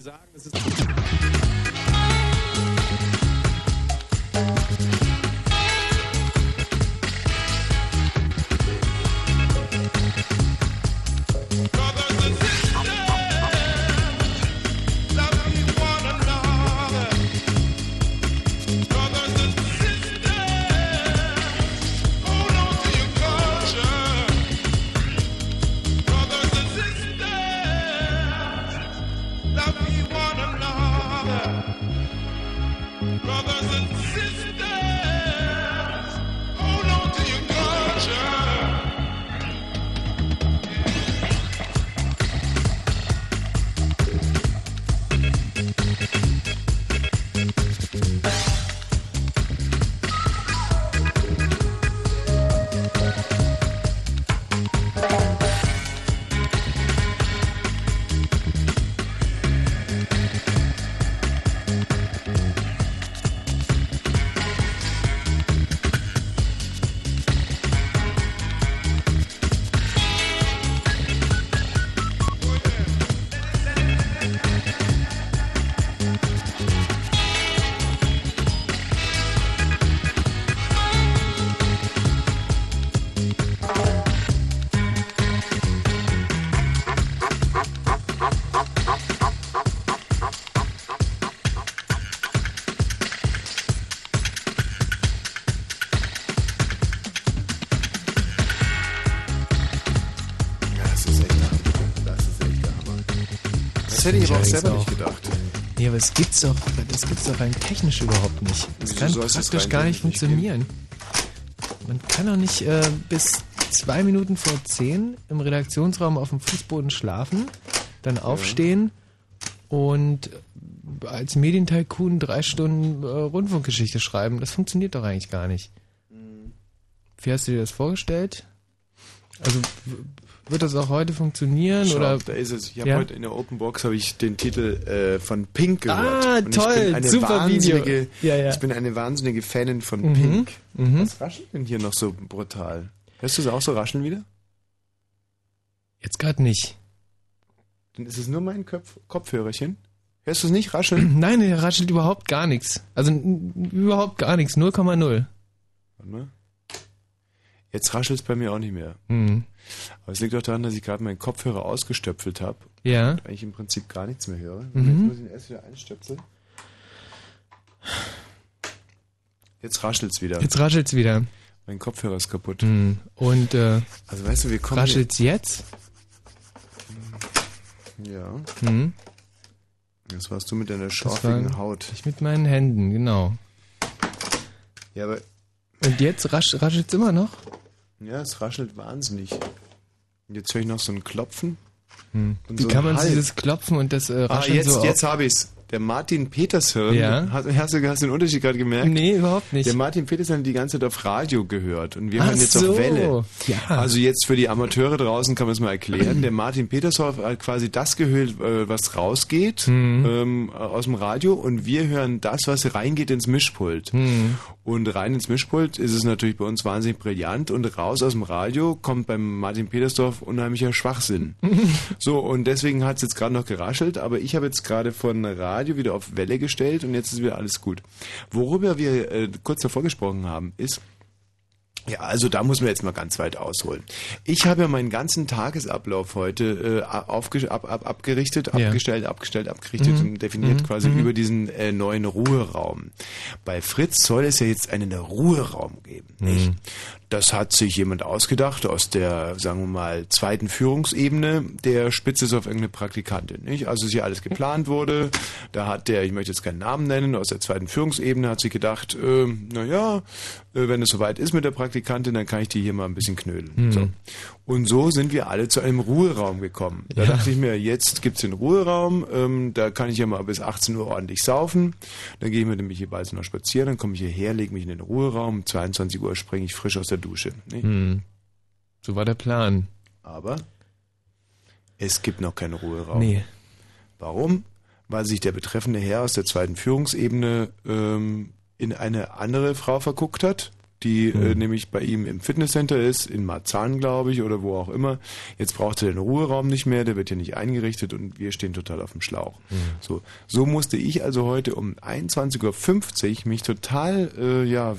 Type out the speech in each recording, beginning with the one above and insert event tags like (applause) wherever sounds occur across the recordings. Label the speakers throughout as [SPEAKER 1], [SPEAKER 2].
[SPEAKER 1] sagen, das ist.
[SPEAKER 2] Das hätte ich aber auch selber nicht gedacht.
[SPEAKER 3] Nee, aber es gibt's doch, das gibt's doch rein technisch überhaupt nicht. Das
[SPEAKER 2] Wieso
[SPEAKER 3] kann praktisch gar nicht
[SPEAKER 2] technisch nicht
[SPEAKER 3] funktionieren. Man kann doch nicht äh, bis zwei Minuten vor zehn im Redaktionsraum auf dem Fußboden schlafen, dann aufstehen und als Medientycoon drei Stunden äh, Rundfunkgeschichte schreiben. Das funktioniert doch eigentlich gar nicht.
[SPEAKER 2] Mhm.
[SPEAKER 3] Wie hast du dir das vorgestellt? Also wird das auch heute funktionieren
[SPEAKER 2] Schau,
[SPEAKER 3] oder?
[SPEAKER 2] da ist es. Ich habe
[SPEAKER 3] Ja?
[SPEAKER 2] heute in der Open Box habe ich den Titel äh, von Pink gehört.
[SPEAKER 3] Ah,
[SPEAKER 2] Und
[SPEAKER 3] toll, super Video. Ja, ja.
[SPEAKER 2] Ich bin eine wahnsinnige Fanin von
[SPEAKER 3] Mhm,
[SPEAKER 2] Pink.
[SPEAKER 3] mhm.
[SPEAKER 2] Was raschelt denn hier noch so brutal? Hörst du es auch so rascheln wieder?
[SPEAKER 3] Jetzt gerade nicht.
[SPEAKER 2] Dann ist es nur mein Köpf Kopfhörerchen. Hörst du es nicht rascheln? (clears throat)
[SPEAKER 3] Nein, der raschelt überhaupt gar nichts. Also überhaupt gar nichts, 0,0.
[SPEAKER 2] Warte mal. Jetzt raschelt es bei mir auch nicht mehr.
[SPEAKER 3] Mhm.
[SPEAKER 2] Aber es liegt auch daran, dass ich gerade meinen Kopfhörer ausgestöpselt habe.
[SPEAKER 3] Ja.
[SPEAKER 2] Und eigentlich im Prinzip gar nichts mehr höre.
[SPEAKER 3] Mhm.
[SPEAKER 2] Jetzt muss ich ihn erst wieder einstöpseln. Jetzt raschelt es wieder.
[SPEAKER 3] Jetzt raschelt's wieder.
[SPEAKER 2] Mein Kopfhörer ist kaputt.
[SPEAKER 3] Mhm. Und äh,
[SPEAKER 2] Also weißt du, wir kommen.
[SPEAKER 3] raschelt's jetzt?
[SPEAKER 2] Ja.
[SPEAKER 3] Mhm.
[SPEAKER 2] Das warst du mit deiner schorfigen Haut.
[SPEAKER 3] Ich mit meinen Händen, genau.
[SPEAKER 2] Ja, aber
[SPEAKER 3] Und jetzt rasch, raschelt's immer noch?
[SPEAKER 2] Ja, es raschelt wahnsinnig. Und jetzt höre ich noch so ein Klopfen.
[SPEAKER 3] Hm. Wie
[SPEAKER 2] so
[SPEAKER 3] kann man
[SPEAKER 2] Halt.
[SPEAKER 3] dieses Klopfen und das äh,
[SPEAKER 2] Ah,
[SPEAKER 3] Rascheln
[SPEAKER 2] jetzt,
[SPEAKER 3] so
[SPEAKER 2] jetzt habe ich's. Der Martin Petershirn,
[SPEAKER 3] Ja.
[SPEAKER 2] hast, hast, du, hast du den Unterschied gerade gemerkt?
[SPEAKER 3] Nee, überhaupt nicht.
[SPEAKER 2] Der Martin Petershirn hat die ganze Zeit auf Radio gehört und wir
[SPEAKER 3] Ach
[SPEAKER 2] hören jetzt
[SPEAKER 3] so.
[SPEAKER 2] auf Welle.
[SPEAKER 3] Ja.
[SPEAKER 2] Also jetzt für die Amateure draußen kann man es mal erklären. Der Martin Petershorn hat quasi das gehört, äh, was rausgeht
[SPEAKER 3] Mhm.
[SPEAKER 2] ähm, aus dem Radio und wir hören das, was reingeht ins Mischpult.
[SPEAKER 3] Mhm.
[SPEAKER 2] Und rein ins Mischpult ist es natürlich bei uns wahnsinnig brillant und raus aus dem Radio kommt beim Martin Petersdorf unheimlicher Schwachsinn. (laughs) so, und deswegen hat es jetzt gerade noch geraschelt, aber ich habe jetzt gerade von Radio wieder auf Welle gestellt und jetzt ist wieder alles gut. Worüber wir äh, kurz davor gesprochen haben, ist, ja, also da muss man jetzt mal ganz weit ausholen. Ich habe ja meinen ganzen Tagesablauf heute äh, aufge ab, ab, abgerichtet,
[SPEAKER 3] Ja.
[SPEAKER 2] abgestellt, abgestellt, abgerichtet
[SPEAKER 3] Mhm.
[SPEAKER 2] und definiert
[SPEAKER 3] Mhm.
[SPEAKER 2] quasi
[SPEAKER 3] Mhm.
[SPEAKER 2] über diesen äh, neuen Ruheraum. Bei Fritz soll es ja jetzt einen Ruheraum geben. Nicht? Das hat sich jemand ausgedacht aus der, sagen wir mal, zweiten Führungsebene, der spitzt es auf irgendeine Praktikantin. Nicht? Also es hier alles geplant wurde, da hat der, ich möchte jetzt keinen Namen nennen, aus der zweiten Führungsebene hat sich gedacht, äh, naja, wenn es soweit ist mit der Praktikantin, dann kann ich die hier mal ein bisschen knödeln.
[SPEAKER 3] Mhm.
[SPEAKER 2] So. Und so sind wir alle zu einem Ruheraum gekommen. Da
[SPEAKER 3] Ja.
[SPEAKER 2] dachte ich mir, jetzt gibt's den Ruheraum, ähm, da kann ich ja mal bis 18 Uhr ordentlich saufen. Dann gehe ich mit dem Michi Balz noch spazieren, dann komme ich hierher, lege mich in den Ruheraum, um 22 Uhr springe ich frisch aus der Dusche. Nicht?
[SPEAKER 3] Hm. So war der Plan.
[SPEAKER 2] Aber es gibt noch keinen Ruheraum.
[SPEAKER 3] Nee.
[SPEAKER 2] Warum? Weil sich der betreffende Herr aus der zweiten Führungsebene ähm, in eine andere Frau verguckt hat. Die äh, nämlich bei ihm im Fitnesscenter ist, in Marzahn, glaube ich, oder wo auch immer. Jetzt braucht er den Ruheraum nicht mehr, der wird hier nicht eingerichtet und wir stehen total auf dem Schlauch. So, so musste ich also heute um 21.50 Uhr mich total, äh, ja,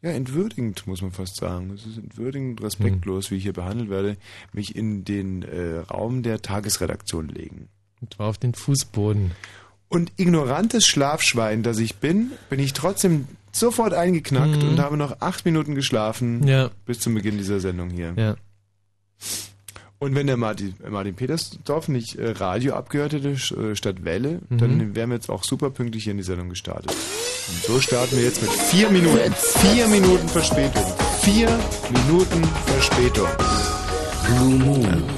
[SPEAKER 2] ja, entwürdigend, muss man fast sagen. Es ist entwürdigend, respektlos, wie ich hier behandelt werde, mich in den äh, Raum der Tagesredaktion legen.
[SPEAKER 3] Und zwar auf den Fußboden.
[SPEAKER 2] Und ignorantes Schlafschwein, das ich bin, bin ich trotzdem sofort eingeknackt
[SPEAKER 3] Mhm.
[SPEAKER 2] und habe noch acht Minuten geschlafen
[SPEAKER 3] Ja.
[SPEAKER 2] bis zum Beginn dieser Sendung hier.
[SPEAKER 3] Ja.
[SPEAKER 2] Und wenn der Martin, äh, Martin Petersdorf nicht äh, Radio abgehört hätte äh, statt Welle,
[SPEAKER 3] Mhm.
[SPEAKER 2] dann wären wir jetzt auch super pünktlich hier in die Sendung gestartet. Und so starten wir jetzt mit vier Minuten. Vier Minuten Verspätung. Vier Minuten Verspätung.
[SPEAKER 1] Blue Moon.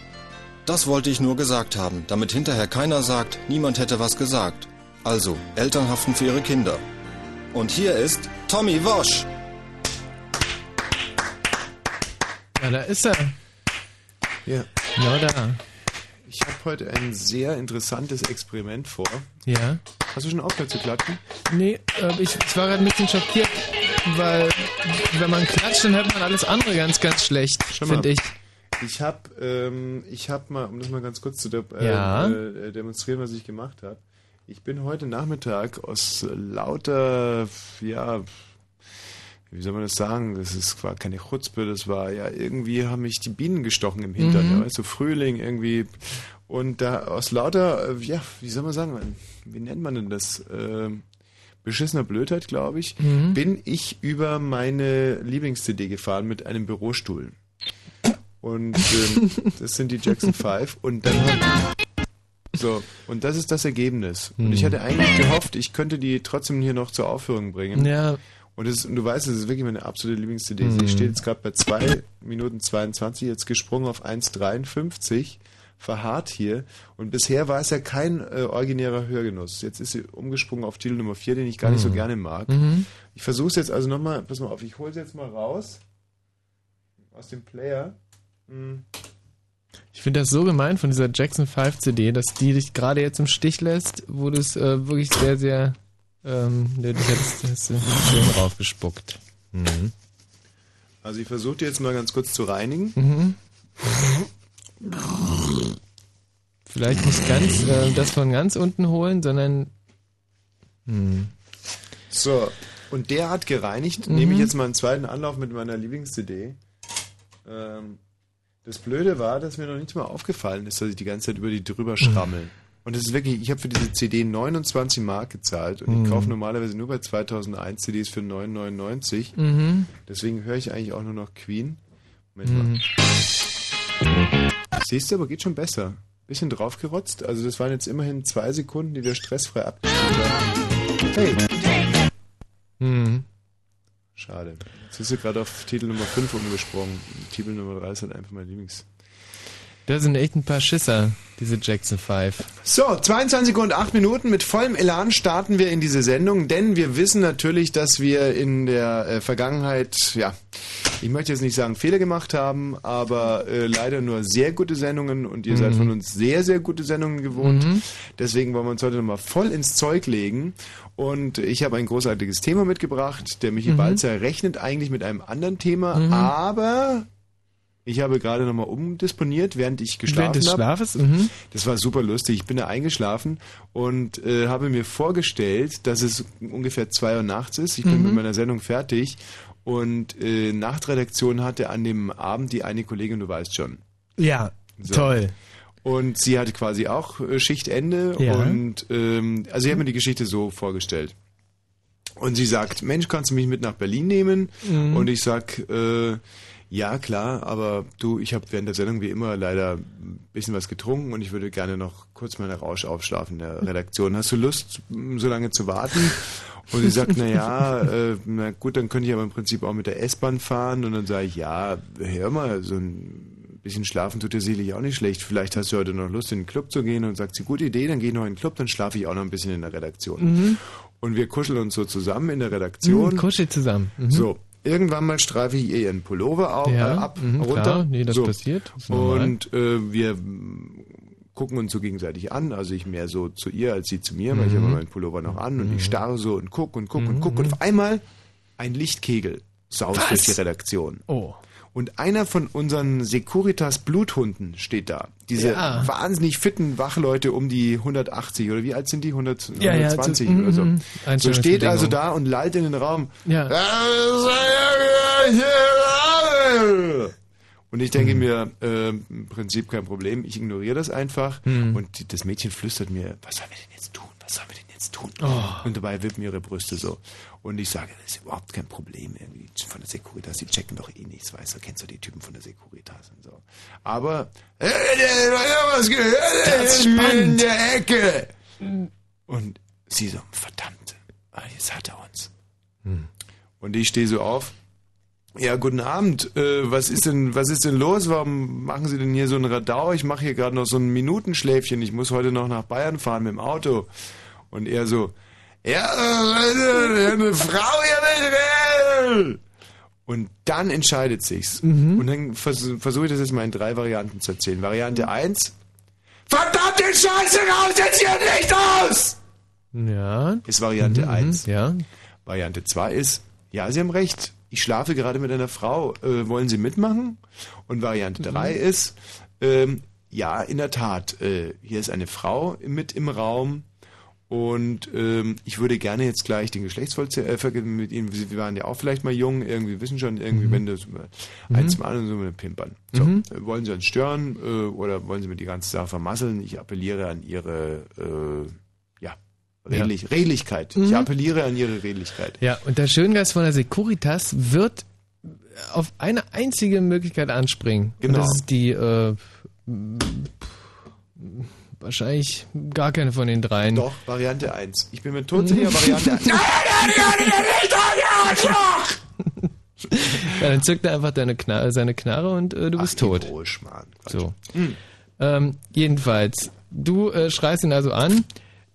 [SPEAKER 4] Das wollte ich nur gesagt haben, damit hinterher keiner sagt, niemand hätte was gesagt. Also, Eltern haften für ihre Kinder. Und hier ist Tommy Wosch.
[SPEAKER 3] Ja, da ist er.
[SPEAKER 2] Ja.
[SPEAKER 3] Genau da.
[SPEAKER 2] Ich habe heute ein sehr interessantes Experiment vor.
[SPEAKER 3] Ja.
[SPEAKER 2] Hast du schon aufgehört zu klatschen?
[SPEAKER 3] Nee, äh, ich, ich war gerade ein bisschen schockiert, weil wenn man klatscht, dann hört man alles andere ganz, ganz schlecht, finde ich.
[SPEAKER 2] Ich habe ähm, ich hab mal, um das mal ganz kurz zu de äh,
[SPEAKER 3] Ja.
[SPEAKER 2] äh, demonstrieren, was ich gemacht habe. Ich bin heute Nachmittag aus lauter, ja, wie soll man das sagen? Das ist, war keine Chutzpe, das war ja irgendwie, haben mich die Bienen gestochen im Hintern,
[SPEAKER 3] Mhm.
[SPEAKER 2] ja, weißt du, Frühling irgendwie. Und da aus lauter, äh, ja, wie soll man sagen, wie nennt man denn das? Ähm, beschissener Blödheit, glaube ich,
[SPEAKER 3] Mhm.
[SPEAKER 2] bin ich über meine Lieblings-CD gefahren mit einem Bürostuhl. Und ähm, (laughs) das sind die Jackson 5. Und dann so, und das ist das Ergebnis. Und ich
[SPEAKER 3] Hm.
[SPEAKER 2] hatte eigentlich gehofft, ich könnte die trotzdem hier noch zur Aufführung bringen.
[SPEAKER 3] Ja,
[SPEAKER 2] Und, das, und du weißt, das ist wirklich meine absolute Lieblings-CD.
[SPEAKER 3] Mhm.
[SPEAKER 2] Sie steht jetzt gerade bei 2 Minuten 22, jetzt gesprungen auf 1,53, verharrt hier. Und bisher war es ja kein äh, originärer Hörgenuss. Jetzt ist sie umgesprungen auf Titel Nummer 4, den ich gar nicht so
[SPEAKER 3] Mhm.
[SPEAKER 2] gerne mag.
[SPEAKER 3] Mhm.
[SPEAKER 2] Ich versuche es jetzt also nochmal, pass mal auf, ich hole es jetzt mal raus aus dem Player.
[SPEAKER 3] Ich finde das so gemein von dieser Jackson 5 CD, dass die dich gerade jetzt im Stich lässt, wo du es äh, wirklich sehr, sehr, ähm, du hättest, hättest schön raufgespuckt. Mhm.
[SPEAKER 2] Also ich versuche die jetzt mal ganz kurz zu reinigen.
[SPEAKER 3] Mhm. Vielleicht nicht ganz äh, das von ganz unten holen, sondern hm.
[SPEAKER 2] So, und der hat gereinigt.
[SPEAKER 3] Mhm.
[SPEAKER 2] Nehme ich jetzt mal einen zweiten Anlauf mit meiner Lieblings-CD. Ähm, das Blöde war, dass mir noch nicht mal aufgefallen ist, dass ich die ganze Zeit über die drüber schrammel. Und das ist wirklich, ich habe für diese CD 29 Mark gezahlt und
[SPEAKER 3] Mhm.
[SPEAKER 2] ich kaufe normalerweise nur bei 2001 CDs für 9,99.
[SPEAKER 3] Mhm.
[SPEAKER 2] Deswegen höre ich eigentlich auch nur noch Queen. Moment
[SPEAKER 3] Mhm.
[SPEAKER 2] mal. Siehst du, aber geht schon besser. Bisschen draufgerotzt. Also das waren jetzt immerhin zwei Sekunden, die wir stressfrei abgespielt haben. Hey.
[SPEAKER 3] Mhm.
[SPEAKER 2] Schade. Jetzt bist du gerade auf Titel Nummer 5 umgesprungen. Titel Nummer 3 ist halt einfach mein Lieblings.
[SPEAKER 3] Das sind echt ein paar Schisser, diese Jackson 5.
[SPEAKER 2] So, 22 und 8 Minuten. Mit vollem Elan starten wir in diese Sendung, denn wir wissen natürlich, dass wir in der äh, Vergangenheit, ja, ich möchte jetzt nicht sagen Fehler gemacht haben, aber äh, leider nur sehr gute Sendungen und ihr seid
[SPEAKER 3] Mhm.
[SPEAKER 2] von uns sehr, sehr gute Sendungen gewohnt.
[SPEAKER 3] Mhm.
[SPEAKER 2] Deswegen wollen wir uns heute nochmal voll ins Zeug legen. Und ich habe ein großartiges Thema mitgebracht. Der Michi
[SPEAKER 3] Mhm.
[SPEAKER 2] Balzer rechnet eigentlich mit einem anderen Thema,
[SPEAKER 3] Mhm.
[SPEAKER 2] aber ich habe gerade nochmal umdisponiert, während ich geschlafen
[SPEAKER 3] Während des
[SPEAKER 2] habe.
[SPEAKER 3] Schlafes? Mhm.
[SPEAKER 2] Das war super lustig. Ich bin da eingeschlafen und äh, habe mir vorgestellt, dass es ungefähr zwei Uhr nachts ist. Ich bin
[SPEAKER 3] Mhm.
[SPEAKER 2] mit meiner Sendung fertig und äh, Nachtredaktion hatte an dem Abend die eine Kollegin, du weißt schon.
[SPEAKER 3] Ja,
[SPEAKER 2] So.
[SPEAKER 3] toll.
[SPEAKER 2] Und sie hatte quasi auch äh, Schichtende
[SPEAKER 3] Ja.
[SPEAKER 2] und ähm, also ich habe mir die Geschichte so vorgestellt. Und sie sagt, Mensch, kannst du mich mit nach Berlin nehmen?
[SPEAKER 3] Mhm.
[SPEAKER 2] Und ich sag, äh, ja klar, aber du, ich habe während der Sendung wie immer leider ein bisschen was getrunken und ich würde gerne noch kurz meine Rausch aufschlafen in der Redaktion. Hast du Lust, so lange zu warten? Und sie sagt, na ja, äh, na gut, dann könnte ich aber im Prinzip auch mit der S-Bahn fahren. Und dann sage ich, ja, hör mal, so ein bisschen schlafen tut dir sicherlich auch nicht schlecht. Vielleicht hast du heute noch Lust, in den Club zu gehen. Und sagt sie, gute Idee, dann gehe ich noch in den Club, dann schlafe ich auch noch ein bisschen in der Redaktion. Und wir kuscheln uns so zusammen in der Redaktion.
[SPEAKER 3] Mhm, kuschelt zusammen. Mhm.
[SPEAKER 2] So, irgendwann mal streife ich ihr ihren Pullover auf,
[SPEAKER 3] Ja,
[SPEAKER 2] äh, ab,
[SPEAKER 3] mhm,
[SPEAKER 2] runter.
[SPEAKER 3] klar, nee, das
[SPEAKER 2] so.
[SPEAKER 3] passiert, das.
[SPEAKER 2] Und äh, wir gucken uns so gegenseitig an. Also ich mehr so zu ihr als sie zu mir, weil ich habe meinen Pullover noch an
[SPEAKER 3] Mhm.
[SPEAKER 2] und ich starre so und guck und guck und guck. Und auf einmal ein Lichtkegel saust durch die Redaktion.
[SPEAKER 3] Oh.
[SPEAKER 2] Und einer von unseren Securitas Bluthunden steht da. Diese
[SPEAKER 3] Ja.
[SPEAKER 2] wahnsinnig fitten Wachleute um die 180 oder wie alt sind die? 100,
[SPEAKER 3] Ja, ja,
[SPEAKER 2] 120
[SPEAKER 3] zu-
[SPEAKER 2] oder so.
[SPEAKER 3] mhm.
[SPEAKER 2] So steht also da und lallt in den Raum.
[SPEAKER 3] Ja.
[SPEAKER 2] Und ich denke mir, äh, im Prinzip kein Problem, ich ignoriere das einfach. Und die, das Mädchen flüstert mir, was sollen wir denn jetzt tun? Was sollen wir denn jetzt tun? Und dabei wippen ihre Brüste so. Und ich sage, das ist überhaupt kein Problem. Irgendwie von der Securitas, die checken doch eh nichts, weißt du, kennst du die Typen von der Securitas und so. Aber, was gehört in der Ecke? Und sie so, verdammt, ah, jetzt hat er uns. Und ich stehe so auf. Ja, guten Abend. Äh, was ist denn, was ist denn los? Warum machen Sie denn hier so ein Radau? Ich mache hier gerade noch so ein Minutenschläfchen. Ich muss heute noch nach Bayern fahren mit dem Auto. Und er so, ja, äh, eine Frau hier mit. Und dann entscheidet sich's. Und dann vers versuche ich das jetzt mal in drei Varianten zu erzählen. Variante eins: Verdammte Scheiße, raus jetzt hier nicht aus!
[SPEAKER 3] Ja.
[SPEAKER 2] Ist Variante eins.
[SPEAKER 3] Ja.
[SPEAKER 2] Variante 2 ist, ja, Sie haben recht, ich schlafe gerade mit einer Frau, äh, wollen Sie mitmachen? Und Variante 3 ist, ähm, ja, in der Tat, äh, hier ist eine Frau mit im Raum und ähm, ich würde gerne jetzt gleich den Geschlechtsverkehr äh, mit Ihnen, Sie waren ja auch vielleicht mal jung, irgendwie wissen schon, irgendwie, wenn das mal eins mal und so mit pimpern. So, äh, wollen Sie uns stören äh, oder wollen Sie mir die ganze Sache vermasseln? Ich appelliere an Ihre, äh, ja, Redlich, Redlichkeit. Ich appelliere an Ihre Redlichkeit.
[SPEAKER 3] Ja, und der Schöngeist von der Securitas wird auf eine einzige Möglichkeit anspringen.
[SPEAKER 2] Genau.
[SPEAKER 3] Und das ist die, äh, wahrscheinlich gar keine von den dreien.
[SPEAKER 2] Doch, Variante 1. Ich bin mir todsicher, (laughs) Variante 1. (laughs)
[SPEAKER 3] Ja, dann zückt er einfach deine Knarre, seine Knarre und äh, du bist tot.
[SPEAKER 2] Mann.
[SPEAKER 3] So. Ähm, jedenfalls, du äh, schreist ihn also an,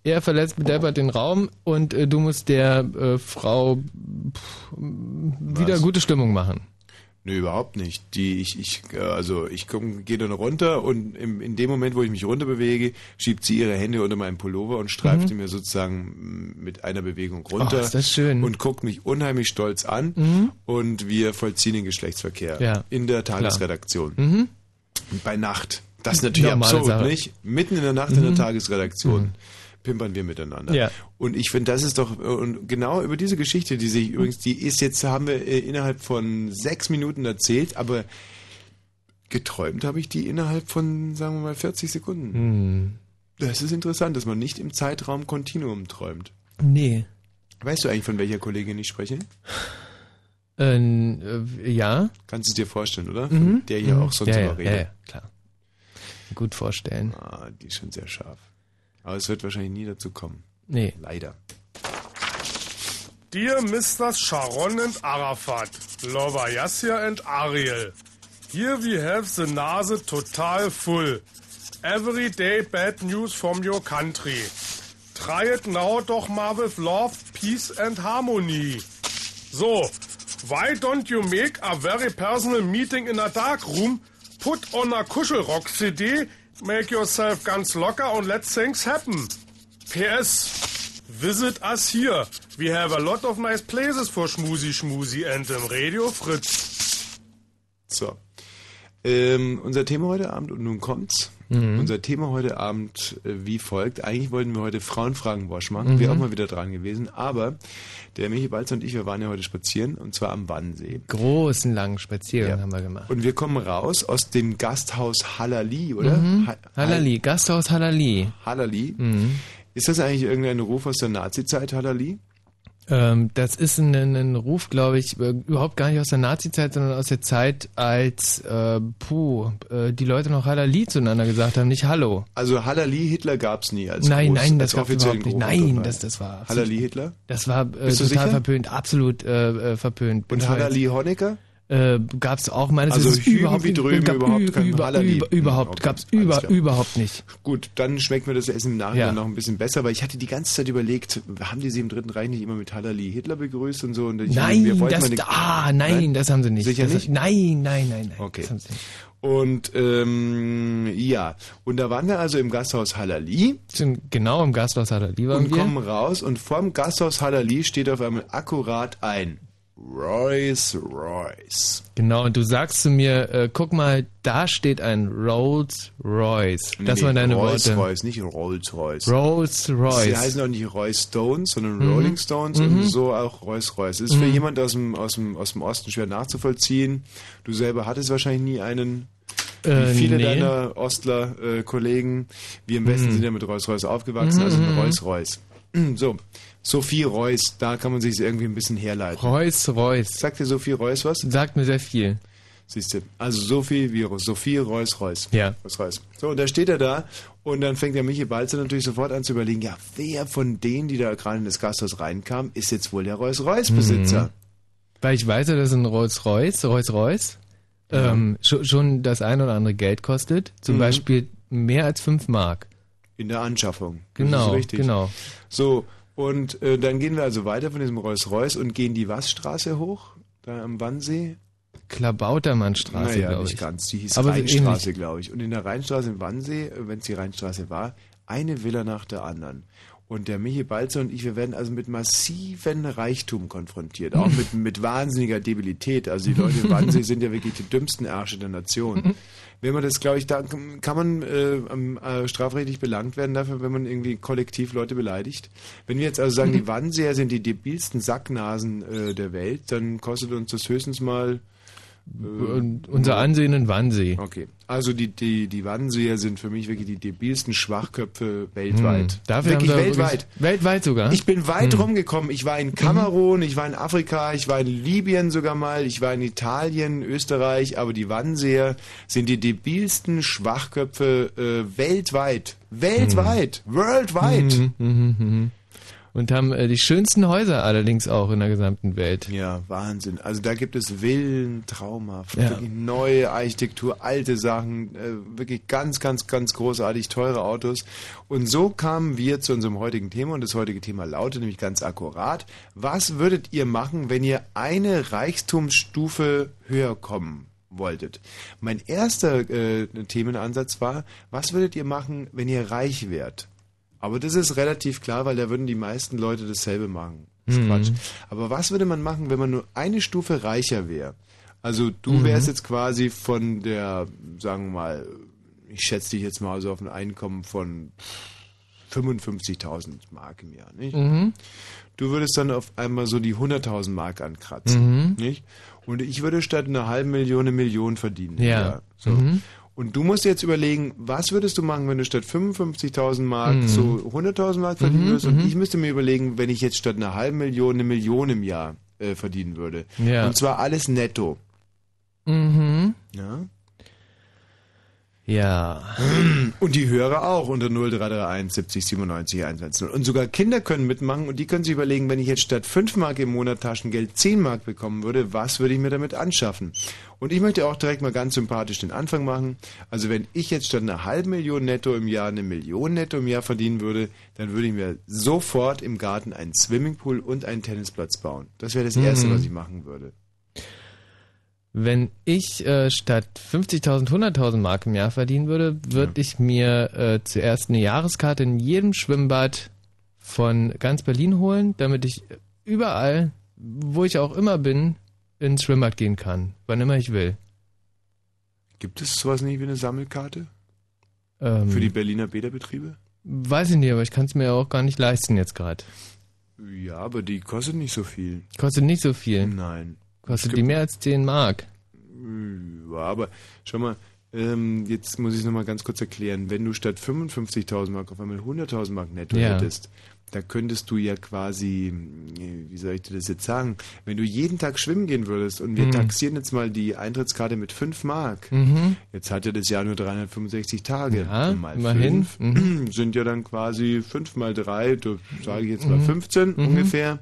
[SPEAKER 3] er verlässt bedeppert den Raum und äh, du musst der äh, Frau pff, wieder gute Stimmung machen.
[SPEAKER 2] Nö, überhaupt nicht. Die, ich, ich, äh, also ich gehe dann runter und im, in dem Moment, wo ich mich runterbewege, schiebt sie ihre Hände unter meinen Pullover und streift ihn mir sozusagen mm, mit einer Bewegung runter.
[SPEAKER 3] Oh, ist das schön.
[SPEAKER 2] Und guckt mich unheimlich stolz an und wir vollziehen den Geschlechtsverkehr
[SPEAKER 3] Ja,
[SPEAKER 2] in der Tagesredaktion. Und bei Nacht. Das ist natürlich
[SPEAKER 3] Normale
[SPEAKER 2] absurd,
[SPEAKER 3] Sache. Mhm.
[SPEAKER 2] nicht? Mitten in der Nacht in der Tagesredaktion. Pimpern wir miteinander.
[SPEAKER 3] Ja.
[SPEAKER 2] Und ich finde, das ist doch, und genau über diese Geschichte, die sich übrigens, die ist jetzt, haben wir äh, innerhalb von sechs Minuten erzählt, aber geträumt habe ich die innerhalb von, sagen wir mal, 40 Sekunden.
[SPEAKER 3] Hm.
[SPEAKER 2] Das ist interessant, dass man nicht im Zeitraum Kontinuum träumt.
[SPEAKER 3] Nee.
[SPEAKER 2] Weißt du eigentlich, von welcher Kollegin ich spreche?
[SPEAKER 3] Äh, äh, ja.
[SPEAKER 2] Kannst du es dir vorstellen, oder? Von der hier auch sonst
[SPEAKER 3] ja,
[SPEAKER 2] immer
[SPEAKER 3] ja,
[SPEAKER 2] redet.
[SPEAKER 3] ja, ja, klar. Gut vorstellen.
[SPEAKER 2] Ah, die ist schon sehr scharf. Aber es wird wahrscheinlich nie dazu kommen.
[SPEAKER 3] Nee.
[SPEAKER 2] Leider.
[SPEAKER 5] Dear Mr. Sharon and Arafat, Lover Yassir and Ariel, here we have the Nase total full. Every day bad news from your country. Try it now doch mal with love, peace and harmony. So, why don't you make a very personal meeting in a dark room, put on a Kuschelrock CD, make yourself ganz locker and let things happen. PS, visit us here. We have a lot of nice places for Schmusi Schmusi and im Radio Fritz.
[SPEAKER 2] So. Ähm, unser Thema heute Abend, und nun kommt's. Unser Thema heute Abend äh, wie folgt. Eigentlich wollten wir heute Frauenfragen-Wasch machen. Wäre auch mal wieder dran gewesen. Aber der Michi Balz und ich, wir waren ja heute spazieren. Und zwar am Wannsee.
[SPEAKER 3] Großen langen Spaziergang
[SPEAKER 2] Ja.
[SPEAKER 3] haben wir gemacht.
[SPEAKER 2] Und wir kommen raus aus dem Gasthaus Halali, oder? Ha-
[SPEAKER 3] Halali, Gasthaus Halali.
[SPEAKER 2] Halali.
[SPEAKER 3] Mhm.
[SPEAKER 2] Ist das eigentlich irgendein Ruf aus der Nazi-Zeit, Halali?
[SPEAKER 3] Ähm, das ist ein, ein Ruf, glaube ich, äh, überhaupt gar nicht aus der Nazi-Zeit, sondern aus der Zeit, als äh, puh, äh, die Leute noch Halali zueinander gesagt haben, nicht Hallo.
[SPEAKER 2] Also Halali Hitler gab's nie als
[SPEAKER 3] Nein,
[SPEAKER 2] groß,
[SPEAKER 3] nein, das
[SPEAKER 2] offiziellen
[SPEAKER 3] überhaupt nicht. Nein, das, das war absolut,
[SPEAKER 2] Halali Hitler?
[SPEAKER 3] das war äh, total
[SPEAKER 2] sicher?
[SPEAKER 3] verpönt, absolut äh, äh, verpönt.
[SPEAKER 2] Und Halali Honecker?
[SPEAKER 3] Äh, gab's auch meines
[SPEAKER 2] Also
[SPEAKER 3] Wissens überhaupt
[SPEAKER 2] wie
[SPEAKER 3] nicht.
[SPEAKER 2] drüben
[SPEAKER 3] Gab
[SPEAKER 2] überhaupt kein
[SPEAKER 3] über, über, überhaupt,
[SPEAKER 2] Okay,
[SPEAKER 3] gab's
[SPEAKER 2] alles
[SPEAKER 3] über, überhaupt nicht.
[SPEAKER 2] Gut, dann schmeckt mir das Essen im Nachhinein
[SPEAKER 3] Ja.
[SPEAKER 2] noch ein bisschen besser, weil ich hatte die ganze Zeit überlegt, haben die sie im Dritten Reich nicht immer mit Halali Hitler begrüßt und so? Und ich, wir
[SPEAKER 3] Nein,
[SPEAKER 2] wollten
[SPEAKER 3] das,
[SPEAKER 2] eine-
[SPEAKER 3] ah, nein, das haben sie nicht.
[SPEAKER 2] Sicher
[SPEAKER 3] das,
[SPEAKER 2] nicht?
[SPEAKER 3] Nein, nein, nein, nein.
[SPEAKER 2] Okay. Und ähm, ja, und da waren wir also im Gasthaus Halali
[SPEAKER 3] genau im Gasthaus Halali waren
[SPEAKER 2] und
[SPEAKER 3] wir.
[SPEAKER 2] kommen raus und vorm Gasthaus Halali steht auf einmal akkurat ein Rolls Royce.
[SPEAKER 3] Genau, und du sagst zu mir, äh, guck mal, da steht ein Rolls Royce. Das
[SPEAKER 2] Nee,
[SPEAKER 3] waren deine
[SPEAKER 2] Rolls
[SPEAKER 3] Worte.
[SPEAKER 2] Royce, nicht Rolls Royce.
[SPEAKER 3] Rolls Royce.
[SPEAKER 2] Sie heißen auch nicht Roy Stones, sondern
[SPEAKER 3] Mhm.
[SPEAKER 2] Rolling Stones und so auch Rolls Royce. Ist für jemand aus dem, aus, dem, aus dem Osten schwer nachzuvollziehen. Du selber hattest wahrscheinlich nie einen. Wie
[SPEAKER 3] Äh,
[SPEAKER 2] viele
[SPEAKER 3] nee. Mhm.
[SPEAKER 2] deiner Ostler-Kollegen. Wir im Westen sind ja mit Rolls Royce aufgewachsen, also mit Rolls Royce. (clears throat) So, Sophie Reuss, da kann man sich irgendwie ein bisschen herleiten.
[SPEAKER 3] Rolls Royce.
[SPEAKER 2] Sagt dir Sophie Reuss was?
[SPEAKER 3] Sagt mir sehr viel.
[SPEAKER 2] Siehst du. Also Sophie wie Sophie Reus Reus.
[SPEAKER 3] Ja.
[SPEAKER 2] Reus Reus. So, und da steht er da und dann fängt der Michi Balzer natürlich sofort an zu überlegen, ja, wer von denen, die da gerade in das Gasthaus reinkamen, ist jetzt wohl der Reus Reus Besitzer?
[SPEAKER 3] Weil ich weiß ja, dass ein Rolls Royce, Rolls Royce, ähm, schon, schon das ein oder andere Geld kostet.
[SPEAKER 2] Mhm.
[SPEAKER 3] Zum Beispiel mehr als 5 Mark.
[SPEAKER 2] In der Anschaffung.
[SPEAKER 3] Genau,
[SPEAKER 2] richtig.
[SPEAKER 3] genau.
[SPEAKER 2] So, und äh, dann gehen wir also weiter von diesem Reus und gehen die Wassstraße hoch, da am Wannsee.
[SPEAKER 3] Klabautermannstraße,
[SPEAKER 2] naja,
[SPEAKER 3] glaube
[SPEAKER 2] nicht
[SPEAKER 3] ich.
[SPEAKER 2] ganz. Die hieß
[SPEAKER 3] Aber
[SPEAKER 2] Rheinstraße, glaube ich. Und in der Rheinstraße im Wannsee, wenn es die Rheinstraße war, eine Villa nach der anderen. Und der Michi Balzer und ich, wir werden also mit massiven Reichtum konfrontiert, auch mit, (laughs) mit wahnsinniger Debilität. Also die Leute im Wannsee sind ja wirklich die dümmsten Ärsche der Nation. Wenn man das, glaube ich, da kann man äh, äh, strafrechtlich belangt werden dafür, wenn man irgendwie kollektiv Leute beleidigt. Wenn wir jetzt also sagen, die (laughs) Wannseer sind die debilsten Sacknasen äh, der Welt, dann kostet uns das höchstens mal
[SPEAKER 3] Und unser Ansehen in Wannsee.
[SPEAKER 2] Okay. Also die, die, die Wannseer sind für mich wirklich die debilsten Schwachköpfe weltweit.
[SPEAKER 3] Hm. Dafür
[SPEAKER 2] wirklich weltweit.
[SPEAKER 3] Weltweit sogar.
[SPEAKER 2] Ich bin weit rumgekommen. Ich war in Kamerun, ich war in Afrika, ich war in Libyen sogar mal, ich war in Italien, Österreich, aber die Wannseer sind die debilsten Schwachköpfe äh, weltweit. Weltweit. Worldwide.
[SPEAKER 3] Und haben äh, die schönsten Häuser allerdings auch in der gesamten Welt.
[SPEAKER 2] Ja, Wahnsinn. Also da gibt es Villen, traumhaft,
[SPEAKER 3] Ja.
[SPEAKER 2] neue Architektur, alte Sachen, äh, wirklich ganz, ganz, ganz großartig teure Autos. Und so kamen wir zu unserem heutigen Thema und das heutige Thema lautet nämlich ganz akkurat. Was würdet ihr machen, wenn ihr eine Reichtumsstufe höher kommen wolltet? Mein erster äh, Themenansatz war, was würdet ihr machen, wenn ihr reich wärt? Aber das ist relativ klar, weil da würden die meisten Leute dasselbe machen. Das ist Quatsch. Aber was würde man machen, wenn man nur eine Stufe reicher wäre? Also du wärst jetzt quasi von der, sagen wir mal, ich schätze dich jetzt mal so auf ein Einkommen von 55.000 Mark im Jahr, nicht? Du würdest dann auf einmal so die 100.000 Mark ankratzen, nicht? Und ich würde statt einer halben Million eine Million verdienen.
[SPEAKER 3] Ja.
[SPEAKER 2] So. Und du musst jetzt überlegen, was würdest du machen, wenn du statt 55.000 Mark
[SPEAKER 3] Mhm.
[SPEAKER 2] so 100.000 Mark verdienen würdest? Und ich müsste mir überlegen, wenn ich jetzt statt einer halben Million eine Million im Jahr äh, verdienen würde.
[SPEAKER 3] Ja.
[SPEAKER 2] Und zwar alles netto.
[SPEAKER 3] Mhm.
[SPEAKER 2] Ja?
[SPEAKER 3] Ja.
[SPEAKER 2] Und die Hörer auch unter 0331 70 97 110. Und sogar Kinder können mitmachen und die können sich überlegen, wenn ich jetzt statt 5 Mark im Monat Taschengeld 10 Mark bekommen würde, was würde ich mir damit anschaffen? Und ich möchte auch direkt mal ganz sympathisch den Anfang machen. Also wenn ich jetzt statt einer halben Million netto im Jahr eine Million netto im Jahr verdienen würde, dann würde ich mir sofort im Garten einen Swimmingpool und einen Tennisplatz bauen. Das wäre das Erste, was ich machen würde.
[SPEAKER 3] Wenn ich äh, statt 50.000 100.000 Mark im Jahr verdienen würde, würde ich mir äh, zuerst eine Jahreskarte in jedem Schwimmbad von ganz Berlin holen, damit ich überall, wo ich auch immer bin, ins Schwimmbad gehen kann, wann immer ich will.
[SPEAKER 2] Gibt es sowas nicht wie eine Sammelkarte
[SPEAKER 3] Ähm,
[SPEAKER 2] für die Berliner Bäderbetriebe?
[SPEAKER 3] weiß ich nicht, aber ich kann es mir auch gar nicht leisten jetzt gerade.
[SPEAKER 2] Ja, aber die kostet nicht so viel.
[SPEAKER 3] Kostet nicht so viel.
[SPEAKER 2] Nein.
[SPEAKER 3] Kostet
[SPEAKER 2] Es
[SPEAKER 3] die
[SPEAKER 2] gibt-
[SPEAKER 3] mehr als 10 Mark.
[SPEAKER 2] Ja, aber schau mal, ähm, jetzt muss ich es nochmal ganz kurz erklären. Wenn du statt 55.000 Mark auf einmal 100.000 Mark netto
[SPEAKER 3] Ja.
[SPEAKER 2] hättest,
[SPEAKER 6] da könntest du ja quasi, wie soll ich dir das jetzt sagen, wenn du jeden Tag schwimmen gehen würdest und wir
[SPEAKER 3] Mhm.
[SPEAKER 6] taxieren jetzt mal die Eintrittskarte mit 5 Mark.
[SPEAKER 3] Mhm.
[SPEAKER 6] Jetzt hat ja das Jahr nur 365 Tage.
[SPEAKER 3] Ja,
[SPEAKER 6] Und mal
[SPEAKER 3] immerhin.
[SPEAKER 6] fünf (clears throat) sind ja dann quasi 5 mal 3, sage ich jetzt mal
[SPEAKER 3] Mhm.
[SPEAKER 6] 15
[SPEAKER 3] Mhm.
[SPEAKER 6] ungefähr.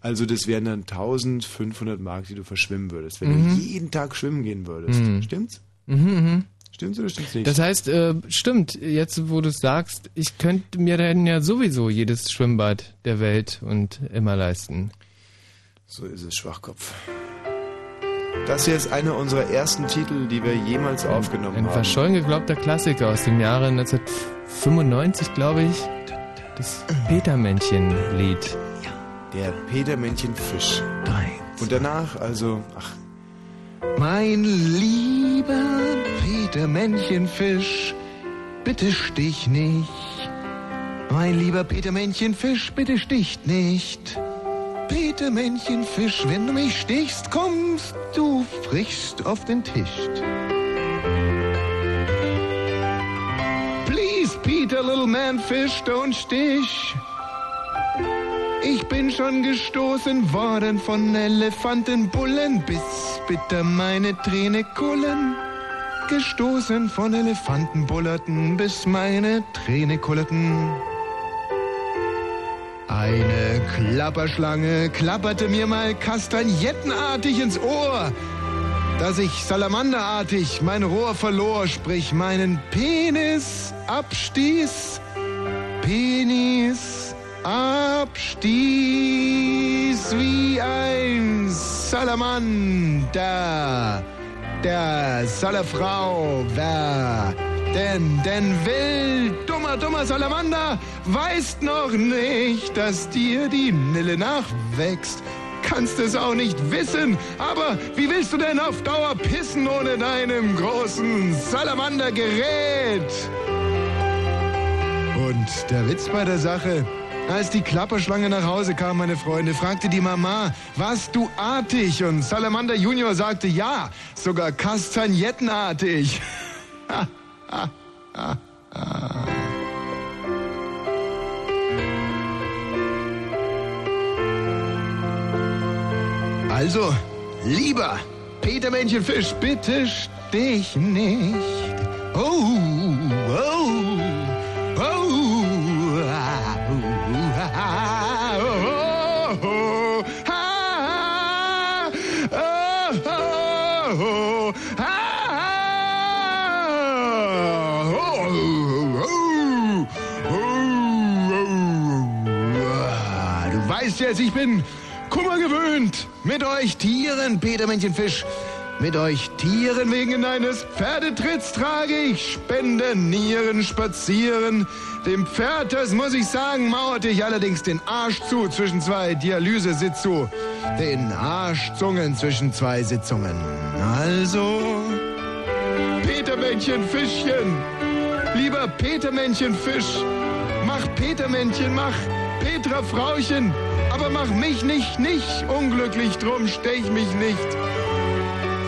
[SPEAKER 6] Also das wären dann 1500 Mark, die du verschwimmen würdest, wenn
[SPEAKER 3] Mhm.
[SPEAKER 6] du jeden Tag schwimmen gehen würdest.
[SPEAKER 3] Mhm.
[SPEAKER 6] Stimmt's?
[SPEAKER 3] Mhm, mhm.
[SPEAKER 6] Stimmt's oder stimmt's nicht?
[SPEAKER 3] Das heißt, äh, stimmt, jetzt wo du es sagst, ich könnte mir dann ja sowieso jedes Schwimmbad der Welt und immer leisten.
[SPEAKER 6] So ist es, Schwachkopf. Das hier ist einer unserer ersten Titel, die wir jemals aufgenommen
[SPEAKER 3] Ein
[SPEAKER 6] haben.
[SPEAKER 3] verschollen geglaubter Klassiker aus dem Jahre 1995, glaube ich. Das Petermännchen-Lied.
[SPEAKER 6] Der Petermännchen-Fisch. Und danach, also, ach,
[SPEAKER 2] Mein lieber Petermännchenfisch, bitte stich nicht. Mein lieber Petermännchenfisch, bitte sticht nicht. Petermännchenfisch, wenn du mich stichst, kommst du frischst auf den Tisch. Please, Peter, little man fish, don't stich. Ich bin schon gestoßen worden von Elefantenbullen, bis bitter meine Träne kullen. Gestoßen von Elefantenbullerten, bis meine Träne kullerten. Eine Klapperschlange klapperte mir mal kastagnettenartig ins Ohr, dass ich salamanderartig mein Rohr verlor, sprich meinen Penis abstieß. Penis abstieß wie ein Salamander. Der Salafrau, wer denn, denn will, dummer, dummer Salamander, weißt noch nicht, dass dir die Nille nachwächst. Kannst es auch nicht wissen, aber wie willst du denn auf Dauer pissen ohne deinem großen Salamandergerät? Und der Witz bei der Sache, als die Klapperschlange nach Hause kam, meine Freunde, fragte die Mama, warst du artig? Und Salamander Junior sagte, ja, sogar kastagnettenartig. (laughs) Also, lieber Petermännchenfisch, bitte stich nicht. Oh, oh, weißt jetzt, ich bin Kummer gewöhnt. Mit euch Tieren, Petermännchenfisch. Mit euch Tieren wegen eines Pferdetritts trage ich Spenden, Nieren, Spazieren. Dem Pferd, das muss ich sagen, mauerte ich allerdings den Arsch zu zwischen zwei Dialysesitzu. Den Arschzungen zwischen zwei Sitzungen. Also, Petermännchenfischchen. Lieber Petermännchenfisch. Mach Petermännchen, mach Petra Frauchen. Aber mach mich nicht, nicht unglücklich drum, stech mich nicht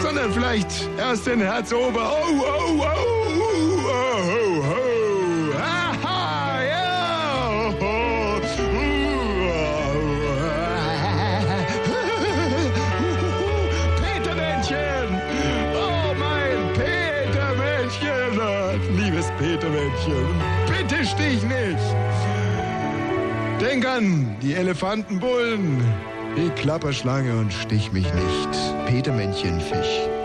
[SPEAKER 2] sondern vielleicht erst den Herzober. Oh, oh, oh, oh, oh, Denk an die Elefantenbullen, die Klapperschlange und stich mich nicht. Petermännchenfisch.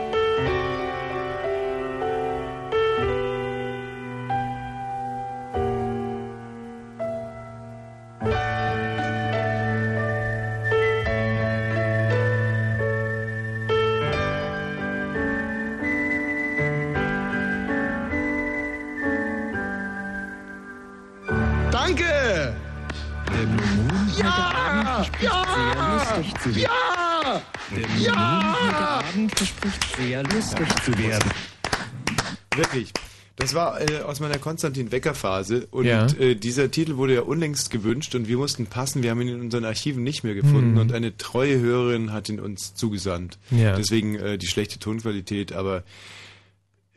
[SPEAKER 7] Lustig zu werden.
[SPEAKER 6] Wirklich. Das war äh, aus meiner Konstantin Wecker Phase und
[SPEAKER 3] Ja.
[SPEAKER 6] äh, dieser Titel wurde ja unlängst gewünscht und wir mussten passen. Wir haben ihn in unseren Archiven nicht mehr gefunden
[SPEAKER 3] Hm.
[SPEAKER 6] und eine treue Hörerin hat ihn uns zugesandt.
[SPEAKER 3] Ja.
[SPEAKER 6] Deswegen äh, die schlechte Tonqualität, aber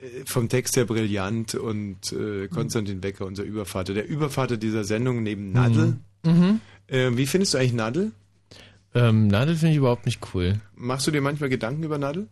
[SPEAKER 6] äh, vom Text her brillant und äh, Konstantin Wecker, unser Übervater, der Übervater dieser Sendung neben Nadel,
[SPEAKER 3] Mhm. Mhm.
[SPEAKER 2] Äh, wie findest du eigentlich Nadel?
[SPEAKER 3] Ähm, Nadel finde ich überhaupt nicht cool.
[SPEAKER 2] Machst du dir manchmal Gedanken über Nadel?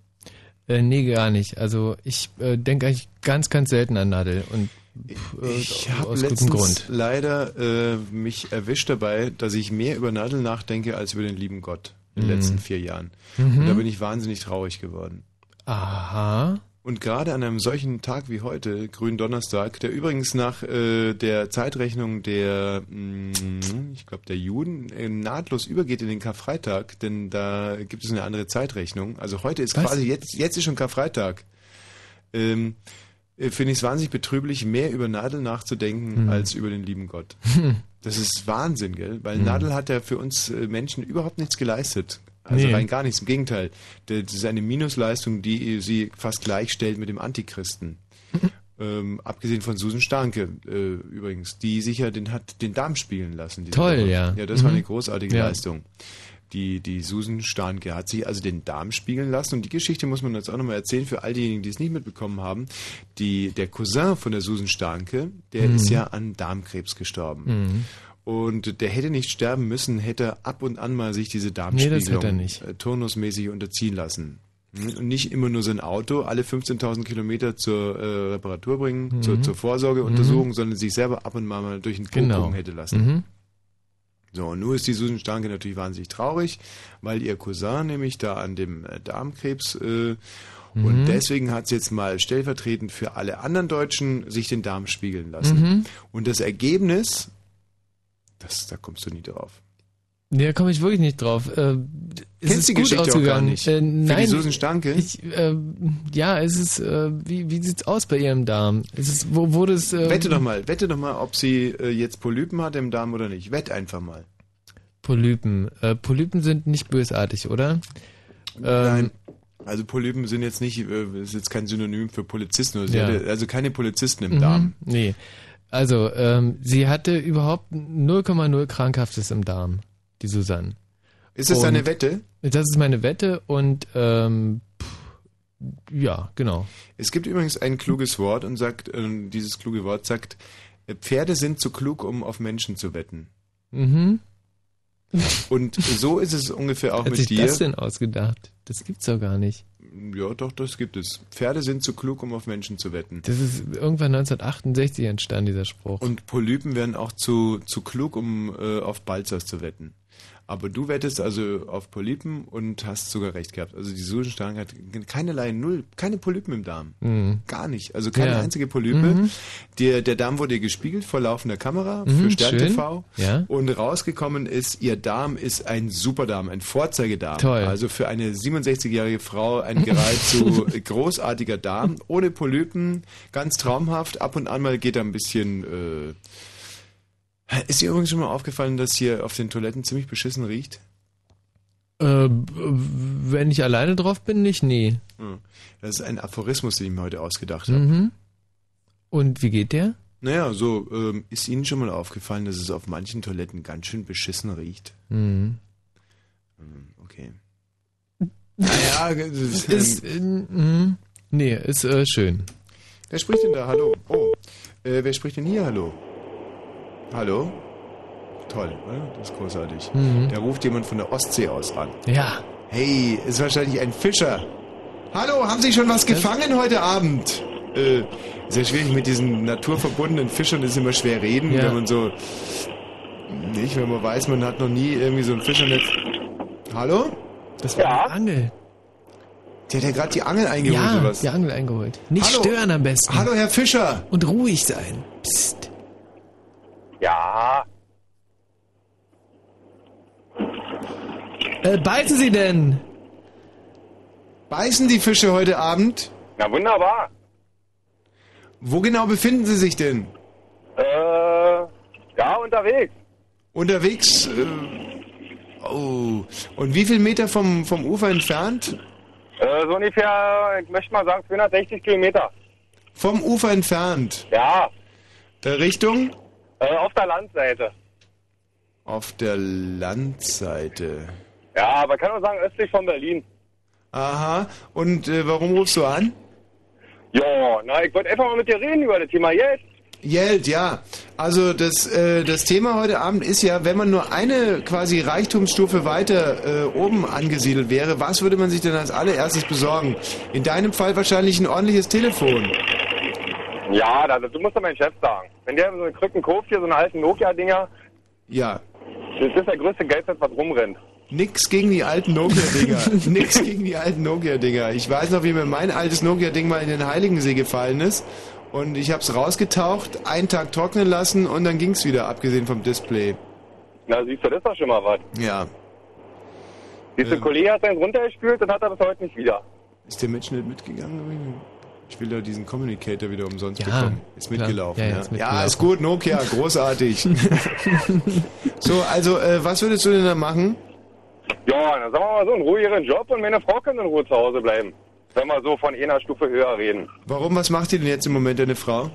[SPEAKER 3] Äh, nee, gar nicht. Also ich äh, denke eigentlich ganz, ganz selten an Nadel und pff, äh,
[SPEAKER 2] Ich habe
[SPEAKER 3] aus
[SPEAKER 2] letztens
[SPEAKER 3] Grund.
[SPEAKER 2] leider äh, mich erwischt dabei, dass ich mehr über Nadel nachdenke als über den lieben Gott in den
[SPEAKER 3] Mhm.
[SPEAKER 2] letzten vier Jahren.
[SPEAKER 3] Mhm.
[SPEAKER 2] Und da bin ich wahnsinnig traurig geworden.
[SPEAKER 3] Aha.
[SPEAKER 2] Und gerade an einem solchen Tag wie heute, Gründonnerstag, der übrigens nach äh, der Zeitrechnung der, mh, ich glaube, der Juden äh, nahtlos übergeht in den Karfreitag, denn da gibt es eine andere Zeitrechnung. Also heute ist
[SPEAKER 3] Was?
[SPEAKER 2] quasi, jetzt, jetzt ist schon Karfreitag. Ähm, äh, Finde ich es wahnsinnig betrüblich, mehr über Nadel nachzudenken
[SPEAKER 3] Hm.
[SPEAKER 2] als über den lieben Gott. (laughs) Das ist Wahnsinn, gell? Weil
[SPEAKER 3] Hm.
[SPEAKER 2] Nadel hat ja für uns äh, Menschen überhaupt nichts geleistet. Also
[SPEAKER 3] Nee.
[SPEAKER 2] rein gar nichts. Im Gegenteil. Das ist eine Minusleistung, die sie fast gleichstellt mit dem Antichristen. (laughs) ähm, abgesehen von Susan Starke äh, übrigens, die sich ja den hat den Darm spielen lassen.
[SPEAKER 3] Toll,
[SPEAKER 2] Woche.
[SPEAKER 3] ja.
[SPEAKER 2] Ja, das war
[SPEAKER 3] Mhm.
[SPEAKER 2] eine großartige
[SPEAKER 3] Ja.
[SPEAKER 2] Leistung. Die, die Susan Starke hat sich also den Darm spiegeln lassen und die Geschichte muss man jetzt auch nochmal erzählen für all diejenigen, die es nicht mitbekommen haben. Die, der Cousin von der Susan Starke, der
[SPEAKER 3] Mhm.
[SPEAKER 2] ist ja an Darmkrebs gestorben.
[SPEAKER 3] Mhm.
[SPEAKER 2] Und der hätte nicht sterben müssen, hätte er ab und an mal sich diese
[SPEAKER 3] Nee,
[SPEAKER 2] Darmspiegelung
[SPEAKER 3] er nicht.
[SPEAKER 2] äh, turnusmäßig unterziehen lassen. Und nicht immer nur sein Auto alle 15.000 Kilometer zur äh, Reparatur bringen,
[SPEAKER 3] Mhm.
[SPEAKER 2] zur, zur Vorsorgeuntersuchung, sondern sich selber ab und mal mal durch den Po
[SPEAKER 3] Genau.
[SPEAKER 2] hätte lassen.
[SPEAKER 3] Mhm.
[SPEAKER 2] So, und nun ist die Susan Starke natürlich wahnsinnig traurig, weil ihr Cousin nämlich da an dem äh, Darmkrebs äh,
[SPEAKER 3] Mhm.
[SPEAKER 2] und deswegen hat sie jetzt mal stellvertretend für alle anderen Deutschen sich den Darm spiegeln lassen.
[SPEAKER 3] Mhm.
[SPEAKER 2] Und das Ergebnis, das, da kommst du nie drauf.
[SPEAKER 3] Nee, da komme ich wirklich nicht drauf. Äh, es
[SPEAKER 2] Kennst
[SPEAKER 3] ist
[SPEAKER 2] die
[SPEAKER 3] gut
[SPEAKER 2] Geschichte auch gar nicht.
[SPEAKER 3] Äh,
[SPEAKER 2] Für
[SPEAKER 3] nein,
[SPEAKER 2] die Susan Stanke?
[SPEAKER 3] Ich, äh, ja, es ist, äh, wie, wie sieht's aus bei ihrem Darm? Es ist, wo wurde es? Äh,
[SPEAKER 2] Wette doch mal, wette doch mal, ob sie äh, jetzt Polypen hat im Darm oder nicht. Wett einfach mal.
[SPEAKER 3] Polypen. Äh, Polypen sind nicht bösartig, oder? Ähm,
[SPEAKER 2] Nein. Also Polypen sind jetzt nicht, äh, ist jetzt kein Synonym für Polizisten. Oder sie
[SPEAKER 3] Ja.
[SPEAKER 2] also keine Polizisten im
[SPEAKER 3] Mhm,
[SPEAKER 2] Darm.
[SPEAKER 3] Nee. Also, ähm, sie hatte überhaupt 0,0 Krankhaftes im Darm, die Susanne.
[SPEAKER 2] Ist das
[SPEAKER 3] Und
[SPEAKER 2] deine Wette?
[SPEAKER 3] Das ist meine Wette und ähm, pff, ja, genau.
[SPEAKER 2] Es gibt übrigens ein kluges Wort und sagt, äh, dieses kluge Wort sagt, äh, Pferde sind zu klug, um auf Menschen zu wetten.
[SPEAKER 3] Mhm.
[SPEAKER 2] Und so ist es ungefähr auch
[SPEAKER 3] Hat
[SPEAKER 2] mit
[SPEAKER 3] sich
[SPEAKER 2] dir.
[SPEAKER 3] das denn ausgedacht? Das gibt's doch gar nicht.
[SPEAKER 2] Ja, doch, das gibt es. Pferde sind zu klug, um auf Menschen zu wetten.
[SPEAKER 3] Das ist irgendwann 1968 entstanden, dieser Spruch.
[SPEAKER 2] Und Polypen werden auch zu, zu klug, um äh, auf Balzers zu wetten. Aber du wettest also auf Polypen und hast sogar recht gehabt. Also die Susan Stark hat keinerlei, null, keine Polypen im Darm.
[SPEAKER 3] Mhm.
[SPEAKER 2] Gar nicht. Also keine
[SPEAKER 3] Ja.
[SPEAKER 2] einzige Polype.
[SPEAKER 3] Mhm.
[SPEAKER 2] Der, der Darm wurde gespiegelt vor laufender Kamera
[SPEAKER 3] Mhm,
[SPEAKER 2] für Stern. TV.
[SPEAKER 3] Ja.
[SPEAKER 2] Und rausgekommen ist, ihr Darm ist ein Superdarm, ein Vorzeigedarm.
[SPEAKER 3] Toll.
[SPEAKER 2] Also für eine 67-jährige Frau ein geradezu (laughs) großartiger Darm, ohne Polypen, ganz traumhaft. Ab und an mal geht er ein bisschen. Äh, ist dir übrigens schon mal aufgefallen, dass hier auf den Toiletten ziemlich beschissen riecht?
[SPEAKER 3] Äh, wenn ich alleine drauf bin, nicht, nee.
[SPEAKER 2] Hm. Das ist ein Aphorismus, den ich mir heute ausgedacht habe.
[SPEAKER 3] Mhm. Und wie geht der?
[SPEAKER 2] Naja, so ähm, ist Ihnen schon mal aufgefallen, dass es auf manchen Toiletten ganz schön beschissen riecht?
[SPEAKER 3] Mhm.
[SPEAKER 2] Hm, Okay. Naja, (laughs) das ist,
[SPEAKER 3] Ist, äh, mhm. nee, ist äh, schön.
[SPEAKER 2] wer spricht denn da? Hallo. Oh, äh, wer spricht denn hier? Hallo. Hallo. Toll, oder? Das ist großartig.
[SPEAKER 3] Mhm.
[SPEAKER 2] Da ruft jemand von der Ostsee aus an.
[SPEAKER 3] Ja.
[SPEAKER 2] Hey, ist wahrscheinlich ein Fischer. Hallo, haben Sie schon was gefangen heute Abend? Äh, ja schwierig mit diesen naturverbundenen Fischern, ist immer schwer reden,
[SPEAKER 3] Ja.
[SPEAKER 2] wenn man so, nicht, wenn man weiß, man hat noch nie irgendwie so ein Fischernetz. Hallo?
[SPEAKER 3] Das war
[SPEAKER 8] Ja.
[SPEAKER 3] die Angel.
[SPEAKER 2] Der hat ja gerade die Angel eingeholt,
[SPEAKER 3] ja,
[SPEAKER 2] oder was?
[SPEAKER 3] die Angel eingeholt. Nicht
[SPEAKER 2] Hallo.
[SPEAKER 3] stören am besten.
[SPEAKER 2] Hallo, Herr Fischer.
[SPEAKER 3] Und ruhig sein. Psst.
[SPEAKER 8] Ja,
[SPEAKER 3] Äh, beißen Sie denn?
[SPEAKER 2] Beißen die Fische heute Abend?
[SPEAKER 8] na wunderbar.
[SPEAKER 2] Wo genau befinden Sie sich denn?
[SPEAKER 8] Äh, ja, unterwegs.
[SPEAKER 2] Unterwegs? Äh, oh. Und wie viel Meter vom, vom Ufer entfernt?
[SPEAKER 8] Äh, so ungefähr, ich möchte mal sagen, 260 Kilometer.
[SPEAKER 2] Vom Ufer entfernt.
[SPEAKER 8] Ja,
[SPEAKER 2] Äh, Richtung?
[SPEAKER 8] Äh, auf der Landseite.
[SPEAKER 2] Auf der Landseite.
[SPEAKER 8] Ja, aber kann man sagen, östlich von Berlin.
[SPEAKER 2] Aha. Und äh, warum rufst du an?
[SPEAKER 8] Ja, na, ich wollte einfach mal mit dir reden über das Thema jetzt.
[SPEAKER 2] Geld, ja. Also das, äh, das Thema heute Abend ist ja, wenn man nur eine quasi Reichtumsstufe weiter äh, oben angesiedelt wäre, was würde man sich denn als allererstes besorgen? In deinem Fall wahrscheinlich ein ordentliches Telefon.
[SPEAKER 8] Ja, da, du musst doch meinen Chef sagen. Wenn der so eine Krücken kauft hier, so eine alten Nokia-Dinger,
[SPEAKER 2] Ja,
[SPEAKER 8] das ist der größte Geldwert, was rumrennt.
[SPEAKER 2] Nix gegen die alten Nokia-Dinger. (laughs) Nix gegen die alten Nokia-Dinger. Ich weiß noch, wie mir mein altes Nokia-Ding mal in den Heiligensee gefallen ist. Und ich hab's rausgetaucht, einen Tag trocknen lassen und dann ging's wieder, abgesehen vom Display.
[SPEAKER 8] Na, siehst du, das ist doch schon mal was.
[SPEAKER 2] Ja.
[SPEAKER 8] Siehst du,
[SPEAKER 2] Ähm.
[SPEAKER 8] Kollege hat seinen runtergespült und hat er das heute nicht wieder.
[SPEAKER 2] Ist der Mitschnitt mitgegangen? Ich will da diesen Communicator wieder umsonst
[SPEAKER 3] Ja,
[SPEAKER 2] bekommen. Ist mitgelaufen,
[SPEAKER 3] Ja,
[SPEAKER 2] ja.
[SPEAKER 3] ja,
[SPEAKER 2] Ja,
[SPEAKER 3] ist mitgelaufen.
[SPEAKER 2] ist gut, Nokia, großartig. (laughs) so, also, äh, was würdest du denn da machen?
[SPEAKER 8] Ja, dann sagen wir mal so, einen ruhigeren Job und meine Frau kann in Ruhe zu Hause bleiben. Wenn wir so von einer Stufe höher reden.
[SPEAKER 2] Warum, was macht ihr denn jetzt im Moment, deine Frau?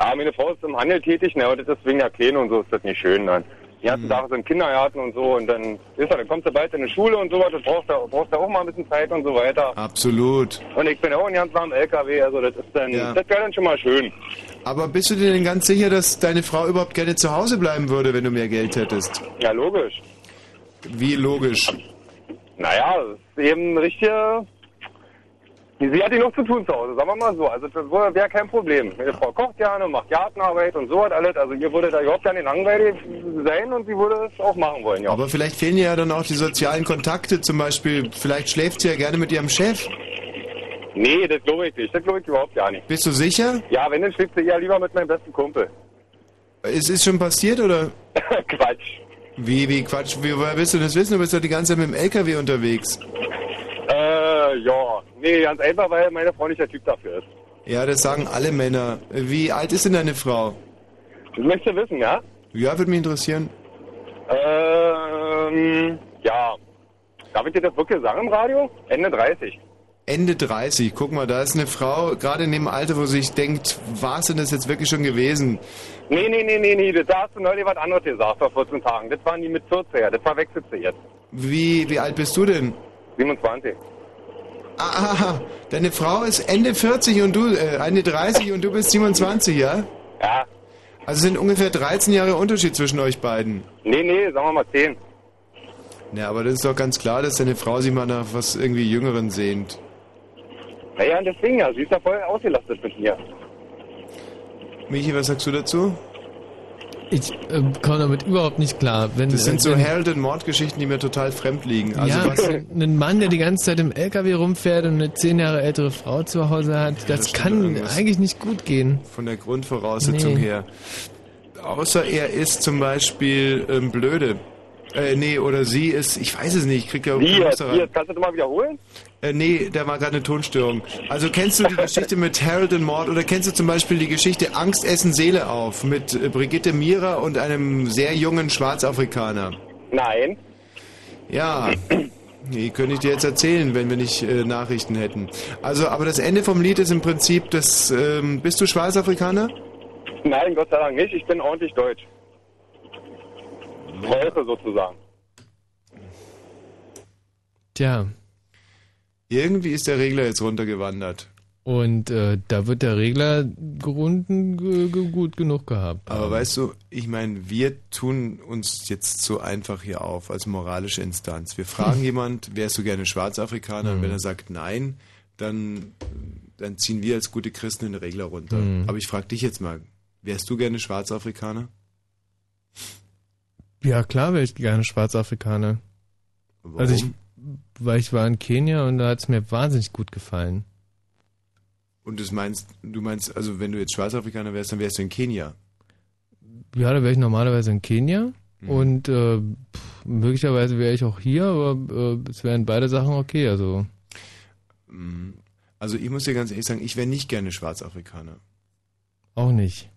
[SPEAKER 8] Ja, meine Frau ist im Handel tätig, ne, und das ist wegen der Kleine und so ist das nicht schön dann. Die ganzen Tage sind Kindergarten und so und dann ist er, dann kommst du bald in die Schule und sowas, das brauchst du, brauchst du auch mal ein bisschen Zeit und so weiter.
[SPEAKER 2] Absolut.
[SPEAKER 8] Und ich bin auch ein ganz am LKW, also das ist dann,
[SPEAKER 2] Ja.
[SPEAKER 8] das wäre dann schon mal schön.
[SPEAKER 2] Aber bist du dir denn ganz sicher, dass deine Frau überhaupt gerne zu Hause bleiben würde, wenn du mehr Geld hättest?
[SPEAKER 8] Ja, logisch.
[SPEAKER 2] Wie logisch?
[SPEAKER 8] Naja, das ist eben richtig. Sie hat genug zu tun zu Hause, sagen wir mal so. Also das wäre kein Problem. Meine Frau kocht gerne, macht Gartenarbeit und so was alles. Also ihr würde da überhaupt gar nicht langweilig sein und sie würde es auch machen wollen, ja.
[SPEAKER 2] Aber vielleicht fehlen ihr ja dann auch die sozialen Kontakte, zum Beispiel, vielleicht schläft sie ja gerne mit ihrem Chef.
[SPEAKER 8] Nee, das glaube ich nicht. Das glaube ich überhaupt gar nicht.
[SPEAKER 2] Bist du sicher?
[SPEAKER 8] Ja, wenn, dann schläft sie eher lieber mit meinem besten Kumpel.
[SPEAKER 2] Es ist schon passiert, oder? (laughs)
[SPEAKER 8] Quatsch.
[SPEAKER 2] Wie, wie, Quatsch, wie, woher willst du das wissen? Du bist doch die ganze Zeit mit dem LKW unterwegs.
[SPEAKER 8] Äh, ja. Nee, ganz einfach, weil meine Frau nicht der Typ dafür ist.
[SPEAKER 2] Ja, das sagen alle Männer. Wie alt ist denn deine Frau?
[SPEAKER 8] Das möchtest du wissen, ja?
[SPEAKER 2] Ja, würde mich interessieren.
[SPEAKER 8] Ähm, ja. Darf ich dir das wirklich sagen im Radio? Ende 30.
[SPEAKER 2] Ende 30. Guck mal, da ist eine Frau, gerade in dem Alter, wo sie sich denkt, war es denn das jetzt wirklich schon gewesen?
[SPEAKER 8] Nee, nee, nee, nee, nee, da hast du neulich was anderes gesagt vor 14 Tagen. Das waren die mit 14, das verwechselt sie jetzt.
[SPEAKER 2] Wie, wie alt bist du denn?
[SPEAKER 8] 27.
[SPEAKER 2] Ah, ah, deine Frau ist Ende 40 und du, äh, Ende 30 und du bist 27, ja?
[SPEAKER 8] Ja.
[SPEAKER 2] Also sind ungefähr 13 Jahre Unterschied zwischen euch beiden.
[SPEAKER 8] Nee, nee, sagen wir mal 10.
[SPEAKER 2] Ja, aber das ist doch ganz klar, dass deine Frau sich mal nach was irgendwie Jüngeren sehnt.
[SPEAKER 8] Naja, und deswegen ja, sie ist ja voll ausgelastet mit mir.
[SPEAKER 2] Michi, was sagst du dazu?
[SPEAKER 3] Ich äh, komme damit überhaupt nicht klar. Wenn,
[SPEAKER 2] Das sind so
[SPEAKER 3] wenn,
[SPEAKER 2] Harold- und Mord-Geschichten, die mir total fremd liegen. Also
[SPEAKER 3] ja,
[SPEAKER 2] was,
[SPEAKER 3] ein Mann, der die ganze Zeit im LKW rumfährt und eine zehn Jahre ältere Frau zu Hause hat, das,
[SPEAKER 2] das stimmt
[SPEAKER 3] kann
[SPEAKER 2] irgendwas.
[SPEAKER 3] eigentlich nicht gut gehen.
[SPEAKER 2] von der Grundvoraussetzung
[SPEAKER 3] Nee.
[SPEAKER 2] her. Außer er ist zum Beispiel ähm, blöde. Äh, nee, oder sie ist, ich weiß es nicht, ich krieg ja
[SPEAKER 8] Wie Wie? Kannst du das mal wiederholen?
[SPEAKER 2] Äh, nee, da war gerade eine Tonstörung. Also kennst du die Geschichte mit Harold und Mord oder kennst du zum Beispiel die Geschichte Angst essen Seele auf mit äh, Brigitte Mira und einem sehr jungen Schwarzafrikaner?
[SPEAKER 8] Nein.
[SPEAKER 2] Ja, die könnte ich dir jetzt erzählen, wenn wir nicht äh, Nachrichten hätten. Also, aber das Ende vom Lied ist im Prinzip, das, ähm, bist du Schwarzafrikaner?
[SPEAKER 8] Nein, Gott sei Dank nicht. Ich bin ordentlich deutsch. Heute sozusagen.
[SPEAKER 3] Tja,
[SPEAKER 2] Irgendwie ist der Regler jetzt runtergewandert.
[SPEAKER 3] und äh, da wird der Regler ge gut genug gehabt.
[SPEAKER 2] Aber weißt du, ich meine, wir tun uns jetzt so einfach hier auf als moralische Instanz. Wir fragen (laughs) jemand, wärst du gerne Schwarzafrikaner? Und wenn er sagt nein, dann, dann ziehen wir als gute Christen den Regler runter.
[SPEAKER 3] Mhm.
[SPEAKER 2] Aber ich frage dich jetzt mal, wärst du gerne Schwarzafrikaner?
[SPEAKER 3] Ja, klar wäre ich gerne Schwarzafrikaner.
[SPEAKER 2] Warum?
[SPEAKER 3] Also ich, weil ich war in Kenia und da hat es mir wahnsinnig gut gefallen.
[SPEAKER 2] Und das meinst, du meinst, also wenn du jetzt Schwarzafrikaner wärst, dann wärst du in Kenia.
[SPEAKER 3] Ja, da wäre ich normalerweise in Kenia
[SPEAKER 2] Mhm.
[SPEAKER 3] und äh, pff, möglicherweise wäre ich auch hier, aber äh, es wären beide Sachen okay. Also
[SPEAKER 2] Mhm. Also ich muss dir ganz ehrlich sagen, ich wäre nicht gerne Schwarzafrikaner.
[SPEAKER 3] auch nicht.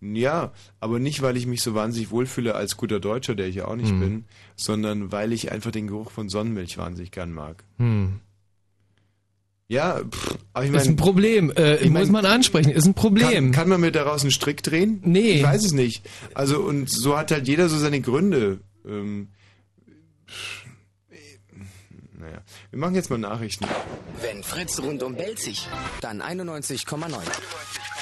[SPEAKER 2] Ja, aber nicht, weil ich mich so wahnsinnig wohlfühle als guter Deutscher, der ich ja auch nicht
[SPEAKER 3] Hm.
[SPEAKER 2] bin, sondern weil ich einfach den Geruch von Sonnenmilch wahnsinnig gern mag.
[SPEAKER 3] Hm.
[SPEAKER 2] Ja, pff, aber ich
[SPEAKER 3] ist ein
[SPEAKER 2] meine,
[SPEAKER 3] Problem. Äh,
[SPEAKER 2] ich mein,
[SPEAKER 3] muss man ansprechen. Ist ein Problem.
[SPEAKER 2] kann, kann man mir daraus einen Strick drehen?
[SPEAKER 3] Nee.
[SPEAKER 2] Ich weiß es nicht. Also und so hat halt jeder so seine Gründe. Ähm, naja, wir machen jetzt mal Nachrichten.
[SPEAKER 9] Wenn Fritz rundum bellt sich, dann 91,9.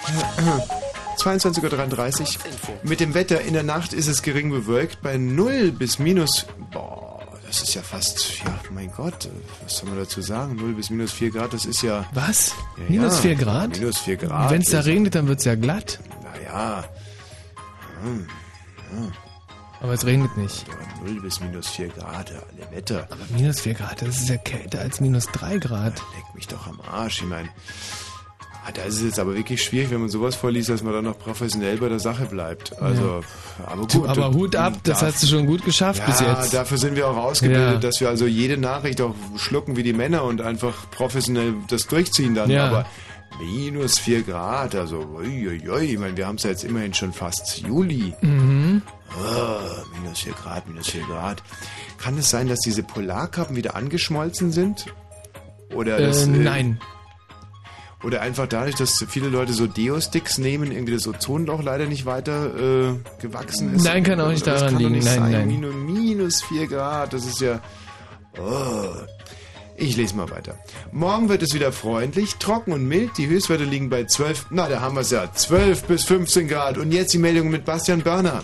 [SPEAKER 9] (clears throat)
[SPEAKER 2] 22.33 Uhr. Mit dem Wetter in der Nacht ist es gering bewölkt bei 0 bis minus. Boah, das ist ja fast. Ja, mein Gott, was soll man dazu sagen? 0 bis minus 4 Grad, das ist ja.
[SPEAKER 3] Was?
[SPEAKER 2] ja
[SPEAKER 3] Minus
[SPEAKER 2] ja,
[SPEAKER 3] 4 Grad?
[SPEAKER 2] Minus 4 Grad.
[SPEAKER 3] Wenn es da regnet, dann wird es ja glatt.
[SPEAKER 2] Naja. Hm,
[SPEAKER 3] Aber es regnet nicht.
[SPEAKER 2] ja, 0 bis minus 4 Grad, ja, alle Wetter.
[SPEAKER 3] Aber minus 4 Grad, das ist ja kälter als minus 3 Grad.
[SPEAKER 2] Leck mich doch am Arsch. Ich meine, ah, da ist es jetzt aber wirklich schwierig, wenn man sowas vorliest, dass man dann noch professionell bei der Sache bleibt. Also, aber gut.
[SPEAKER 3] Du, aber Hut ab, das hast du schon gut geschafft
[SPEAKER 2] ja,
[SPEAKER 3] bis jetzt.
[SPEAKER 2] dafür sind wir auch ausgebildet,
[SPEAKER 3] Ja.
[SPEAKER 2] dass wir also jede Nachricht auch schlucken wie die Männer und einfach professionell das durchziehen dann.
[SPEAKER 3] Ja.
[SPEAKER 2] Aber minus 4 Grad, also uiuiui, ich meine, wir haben es ja jetzt immerhin schon fast Juli.
[SPEAKER 3] Mhm.
[SPEAKER 2] Oh, minus 4 Grad, minus 4 Grad. Kann es sein, dass diese Polarkappen wieder angeschmolzen sind? Oder
[SPEAKER 3] Äh,
[SPEAKER 2] das, äh,
[SPEAKER 3] nein.
[SPEAKER 2] Oder einfach dadurch, dass viele Leute so Deo-Sticks nehmen, irgendwie das Ozonloch leider nicht weiter äh, gewachsen ist.
[SPEAKER 3] Nein, kann auch nicht daran liegen.
[SPEAKER 2] Nicht
[SPEAKER 3] Nein,
[SPEAKER 2] sein.
[SPEAKER 3] nein.
[SPEAKER 2] Minus, minus 4 Grad, das ist ja... Oh. Ich lese mal weiter. Morgen wird es wieder freundlich, trocken und mild. Die Höchstwerte liegen bei 12, na, da haben wir es ja, 12 bis 15 Grad. Und jetzt die Meldung mit Bastian Börner.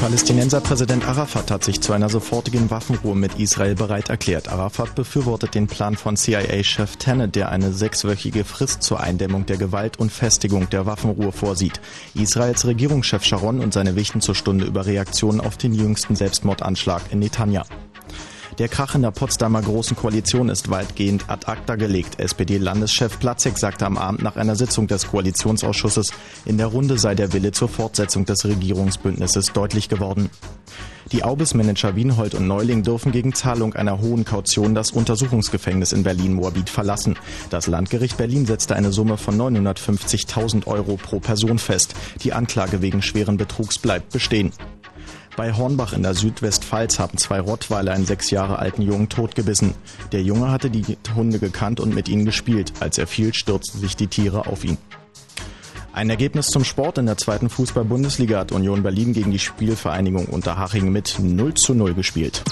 [SPEAKER 9] Palästinenser Präsident Arafat hat sich zu einer sofortigen Waffenruhe mit Israel bereit erklärt. Arafat befürwortet den Plan von CIA-Chef Tenet, der eine sechswöchige Frist zur Eindämmung der Gewalt und Festigung der Waffenruhe vorsieht. Israels Regierungschef Sharon und seine Wichten zur Stunde über Reaktionen auf den jüngsten Selbstmordanschlag in Netanya. Der Krach in der Potsdamer Großen Koalition ist weitgehend ad acta gelegt. SPD-Landeschef Platzek sagte am Abend nach einer Sitzung des Koalitionsausschusses, in der Runde sei der Wille zur Fortsetzung des Regierungsbündnisses deutlich geworden. Die Aubis-Manager Wienhold und Neuling dürfen gegen Zahlung einer hohen Kaution das Untersuchungsgefängnis in Berlin-Moabit verlassen. Das Landgericht Berlin setzte eine Summe von 950.000 Euro pro Person fest. Die Anklage wegen schweren Betrugs bleibt bestehen. Bei Hornbach in der Südwestpfalz haben zwei Rottweiler einen sechs Jahre alten Jungen totgebissen. Der Junge hatte die Hunde gekannt und mit ihnen gespielt. Als er fiel, stürzten sich die Tiere auf ihn. Ein Ergebnis zum Sport in der zweiten Fußball-Bundesliga hat Union Berlin gegen die Spielvereinigung Unterhaching mit 0 zu 0 gespielt.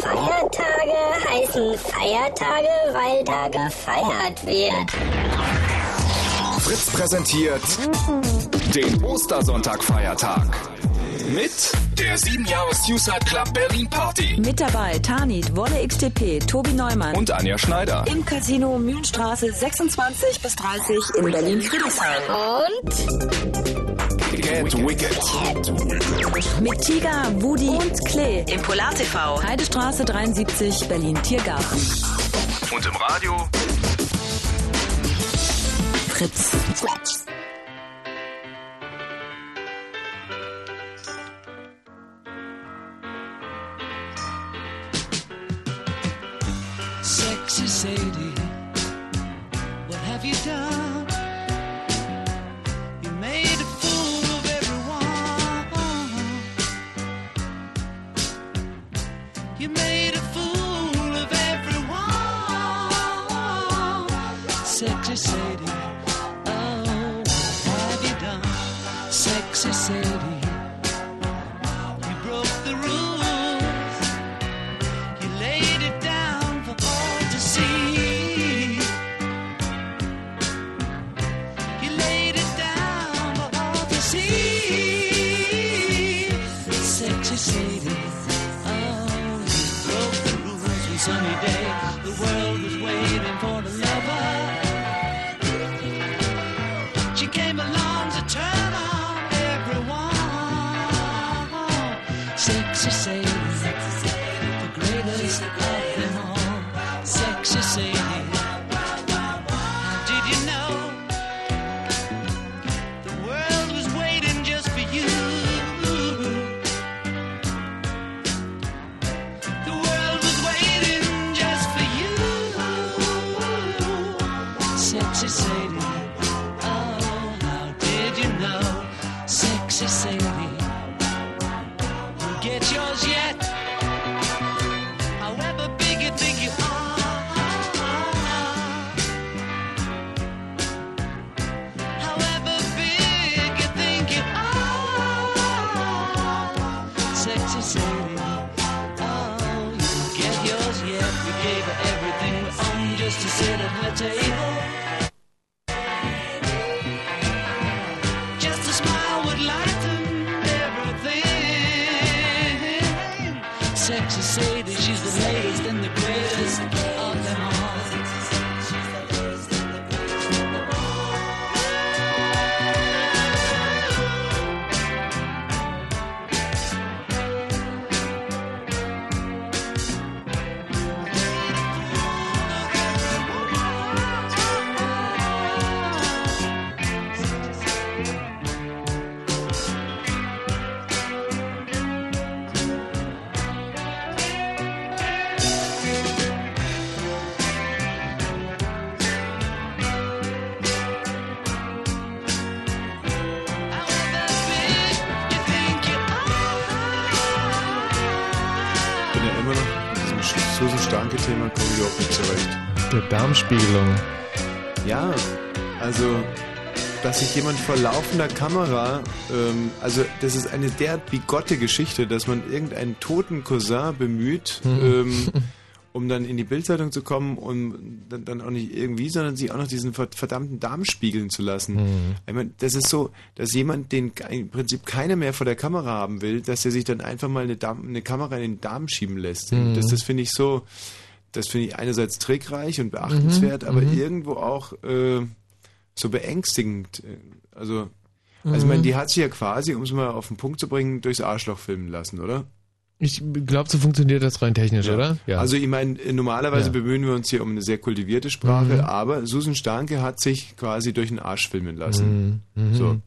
[SPEAKER 10] Feiertage heißen Feiertage, weil da gefeiert wird.
[SPEAKER 11] Fritz präsentiert den Ostersonntag-Feiertag. Mit der 7 Jahres Suicide Club Berlin Party.
[SPEAKER 12] Mit dabei Tanit, Wolle XTP, Tobi Neumann.
[SPEAKER 11] Und Anja Schneider.
[SPEAKER 12] Im Casino Mühlenstraße 26 bis 30 in Berlin-Friedrichshain.
[SPEAKER 10] Und
[SPEAKER 11] Get Wicked.
[SPEAKER 12] Mit Tiger, Woody und Klee. Im Polar TV. Heidestraße 73, Berlin-Tiergarten.
[SPEAKER 11] Und im Radio
[SPEAKER 12] Fritz.
[SPEAKER 13] Sexy Sadie, what have you done?
[SPEAKER 2] Sich jemand vor laufender Kamera, ähm, also das ist eine derart bigotte Geschichte, dass man irgendeinen toten Cousin bemüht, ähm, (laughs) um dann in die Bildzeitung zu kommen und dann, dann auch nicht irgendwie, sondern sich auch noch diesen ver- verdammten Darm spiegeln zu lassen.
[SPEAKER 3] Mhm.
[SPEAKER 2] Ich meine, das ist so, dass jemand, den im Prinzip keiner mehr vor der Kamera haben will, dass er sich dann einfach mal eine, Darm, eine Kamera in den Darm schieben lässt.
[SPEAKER 3] Mhm.
[SPEAKER 2] Das, das finde ich so, das finde ich einerseits trickreich und beachtenswert,
[SPEAKER 3] Mhm.
[SPEAKER 2] aber
[SPEAKER 3] Mhm.
[SPEAKER 2] irgendwo auch äh, so beängstigend. Äh, Also, also ich
[SPEAKER 3] Mhm.
[SPEAKER 2] meine, die hat sich ja quasi, um es mal auf den Punkt zu bringen, durchs Arschloch filmen lassen, oder?
[SPEAKER 3] Ich glaube, so funktioniert das rein technisch, oder? Ja.
[SPEAKER 2] Also ich meine, äh, normalerweise
[SPEAKER 3] Ja.
[SPEAKER 2] bemühen wir uns hier um eine sehr kultivierte Sprache,
[SPEAKER 3] Mhm.
[SPEAKER 2] aber Susan Starke hat sich quasi durch den Arsch filmen lassen.
[SPEAKER 3] Mhm. Mhm.
[SPEAKER 2] So.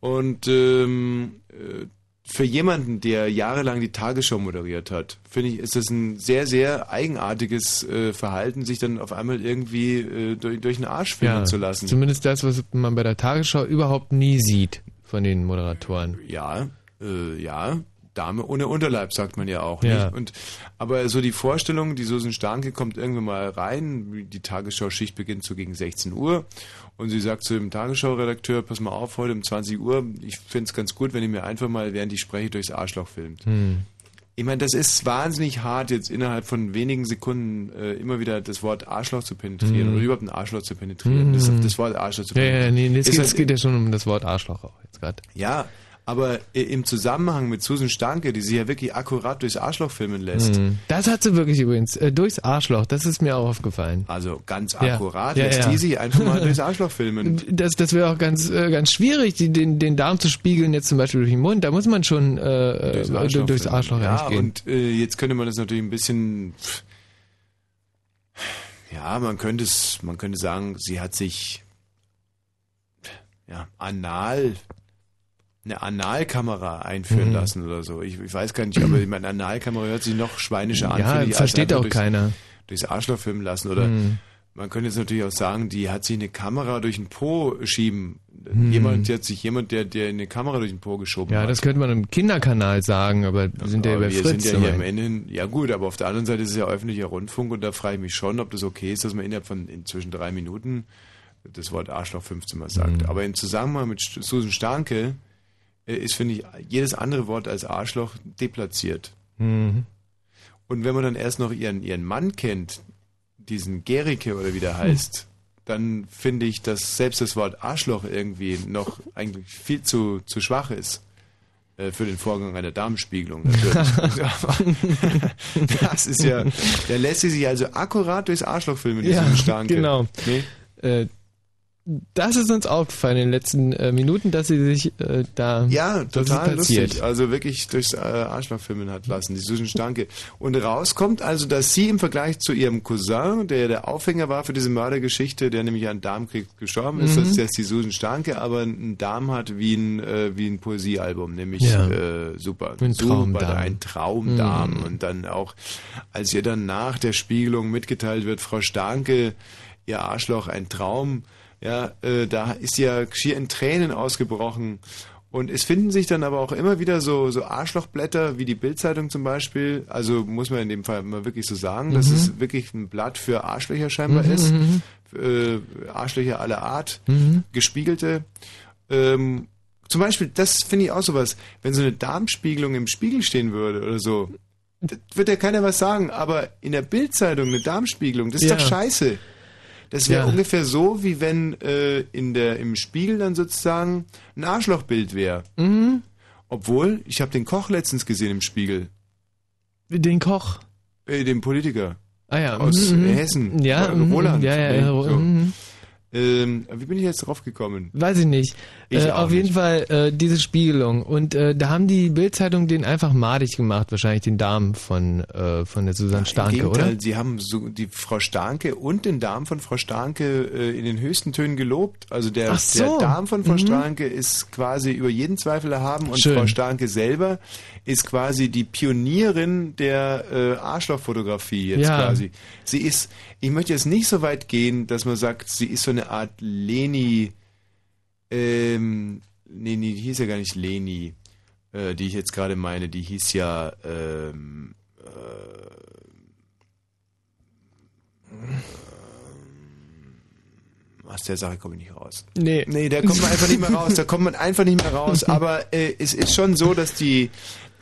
[SPEAKER 2] Und ähm, äh, für jemanden, der jahrelang die Tagesschau moderiert hat, finde ich, ist das ein sehr, sehr eigenartiges äh, Verhalten, sich dann auf einmal irgendwie äh, durch, durch den Arsch filmen
[SPEAKER 3] ja,
[SPEAKER 2] zu lassen.
[SPEAKER 3] Zumindest das, was man bei der Tagesschau überhaupt nie sieht von den Moderatoren.
[SPEAKER 2] Ja, äh, ja. Dame ohne Unterleib, sagt man ja auch.
[SPEAKER 3] Ja.
[SPEAKER 2] Nicht? Und, aber so die Vorstellung, die Susan Starke kommt irgendwann mal rein, die Tagesschau-Schicht beginnt so gegen 16 Uhr und sie sagt zu dem Tagesschau-Redakteur, pass mal auf, heute um 20 Uhr, ich finde es ganz gut, wenn ihr mir einfach mal, während ich spreche, durchs Arschloch filmt.
[SPEAKER 3] Hm.
[SPEAKER 2] Ich meine, das ist wahnsinnig hart, jetzt innerhalb von wenigen Sekunden äh, immer wieder das Wort Arschloch zu penetrieren
[SPEAKER 3] Mhm.
[SPEAKER 2] oder überhaupt ein Arschloch zu penetrieren. Das,
[SPEAKER 3] Mhm.
[SPEAKER 2] das Wort Arschloch zu
[SPEAKER 3] Ja,
[SPEAKER 2] penetrieren.
[SPEAKER 3] ja, nee, es geht,
[SPEAKER 2] halt-
[SPEAKER 3] es geht ja schon um das Wort Arschloch auch jetzt gerade.
[SPEAKER 2] ja, aber äh, im Zusammenhang mit Susan Stanke, die sie ja wirklich akkurat durchs Arschloch filmen lässt,
[SPEAKER 3] Mhm. Das hat sie wirklich übrigens. Äh, durchs Arschloch, das ist mir auch aufgefallen.
[SPEAKER 2] also ganz akkurat,
[SPEAKER 3] Ja,
[SPEAKER 2] lässt
[SPEAKER 3] ja.
[SPEAKER 2] die sich einfach mal durchs Arschloch filmen. (laughs)
[SPEAKER 3] Das, das wäre auch ganz, äh, ganz schwierig, die, den, den Darm zu spiegeln, jetzt zum Beispiel durch den Mund. Da muss man schon äh, durchs Arschloch, durchs. Arschloch
[SPEAKER 2] ja,
[SPEAKER 3] gehen.
[SPEAKER 2] und äh, jetzt könnte man das natürlich ein bisschen, ja, man könnte es, man könnte sagen, sie hat sich, ja, anal, eine Analkamera einführen
[SPEAKER 3] Mhm.
[SPEAKER 2] lassen oder so. Ich, ich weiß gar nicht, aber meine, Analkamera hört sich noch schweinischer an.
[SPEAKER 3] Ja,
[SPEAKER 2] ich, als
[SPEAKER 3] versteht auch
[SPEAKER 2] durchs,
[SPEAKER 3] keiner.
[SPEAKER 2] Durchs Arschloch filmen lassen oder
[SPEAKER 3] Mhm.
[SPEAKER 2] man könnte jetzt natürlich auch sagen, die hat sich eine Kamera durch den Po schieben.
[SPEAKER 3] Mhm.
[SPEAKER 2] Jemand, der hat sich jemand, der, der eine Kamera durch den Po geschoben
[SPEAKER 3] Ja,
[SPEAKER 2] hat.
[SPEAKER 3] das könnte man im Kinderkanal sagen, aber wir sind ja
[SPEAKER 2] Aber
[SPEAKER 3] bei
[SPEAKER 2] wir
[SPEAKER 3] Fritz.
[SPEAKER 2] sind ja hier am. Ende, ja gut, aber auf der anderen Seite ist es ja öffentlicher Rundfunk und da frage ich mich schon, ob das okay ist, dass man innerhalb von inzwischen drei Minuten das Wort Arschloch 15 Mal sagt.
[SPEAKER 3] Mhm.
[SPEAKER 2] Aber im Zusammenhang mit Susan Starke ist, finde ich, jedes andere Wort als Arschloch deplatziert.
[SPEAKER 3] Mhm.
[SPEAKER 2] Und wenn man dann erst noch ihren, ihren Mann kennt, diesen Gericke oder wie der heißt, dann finde ich, dass selbst das Wort Arschloch irgendwie noch eigentlich viel zu, zu schwach ist. äh, Für den Vorgang einer Darmspiegelung (laughs) (laughs) das ist ja, der lässt sie sich also akkurat durchs Arschloch filmen,
[SPEAKER 3] Ja,
[SPEAKER 2] diesen Starke.
[SPEAKER 3] genau.
[SPEAKER 2] Nee?
[SPEAKER 3] Äh, das ist uns aufgefallen in den letzten äh, Minuten, dass sie sich äh, da
[SPEAKER 2] Ja, total lustig. Also wirklich durchs äh, Arschloch filmen hat lassen, die Susan Stanke. Und rauskommt also, dass sie im Vergleich zu ihrem Cousin, der der Aufhänger war für diese Mördergeschichte, der nämlich an Darmkrieg gestorben ist,
[SPEAKER 3] Mhm.
[SPEAKER 2] dass, dass die Susan Stanke aber einen Darm hat wie ein, äh, wie ein Poesiealbum, nämlich
[SPEAKER 3] Ja.
[SPEAKER 2] äh, super.
[SPEAKER 3] Ein
[SPEAKER 2] super,
[SPEAKER 3] Traumdarm.
[SPEAKER 2] Ein Traumdarm.
[SPEAKER 3] Mhm.
[SPEAKER 2] Und dann auch, als ihr dann nach der Spiegelung mitgeteilt wird, Frau Stanke, ihr Arschloch, ein Traum, ja, äh, da ist ja schier in Tränen ausgebrochen. Und es finden sich dann aber auch immer wieder so, so Arschlochblätter, wie die Bildzeitung zum Beispiel. Also muss man in dem Fall mal wirklich so sagen, dass
[SPEAKER 3] Mhm.
[SPEAKER 2] es wirklich ein Blatt für Arschlöcher scheinbar
[SPEAKER 3] Mhm,
[SPEAKER 2] ist.
[SPEAKER 3] mhm.
[SPEAKER 2] Äh, Arschlöcher aller Art,
[SPEAKER 3] Mhm.
[SPEAKER 2] gespiegelte. Ähm, zum Beispiel, das finde ich auch sowas, wenn so eine Darmspiegelung im Spiegel stehen würde oder so, wird ja keiner was sagen, aber in der Bildzeitung eine Darmspiegelung, das ist
[SPEAKER 3] Ja.
[SPEAKER 2] doch scheiße. Das wäre
[SPEAKER 3] Ja.
[SPEAKER 2] ungefähr so, wie wenn äh, in der, im Spiegel dann sozusagen ein Arschlochbild wäre.
[SPEAKER 3] Mhm.
[SPEAKER 2] Obwohl, ich habe den Koch letztens gesehen im Spiegel.
[SPEAKER 3] Den Koch.
[SPEAKER 2] Äh, den Politiker.
[SPEAKER 3] Ah ja.
[SPEAKER 2] Aus
[SPEAKER 3] mhm, mhm.
[SPEAKER 2] Hessen.
[SPEAKER 3] Ja,
[SPEAKER 2] Äh,
[SPEAKER 3] mhm,
[SPEAKER 2] Roland.
[SPEAKER 3] Ja, ja, ja,
[SPEAKER 2] so.
[SPEAKER 3] mhm.
[SPEAKER 2] Ähm, wie bin ich jetzt drauf gekommen?
[SPEAKER 3] Weiß ich nicht.
[SPEAKER 2] Ich
[SPEAKER 3] äh, auf jeden Fall äh, diese Spiegelung. Und äh, da haben die Bildzeitung den einfach madig gemacht, wahrscheinlich den Darm von, äh, von der Susanne Starke,
[SPEAKER 2] Im Gegenteil,
[SPEAKER 3] oder?
[SPEAKER 2] Sie haben so die Frau Starke und den Darm von Frau Starke äh, in den höchsten Tönen gelobt. Also der,
[SPEAKER 3] Ach so.
[SPEAKER 2] der Darm von Frau
[SPEAKER 3] Mhm.
[SPEAKER 2] Starke ist quasi über jeden Zweifel erhaben und
[SPEAKER 3] Schön.
[SPEAKER 2] Frau Starke selber ist quasi die Pionierin der äh, Arschlochfotografie jetzt
[SPEAKER 3] Ja.
[SPEAKER 2] quasi. Sie ist, ich möchte jetzt nicht so weit gehen, dass man sagt, sie ist so eine Art Leni, ähm, nee, nee, die hieß ja gar nicht Leni, äh, die ich jetzt gerade meine, die hieß ja, ähm, Aus der Sache komme ich nicht raus.
[SPEAKER 3] Nee.
[SPEAKER 2] Nee, da kommt man einfach nicht mehr raus. Da kommt man einfach nicht mehr raus. (laughs) Aber äh, es ist schon so, dass die,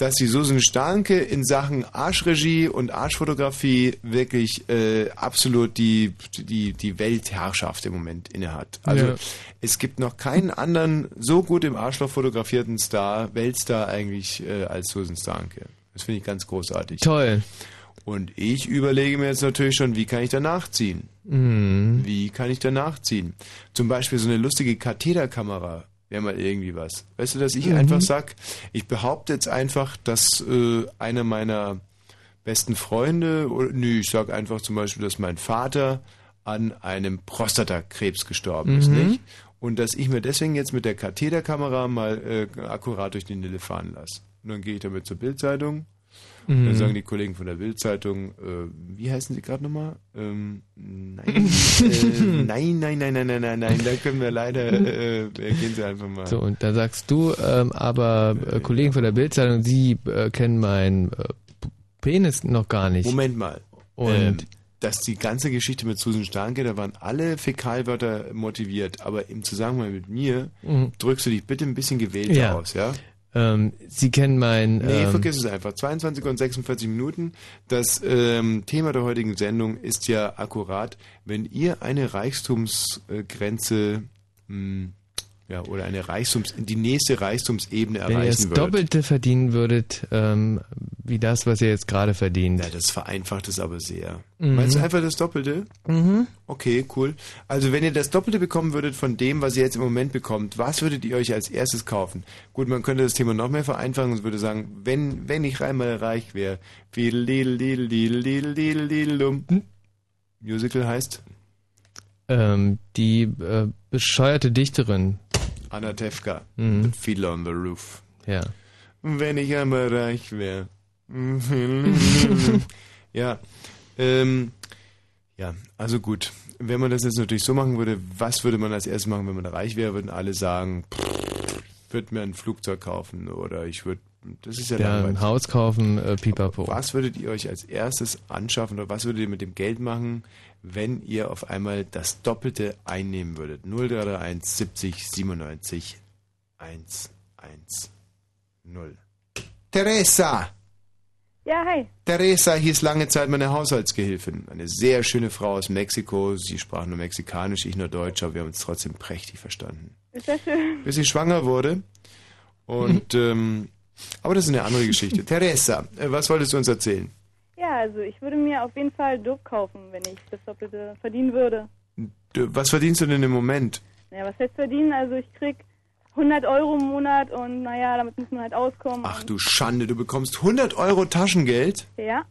[SPEAKER 2] dass die Susan Starke in Sachen Arschregie und Arschfotografie wirklich äh, absolut die, die, die Weltherrschaft im Moment innehat. Also
[SPEAKER 3] Ja.
[SPEAKER 2] es gibt noch keinen anderen so gut im Arschloch fotografierten Star, Weltstar eigentlich, äh, als Susan Starke. Das finde ich ganz großartig.
[SPEAKER 3] Toll.
[SPEAKER 2] Und ich überlege mir jetzt natürlich schon, wie kann ich da nachziehen?
[SPEAKER 3] Mhm.
[SPEAKER 2] Wie kann ich da nachziehen? Zum Beispiel so eine lustige Kathederkamera wäre mal irgendwie was. Weißt du, dass ich
[SPEAKER 3] Mhm.
[SPEAKER 2] einfach sag, ich behaupte jetzt einfach, dass äh, einer meiner besten Freunde, oder, nö, ich sag einfach zum Beispiel, dass mein Vater an einem Prostatakrebs gestorben ist,
[SPEAKER 3] Mhm.
[SPEAKER 2] nicht? Und dass ich mir deswegen jetzt mit der Kathederkamera mal äh, akkurat durch die Nille fahren lasse. Und dann gehe ich damit zur Bildzeitung.
[SPEAKER 3] Mhm.
[SPEAKER 2] Dann sagen die Kollegen von der Bildzeitung, äh, wie heißen sie gerade nochmal? Ähm, nein, (laughs) äh, nein, nein, nein, nein, nein, nein, nein, da können wir leider, äh, äh, gehen Sie einfach mal.
[SPEAKER 3] So, und da sagst du, ähm, aber äh, Kollegen von der Bildzeitung, Sie äh, kennen meinen Penis noch gar nicht.
[SPEAKER 2] Moment mal.
[SPEAKER 3] Und
[SPEAKER 2] ähm, dass die ganze Geschichte mit Susan Starke, da waren alle Fäkalwörter motiviert, aber im Zusammenhang mit mir
[SPEAKER 3] Mhm.
[SPEAKER 2] drückst du dich bitte ein bisschen gewählter
[SPEAKER 3] Ja.
[SPEAKER 2] aus, ja?
[SPEAKER 3] Ähm, Sie kennen mein...
[SPEAKER 2] Nee,
[SPEAKER 3] ähm,
[SPEAKER 2] vergiss es einfach. 22 und 46 Minuten. Das ähm, Thema der heutigen Sendung ist ja akkurat, wenn ihr eine Reichtumsgrenze mh, ja, oder eine Reichtums, die nächste Reichtumsebene
[SPEAKER 3] Wenn ihr
[SPEAKER 2] erreichen
[SPEAKER 3] das
[SPEAKER 2] würdet.
[SPEAKER 3] Doppelte verdienen würdet, ähm, wie das, was ihr jetzt gerade verdient.
[SPEAKER 2] Ja, das vereinfacht es aber sehr.
[SPEAKER 3] Mhm.
[SPEAKER 2] Meinst du einfach das Doppelte?
[SPEAKER 3] Mhm.
[SPEAKER 2] Okay, cool. Also wenn ihr das Doppelte bekommen würdet von dem, was ihr jetzt im Moment bekommt, was würdet ihr euch als erstes kaufen? Gut, man könnte das Thema noch mehr vereinfachen und würde sagen, wenn, wenn ich einmal reich wäre, Fiedel-Diedel-Diedel-Diedel-Diedel-Diedel-Dum. Musical heißt
[SPEAKER 3] Ähm, die äh, bescheuerte Dichterin.
[SPEAKER 2] Anna Tefka,
[SPEAKER 3] Mhm.
[SPEAKER 2] The Fiddler on the Roof.
[SPEAKER 3] Ja.
[SPEAKER 2] Wenn ich einmal reich wäre. (laughs) ja, ähm, ja, also gut. Wenn man das jetzt natürlich so machen würde, was würde man als erstes machen, wenn man reich wäre? Würden alle sagen, ich würde mir ein Flugzeug kaufen oder ich würde, das ist ja,
[SPEAKER 3] Ja, ein Haus kaufen, äh, pipapo.
[SPEAKER 2] Was würdet ihr euch als erstes anschaffen oder was würdet ihr mit dem Geld machen, wenn ihr auf einmal das Doppelte einnehmen würdet? 0331 70 97 110. Teresa!
[SPEAKER 14] Ja, hi.
[SPEAKER 2] Teresa hieß lange Zeit meine Haushaltsgehilfin. Eine sehr schöne Frau aus Mexiko. Sie sprach nur Mexikanisch, ich nur Deutsch, aber wir haben uns trotzdem prächtig verstanden.
[SPEAKER 14] Ist das schön?
[SPEAKER 2] Bis sie schwanger wurde. Und, (laughs) ähm, aber das ist eine andere Geschichte. Teresa, äh, was wolltest du uns erzählen?
[SPEAKER 14] Also ich würde mir auf jeden Fall Dope kaufen, wenn ich das Doppelte verdienen würde.
[SPEAKER 2] Was verdienst du denn im Moment?
[SPEAKER 14] Naja, was heißt verdienen? Also ich krieg 100 Euro im Monat und naja, damit muss man halt auskommen.
[SPEAKER 2] Ach du Schande, du bekommst 100 Euro Taschengeld?
[SPEAKER 14] Ja,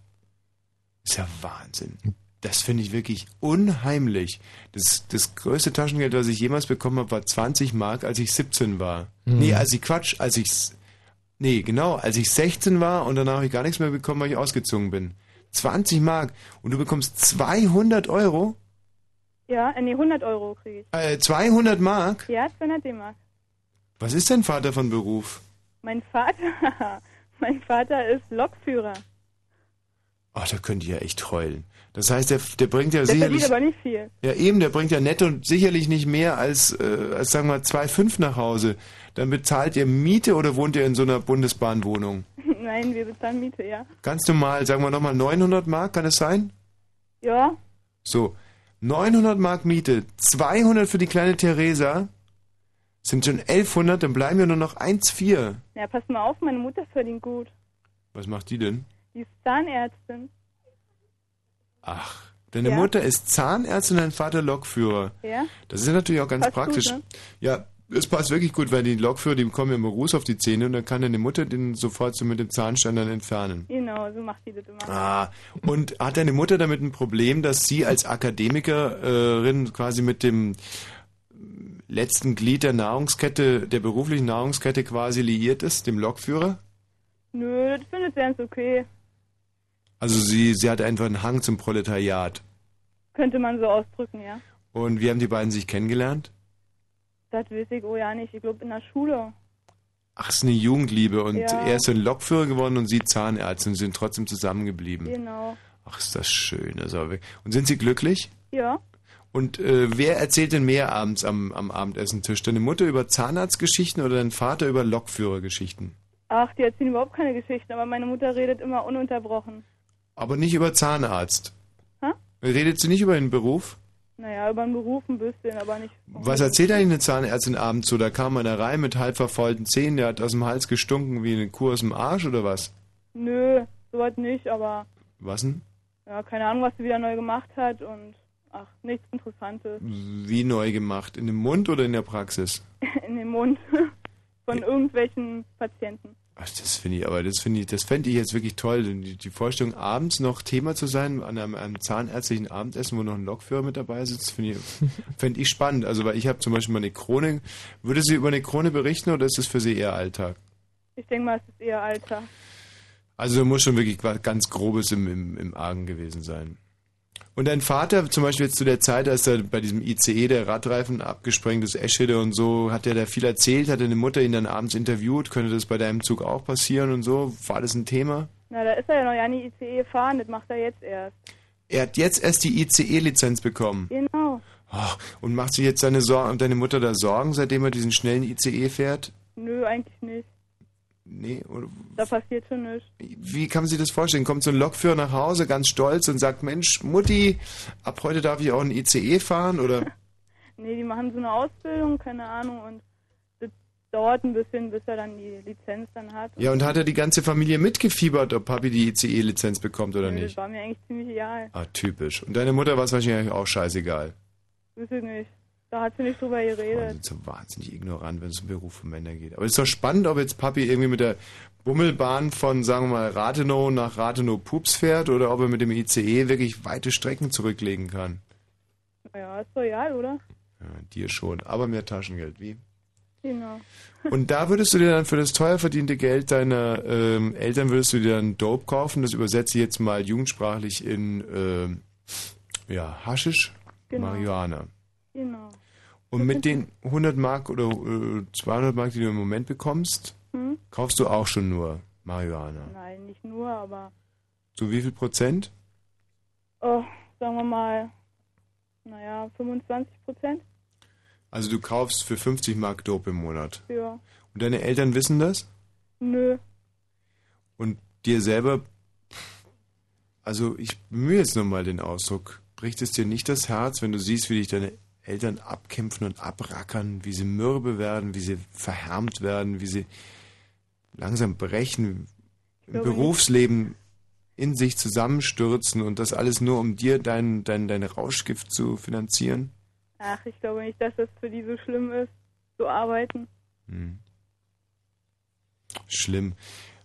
[SPEAKER 2] Ist ja Wahnsinn. Das finde ich wirklich unheimlich. Das, das größte Taschengeld, was ich jemals bekommen habe, war 20 Mark, als ich 17 war.
[SPEAKER 3] Mhm.
[SPEAKER 2] Nee, als ich Quatsch, als ich Nee, genau, als ich 16 war und danach habe ich gar nichts mehr bekommen, weil ich ausgezogen bin. 20 Mark und du bekommst 200 Euro?
[SPEAKER 14] ja, äh, nee, 100 Euro kriege ich.
[SPEAKER 2] Äh, 200 Mark?
[SPEAKER 14] Ja, 200 D-Mark.
[SPEAKER 2] Was ist dein Vater von Beruf?
[SPEAKER 14] Mein Vater, (laughs) mein Vater ist Lokführer.
[SPEAKER 2] Ach, da könnt ihr ja echt heulen. Das heißt, der, der bringt ja
[SPEAKER 14] Der
[SPEAKER 2] sicherlich...
[SPEAKER 14] verdient aber nicht viel.
[SPEAKER 2] Ja, eben, der bringt ja netto und sicherlich nicht mehr als, äh, als sagen wir mal, 2,5 nach Hause. Dann bezahlt ihr Miete oder wohnt ihr in so einer Bundesbahnwohnung?
[SPEAKER 14] Nein, wir bezahlen Miete, ja.
[SPEAKER 2] Ganz normal, sagen wir nochmal 900 Mark, kann es sein?
[SPEAKER 14] Ja,
[SPEAKER 2] So, 900 Mark Miete, 200 für die kleine Theresa, sind schon 1100, dann bleiben ja nur noch 1,4.
[SPEAKER 14] ja, pass mal auf, meine Mutter verdient gut.
[SPEAKER 2] Was macht die denn?
[SPEAKER 14] Die ist Zahnärztin.
[SPEAKER 2] Ach, deine
[SPEAKER 14] Ja.
[SPEAKER 2] Mutter ist Zahnärztin, dein Vater Lokführer.
[SPEAKER 14] Ja?
[SPEAKER 2] Das ist ja natürlich auch ganz
[SPEAKER 14] Passt gut,
[SPEAKER 2] praktisch.
[SPEAKER 14] ne?
[SPEAKER 2] Ja, es passt wirklich gut, weil die Lokführer, die bekommen ja immer Ruß auf die Zähne und dann kann deine Mutter den sofort so mit dem Zahnstein dann entfernen.
[SPEAKER 14] Genau, so macht die das immer.
[SPEAKER 2] Ah, und hat deine Mutter damit ein Problem, dass sie als Akademikerin quasi mit dem letzten Glied der Nahrungskette, der beruflichen Nahrungskette quasi liiert ist, dem Lokführer?
[SPEAKER 14] Nö, das findet sie ganz okay.
[SPEAKER 2] Also sie, sie hat einfach einen Hang zum Proletariat.
[SPEAKER 14] Könnte man so ausdrücken, ja.
[SPEAKER 2] Und wie haben die beiden sich kennengelernt?
[SPEAKER 14] Das weiß ich oh ja nicht. Ich glaube in der Schule.
[SPEAKER 2] Ach, es ist eine Jugendliebe und
[SPEAKER 14] Ja.
[SPEAKER 2] er ist so ein Lokführer geworden und sie Zahnärztin und sind trotzdem zusammengeblieben.
[SPEAKER 14] Genau.
[SPEAKER 2] Ach, ist das schön. Das ist aber weg. Und sind Sie glücklich?
[SPEAKER 14] Ja.
[SPEAKER 2] Und äh, wer erzählt denn mehr abends am, am Abendessentisch? Deine Mutter über Zahnarztgeschichten oder dein Vater über Lokführergeschichten?
[SPEAKER 14] Ach, die erzählen überhaupt keine Geschichten, aber meine Mutter redet immer ununterbrochen.
[SPEAKER 2] Aber nicht über Zahnarzt.
[SPEAKER 14] Hä?
[SPEAKER 2] Redet sie nicht über den Beruf?
[SPEAKER 14] Naja, über den Beruf ein bisschen, aber nicht.
[SPEAKER 2] Was erzählt eigentlich eine Zahnärztin abends so? Da kam einer rein mit halb verfaulten Zähnen, der hat aus dem Hals gestunken wie eine Kuh aus dem Arsch oder was?
[SPEAKER 14] Nö, sowas nicht, aber
[SPEAKER 2] Was denn?
[SPEAKER 14] ja, keine Ahnung, was sie wieder neu gemacht hat und ach, nichts Interessantes.
[SPEAKER 2] Wie neu gemacht? In dem Mund oder in der Praxis? (laughs)
[SPEAKER 14] In den Mund (laughs) von irgendwelchen Patienten.
[SPEAKER 2] Ach, das finde ich, aber das finde ich, das fände ich jetzt wirklich toll. denn Die, die Vorstellung, abends noch Thema zu sein an einem, einem zahnärztlichen Abendessen, wo noch ein Lokführer mit dabei sitzt, finde ich, (laughs) fände ich spannend. Also, weil ich habe zum Beispiel mal eine Krone. Würde sie über eine Krone berichten oder ist das für sie eher Alltag?
[SPEAKER 14] Ich denke mal, es ist eher Alter.
[SPEAKER 2] Also, da muss schon wirklich was ganz Grobes im, im, im Argen gewesen sein. Und dein Vater, zum Beispiel jetzt zu der Zeit, als er bei diesem ICE der Radreifen abgesprengt ist, Eschede und so, hat er da viel erzählt, hat deine Mutter ihn dann abends interviewt, könnte das bei deinem Zug auch passieren und so? War das ein Thema?
[SPEAKER 14] Na, da ist er ja noch ja nie ICE gefahren, das macht er jetzt erst.
[SPEAKER 2] Er hat jetzt erst die ICE-Lizenz bekommen.
[SPEAKER 14] Genau.
[SPEAKER 2] Oh, und macht sich jetzt seine, Sor deine Mutter da Sorgen, seitdem er diesen schnellen ICE fährt?
[SPEAKER 14] Nö, eigentlich nicht.
[SPEAKER 2] Nee, oder
[SPEAKER 14] Da passiert schon nichts.
[SPEAKER 2] wie kann man sich das vorstellen? Kommt so ein Lokführer nach Hause, ganz stolz und sagt, Mensch, Mutti, ab heute darf ich auch einen ICE fahren, oder? (laughs)
[SPEAKER 14] Nee, die machen so eine Ausbildung, keine Ahnung, und das dauert ein bisschen, bis er dann die Lizenz dann hat.
[SPEAKER 2] Ja, und hat er die ganze Familie mitgefiebert, ob Papi die ICE-Lizenz bekommt oder
[SPEAKER 14] Nö,
[SPEAKER 2] nicht?
[SPEAKER 14] Das war mir eigentlich ziemlich egal.
[SPEAKER 2] Ah, typisch. Und deine Mutter war es wahrscheinlich auch scheißegal.
[SPEAKER 14] Ich nicht. Da hat sie nicht drüber geredet.
[SPEAKER 2] sind so wahnsinnig ignorant, wenn es um Beruf von Männern geht. Aber es ist doch spannend, ob jetzt Papi irgendwie mit der Bummelbahn von, sagen wir mal, Rathenow nach Rathenow-Pups fährt oder ob er mit dem ICE wirklich weite Strecken zurücklegen kann.
[SPEAKER 14] Naja, ist doch egal, oder?
[SPEAKER 2] Ja, dir schon. Aber mehr Taschengeld, wie?
[SPEAKER 14] Genau. (laughs)
[SPEAKER 2] Und da würdest du dir dann für das teuer verdiente Geld deiner ähm, Eltern, würdest du dir dann Dope kaufen? Das übersetze ich jetzt mal jugendsprachlich in, ähm, ja, Haschisch,
[SPEAKER 14] Genau.
[SPEAKER 2] Marihuana.
[SPEAKER 14] Genau.
[SPEAKER 2] Und mit den 100 Mark oder äh, 200 Mark, die du im Moment bekommst,
[SPEAKER 14] Hm?
[SPEAKER 2] kaufst du auch schon nur Marihuana.
[SPEAKER 14] Nein, nicht nur, aber,
[SPEAKER 2] Zu wie viel Prozent?
[SPEAKER 14] oh, sagen wir mal, naja, 25 Prozent.
[SPEAKER 2] Also du kaufst für 50 Mark Dope im Monat.
[SPEAKER 14] Ja.
[SPEAKER 2] Und deine Eltern wissen das?
[SPEAKER 14] Nö.
[SPEAKER 2] Und dir selber, also ich bemühe jetzt nochmal den Ausdruck, bricht es dir nicht das Herz, wenn du siehst, wie dich deine Eltern abkämpfen und abrackern, wie sie mürbe werden, wie sie verhärmt werden, wie sie langsam brechen, im. Berufsleben in sich zusammenstürzen und das alles nur, um dir dein, dein, dein Rauschgift zu finanzieren?
[SPEAKER 14] Ach, ich glaube nicht, dass das für die so schlimm ist, zu arbeiten.
[SPEAKER 2] Hm. Schlimm.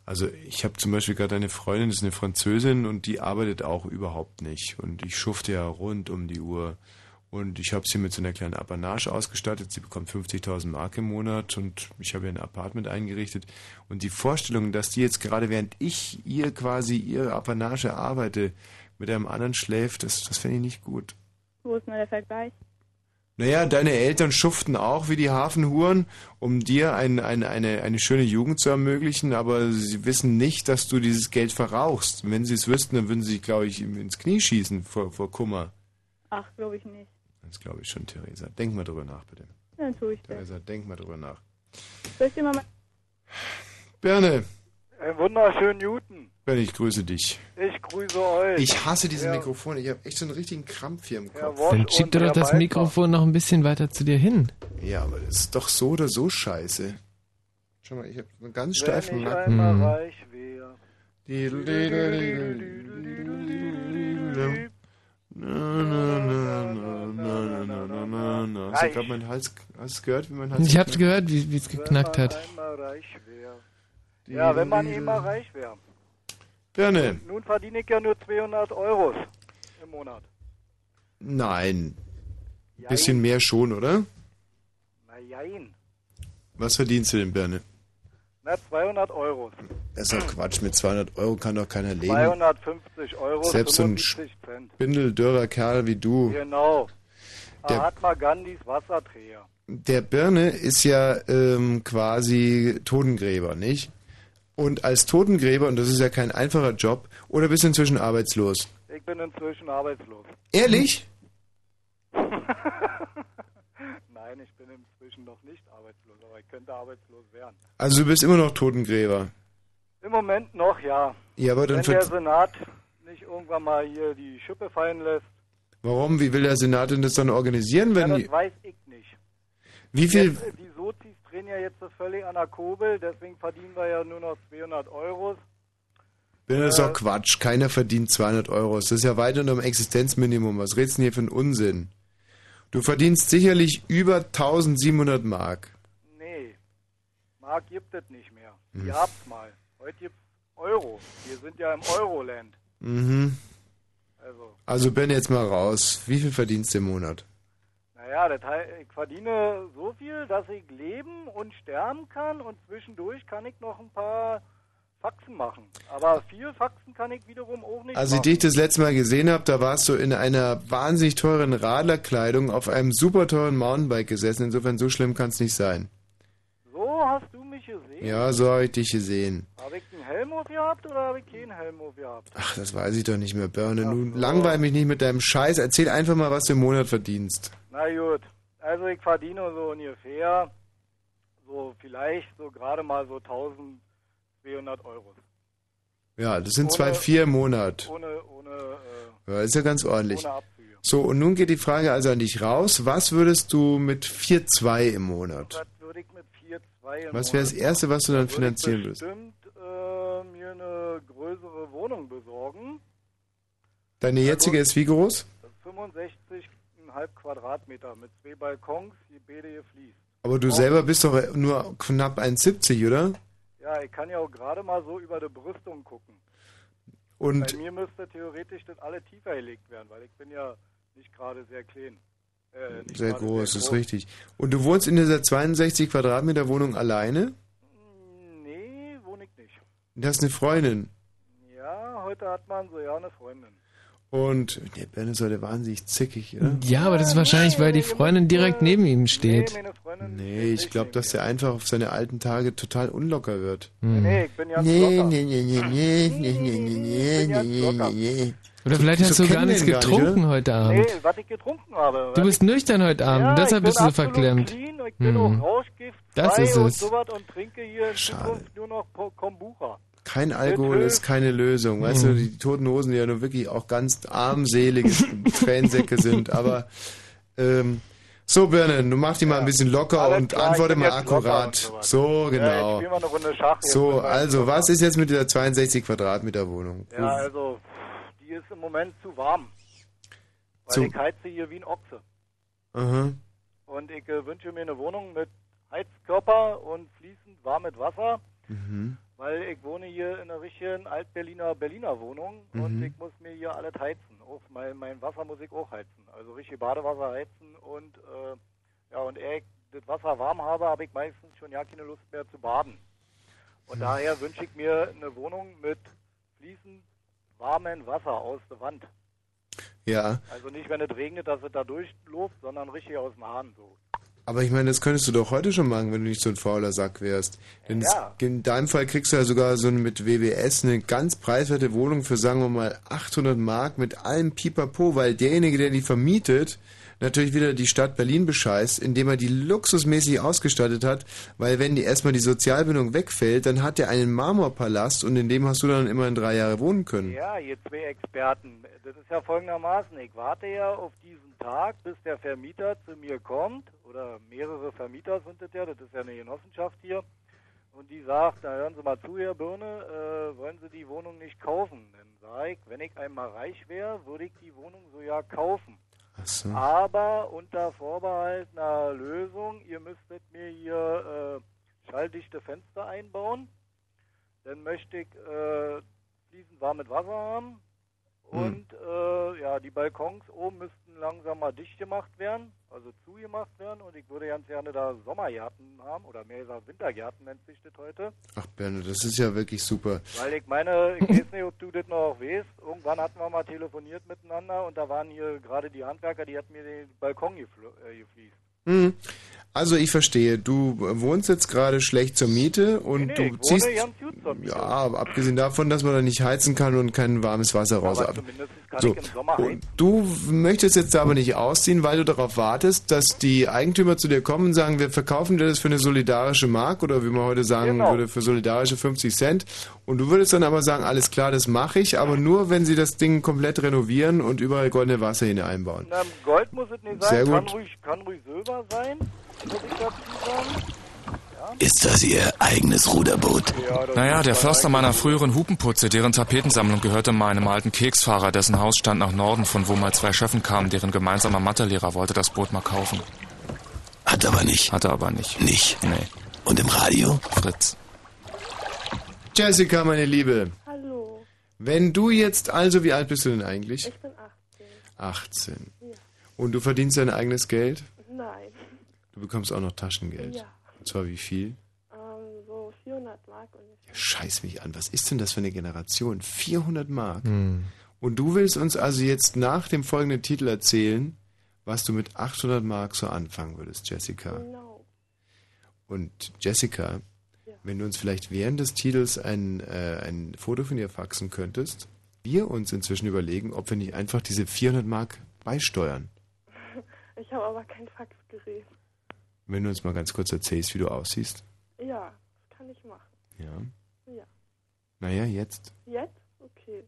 [SPEAKER 2] Also ich habe zum Beispiel gerade eine Freundin, das ist eine Französin und die arbeitet auch überhaupt nicht. Und ich schufte ja rund um die Uhr. Und ich habe sie mit so einer kleinen Apanage ausgestattet. Sie bekommt 50.000 Mark im Monat und ich habe ihr ein Apartment eingerichtet. Und die Vorstellung, dass die jetzt gerade während ich ihr quasi ihre Apanage arbeite, mit einem anderen schläft, das, das fände ich nicht gut.
[SPEAKER 14] Wo ist denn der Vergleich?
[SPEAKER 2] Naja, deine Eltern schuften auch wie die Hafenhuren, um dir ein, ein, eine, eine schöne Jugend zu ermöglichen, aber sie wissen nicht, dass du dieses Geld verrauchst. Wenn sie es wüssten, dann würden sie sich, glaube ich, ins Knie schießen vor, vor Kummer.
[SPEAKER 14] Ach, glaube ich nicht.
[SPEAKER 2] Das glaube ich schon, Theresa. Denk mal drüber nach, bitte.
[SPEAKER 14] Dann tue ich das.
[SPEAKER 2] Theresa, denk mal drüber nach.
[SPEAKER 14] Soll ich dir mal...
[SPEAKER 2] Berne,
[SPEAKER 15] Einen wunderschönen Newton.
[SPEAKER 2] Berne, ich grüße dich.
[SPEAKER 15] Ich grüße euch.
[SPEAKER 2] Ich hasse diese
[SPEAKER 15] Herr-
[SPEAKER 2] Mikrofone. Ich habe echt so einen richtigen Krampf hier im Kopf.
[SPEAKER 15] Wosch
[SPEAKER 3] Dann schieb doch das
[SPEAKER 15] Weidner.
[SPEAKER 3] Mikrofon noch ein bisschen weiter zu dir hin.
[SPEAKER 2] Ja, aber das ist doch so oder so scheiße. Schau mal, ich habe einen ganz steifen
[SPEAKER 15] ich
[SPEAKER 2] Nacken.
[SPEAKER 15] einmal
[SPEAKER 3] Hm.
[SPEAKER 15] reich.
[SPEAKER 2] Na, na, na, na, na, na, na, na, na. Hast du gerade meinen Hals, hast gehört, wie mein Hals
[SPEAKER 3] Ich hab's gehört, wie es geknackt hat.
[SPEAKER 15] Ja, wenn man einmal reich wäre.
[SPEAKER 2] Berne,
[SPEAKER 15] Nun verdiene ich ja nur 200 Euro im Monat.
[SPEAKER 2] nein. Bisschen mehr schon, oder?
[SPEAKER 15] Na jein.
[SPEAKER 2] Was verdienst du denn, Berne?
[SPEAKER 15] Na, 200 Euro.
[SPEAKER 2] Das ist doch Quatsch, mit 200 Euro kann doch keiner leben.
[SPEAKER 15] 250 Euro,
[SPEAKER 2] Selbst so ein
[SPEAKER 15] 75 Cent.
[SPEAKER 2] spindeldürrer Kerl wie du.
[SPEAKER 15] Genau.
[SPEAKER 2] Der-
[SPEAKER 15] Mahatma Gandhis Wasserträger.
[SPEAKER 2] Der Birne ist ja ähm, quasi Totengräber, nicht? Und als Totengräber, und das ist ja kein einfacher Job, oder bist du inzwischen arbeitslos?
[SPEAKER 15] Ich bin inzwischen arbeitslos.
[SPEAKER 2] Ehrlich? (laughs)
[SPEAKER 15] Nein, ich bin inzwischen noch nicht arbeitslos, aber ich könnte arbeitslos werden.
[SPEAKER 2] Also du bist immer noch Totengräber.
[SPEAKER 15] Im Moment noch, ja.
[SPEAKER 2] Ja, aber dann
[SPEAKER 15] Wenn der Senat nicht irgendwann mal hier die Schippe fallen lässt,
[SPEAKER 2] Warum? Wie will der Senat denn das dann organisieren,
[SPEAKER 15] ja,
[SPEAKER 2] wenn
[SPEAKER 15] das
[SPEAKER 2] die,
[SPEAKER 15] weiß ich nicht.
[SPEAKER 2] wie viel
[SPEAKER 15] Jetzt, äh, die Sozis drehen ja jetzt so völlig an der Kurbel, deswegen verdienen wir ja nur noch 200 Euro.
[SPEAKER 2] Das ist
[SPEAKER 15] Äh,
[SPEAKER 2] doch Quatsch. Keiner verdient 200 Euro. Das ist ja weit unter dem Existenzminimum. Was redest du denn hier für einen Unsinn? Du verdienst sicherlich über 1700 Mark.
[SPEAKER 15] Nee, Mark gibt es nicht mehr.
[SPEAKER 2] Hm.
[SPEAKER 15] Ihr habt's mal. Heute gibt's Euro. Wir sind ja im Euroland.
[SPEAKER 2] Mhm.
[SPEAKER 15] Also,
[SPEAKER 2] Also Ben, jetzt mal raus. Wie viel verdienst du im Monat?
[SPEAKER 15] naja, das heißt, ich verdiene so viel, dass ich leben und sterben kann und zwischendurch kann ich noch ein paar Faxen machen. Aber viel Faxen kann ich wiederum auch nicht
[SPEAKER 2] Als ich dich das letzte Mal gesehen habe, da warst du in einer wahnsinnig teuren Radlerkleidung auf einem super teuren Mountainbike gesessen. Insofern so schlimm kann es nicht sein.
[SPEAKER 15] So hast du mich gesehen?
[SPEAKER 2] Ja, so habe ich dich gesehen.
[SPEAKER 15] Habe ich einen Helm aufgehabt oder habe ich keinen Helm aufgehabt?
[SPEAKER 2] Ach, das weiß ich doch nicht mehr, Birne. Nun langweil mich nicht mit deinem Scheiß. Erzähl einfach mal, was du im Monat verdienst.
[SPEAKER 15] Na gut, also ich verdiene so ungefähr, so vielleicht so gerade mal so 1200 Euro.
[SPEAKER 2] Ja, das sind
[SPEAKER 15] Ohne-
[SPEAKER 2] zwei vier im Monat.
[SPEAKER 15] Ohne, ohne, äh,
[SPEAKER 2] Ja, ist ja ganz ordentlich.
[SPEAKER 15] ohne Abzüge.
[SPEAKER 2] So, und nun geht die Frage also an dich raus. Was würdest du mit 4,2 im Monat?
[SPEAKER 15] Was würde ich mit 4,2 im
[SPEAKER 2] Was wäre das Erste, was du dann?
[SPEAKER 15] Würde ich
[SPEAKER 2] finanzieren würdest?
[SPEAKER 15] bestimmt äh, mir eine größere Wohnung besorgen.
[SPEAKER 2] Deine jetzige ist wie groß?
[SPEAKER 15] 65,5 Quadratmeter mit zwei Balkons, die beide gefliest.
[SPEAKER 2] Aber du selber bist doch nur knapp 1,70, oder?
[SPEAKER 15] Ja, ich kann ja auch gerade mal so über die Brüstung gucken.
[SPEAKER 2] Und
[SPEAKER 15] Bei mir müsste theoretisch das alle tiefer gelegt werden, weil ich bin ja nicht gerade sehr klein. Äh, nicht
[SPEAKER 2] sehr
[SPEAKER 15] gerade
[SPEAKER 2] groß, ist richtig. Und du wohnst in dieser 62 Quadratmeter Wohnung alleine?
[SPEAKER 15] Nee, wohne ich nicht.
[SPEAKER 2] Du hast eine Freundin.
[SPEAKER 15] Ja, heute hat man so ja eine Freundin.
[SPEAKER 2] Und der Ben ist heute wahnsinnig zickig, oder?
[SPEAKER 3] Ja, aber das ist wahrscheinlich, weil die Freundin direkt neben ihm steht.
[SPEAKER 2] Nee, ich glaube, dass der einfach auf seine alten Tage total unlocker wird.
[SPEAKER 3] Hm.
[SPEAKER 15] Nee, ich bin ja
[SPEAKER 2] Nee, nee, nee, nee, nee, nee, nee, nee, nee, nee, nee, nee.
[SPEAKER 3] Oder vielleicht hast du gar nichts
[SPEAKER 2] ihn gar nicht,
[SPEAKER 3] getrunken heute Abend.
[SPEAKER 15] Nee, was ich getrunken habe.
[SPEAKER 3] Du bist nüchtern heute Abend,
[SPEAKER 15] ja,
[SPEAKER 3] deshalb bist du so verklemmt.
[SPEAKER 15] Clean, ich bin
[SPEAKER 3] Hm.
[SPEAKER 15] auch
[SPEAKER 3] Das ist
[SPEAKER 15] und
[SPEAKER 3] es.
[SPEAKER 15] sowas und trinke hier in Zukunft nur noch Kombucha.
[SPEAKER 2] Kein Alkohol ist keine Lösung. Weißt
[SPEAKER 3] Hm.
[SPEAKER 2] du, die toten Hosen, die ja nur wirklich auch ganz armselige (laughs) Tränensäcke sind. Aber ähm, so, Birne, du mach die mal ein bisschen locker
[SPEAKER 15] Alles
[SPEAKER 2] und
[SPEAKER 15] klar,
[SPEAKER 2] antworte mal akkurat. So,
[SPEAKER 15] Ja, ich
[SPEAKER 2] genau.
[SPEAKER 15] spiel mal eine Runde Schach.
[SPEAKER 2] So, also, was ist jetzt mit dieser 62 Quadratmeter Wohnung?
[SPEAKER 15] Ja, also, die ist im Moment zu warm. Weil
[SPEAKER 2] Zu-
[SPEAKER 15] ich heize hier wie ein Ochse.
[SPEAKER 2] Aha.
[SPEAKER 15] Und ich äh, wünsche mir eine Wohnung mit Heizkörper und fließend warmes Wasser,
[SPEAKER 2] Mhm.
[SPEAKER 15] Weil ich wohne hier in einer richtigen Alt-Berliner Berliner Wohnung und
[SPEAKER 2] Mhm.
[SPEAKER 15] ich muss mir hier alles heizen. Auch mein, mein Wasser muss ich auch heizen. Also richtig Badewasser heizen und äh, ja, und ehe ich das Wasser warm habe, habe ich meistens schon ja keine Lust mehr zu baden. Und daher wünsche ich mir eine Wohnung mit fließend warmem Wasser aus der Wand.
[SPEAKER 2] Ja,
[SPEAKER 15] Also nicht, wenn es regnet, dass es da durchläuft, sondern richtig aus dem Hahn so.
[SPEAKER 2] Aber ich meine, das könntest du doch heute schon machen, wenn du nicht so ein fauler Sack wärst. Denn
[SPEAKER 15] Ja.
[SPEAKER 2] in deinem Fall kriegst du ja sogar so mit WWS eine ganz preiswerte Wohnung für, sagen wir mal, 800 Mark mit allem Pipapo, weil derjenige, der die vermietet, natürlich wieder die Stadt Berlin bescheißt, indem er die luxusmäßig ausgestattet hat, weil wenn die erstmal die Sozialbindung wegfällt, dann hat er einen Marmorpalast und in dem hast du dann immerhin drei Jahre wohnen können.
[SPEAKER 15] Ja, ihr zwei Experten. Das ist ja folgendermaßen. Ich warte ja auf diesen Tag, bis der Vermieter zu mir kommt. Oder mehrere Vermieter sind das ja. Das ist ja eine Genossenschaft hier. Und die sagt, na hören Sie mal zu, Herr Birne, äh, wollen Sie die Wohnung nicht kaufen? Dann sage ich, wenn ich einmal reich wäre, würde ich die Wohnung so ja kaufen.
[SPEAKER 2] So.
[SPEAKER 15] Aber unter Vorbehalt einer Lösung, ihr müsstet mir hier äh, schalldichte Fenster einbauen. Dann möchte ich äh, fließend warmes Wasser haben. Und äh, ja, die Balkons oben müssten langsam mal dicht gemacht werden, also zugemacht werden. Und ich würde ganz gerne da Sommergärten haben, oder mehr gesagt Wintergärten nennt sich das heute.
[SPEAKER 2] Ach Berne, das ist ja wirklich super.
[SPEAKER 15] Weil ich meine, ich weiß nicht, ob du das noch weißt, irgendwann hatten wir mal telefoniert miteinander und da waren hier gerade die Handwerker, die hatten mir den Balkon gefl- äh, gefliest.
[SPEAKER 2] Hm. Also ich verstehe, du wohnst jetzt gerade schlecht zur Miete und
[SPEAKER 15] Nee,
[SPEAKER 2] du
[SPEAKER 15] ich
[SPEAKER 2] ziehst. Ja, abgesehen davon, dass man da nicht heizen kann und kein warmes Wasser raus
[SPEAKER 15] aber kann
[SPEAKER 2] So, du möchtest jetzt aber nicht ausziehen, weil du darauf wartest, dass die Eigentümer zu dir kommen und sagen, wir verkaufen dir das für eine solidarische Mark oder wie man heute sagen
[SPEAKER 15] Genau.
[SPEAKER 2] würde, für solidarische 50 Cent. Und du würdest dann aber sagen, alles klar, das mache ich, aber nur, wenn sie das Ding komplett renovieren und überall goldene Wasserhähne einbauen.
[SPEAKER 15] Na, Gold muss es nicht
[SPEAKER 2] Sehr
[SPEAKER 15] sein, kann
[SPEAKER 2] gut.
[SPEAKER 15] ruhig, kann ruhig Silber sein,
[SPEAKER 16] Ist das Ihr eigenes Ruderboot?
[SPEAKER 17] Naja, der Förster meiner früheren Hupenputze, deren Tapetensammlung gehörte meinem alten Keksfahrer, dessen Haus stand nach Norden, von wo mal zwei Schöffen kamen, deren gemeinsamer Mathelehrer wollte das Boot mal kaufen.
[SPEAKER 16] Hat aber nicht.
[SPEAKER 17] Hat er aber nicht.
[SPEAKER 16] Nicht?
[SPEAKER 17] Nee.
[SPEAKER 16] Und im Radio?
[SPEAKER 17] Fritz.
[SPEAKER 2] Jessica, meine Liebe,
[SPEAKER 14] Hallo.
[SPEAKER 2] wenn du jetzt also, wie alt bist du denn eigentlich?
[SPEAKER 14] Ich bin 18.
[SPEAKER 2] 18. Und du verdienst dein eigenes Geld? Du bekommst auch noch Taschengeld.
[SPEAKER 14] Ja.
[SPEAKER 2] Und zwar wie viel?
[SPEAKER 14] Ähm, so 400 Mark ungefähr.
[SPEAKER 2] Ja, scheiß mich an. Was ist denn das für eine Generation? 400 Mark.
[SPEAKER 3] Hm.
[SPEAKER 2] Und du willst uns also jetzt nach dem folgenden Titel erzählen, was du mit 800 Mark so anfangen würdest, Jessica.
[SPEAKER 14] Genau.
[SPEAKER 2] Und Jessica, wenn du uns vielleicht während des Titels ein, äh, ein Foto von dir faxen könntest, wir uns inzwischen überlegen, ob wir nicht einfach diese 400 Mark beisteuern. (laughs)
[SPEAKER 14] Ich habe aber kein Faxgerät.
[SPEAKER 2] Wenn du uns mal ganz kurz erzählst, wie du aussiehst.
[SPEAKER 14] Ja, das kann ich machen.
[SPEAKER 2] Ja.
[SPEAKER 14] Ja.
[SPEAKER 2] Naja, jetzt.
[SPEAKER 14] Jetzt? Okay.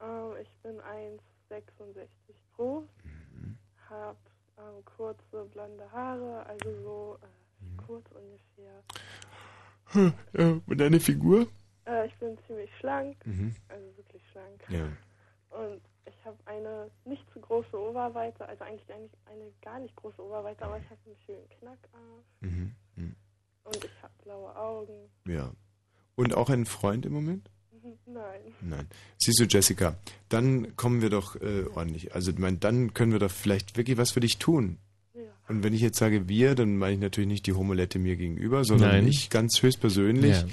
[SPEAKER 14] Ähm, ich bin 1,66 groß,
[SPEAKER 2] Mhm.
[SPEAKER 14] habe ähm, kurze blonde Haare, also so äh, kurz ungefähr.
[SPEAKER 2] Ja, und deine Figur?
[SPEAKER 14] Äh, ich bin ziemlich schlank,
[SPEAKER 2] Mhm.
[SPEAKER 14] also wirklich schlank.
[SPEAKER 2] Ja.
[SPEAKER 14] Und ich habe eine nicht zu große Oberweite, also eigentlich, eigentlich eine gar nicht große Oberweite, aber ich habe einen schönen Knackarsch
[SPEAKER 2] Mhm. Mhm.
[SPEAKER 14] und ich habe blaue Augen.
[SPEAKER 2] Ja. Und auch einen Freund im Moment?
[SPEAKER 14] Nein.
[SPEAKER 2] Nein. Siehst du, Jessica, dann kommen wir doch äh, ordentlich. Also, ich mein, dann können wir doch vielleicht wirklich was für dich tun. Und wenn ich jetzt sage wir, dann meine ich natürlich nicht die Homolette mir gegenüber, sondern
[SPEAKER 3] Nein.
[SPEAKER 2] ich ganz höchstpersönlich
[SPEAKER 3] Ja.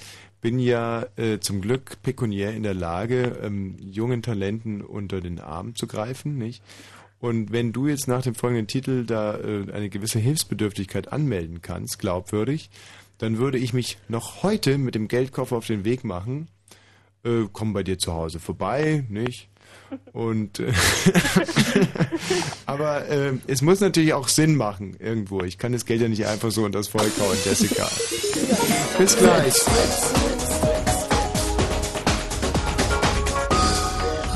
[SPEAKER 2] Bin ja äh, zum Glück pekuniär in der Lage, ähm, jungen Talenten unter den Arm zu greifen, nicht? Und wenn du jetzt nach dem folgenden Titel da äh, eine gewisse Hilfsbedürftigkeit anmelden kannst, glaubwürdig, dann würde ich mich noch heute mit dem Geldkoffer auf den Weg machen, äh, komm bei dir zu Hause vorbei, nicht? Und äh, (laughs) aber äh, es muss natürlich auch Sinn machen irgendwo. Ich kann das Geld ja nicht einfach so unter das Volk hauen, Jessica. Bis gleich.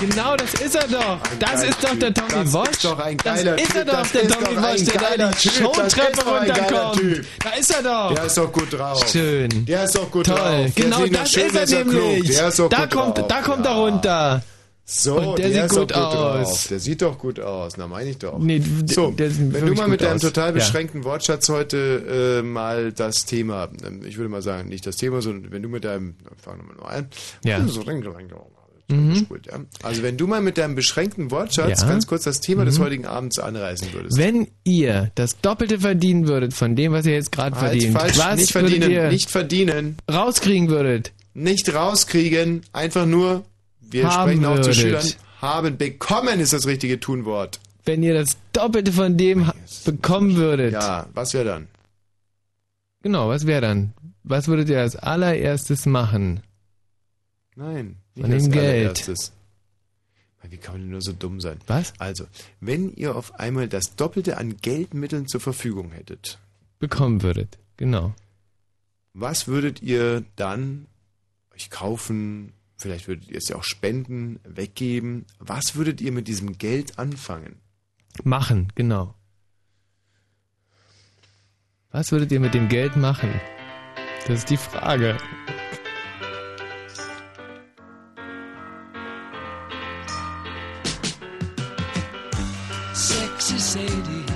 [SPEAKER 3] Genau, das ist er doch. Das ist doch der Tommy
[SPEAKER 2] Das
[SPEAKER 3] Wosch.
[SPEAKER 2] ist doch ein
[SPEAKER 3] das
[SPEAKER 2] geiler
[SPEAKER 3] ist er doch,
[SPEAKER 2] Das
[SPEAKER 3] der Tommy Wosch, der da die.
[SPEAKER 2] Das
[SPEAKER 3] Showtreppe runterkommt. Da ist er doch.
[SPEAKER 2] Der ist doch gut drauf.
[SPEAKER 3] Schön.
[SPEAKER 2] Der ist doch gut
[SPEAKER 3] Toll.
[SPEAKER 2] drauf. Der
[SPEAKER 3] Genau
[SPEAKER 2] sieht
[SPEAKER 3] das
[SPEAKER 2] schön,
[SPEAKER 3] ist er
[SPEAKER 2] er
[SPEAKER 3] nämlich.
[SPEAKER 2] Der ist doch
[SPEAKER 3] da
[SPEAKER 2] gut
[SPEAKER 3] kommt,
[SPEAKER 2] drauf.
[SPEAKER 3] da kommt er runter.
[SPEAKER 2] So,
[SPEAKER 3] Und der, sieht
[SPEAKER 2] ist
[SPEAKER 3] gut
[SPEAKER 2] doch
[SPEAKER 3] aus.
[SPEAKER 2] Drauf. Der sieht doch gut aus. Na, meine ich doch.
[SPEAKER 3] Nee,
[SPEAKER 2] so,
[SPEAKER 3] der sieht
[SPEAKER 2] wenn du mal mit
[SPEAKER 3] gut
[SPEAKER 2] deinem
[SPEAKER 3] aus.
[SPEAKER 2] total
[SPEAKER 3] Ja.
[SPEAKER 2] beschränkten Wortschatz heute äh, mal das Thema, ähm, ich würde mal sagen, nicht das Thema, sondern wenn du mit deinem, fangen wir mal an.
[SPEAKER 3] Ja.
[SPEAKER 2] So,
[SPEAKER 3] Mhm.
[SPEAKER 2] gut, ja. Also wenn du mal mit deinem beschränkten Wortschatz
[SPEAKER 3] Ja.
[SPEAKER 2] ganz kurz das Thema des
[SPEAKER 3] Mhm.
[SPEAKER 2] heutigen Abends anreißen würdest.
[SPEAKER 3] Wenn ihr das Doppelte verdienen würdet von dem, was ihr jetzt gerade
[SPEAKER 2] Halt,
[SPEAKER 3] verdient,
[SPEAKER 2] falsch,
[SPEAKER 3] was
[SPEAKER 2] nicht verdienen,
[SPEAKER 3] ihr
[SPEAKER 2] nicht verdienen.
[SPEAKER 3] rauskriegen würdet?
[SPEAKER 2] Nicht rauskriegen, einfach nur, wir
[SPEAKER 3] Haben
[SPEAKER 2] sprechen auch zu
[SPEAKER 3] würdet.
[SPEAKER 2] Schülern, haben, bekommen ist das richtige Tunwort.
[SPEAKER 3] Wenn ihr das Doppelte von dem bekommen würdet.
[SPEAKER 2] Ja, was wäre dann?
[SPEAKER 3] Genau, was wäre dann? Was würdet ihr als allererstes machen?
[SPEAKER 2] Nein,
[SPEAKER 3] Von dem Geld.
[SPEAKER 2] Wie kann man denn nur so dumm sein?
[SPEAKER 3] Was?
[SPEAKER 2] Also, wenn ihr auf einmal das Doppelte an Geldmitteln zur Verfügung hättet,
[SPEAKER 3] Bekommen würdet. Genau.
[SPEAKER 2] was würdet ihr dann euch kaufen? Vielleicht würdet ihr es ja auch spenden, weggeben. Was würdet ihr mit diesem Geld anfangen?
[SPEAKER 3] Machen, genau. Was würdet ihr mit dem Geld machen? Das ist die Frage.
[SPEAKER 13] Sadie,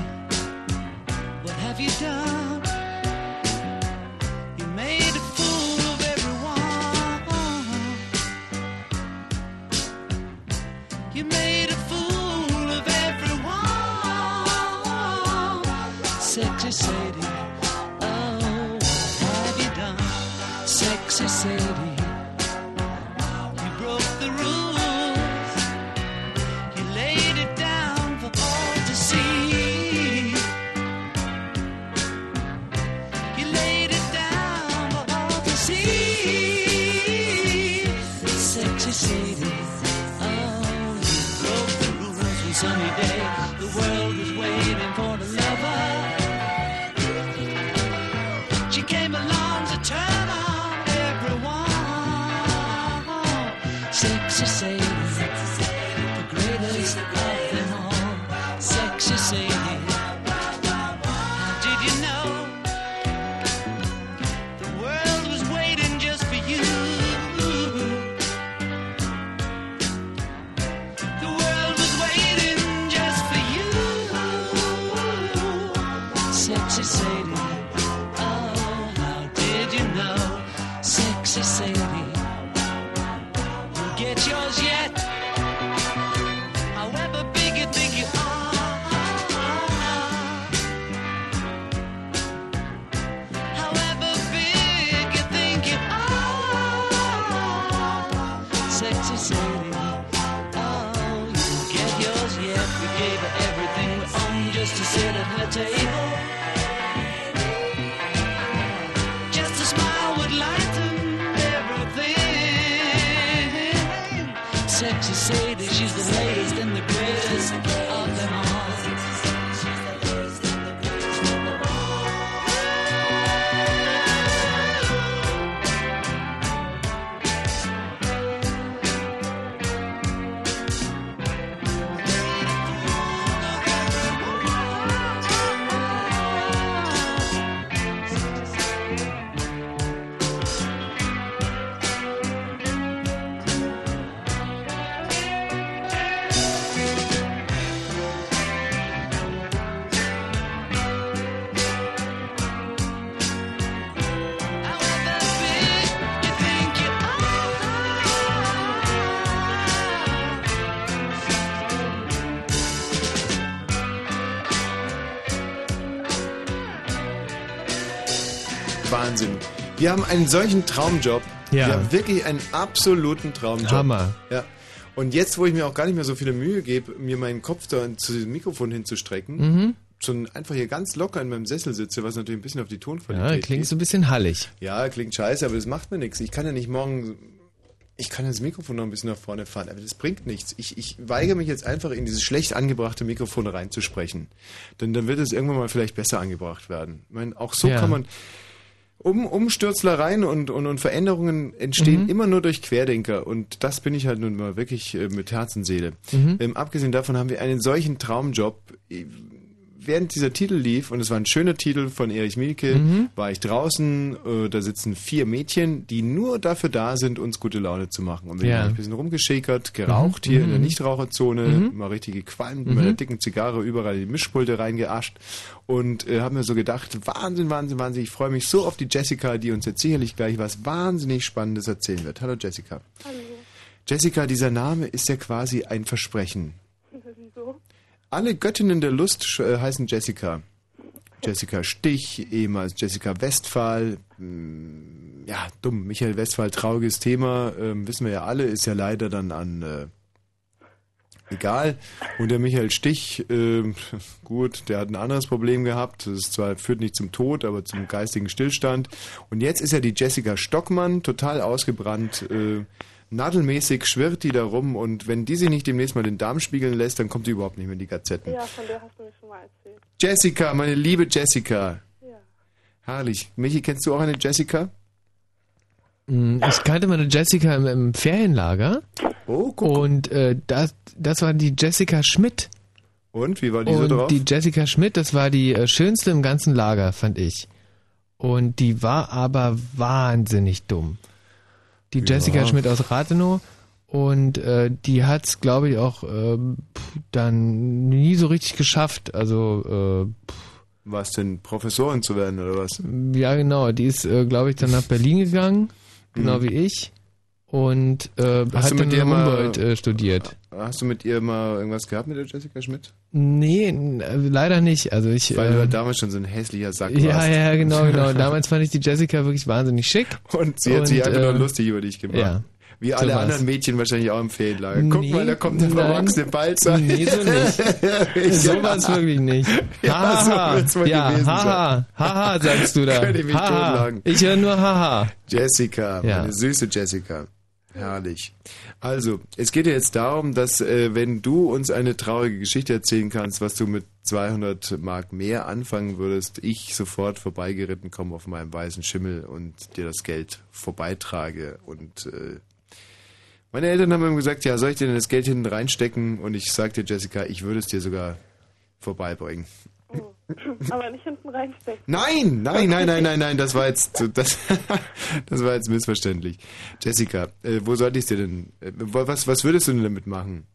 [SPEAKER 13] what have you done? You made a fool of everyone. You made a fool of everyone. Said
[SPEAKER 2] Sadie. Wir haben einen solchen Traumjob.
[SPEAKER 3] Ja.
[SPEAKER 2] Wir haben wirklich einen absoluten Traumjob.
[SPEAKER 3] Hammer.
[SPEAKER 2] Ja. Und jetzt, wo ich mir auch gar nicht mehr so viele Mühe gebe, mir meinen Kopf da zu diesem Mikrofon hinzustrecken,
[SPEAKER 3] Mhm.
[SPEAKER 2] sondern einfach hier ganz locker in meinem Sessel sitze, was natürlich ein bisschen auf die Tonqualität
[SPEAKER 3] Ja, klingt so ein bisschen hallig.
[SPEAKER 2] Ja, klingt scheiße, aber das macht mir nichts. Ich kann ja nicht morgen, ich kann das Mikrofon noch ein bisschen nach vorne fahren, aber das bringt nichts. Ich, ich weigere mich jetzt einfach in dieses schlecht angebrachte Mikrofon reinzusprechen. Denn dann wird es irgendwann mal vielleicht besser angebracht werden. Ich meine, auch so
[SPEAKER 3] Ja.
[SPEAKER 2] kann man, um, Umstürzlereien und, und, und Veränderungen entstehen
[SPEAKER 3] Mhm.
[SPEAKER 2] immer nur durch Querdenker und das bin ich halt nun mal wirklich äh, mit Herz und Seele.
[SPEAKER 3] Mhm.
[SPEAKER 2] Ähm, abgesehen davon haben wir einen solchen Traumjob. Während dieser Titel lief, und es war ein schöner Titel von Erich Mielke,
[SPEAKER 3] Mhm.
[SPEAKER 2] war ich draußen, äh, da sitzen vier Mädchen, die nur dafür da sind, uns gute Laune zu machen. Und wir
[SPEAKER 3] Ja.
[SPEAKER 2] haben ein bisschen rumgeschäkert, geraucht
[SPEAKER 3] Mhm.
[SPEAKER 2] hier in der
[SPEAKER 3] Mhm.
[SPEAKER 2] Nichtraucherzone,
[SPEAKER 3] Mhm.
[SPEAKER 2] mal richtig gequalmt,
[SPEAKER 3] Mhm.
[SPEAKER 2] mit einer dicken Zigarre überall die Mischpulte reingeascht und äh, haben mir so gedacht, Wahnsinn, Wahnsinn, Wahnsinn, ich freue mich so auf die Jessica, die uns jetzt sicherlich gleich was wahnsinnig Spannendes erzählen wird. Hallo Jessica.
[SPEAKER 14] Hallo.
[SPEAKER 2] Jessica, dieser Name ist ja quasi ein Versprechen. (laughs)
[SPEAKER 14] Wieso?
[SPEAKER 2] Alle Göttinnen der Lust äh, heißen Jessica. Jessica Stich, ehemals Jessica Westphal. Hm, Ja, dumm. Michael Westphal, trauriges Thema. Ähm, wissen wir ja alle, ist ja leider dann an. Äh, egal. Und der Michael Stich, ähm, (laughs) gut, der hat ein anderes Problem gehabt. Das zwar führt nicht zum Tod, aber zum geistigen Stillstand. Und jetzt ist ja die Jessica Stockmann total ausgebrannt. Äh, nadelmäßig schwirrt die da rum und wenn die sich nicht demnächst mal den Darm spiegeln lässt, dann kommt die überhaupt nicht mehr in die Gazetten.
[SPEAKER 14] Ja, von der hast du mir schon mal erzählt.
[SPEAKER 2] Jessica, meine liebe Jessica.
[SPEAKER 14] Ja.
[SPEAKER 2] Herrlich. Michi, kennst du auch eine Jessica?
[SPEAKER 3] Mm, Ich kannte meine Jessica im, im Ferienlager.
[SPEAKER 2] Oh,
[SPEAKER 3] Und äh, das, das war die Jessica Schmidt.
[SPEAKER 2] Und wie war die
[SPEAKER 3] Und
[SPEAKER 2] so drauf?
[SPEAKER 3] die Jessica Schmidt, das war die äh, schönste im ganzen Lager, fand ich. Und die war aber wahnsinnig dumm. Die
[SPEAKER 2] Ja.
[SPEAKER 3] Jessica Schmidt aus Rathenow. Und äh, die hat es, glaube ich, auch äh, dann nie so richtig geschafft. Also, äh,
[SPEAKER 2] Was denn, Professorin zu werden oder was?
[SPEAKER 3] ja genau, die ist, äh, glaube ich, dann nach Berlin gegangen, genau
[SPEAKER 2] Mhm.
[SPEAKER 3] wie ich. Und äh,
[SPEAKER 2] Hast
[SPEAKER 3] hat
[SPEAKER 2] du mit
[SPEAKER 3] in
[SPEAKER 2] der mal-
[SPEAKER 3] Humboldt äh, studiert.
[SPEAKER 2] Hast du mit ihr mal irgendwas gehabt mit der Jessica Schmidt?
[SPEAKER 3] Nee, äh, leider nicht. Also ich.
[SPEAKER 2] Weil du
[SPEAKER 3] äh,
[SPEAKER 2] halt damals schon so ein hässlicher Sack
[SPEAKER 3] ja,
[SPEAKER 2] warst.
[SPEAKER 3] ja, genau, (laughs) genau. Damals fand ich die Jessica wirklich wahnsinnig schick.
[SPEAKER 2] Und sie hat sich einfach
[SPEAKER 3] äh,
[SPEAKER 2] nur lustig über dich gemacht.
[SPEAKER 3] Ja.
[SPEAKER 2] Wie
[SPEAKER 3] So
[SPEAKER 2] alle
[SPEAKER 3] war's.
[SPEAKER 2] anderen Mädchen wahrscheinlich auch im Ferienlager. Guck
[SPEAKER 3] Nee,
[SPEAKER 2] mal, da kommt der verwachsene Balzer.
[SPEAKER 3] Nee, so nicht. (laughs) so war es (laughs) wirklich nicht.
[SPEAKER 2] Ja, so
[SPEAKER 3] Haha.
[SPEAKER 2] wird's wohl
[SPEAKER 3] ja, haha. Haha, sagst du da.
[SPEAKER 2] Könnte ich mich
[SPEAKER 3] Haha. Ich höre nur haha.
[SPEAKER 2] Jessica,
[SPEAKER 3] Ja.
[SPEAKER 2] meine süße Jessica. Herrlich. Also, es geht ja jetzt darum, dass äh, wenn du uns eine traurige Geschichte erzählen kannst, was du mit 200 Mark mehr anfangen würdest, ich sofort vorbeigeritten komme auf meinem weißen Schimmel und dir das Geld vorbeitrage. Und äh, meine Eltern haben immer gesagt, ja, soll ich dir denn das Geld hinten reinstecken? Und ich sagte Jessica, ich würde es dir sogar vorbeibringen. (laughs)
[SPEAKER 14] Aber nicht hinten reinstecken.
[SPEAKER 2] Nein, nein, nein, nein, nein, nein, das war jetzt das, (laughs) das war jetzt missverständlich. Jessica, äh, wo sollte ich dir denn äh, was was würdest du denn damit machen?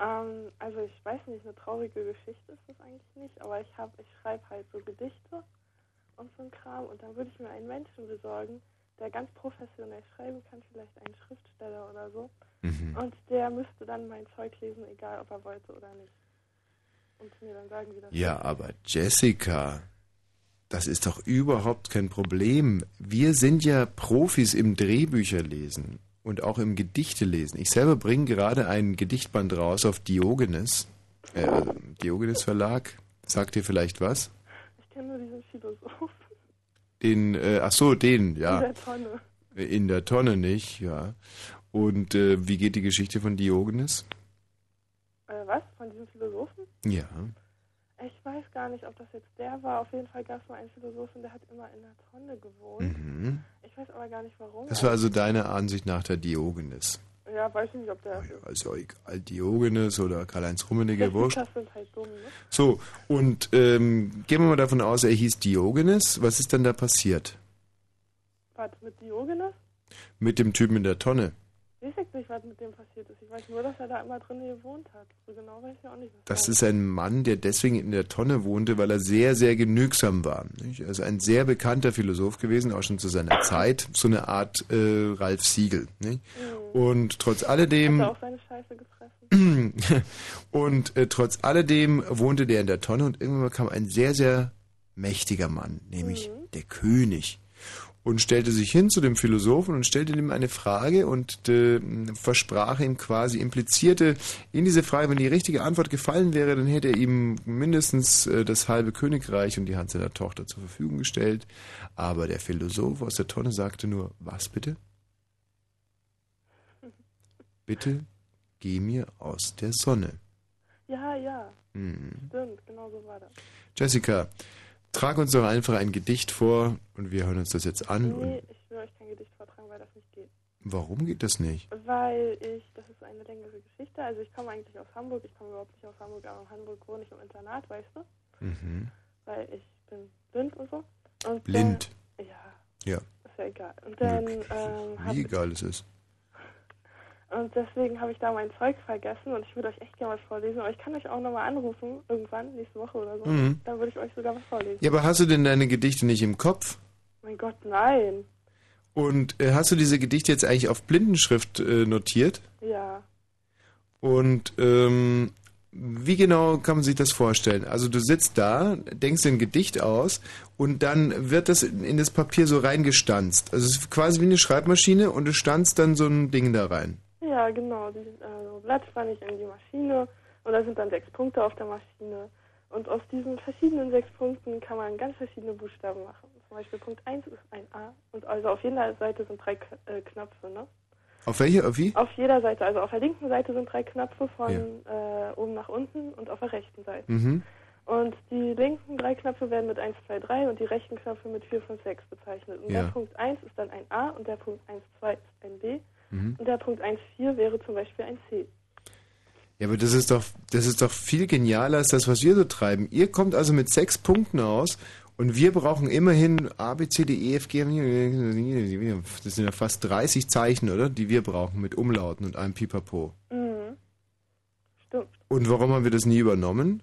[SPEAKER 14] Ähm, also ich weiß nicht, eine traurige Geschichte ist das eigentlich nicht, aber ich habe, ich schreibe halt so Gedichte und so ein Kram und dann würde ich mir einen Menschen besorgen, der ganz professionell schreiben kann, vielleicht einen Schriftsteller oder so.
[SPEAKER 2] Mhm.
[SPEAKER 14] Und der müsste dann mein Zeug lesen, egal ob er wollte oder nicht. Und mir dann sagen, wie das
[SPEAKER 2] Ja,
[SPEAKER 14] ist.
[SPEAKER 2] aber Jessica, das ist doch überhaupt kein Problem. Wir sind ja Profis im Drehbücherlesen und auch im Gedichelesen. Ich selber bringe gerade ein Gedichtband raus auf Diogenes, äh, Diogenes Verlag. Sagt dir vielleicht was?
[SPEAKER 14] Ich kenne nur diesen Philosophen
[SPEAKER 2] Den, äh, ach so, den, ja.
[SPEAKER 14] in der Tonne.
[SPEAKER 2] In der Tonne nicht, ja. Und äh, wie geht die Geschichte von Diogenes?
[SPEAKER 14] Äh, was? Von diesem Philosophen?
[SPEAKER 2] Ja.
[SPEAKER 14] Ich weiß gar nicht, ob das jetzt der war. Auf jeden Fall gab es mal einen Philosophen, der hat immer in der Tonne gewohnt.
[SPEAKER 2] Mhm.
[SPEAKER 14] Ich weiß aber gar nicht warum.
[SPEAKER 2] Das war also deiner Ansicht nach der Diogenes.
[SPEAKER 14] Ja, weiß ich nicht, ob der.
[SPEAKER 2] Also egal, Diogenes oder Karl-Heinz Rummenigge, wurscht.
[SPEAKER 14] Das sind halt dumm, ne?
[SPEAKER 2] So, und ähm, gehen wir mal davon aus, er hieß Diogenes. Was ist dann da passiert?
[SPEAKER 14] Was mit Diogenes?
[SPEAKER 2] Mit dem Typen in der Tonne.
[SPEAKER 14] Ich weiß nicht, was mit dem passiert ist. Ich weiß nur, dass er da immer drin gewohnt hat. So genau weiß ich auch nicht. was
[SPEAKER 2] Das ist ein Mann, der deswegen in der Tonne wohnte, weil er sehr, sehr genügsam war. Nicht? Also ein sehr bekannter Philosoph gewesen, auch schon zu seiner Zeit. So eine Art äh, Ralf Siegel. Nicht? Und trotz alledem...
[SPEAKER 14] Hat er auch seine Scheiße gefressen? (clears throat)
[SPEAKER 2] und äh, trotz alledem wohnte der in der Tonne und irgendwann kam ein sehr, sehr mächtiger Mann, nämlich der König. Und stellte sich hin zu dem Philosophen und stellte ihm eine Frage und äh, versprach ihm quasi, implizierte in diese Frage, wenn die richtige Antwort gefallen wäre, dann hätte er ihm mindestens äh, das halbe Königreich und die Hand seiner Tochter zur Verfügung gestellt. Aber der Philosoph aus der Tonne sagte nur, was bitte? (laughs) Bitte geh mir aus der Sonne.
[SPEAKER 14] Ja, ja.
[SPEAKER 2] Mhm.
[SPEAKER 14] Stimmt, genau so war das.
[SPEAKER 2] Jessica, trag uns doch einfach ein Gedicht vor und wir hören uns das jetzt an.
[SPEAKER 14] Nee, ich will euch kein Gedicht vortragen, weil das nicht geht.
[SPEAKER 2] warum geht das nicht?
[SPEAKER 14] Weil ich, das ist eine längere Geschichte. Also ich komme eigentlich aus Hamburg. Ich komme überhaupt nicht aus Hamburg, aber in Hamburg wohne ich im Internat, weißt du?
[SPEAKER 2] Mhm.
[SPEAKER 14] Weil ich bin blind und so. Und
[SPEAKER 2] Blind.
[SPEAKER 14] Dann, ja,
[SPEAKER 2] Ja,
[SPEAKER 14] ist ja egal. Und dann ähm,
[SPEAKER 2] wie egal es ist.
[SPEAKER 14] Und deswegen habe ich da mein Zeug vergessen und ich würde euch echt gerne was vorlesen. Aber ich kann euch auch nochmal anrufen, irgendwann, nächste Woche oder so.
[SPEAKER 2] Mhm.
[SPEAKER 14] Dann würde ich euch sogar was vorlesen.
[SPEAKER 2] Ja, aber hast du denn deine Gedichte nicht im Kopf?
[SPEAKER 14] Mein Gott, nein.
[SPEAKER 2] Und äh, hast du diese Gedichte jetzt eigentlich auf Blindenschrift äh, notiert?
[SPEAKER 14] Ja.
[SPEAKER 2] Und ähm, wie genau kann man sich das vorstellen? Also du sitzt da, denkst dir ein Gedicht aus und dann wird das in in das Papier so reingestanzt. Also es ist quasi wie eine Schreibmaschine und du stanzt dann so ein Ding da rein.
[SPEAKER 14] Ja, genau. Die äh, Blatt spanne ich in die Maschine und da sind dann sechs Punkte auf der Maschine. Und aus diesen verschiedenen sechs Punkten kann man ganz verschiedene Buchstaben machen. Zum Beispiel Punkt 1 ist ein A und also auf jeder Seite sind drei K äh, Knöpfe, ne?
[SPEAKER 2] Auf welche? Auf wie?
[SPEAKER 14] Auf jeder Seite, also auf der linken Seite sind drei Knöpfe von äh, oben nach unten und auf der rechten Seite.
[SPEAKER 2] Mhm.
[SPEAKER 14] Und die linken drei Knöpfe werden mit 1, 2, 3 und die rechten Knöpfe mit 4, 5, 6 bezeichnet. Und
[SPEAKER 2] Ja.
[SPEAKER 14] der Punkt 1 ist dann ein A und der Punkt 1, 2 ist ein B
[SPEAKER 2] Mhm.
[SPEAKER 14] und der Punkt 1, 4 wäre zum Beispiel ein C.
[SPEAKER 2] Ja, aber das ist doch, das ist doch viel genialer als das, was wir so treiben. Ihr kommt also mit sechs Punkten aus und wir brauchen immerhin A, B, C, D, E, F, G, das sind ja fast 30 Zeichen, oder? Die wir brauchen mit Umlauten und einem Pipapo.
[SPEAKER 14] Mhm. Stimmt.
[SPEAKER 2] Und warum haben wir das nie übernommen?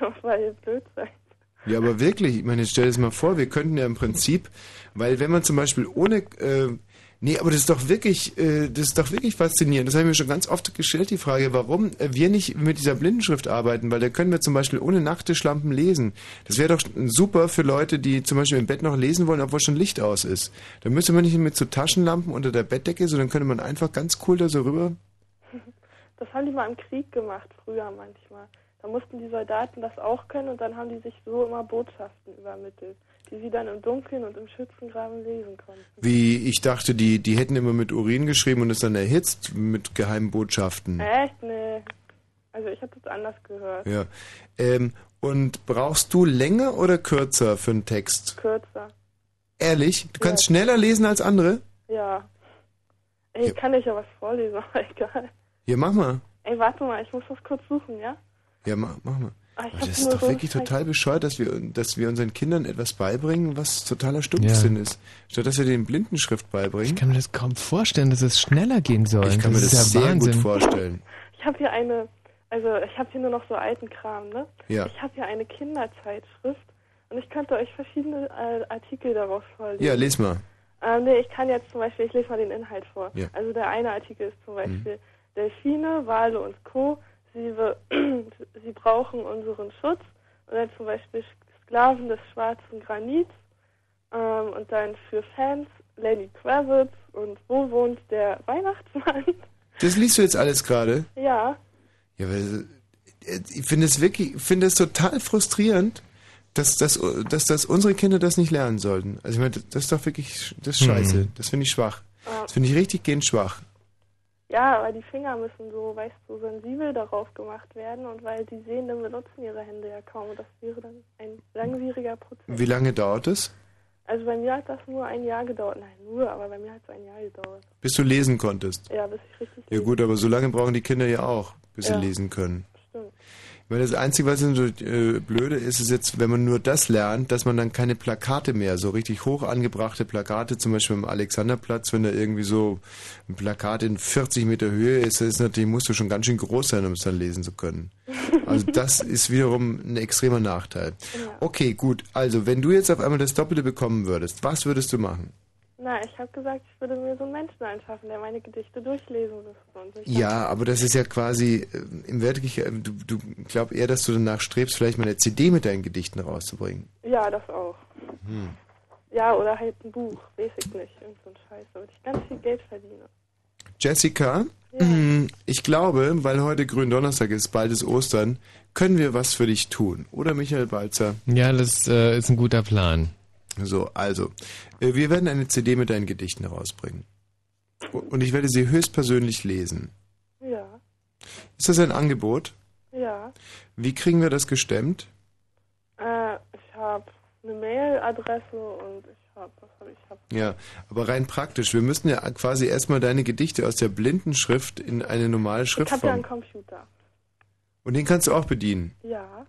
[SPEAKER 2] (laughs)
[SPEAKER 14] Weil ihr blöd seid.
[SPEAKER 2] Ja, aber wirklich, ich meine, stell dir das mal vor, wir könnten ja im Prinzip, weil wenn man zum Beispiel ohne, äh, Nee, aber das ist doch wirklich, äh, das ist doch wirklich faszinierend. Das habe ich mir schon ganz oft gestellt, die Frage, warum äh, wir nicht mit dieser Blindenschrift arbeiten, weil da können wir zum Beispiel ohne Nachttischlampen lesen. Das wäre doch super für Leute, die zum Beispiel im Bett noch lesen wollen, obwohl schon Licht aus ist. Da müsste man nicht mit so Taschenlampen unter der Bettdecke, sondern könnte man einfach ganz cool da so rüber.
[SPEAKER 14] Das haben die mal im Krieg gemacht, früher manchmal. Da mussten die Soldaten das auch können und dann haben die sich so immer Botschaften übermittelt, die sie dann im Dunkeln und im Schützengraben lesen konnten.
[SPEAKER 2] Wie ich dachte, die, die hätten immer mit Urin geschrieben und es dann erhitzt mit geheimen Botschaften.
[SPEAKER 14] Echt? Nee. Also ich habe das anders gehört.
[SPEAKER 2] Ja. Ähm, und brauchst du länger oder kürzer für einen Text?
[SPEAKER 14] Kürzer.
[SPEAKER 2] Ehrlich? Du kannst
[SPEAKER 14] Ja.
[SPEAKER 2] schneller lesen als andere?
[SPEAKER 14] Ja. Ey,
[SPEAKER 2] Ja.
[SPEAKER 14] kann ich ja was vorlesen, (laughs) aber egal.
[SPEAKER 2] Ja, mach mal.
[SPEAKER 14] Ey, warte mal, ich muss das kurz suchen, ja?
[SPEAKER 2] Ja, mach, mach mal.
[SPEAKER 14] Ah, ich
[SPEAKER 2] Aber
[SPEAKER 14] hab
[SPEAKER 2] das ist doch
[SPEAKER 14] so
[SPEAKER 2] wirklich total bescheuert, dass wir, dass wir unseren Kindern etwas beibringen, was totaler Stumpfsinn ist. Statt dass wir den Blindenschrift beibringen.
[SPEAKER 3] Ich kann mir das kaum vorstellen, dass es schneller gehen soll.
[SPEAKER 2] Ich kann mir
[SPEAKER 3] ist
[SPEAKER 2] das
[SPEAKER 3] ja
[SPEAKER 2] sehr
[SPEAKER 3] Wahnsinn.
[SPEAKER 2] gut vorstellen.
[SPEAKER 14] Ich habe hier eine, also ich habe hier nur noch so alten Kram, ne?
[SPEAKER 2] Ja.
[SPEAKER 14] Ich habe hier eine Kinderzeitschrift und ich könnte euch verschiedene äh, Artikel daraus vorlesen.
[SPEAKER 2] Ja, les mal.
[SPEAKER 14] Ähm, nee, ich kann jetzt zum Beispiel, ich lese mal den Inhalt vor.
[SPEAKER 2] Ja.
[SPEAKER 14] Also der eine Artikel ist zum Beispiel Delfine, Wale und Co. Sie, be- (clears throat) sie brauchen unseren Schutz. Und dann zum Beispiel Sklaven des schwarzen Granits. Ähm, und dann für Fans Lenny Kravitz und wo wohnt der Weihnachtsmann? (laughs)
[SPEAKER 2] Das liest du jetzt alles gerade?
[SPEAKER 14] ja,
[SPEAKER 2] Ja, weil äh, ich finde es wirklich, ich finde es total frustrierend, dass, dass, dass, dass unsere Kinder das nicht lernen sollten. Also ich meine, das ist doch wirklich, das ist
[SPEAKER 3] Hm.
[SPEAKER 2] scheiße. Das finde ich schwach. Das finde ich richtig gehend schwach.
[SPEAKER 14] Ja, aber die Finger müssen so, weißt du, sensibel darauf gemacht werden. Und weil die Sehenden benutzen ihre Hände ja kaum. Das wäre dann ein langwieriger Prozess.
[SPEAKER 2] Wie lange dauert es,
[SPEAKER 14] Also bei mir hat das nur ein Jahr gedauert. Nein, nur, aber bei mir hat es ein Jahr gedauert.
[SPEAKER 2] bis du lesen konntest?
[SPEAKER 14] Ja, bis ich richtig
[SPEAKER 2] Ja gut, aber so lange brauchen die Kinder ja auch, bis
[SPEAKER 14] Ja.
[SPEAKER 2] sie lesen können.
[SPEAKER 14] Stimmt.
[SPEAKER 2] Meine, das Einzige, was so äh, blöde ist, ist jetzt, wenn man nur das lernt, dass man dann keine Plakate mehr, so richtig hoch angebrachte Plakate, zum Beispiel am Alexanderplatz, wenn da irgendwie so ein Plakat in 40 Meter Höhe ist, das ist natürlich, musst du schon ganz schön groß sein, um es dann lesen zu können. Also (laughs) das ist wiederum ein extremer Nachteil. Okay, gut. Also, wenn du jetzt auf einmal das Doppelte bekommen würdest, was würdest du machen?
[SPEAKER 14] Na, ich habe gesagt, ich würde mir so einen Menschen einschaffen, der meine Gedichte durchlesen ich
[SPEAKER 2] Ja, aber das ist ja quasi äh, im wirklich, äh, du, du glaub eher, dass du danach strebst, vielleicht mal eine CD mit deinen Gedichten rauszubringen.
[SPEAKER 14] Ja, das auch.
[SPEAKER 2] Hm.
[SPEAKER 14] Ja, oder halt ein Buch, weiß ich nicht. Irgend so ein Scheiß, damit ich ganz viel Geld verdiene.
[SPEAKER 2] Jessica, mm, ich glaube, weil heute Gründonnerstag ist, bald ist Ostern, können wir was für dich tun. Oder Michael Balzer?
[SPEAKER 3] Ja, das äh, ist ein guter Plan.
[SPEAKER 2] So, also, wir werden eine CD mit deinen Gedichten rausbringen. Und ich werde sie höchstpersönlich lesen.
[SPEAKER 14] Ja,
[SPEAKER 2] Ist das ein Angebot?
[SPEAKER 14] ja.
[SPEAKER 2] Wie kriegen wir das gestemmt?
[SPEAKER 14] Äh, ich habe eine Mailadresse und ich habe, was habe ich? Habe
[SPEAKER 2] Ja, aber rein praktisch. Wir müssten ja quasi erstmal deine Gedichte aus der blinden Schrift in eine normale
[SPEAKER 14] ich hab ja einen Computer.
[SPEAKER 2] Und den kannst du auch bedienen.
[SPEAKER 14] Ja,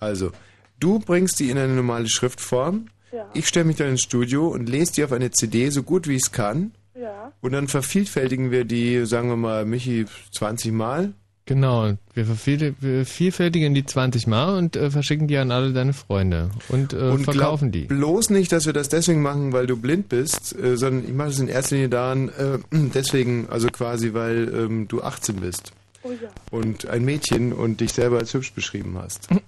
[SPEAKER 2] Also, du bringst die in eine normale Schriftform.
[SPEAKER 14] Ja.
[SPEAKER 2] Ich stelle mich dann ins Studio und lese die auf eine CD so gut wie ich es kann.
[SPEAKER 14] ja.
[SPEAKER 2] Und dann vervielfältigen wir die, sagen wir mal, Michi, 20 Mal.
[SPEAKER 3] Genau, wir verviel- wir vervielfältigen die 20 Mal und äh, verschicken die an alle deine Freunde und, äh,
[SPEAKER 2] und
[SPEAKER 3] verkaufen die.
[SPEAKER 2] bloß nicht, dass wir das deswegen machen, weil du blind bist, äh, sondern ich mache das in erster Linie daran, äh, (clears throat) deswegen, also quasi, weil ähm, du 18 bist.
[SPEAKER 14] Oh ja.
[SPEAKER 2] Und ein Mädchen und dich selber als hübsch beschrieben hast. (laughs)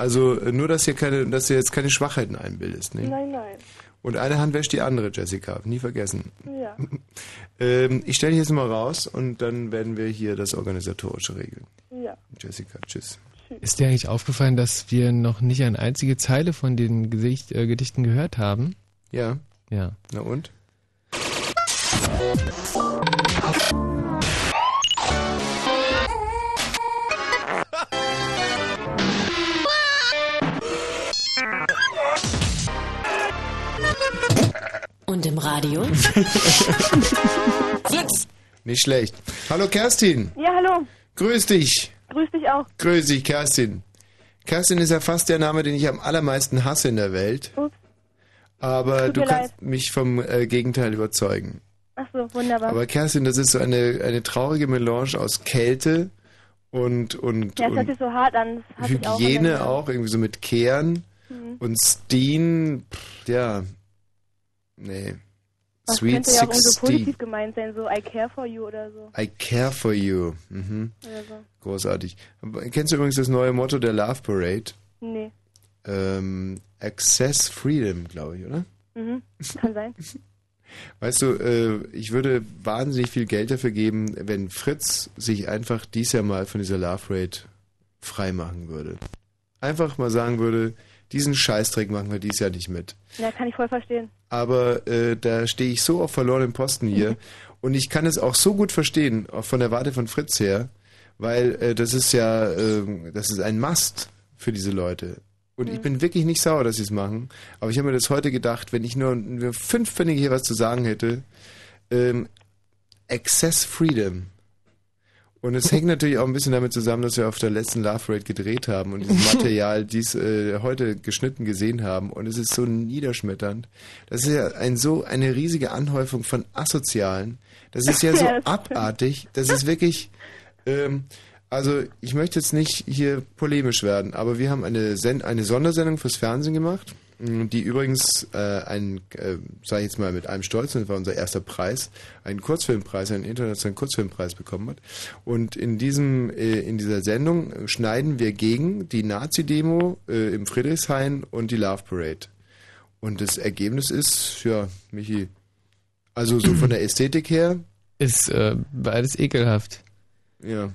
[SPEAKER 2] Also äh, nur, dass hier keine, dass du jetzt keine Schwachheiten einbildest. Ne?
[SPEAKER 14] Nein, nein.
[SPEAKER 2] Und eine Hand wäscht die andere, Jessica. Nie vergessen.
[SPEAKER 14] Ja. (laughs)
[SPEAKER 2] Ähm, ich stelle dich jetzt mal raus und dann werden wir hier das Organisatorische regeln.
[SPEAKER 14] Ja.
[SPEAKER 2] Jessica, tschüss.
[SPEAKER 3] Ist dir eigentlich aufgefallen, dass wir noch nicht eine einzige Zeile von den Gesicht, äh, Gedichten gehört haben?
[SPEAKER 2] Ja.
[SPEAKER 3] Ja.
[SPEAKER 2] Na und? (laughs)
[SPEAKER 12] Und im Radio? (laughs)
[SPEAKER 2] Fritz! Nicht schlecht. Hallo Kerstin.
[SPEAKER 18] Ja, hallo.
[SPEAKER 2] Grüß dich.
[SPEAKER 18] Grüß dich auch.
[SPEAKER 2] Grüß dich, Kerstin. Kerstin ist ja fast der Name, den ich am allermeisten hasse in der Welt.
[SPEAKER 18] Ups.
[SPEAKER 2] Aber
[SPEAKER 18] Tut
[SPEAKER 2] du kannst mich vom äh, Gegenteil überzeugen.
[SPEAKER 18] Ach so, wunderbar.
[SPEAKER 2] Aber Kerstin, das ist so eine, eine traurige Melange aus Kälte und, und,
[SPEAKER 18] ja, es hört
[SPEAKER 2] und
[SPEAKER 18] sich so hart an. Auch
[SPEAKER 2] Hygiene
[SPEAKER 18] der-
[SPEAKER 2] auch, irgendwie so mit Kehren
[SPEAKER 18] Mhm.
[SPEAKER 2] und Steen, pff, ja, nee.
[SPEAKER 18] Das
[SPEAKER 2] Sweet
[SPEAKER 18] könnte ja auch irgendwo
[SPEAKER 2] 16.
[SPEAKER 18] positiv gemeint sein, so I care for you oder so.
[SPEAKER 2] I care for you. Mhm.
[SPEAKER 18] So.
[SPEAKER 2] Großartig. Kennst du übrigens das neue Motto der Love Parade?
[SPEAKER 18] Nee.
[SPEAKER 2] Ähm, Access Freedom, glaube ich, oder?
[SPEAKER 18] Mhm. Kann sein. (laughs)
[SPEAKER 2] Weißt du, äh, ich würde wahnsinnig viel Geld dafür geben, wenn Fritz sich einfach dies Jahr mal von dieser Love Parade frei machen würde. Einfach mal sagen würde, diesen Scheißdreck machen wir dies Jahr nicht mit.
[SPEAKER 18] Ja, kann ich voll verstehen.
[SPEAKER 2] aber äh, da stehe ich so auf verlorenen Posten hier (laughs) und ich kann es auch so gut verstehen, auch von der Warte von Fritz her, weil äh, das ist ja, äh, das ist ein Must für diese Leute. Und ich bin wirklich nicht sauer, dass sie es machen, aber ich habe mir das heute gedacht, wenn ich nur, nur fünf Pfennige hier was zu sagen hätte, ähm, Access Freedom. Und es hängt natürlich auch ein bisschen damit zusammen, dass wir auf der letzten Love Parade gedreht haben und dieses (laughs) Material dies äh, heute geschnitten gesehen haben. Und es ist so niederschmetternd. Das ist ja ein, so eine riesige Anhäufung von Asozialen. Das ist ja so (laughs)
[SPEAKER 19] Ja, das stimmt.
[SPEAKER 2] abartig. Das ist wirklich. Ähm, also ich möchte jetzt nicht hier polemisch werden, aber wir haben eine, Sen eine Sondersendung fürs Fernsehen gemacht, die übrigens äh, einen, äh, sage ich jetzt mal mit einem Stolz, das war unser erster Preis, einen Kurzfilmpreis, einen internationalen Kurzfilmpreis bekommen hat. Und in diesem, äh, in dieser Sendung schneiden wir gegen die Nazi-Demo äh, im Friedrichshain und die Love Parade. Und das Ergebnis ist, ja, Michi, also so von der Ästhetik her,
[SPEAKER 3] Ist äh, beides ekelhaft.
[SPEAKER 2] ja.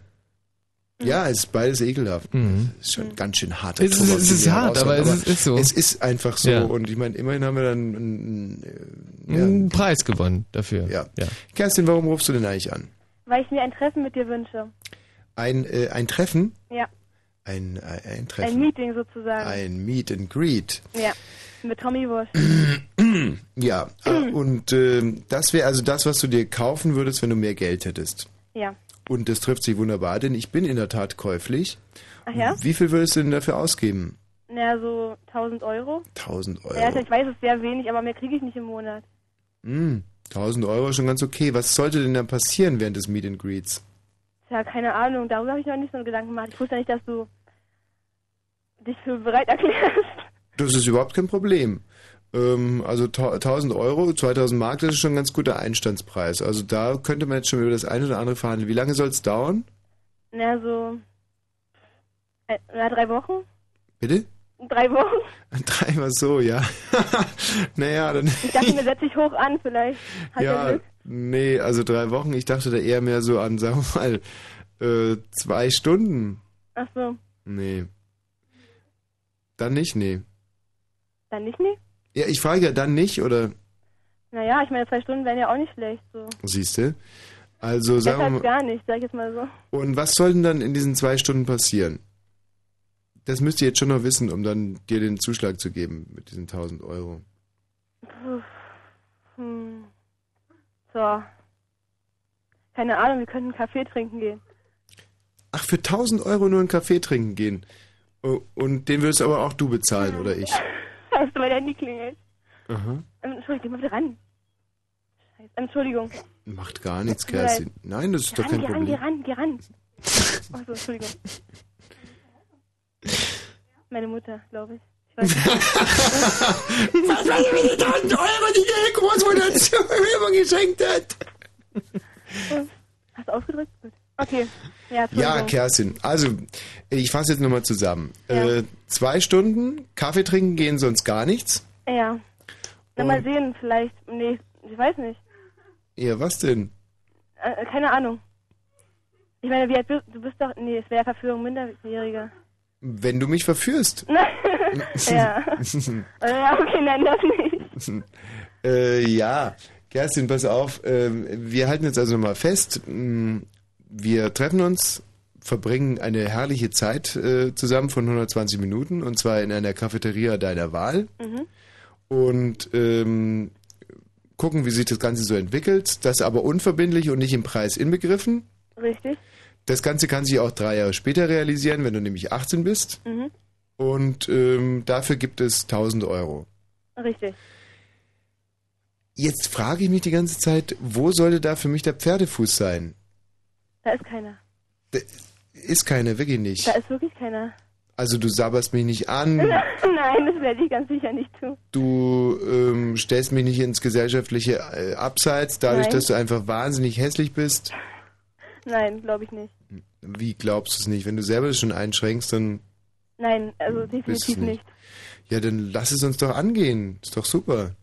[SPEAKER 2] Ja, es ist beides ekelhaft.
[SPEAKER 3] Mhm.
[SPEAKER 2] Es ist schon ganz schön hart.
[SPEAKER 3] Es ist- es ist hart, aber es ist- ist so.
[SPEAKER 2] Es ist einfach so.
[SPEAKER 3] Ja.
[SPEAKER 2] Und ich meine, immerhin haben wir dann einen, äh,
[SPEAKER 3] Einen Preis gewonnen dafür.
[SPEAKER 2] Ja. Kerstin, warum rufst du denn eigentlich an?
[SPEAKER 18] Weil ich mir ein Treffen mit dir wünsche.
[SPEAKER 2] Ein, äh, ein Treffen?
[SPEAKER 18] Ja.
[SPEAKER 2] Ein, ein, ein
[SPEAKER 18] Ein
[SPEAKER 2] Treffen.
[SPEAKER 18] Meeting sozusagen.
[SPEAKER 2] Ein Meet and Greet.
[SPEAKER 18] Ja. Mit Tommy Wurst. (clears throat)
[SPEAKER 2] Ja, äh, und ähm, das wäre also das, was du dir kaufen würdest, wenn du mehr Geld hättest.
[SPEAKER 18] Ja.
[SPEAKER 2] Und das trifft sich wunderbar, denn ich bin in der Tat käuflich.
[SPEAKER 18] Ach ja?
[SPEAKER 2] Wie viel würdest du denn dafür ausgeben?
[SPEAKER 18] Naja, so 1000 Euro.
[SPEAKER 2] 1000 Euro.
[SPEAKER 18] Ja, also ich weiß, es ist sehr wenig, aber mehr kriege ich nicht im Monat.
[SPEAKER 2] Hm, 1000 Euro ist schon ganz okay. Was sollte denn dann passieren während des Meet and Greets?
[SPEAKER 18] Tja, keine Ahnung, darüber habe ich noch nicht so einen Gedanken gemacht. Ich wusste ja nicht, dass du dich für bereit erklärst.
[SPEAKER 2] Das ist überhaupt kein Problem. Ähm, also ta- 1000 Euro, 2000 Mark, das ist schon ein ganz guter Einstandspreis. Also da könnte man jetzt schon über das eine oder andere verhandeln. Wie lange soll es dauern?
[SPEAKER 18] Naja, so. Äh, ja, drei Wochen?
[SPEAKER 2] Bitte?
[SPEAKER 18] Drei Wochen? (laughs)
[SPEAKER 2] Dreimal so, ja. (laughs) naja, dann.
[SPEAKER 18] Ich dachte mir, setz dich hoch an, vielleicht. Hat ja
[SPEAKER 2] ja,
[SPEAKER 18] Glück.
[SPEAKER 2] nee, also drei Wochen. Ich dachte da eher mehr so an, (laughs) sagen wir mal, äh, zwei Stunden.
[SPEAKER 18] Ach so.
[SPEAKER 2] Nee. Dann nicht, nee.
[SPEAKER 18] Dann nicht, nee?
[SPEAKER 2] Ja, ich frage ja dann nicht, oder
[SPEAKER 18] Naja, ich meine, zwei Stunden wären ja auch nicht schlecht, so.
[SPEAKER 2] siehst du? Also sagen wir mal.
[SPEAKER 18] gar nicht, sag ich jetzt mal so.
[SPEAKER 2] Und was soll denn dann in diesen zwei Stunden passieren? Das müsst ihr jetzt schon noch wissen, um dann dir den Zuschlag zu geben mit diesen 1000 Euro.
[SPEAKER 18] Puh. Hm. So. Keine Ahnung, wir könnten einen Kaffee trinken gehen.
[SPEAKER 2] Ach, für 1000 Euro nur einen Kaffee trinken gehen. Und den würdest aber auch du bezahlen, oder ich? (laughs)
[SPEAKER 18] Hast du mein Handy klingelt?
[SPEAKER 2] Aha.
[SPEAKER 18] Ähm, Entschuldigung, geh mal wieder ran. Scheiße. Entschuldigung.
[SPEAKER 2] Macht gar nichts,
[SPEAKER 18] mir.
[SPEAKER 2] Kerstin. Nein, das ist
[SPEAKER 18] Geh
[SPEAKER 2] doch
[SPEAKER 18] ran,
[SPEAKER 2] kein
[SPEAKER 18] geh ran, geh
[SPEAKER 2] Problem.
[SPEAKER 18] ran, geh ran. Achso, Entschuldigung. Meine Mutter, glaube ich. ich weiß nicht. (laughs)
[SPEAKER 19] Was ich, wie die 1000 Euro, die ihre Großmutter (laughs) zu mir geschenkt hat?
[SPEAKER 18] Hast du ausgedrückt? Gut. Okay. Ja,
[SPEAKER 2] Ja. Kerstin. Also, ich fasse jetzt nochmal zusammen. Äh, zwei Stunden Kaffee trinken gehen sonst gar nichts.
[SPEAKER 18] Ja. Na, mal sehen, vielleicht. Nee, ich weiß nicht.
[SPEAKER 2] Ja, was denn?
[SPEAKER 18] Äh, keine Ahnung. Ich meine, wie alt bist du? bist doch. Nee, es wäre Verführung Minderjähriger.
[SPEAKER 2] Wenn du mich verführst. (laughs)
[SPEAKER 18] ja. Äh, (laughs) ja, okay, nein, das nicht.
[SPEAKER 2] äh, ja, Kerstin, pass auf. ähm, wir halten jetzt also mal fest. Wir treffen uns, verbringen eine herrliche Zeit äh, zusammen von 120 Minuten und zwar in einer Cafeteria deiner Wahl
[SPEAKER 18] Mhm.
[SPEAKER 2] und ähm, gucken, wie sich das Ganze so entwickelt. Das aber unverbindlich und nicht im Preis inbegriffen.
[SPEAKER 18] Richtig.
[SPEAKER 2] Das Ganze kann sich auch drei Jahre später realisieren, wenn du nämlich 18 bist.
[SPEAKER 18] Mhm.
[SPEAKER 2] Und ähm, dafür gibt es 1000 Euro.
[SPEAKER 18] Richtig.
[SPEAKER 2] Jetzt frage ich mich die ganze Zeit, wo sollte da für mich der Pferdefuß sein?
[SPEAKER 18] Da ist keiner.
[SPEAKER 2] Ist keiner, wirklich nicht.
[SPEAKER 18] Da ist wirklich keiner.
[SPEAKER 2] Also du sabberst mich nicht an, (laughs)
[SPEAKER 18] Nein, das werde ich ganz sicher nicht tun.
[SPEAKER 2] du ähm, stellst mich nicht ins gesellschaftliche äh, Abseits, dadurch,
[SPEAKER 18] Nein.
[SPEAKER 2] dass du einfach wahnsinnig hässlich bist.
[SPEAKER 18] Nein, glaube ich nicht.
[SPEAKER 2] Wie glaubst du es nicht? Wenn du selber das schon einschränkst, dann
[SPEAKER 18] Nein, also definitiv nicht.
[SPEAKER 2] Ja, dann lass es uns doch angehen. Ist doch super.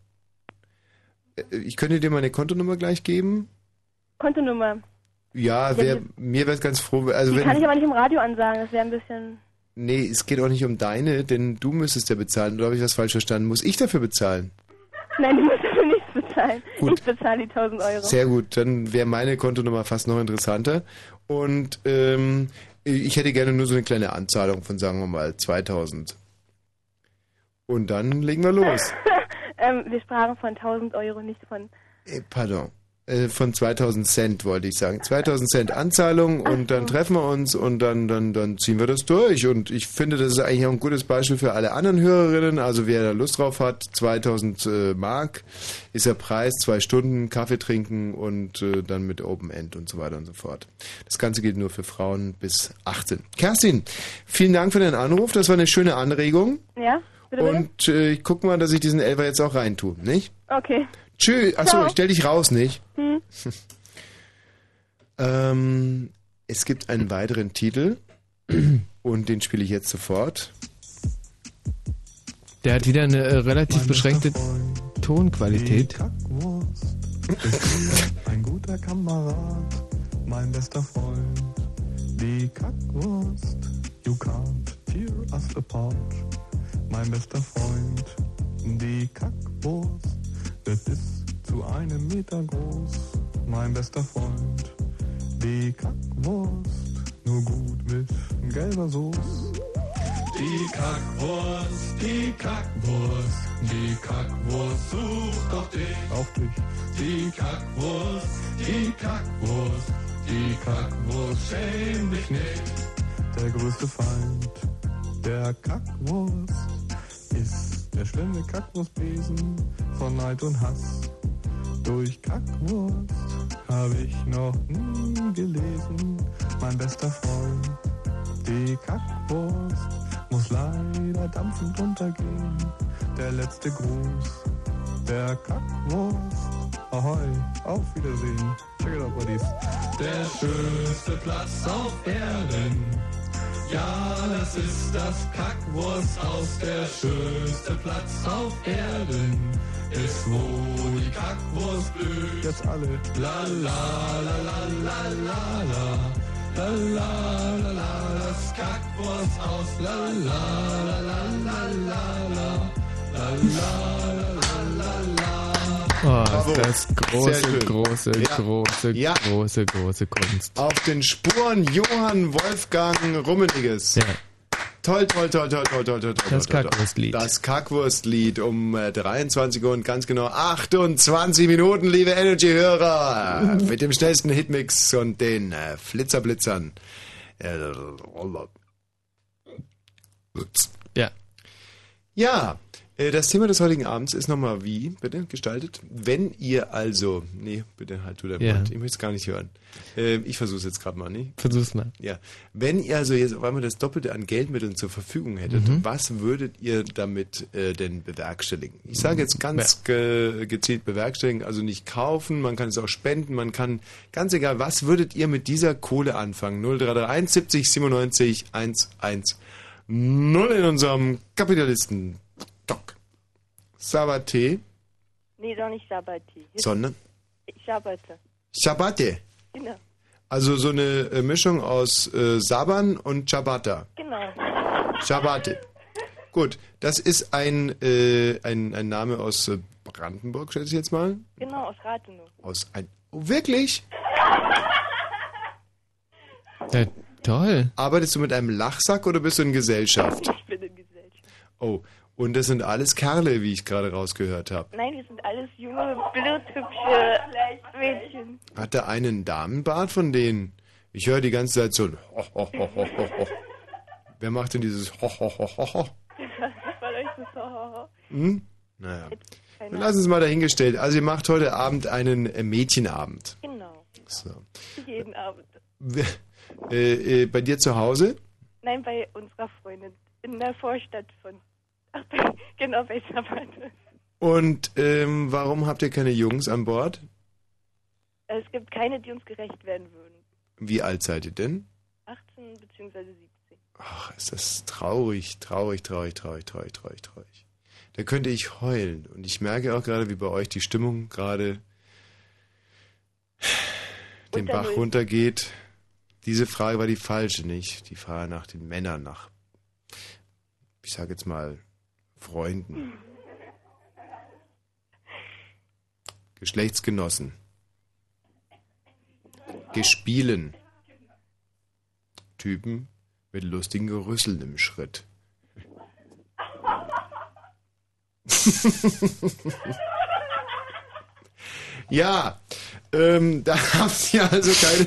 [SPEAKER 2] Äh, Ich könnte dir meine Kontonummer gleich geben.
[SPEAKER 18] Kontonummer.
[SPEAKER 2] Ja,
[SPEAKER 18] Ja,
[SPEAKER 2] wär,
[SPEAKER 18] die-
[SPEAKER 2] mir wäre es ganz froh. Also
[SPEAKER 18] Die
[SPEAKER 2] wenn,
[SPEAKER 18] kann ich aber nicht im Radio ansagen, das wäre ein bisschen...
[SPEAKER 2] nee, es geht auch nicht um deine, denn du müsstest ja bezahlen. Oder habe ich was falsch verstanden? Muss ich dafür bezahlen?
[SPEAKER 18] Nein, du musst dafür nichts bezahlen.
[SPEAKER 2] Gut.
[SPEAKER 18] Ich bezahle die 1000 Euro.
[SPEAKER 2] Sehr gut, dann wäre meine Kontonummer fast noch interessanter. Und ähm, ich hätte gerne nur so eine kleine Anzahlung von, sagen wir mal, 2000. Und dann legen wir los. (laughs)
[SPEAKER 18] ähm, wir sprachen von 1000 Euro, nicht von...
[SPEAKER 2] Äh, Pardon. Äh, Von 2000 Cent wollte ich sagen. 2000 Cent Anzahlung und dann treffen wir uns und dann, dann, dann ziehen wir das durch. Und ich finde, das ist eigentlich auch ein gutes Beispiel für alle anderen Hörerinnen. Also wer da Lust drauf hat, 2000 äh, Mark ist der Preis, zwei Stunden Kaffee trinken und äh, dann mit Open End und so weiter und so fort. Das Ganze gilt nur für Frauen bis 18. Kerstin, vielen Dank für deinen Anruf. Das war eine schöne Anregung.
[SPEAKER 18] Ja? Bitte, bitte?
[SPEAKER 2] Und äh, ich guck mal, dass ich diesen Elfer jetzt auch reintue, nicht?
[SPEAKER 18] Okay.
[SPEAKER 2] Tschüss. Achso,
[SPEAKER 18] Ciao.
[SPEAKER 2] ich stell dich raus, nicht?
[SPEAKER 18] Hm. (laughs)
[SPEAKER 2] ähm, es gibt einen weiteren Titel (clears throat) und den spiele ich jetzt sofort.
[SPEAKER 3] Der hat wieder eine äh, relativ beschränkte Tonqualität. (laughs)
[SPEAKER 20] Ein guter Kamerad, mein bester Freund. Die Kackwurst, you can't tear us apart. Mein bester Freund, die Kackwurst, das ist zu einem Meter groß. Mein bester Freund, die Kackwurst, nur gut mit gelber Soße. Die Kackwurst, die Kackwurst, die Kackwurst sucht doch dich. Auf dich. Die Kackwurst, die Kackwurst, die Kackwurst schäm dich nicht. Der größte Feind der Kackwurst ist der schlimme Kackwurstbesen von Neid und Hass. Durch Kackwurst habe ich noch nie gelesen, mein bester Freund. Die Kackwurst muss leider dampfend untergehen. Der letzte Gruß der Kackwurst. Ahoi, auf Wiedersehen. Check it out, Buddies. Der schönste Platz auf Erden. Ja, das ist das Kackwursthaus. Der schönste Platz auf Erden ist, wo die Kackwurst blüht. Jetzt alle. La la la la la la la. La la la la, das Kackwursthaus. La la la la la la la. La la la la la la.
[SPEAKER 3] Oh, ist das große, große,
[SPEAKER 2] Ja.
[SPEAKER 3] große,
[SPEAKER 2] Ja.
[SPEAKER 3] große, große Kunst.
[SPEAKER 2] Auf den Spuren Johann Wolfgang Rummeliges.
[SPEAKER 3] Ja.
[SPEAKER 2] Toll, toll, toll, toll, toll, toll, toll.
[SPEAKER 3] Das
[SPEAKER 2] toll, toll.
[SPEAKER 3] Kackwurstlied.
[SPEAKER 2] Das Kackwurstlied um äh, 23 Uhr und ganz genau 28 Minuten, liebe Energy-Hörer. (laughs) Mit dem schnellsten Hitmix und den äh, Flitzerblitzern. Äh,
[SPEAKER 3] Ja.
[SPEAKER 2] Ja, äh, das Thema des heutigen Abends ist nochmal wie, bitte, gestaltet? Wenn ihr also, nee, bitte halt du dein
[SPEAKER 3] Ja.
[SPEAKER 2] Mund, ich möchte es gar nicht hören. Äh, ich versuche es jetzt gerade mal, nicht?
[SPEAKER 3] Versuch's mal.
[SPEAKER 2] Ja, wenn ihr also jetzt auf einmal das Doppelte an Geldmitteln zur Verfügung hättet,
[SPEAKER 3] Mhm.
[SPEAKER 2] was würdet ihr damit äh, denn bewerkstelligen? Ich sage jetzt ganz ge gezielt bewerkstelligen, also nicht kaufen, man kann es auch spenden, man kann, ganz egal, was würdet ihr mit dieser Kohle anfangen? 0331 70 97 110 in unserem Kapitalisten Doc. Sabate,
[SPEAKER 18] Nee, doch nicht Sabati.
[SPEAKER 2] sondern
[SPEAKER 18] Ich arbeite.
[SPEAKER 2] Shabate.
[SPEAKER 18] Genau.
[SPEAKER 2] Also so eine äh, Mischung aus äh, Saban und Ciabatta.
[SPEAKER 18] Genau.
[SPEAKER 2] Ciabatte. Gut, das ist ein, äh, ein, ein Name aus äh, Brandenburg, schätze ich jetzt mal.
[SPEAKER 18] Genau, aus Rathenow.
[SPEAKER 2] Aus ein. Oh, wirklich?
[SPEAKER 3] Ja, toll.
[SPEAKER 2] Arbeitest du mit einem Lachsack oder bist du in Gesellschaft?
[SPEAKER 18] Ich bin in Gesellschaft.
[SPEAKER 2] Oh, und das sind alles Kerle, wie ich gerade rausgehört habe.
[SPEAKER 18] Nein, wir sind alles junge, bildhübsche Mädchen.
[SPEAKER 2] Hat der eine einen Damenbart von denen? Ich höre die ganze Zeit so ein ho, ho, ho, ho, ho, ho. Wer macht denn dieses ho, ho, ho, ho, ho?
[SPEAKER 18] Vielleicht ist es
[SPEAKER 2] Hm? Naja.
[SPEAKER 18] Keine
[SPEAKER 2] Lass uns mal dahingestellt. Also ihr macht heute Abend einen äh, Mädchenabend.
[SPEAKER 18] Genau.
[SPEAKER 2] So.
[SPEAKER 18] Jeden Abend.
[SPEAKER 2] Äh, äh, bei dir zu Hause?
[SPEAKER 18] Nein, bei unserer Freundin in der Vorstadt von. Ach, (laughs) genau Sabate.
[SPEAKER 2] Und ähm, warum habt ihr keine Jungs an Bord?
[SPEAKER 18] Es gibt keine, die uns gerecht werden würden.
[SPEAKER 2] Wie alt seid ihr denn?
[SPEAKER 18] 18 bzw. 17.
[SPEAKER 2] Ach, ist das traurig, traurig, traurig, traurig, traurig, traurig, traurig. Da könnte ich heulen. Und ich merke auch gerade, wie bei euch die Stimmung gerade den Bach
[SPEAKER 18] Null.
[SPEAKER 2] runtergeht. Diese Frage war die falsche, nicht? Die Frage nach den Männern, nach, ich sage jetzt mal, Freunden. Geschlechtsgenossen. Gespielen. Typen mit lustigen Gerüsseln im Schritt. (laughs) ja, ähm, da habt ihr also keine,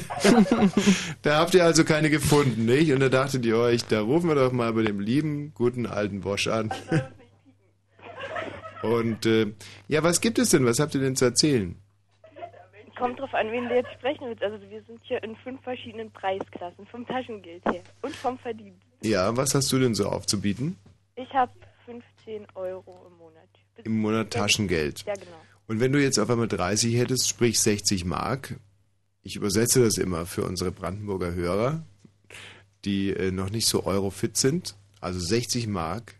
[SPEAKER 2] (laughs) da habt ihr also keine gefunden, nicht? Und da dachtet ihr euch, da rufen wir doch mal bei dem lieben, guten alten Bosch an. (laughs) Und äh, ja, was gibt es denn? Was habt ihr denn zu erzählen?
[SPEAKER 18] Kommt drauf an, wen du jetzt sprechen willst. Also wir sind hier in fünf verschiedenen Preisklassen, vom Taschengeld her und vom Verdienst.
[SPEAKER 2] Ja, was hast du denn so aufzubieten?
[SPEAKER 18] Ich habe 15 Euro im Monat.
[SPEAKER 2] Im Monat Taschengeld.
[SPEAKER 18] Ja, genau.
[SPEAKER 2] Und wenn du jetzt auf einmal 30 hättest, sprich 60 Mark, ich übersetze das immer für unsere Brandenburger Hörer, die äh, noch nicht so eurofit sind, also 60 Mark,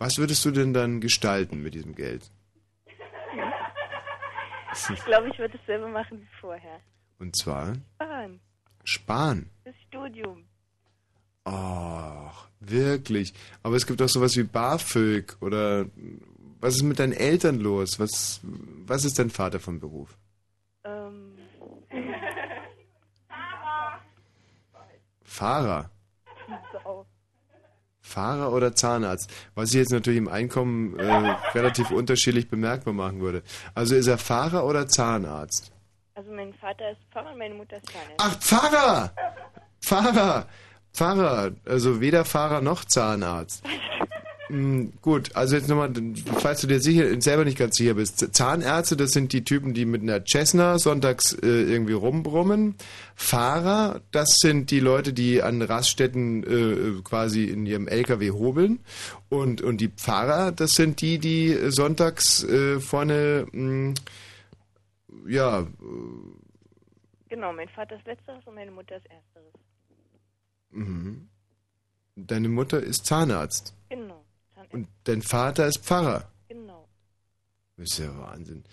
[SPEAKER 2] was würdest du denn dann gestalten mit diesem Geld?
[SPEAKER 18] Ich glaube, ich würde es selber machen wie vorher.
[SPEAKER 2] Und zwar
[SPEAKER 18] Sparen.
[SPEAKER 2] sparen.
[SPEAKER 18] Das Studium.
[SPEAKER 2] Ach, wirklich. Aber es gibt auch sowas wie BAföG oder was ist mit deinen Eltern los? Was, was ist dein Vater von Beruf?
[SPEAKER 18] Ähm,
[SPEAKER 2] Fahrer.
[SPEAKER 18] Sau.
[SPEAKER 2] Fahrer oder Zahnarzt, was ich jetzt natürlich im Einkommen äh, relativ unterschiedlich bemerkbar machen würde. Also ist er Fahrer oder Zahnarzt?
[SPEAKER 18] Also mein Vater ist Pfarrer meine Mutter ist Zahnärztin.
[SPEAKER 2] Ach, Pfarrer! Pfarrer! Pfarrer, also weder Fahrer noch Zahnarzt. (laughs) Hm, gut, also jetzt nochmal, falls du dir sicher, selber nicht ganz sicher bist. Zahnärzte, das sind die Typen, die mit einer Cessna sonntags äh, irgendwie rumbrummen. Fahrer, das sind die Leute, die an Raststätten äh, quasi in ihrem LKW hobeln. Und, und die Pfarrer, das sind die, die sonntags äh, vorne, mh, ja,
[SPEAKER 18] Genau, mein Vater ist Letzteres und meine Mutter ist Ersteres.
[SPEAKER 2] mhm. deine Mutter ist Zahnarzt.
[SPEAKER 18] Genau.
[SPEAKER 2] Und dein Vater ist Pfarrer.
[SPEAKER 18] Genau.
[SPEAKER 2] Das ist ja Wahnsinn.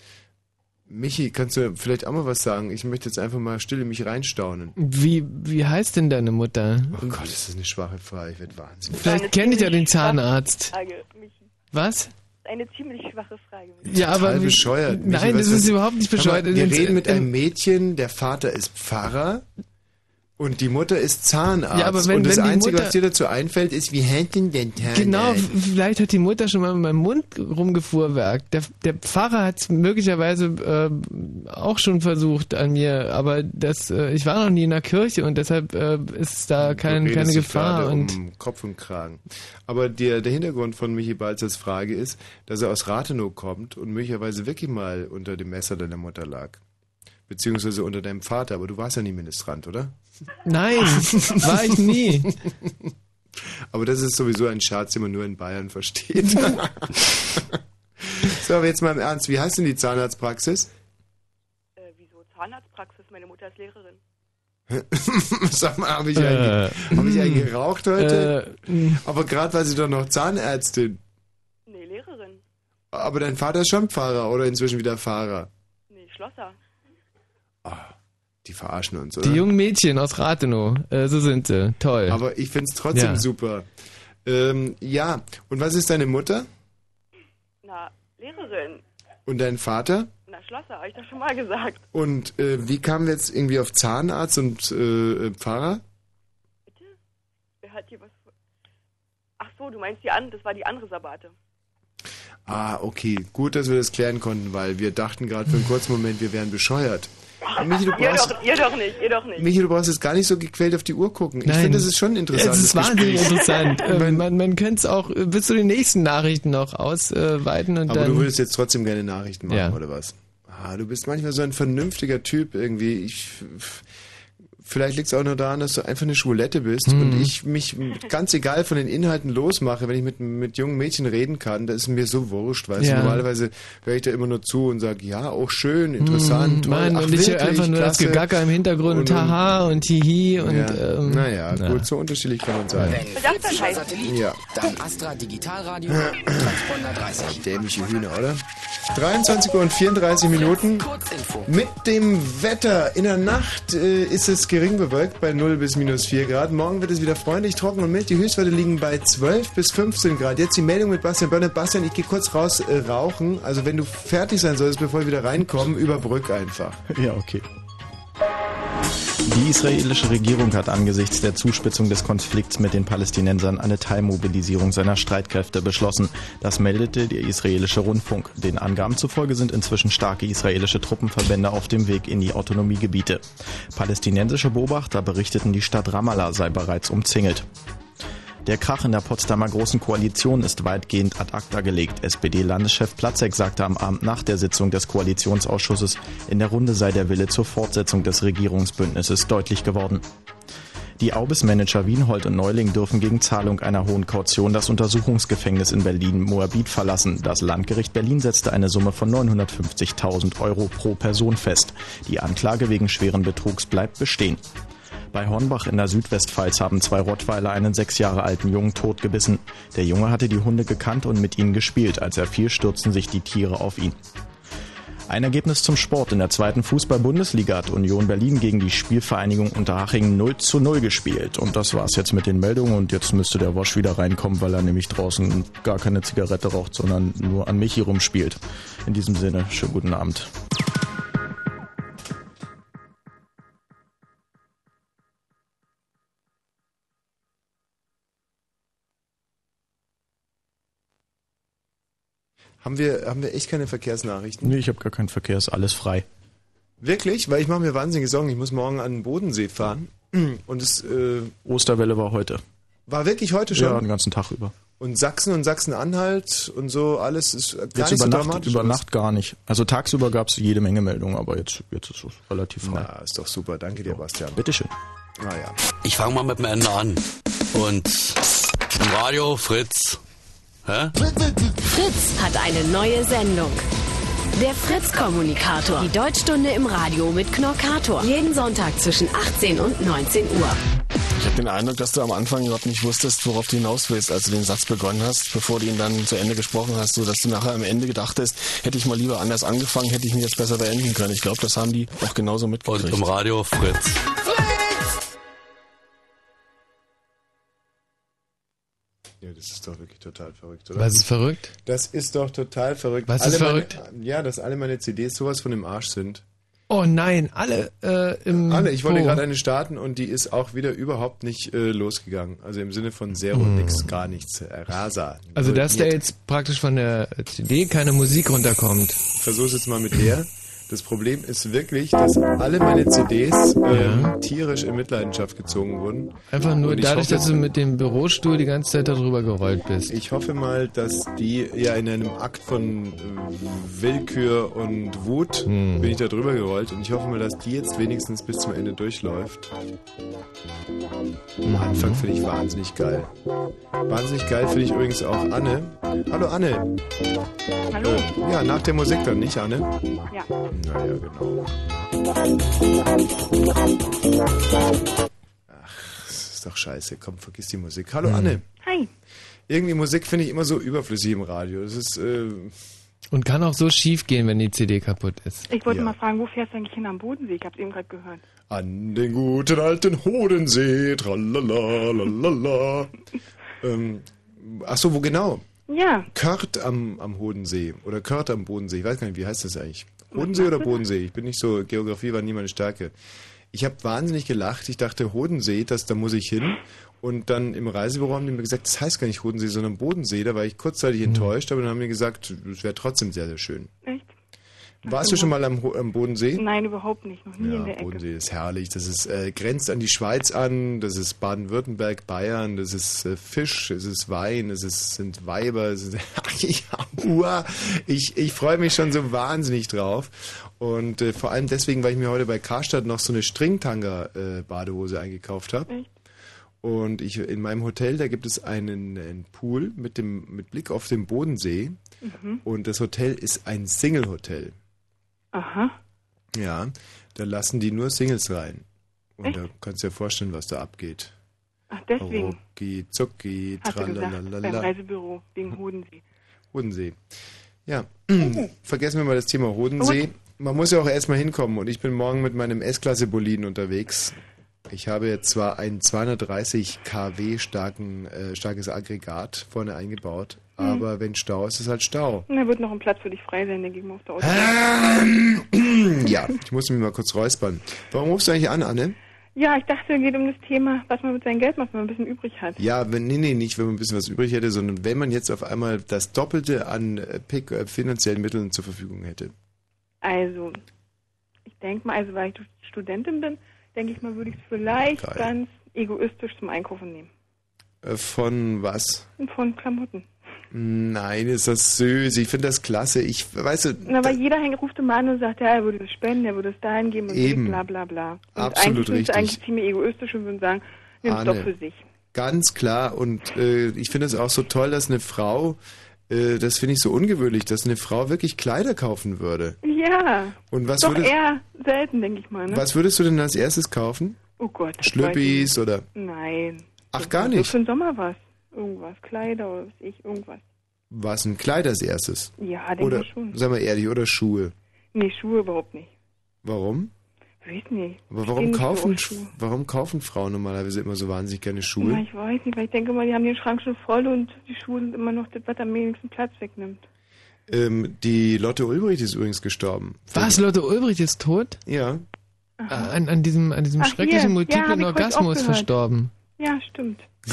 [SPEAKER 2] Michi, kannst du vielleicht auch mal was sagen? Ich möchte jetzt einfach mal still in mich reinstaunen.
[SPEAKER 3] Wie, wie heißt denn deine Mutter?
[SPEAKER 2] Oh Gott, das ist eine schwache Frage. Ich werde wahnsinnig.
[SPEAKER 3] Vielleicht kenne ich ja den Zahnarzt.
[SPEAKER 18] Frage, Michi.
[SPEAKER 3] Was?
[SPEAKER 18] Eine ziemlich schwache Frage. Michi.
[SPEAKER 3] Ja, aber
[SPEAKER 2] Total
[SPEAKER 3] wie-
[SPEAKER 2] bescheuert. Michi,
[SPEAKER 3] Nein, das
[SPEAKER 2] was-
[SPEAKER 3] ist überhaupt nicht bescheuert.
[SPEAKER 2] Wir reden mit
[SPEAKER 3] in-
[SPEAKER 2] einem Mädchen, der Vater ist Pfarrer und die Mutter ist Zahnarzt.
[SPEAKER 3] Ja, aber wenn-
[SPEAKER 2] und das
[SPEAKER 3] wenn
[SPEAKER 2] Einzige,
[SPEAKER 3] Mutter-
[SPEAKER 2] was dir dazu einfällt, ist, wie hält denn der Zahnarzt?
[SPEAKER 3] Genau, vielleicht hat die Mutter schon mal mit meinem Mund rumgefuhrwerkt. Der, der Pfarrer hat es möglicherweise äh, auch schon versucht an mir, aber das, äh, ich war noch nie in der Kirche und deshalb äh, ist da kein, keine Gefahr. Und
[SPEAKER 2] um Kopf und Kragen. Aber der, der Hintergrund von Michi Balzers Frage ist, dass er aus Rathenow kommt und möglicherweise wirklich mal unter dem Messer deiner Mutter lag. Beziehungsweise unter deinem Vater, aber du warst ja nie Ministrant, oder?
[SPEAKER 3] Nein, war ich nie.
[SPEAKER 2] Aber das ist sowieso ein Scherz, den man nur in Bayern versteht. so, aber jetzt mal im Ernst, wie heißt denn die Zahnarztpraxis?
[SPEAKER 18] Äh, wieso Zahnarztpraxis? Meine Mutter ist Lehrerin. (laughs)
[SPEAKER 2] Sag mal, habe ich,
[SPEAKER 3] Äh,
[SPEAKER 2] eigentlich- hab ich eigentlich geraucht heute?
[SPEAKER 3] Äh,
[SPEAKER 2] aber gerade war sie doch noch Zahnärztin.
[SPEAKER 18] Nee, Lehrerin.
[SPEAKER 2] Aber dein Vater ist schon Pfarrer oder inzwischen wieder Fahrer.
[SPEAKER 18] Nee, Schlosser.
[SPEAKER 2] Die verarschen uns, oder?
[SPEAKER 3] Die jungen Mädchen aus Rathenow, äh, so sind sie. Toll.
[SPEAKER 2] Aber ich find's trotzdem
[SPEAKER 3] Ja.
[SPEAKER 2] super. Ähm, ja, und was ist deine Mutter?
[SPEAKER 18] Na, Lehrerin.
[SPEAKER 2] Und dein Vater?
[SPEAKER 18] Na, Schlosser, habe ich doch schon mal gesagt.
[SPEAKER 2] Und äh, wie kamen wir jetzt irgendwie auf Zahnarzt und äh, äh, Pfarrer?
[SPEAKER 18] Wer hat hier was... vor- Ach so, du meinst die an, das war die andere Sabate.
[SPEAKER 2] Ah, okay. Gut, dass wir das klären konnten, weil wir dachten gerade für einen kurzen Moment, wir wären bescheuert. Michi, du
[SPEAKER 18] ihr,
[SPEAKER 2] brauchst,
[SPEAKER 18] doch, ihr doch nicht, ihr doch nicht.
[SPEAKER 2] Michi, du brauchst jetzt gar nicht so gequält auf die Uhr gucken. Ich
[SPEAKER 3] Nein.
[SPEAKER 2] finde, das ist schon interessant.
[SPEAKER 3] Es ist wahnsinnig interessant. (laughs) Äh, man man könnte es auch bis zu den nächsten Nachrichten noch ausweiten und
[SPEAKER 2] Aber
[SPEAKER 3] dann.
[SPEAKER 2] du würdest jetzt trotzdem gerne Nachrichten machen,
[SPEAKER 3] Ja.
[SPEAKER 2] oder was? Ah, du bist manchmal so ein vernünftiger Typ irgendwie. Ich vielleicht liegt es auch nur daran, dass du einfach eine Schwulette bist
[SPEAKER 3] Mhm.
[SPEAKER 2] und ich mich ganz egal von den Inhalten losmache, wenn ich mit, mit jungen Mädchen reden kann, das ist mir so wurscht, weißt
[SPEAKER 3] Ja.
[SPEAKER 2] du, normalerweise höre ich da immer nur zu und sage, ja, auch schön, interessant, toll,
[SPEAKER 3] Mann,
[SPEAKER 2] ach,
[SPEAKER 3] und ich höre
[SPEAKER 2] wirklich,
[SPEAKER 3] einfach nur das
[SPEAKER 2] klasse.
[SPEAKER 3] Gegacker im Hintergrund und
[SPEAKER 2] Und-
[SPEAKER 3] Haha und Hihi und
[SPEAKER 2] ja.
[SPEAKER 3] ähm,
[SPEAKER 2] naja,
[SPEAKER 3] na.
[SPEAKER 2] gut, so unterschiedlich kann man sein.
[SPEAKER 21] Physischer Satellit,
[SPEAKER 2] Ja.
[SPEAKER 21] dann Astra Digitalradio, Transponder 30.
[SPEAKER 2] Dämliche Hühner, oder? 23 Uhr und 34 Minuten. Mit dem Wetter. In der Nacht äh, ist es gering bewölkt bei 0 bis minus 4 Grad. Morgen wird es wieder freundlich, trocken und mild. Die Höchstwerte liegen bei 12 bis 15 Grad. Jetzt die Meldung mit Bastian Börner. Bastian, ich gehe kurz raus äh, rauchen. Also wenn du fertig sein solltest, bevor wir wieder reinkommen, überbrück einfach. (laughs)
[SPEAKER 9] Ja, okay. Die israelische Regierung hat angesichts der Zuspitzung des Konflikts mit den Palästinensern eine Teilmobilisierung seiner Streitkräfte beschlossen. Das meldete der israelische Rundfunk. Den Angaben zufolge sind inzwischen starke israelische Truppenverbände auf dem Weg in die Autonomiegebiete. Palästinensische Beobachter berichteten, die Stadt Ramallah sei bereits umzingelt. Der Krach in der Potsdamer Großen Koalition ist weitgehend ad acta gelegt. SPD-Landeschef Platzek sagte am Abend nach der Sitzung des Koalitionsausschusses, in der Runde sei der Wille zur Fortsetzung des Regierungsbündnisses deutlich geworden. Die Aubis-Manager Wienhold und Neuling dürfen gegen Zahlung einer hohen Kaution das Untersuchungsgefängnis in Berlin Moabit verlassen. Das Landgericht Berlin setzte eine Summe von 950.000 Euro pro Person fest. Die Anklage wegen schweren Betrugs bleibt bestehen. Bei Hornbach in der Südwestpfalz haben zwei Rottweiler einen sechs Jahre alten Jungen totgebissen. Der Junge hatte die Hunde gekannt und mit ihnen gespielt. Als er fiel, stürzten sich die Tiere auf ihn. Ein Ergebnis zum Sport. In der zweiten Fußball-Bundesliga hat Union Berlin gegen die Spielvereinigung Unterhaching 0 zu 0 gespielt. Und das war's jetzt mit den Meldungen. Und jetzt müsste der Wosch wieder reinkommen, weil er nämlich draußen gar keine Zigarette raucht, sondern nur an Michi rumspielt. In diesem Sinne, schönen guten Abend.
[SPEAKER 2] Haben wir, haben wir echt keine Verkehrsnachrichten?
[SPEAKER 9] Nee, ich habe gar keinen Verkehr, ist alles frei.
[SPEAKER 2] Wirklich? Weil ich mache mir wahnsinnige Sorgen. Ich muss morgen an den Bodensee fahren. (clears throat) Und es äh,
[SPEAKER 9] Osterwelle war heute.
[SPEAKER 2] war wirklich heute schon.
[SPEAKER 9] Ja, den ganzen Tag über.
[SPEAKER 2] Und Sachsen und Sachsen-Anhalt und so, alles ist gar
[SPEAKER 9] Jetzt
[SPEAKER 2] nicht
[SPEAKER 9] über
[SPEAKER 2] so
[SPEAKER 9] Nacht,
[SPEAKER 2] dramatisch.
[SPEAKER 9] über Nacht gar nicht. Also tagsüber gab es jede Menge Meldungen, aber jetzt, jetzt ist es relativ frei.
[SPEAKER 2] Na, ist doch super. Danke dir, Bastian.
[SPEAKER 9] Bitteschön.
[SPEAKER 2] Naja.
[SPEAKER 22] Ich fange mal mit dem Ende an. Und Radio Fritz. Hä?
[SPEAKER 12] Fritz hat eine neue Sendung. Der Fritz-Kommunikator. Die Deutschstunde im Radio mit Knorkator. Jeden Sonntag zwischen 18 und 19 Uhr.
[SPEAKER 23] Ich habe den Eindruck, dass du am Anfang überhaupt nicht wusstest, worauf du hinaus willst, als du den Satz begonnen hast, bevor du ihn dann zu Ende gesprochen hast, so dass du nachher am Ende gedacht hast, hätte ich mal lieber anders angefangen, hätte ich ihn jetzt besser beenden können. Ich glaube, das haben die auch genauso mitgekriegt.
[SPEAKER 22] Und im Radio Fritz.
[SPEAKER 2] Ja, das ist doch wirklich total verrückt, oder?
[SPEAKER 3] Was ist verrückt?
[SPEAKER 2] Das ist doch total verrückt.
[SPEAKER 3] Was
[SPEAKER 2] alle
[SPEAKER 3] ist verrückt?
[SPEAKER 2] Meine, ja, dass alle meine CDs sowas von im Arsch sind.
[SPEAKER 3] Oh nein, alle äh, im
[SPEAKER 2] Alle, ich wollte
[SPEAKER 3] Wo?
[SPEAKER 2] gerade eine starten und die ist auch wieder überhaupt nicht äh, losgegangen. Also im Sinne von Zero,
[SPEAKER 3] Hm.
[SPEAKER 2] nix, gar nichts. Äh, Rasa.
[SPEAKER 3] Also dass da jetzt praktisch von der CD keine Musik runterkommt.
[SPEAKER 2] Versuch's jetzt mal mit der. Das Problem ist wirklich, dass alle meine CDs ähm, tierisch in Mitleidenschaft gezogen wurden.
[SPEAKER 3] Einfach nur dadurch,
[SPEAKER 2] hoffe,
[SPEAKER 3] dass du mit dem Bürostuhl die ganze Zeit darüber gerollt bist.
[SPEAKER 2] Ich hoffe mal, dass die ja in einem Akt von äh, Willkür und Wut
[SPEAKER 3] Hm.
[SPEAKER 2] bin ich da drüber gerollt und ich hoffe mal, dass die jetzt wenigstens bis zum Ende durchläuft. Am Anfang finde ich wahnsinnig geil. Wahnsinnig geil finde ich übrigens auch Anne. Hallo Anne.
[SPEAKER 24] Hallo.
[SPEAKER 2] Äh, ja, nach der Musik dann, nicht Anne?
[SPEAKER 24] Ja.
[SPEAKER 2] Naja, genau. Ach, das ist doch scheiße. Komm, vergiss die Musik. Hallo Anne.
[SPEAKER 24] Hi.
[SPEAKER 2] Irgendwie Musik finde ich immer so überflüssig im Radio. Das ist, äh,
[SPEAKER 3] Und kann auch so schief gehen, wenn die CD kaputt ist.
[SPEAKER 24] Ich wollte
[SPEAKER 2] Ja.
[SPEAKER 24] mal fragen, wo fährst du eigentlich hin am Bodensee? Ich hab's eben gerade gehört.
[SPEAKER 2] An den guten alten Hodensee, tralala, lalala. ähm, ach so, wo genau?
[SPEAKER 24] Ja.
[SPEAKER 2] Kört am, am Hodensee oder Kört am Bodensee. Ich weiß gar nicht, wie heißt das eigentlich? Hodensee oder Bodensee? Ich bin nicht so, Geografie war nie meine Stärke. Ich habe wahnsinnig gelacht. Ich dachte, Hodensee, das, da muss ich hin. Und dann im Reisebüro haben die mir gesagt, das heißt gar nicht Hodensee, sondern Bodensee. Da war ich kurzzeitig enttäuscht, aber dann haben die gesagt, es wäre trotzdem sehr, sehr schön.
[SPEAKER 24] Echt?
[SPEAKER 2] Warst du schon mal am, am Bodensee?
[SPEAKER 24] Nein, überhaupt nicht. Noch nie
[SPEAKER 2] Ja,
[SPEAKER 24] in der Ecke.
[SPEAKER 2] Bodensee ist herrlich. Das ist äh, grenzt an die Schweiz an. Das ist Baden-Württemberg, Bayern. Das ist äh, Fisch. Es ist Wein. Es ist, sind Weiber. Es ist, (laughs) Ach, ich, ich, ich freue mich schon so wahnsinnig drauf. Und äh, vor allem deswegen, weil ich mir heute bei Karstadt noch so eine Stringtanger-Badehose eingekauft habe.
[SPEAKER 24] Echt?
[SPEAKER 2] Und ich in meinem Hotel, da gibt es einen, einen Pool mit dem mit Blick auf den Bodensee.
[SPEAKER 24] Mhm.
[SPEAKER 2] Und das Hotel ist ein Single-Hotel.
[SPEAKER 24] Aha.
[SPEAKER 2] Ja, da lassen die nur Singles rein. Und
[SPEAKER 24] Echt?
[SPEAKER 2] da kannst du dir vorstellen, was da abgeht.
[SPEAKER 24] Ach, deswegen.
[SPEAKER 2] Rucki, zucki,
[SPEAKER 24] gesagt, beim. Reisebüro wegen Hodensee.
[SPEAKER 2] Hodensee. Ja, (clears throat) vergessen wir mal das Thema Hodensee. Man muss ja auch erstmal hinkommen und ich bin morgen mit meinem S-Klasse Boliden unterwegs. Ich habe jetzt zwar ein 230 kW starken, äh, starkes Aggregat vorne eingebaut, Aber wenn Stau ist, ist halt Stau.
[SPEAKER 24] Und da wird noch ein Platz für dich frei sein, denke ich mal, auf der Auto. (clears throat)
[SPEAKER 2] ja, ich muss mich mal kurz räuspern. Warum rufst du eigentlich an, Anne?
[SPEAKER 24] Ja, ich dachte, es geht um das Thema, was man mit seinem Geld macht, wenn man ein bisschen übrig hat.
[SPEAKER 2] Ja, wenn, nee, nee, nicht, wenn man ein bisschen was übrig hätte, sondern wenn man jetzt auf einmal das Doppelte an äh, Pick, äh, finanziellen Mitteln zur Verfügung hätte.
[SPEAKER 24] Also, ich denke mal, also weil ich Studentin bin, denke ich mal, würde ich es vielleicht
[SPEAKER 2] Geil.
[SPEAKER 24] ganz egoistisch zum Einkaufen nehmen.
[SPEAKER 2] Äh, Von was?
[SPEAKER 24] Von Klamotten.
[SPEAKER 2] Nein, ist das süß. Ich finde das klasse. Ich, weißt du,
[SPEAKER 24] Na, weil jeder ruft immer an und sagt, ja, er würde das spenden, er würde es dahin geben und
[SPEAKER 2] Eben.
[SPEAKER 24] bla bla bla. Und
[SPEAKER 2] Absolut
[SPEAKER 24] eigentlich
[SPEAKER 2] richtig.
[SPEAKER 24] sie eigentlich ziemlich egoistisch und würden sagen, nimm es doch für sich.
[SPEAKER 2] ganz klar. Und äh, ich finde es auch so toll, dass eine Frau, äh, das finde ich so ungewöhnlich, dass eine Frau wirklich Kleider kaufen würde.
[SPEAKER 24] Ja.
[SPEAKER 2] Und was
[SPEAKER 24] doch
[SPEAKER 2] würdest,
[SPEAKER 24] eher selten, denke ich mal. Ne?
[SPEAKER 2] was würdest du denn als erstes kaufen?
[SPEAKER 24] Oh Gott.
[SPEAKER 2] Schlüppis oder?
[SPEAKER 24] Nein.
[SPEAKER 2] Ach, gar nicht.
[SPEAKER 24] für den Sommer was. Irgendwas. Kleider oder was weiß ich, irgendwas.
[SPEAKER 2] Was ein Kleid als erstes?
[SPEAKER 24] Ja, denke
[SPEAKER 2] Oder,
[SPEAKER 24] ich schon.
[SPEAKER 2] sag mal ehrlich, oder Schuhe?
[SPEAKER 24] Nee, Schuhe überhaupt nicht.
[SPEAKER 2] Warum?
[SPEAKER 24] Weiß nicht.
[SPEAKER 2] Aber warum
[SPEAKER 24] nicht so
[SPEAKER 2] kaufen,
[SPEAKER 24] auf Schuhe.
[SPEAKER 2] warum kaufen Frauen normalerweise immer so wahnsinnig gerne
[SPEAKER 24] Ja,
[SPEAKER 2] Schuhe?
[SPEAKER 24] ich weiß nicht, weil ich denke mal, die haben den Schrank schon voll und die Schuhe sind immer noch das, was am wenigsten Platz wegnimmt.
[SPEAKER 2] Ähm, die Lotte Ulbricht ist übrigens gestorben.
[SPEAKER 3] Was, Lotte Ulbricht ist tot?
[SPEAKER 2] Ja.
[SPEAKER 3] Äh, An, an diesem, an diesem
[SPEAKER 24] Ach,
[SPEAKER 3] schrecklichen
[SPEAKER 24] hier. Ja,
[SPEAKER 3] multiplen
[SPEAKER 24] auch
[SPEAKER 3] Orgasmus verstorben.
[SPEAKER 24] Ja, stimmt. (laughs)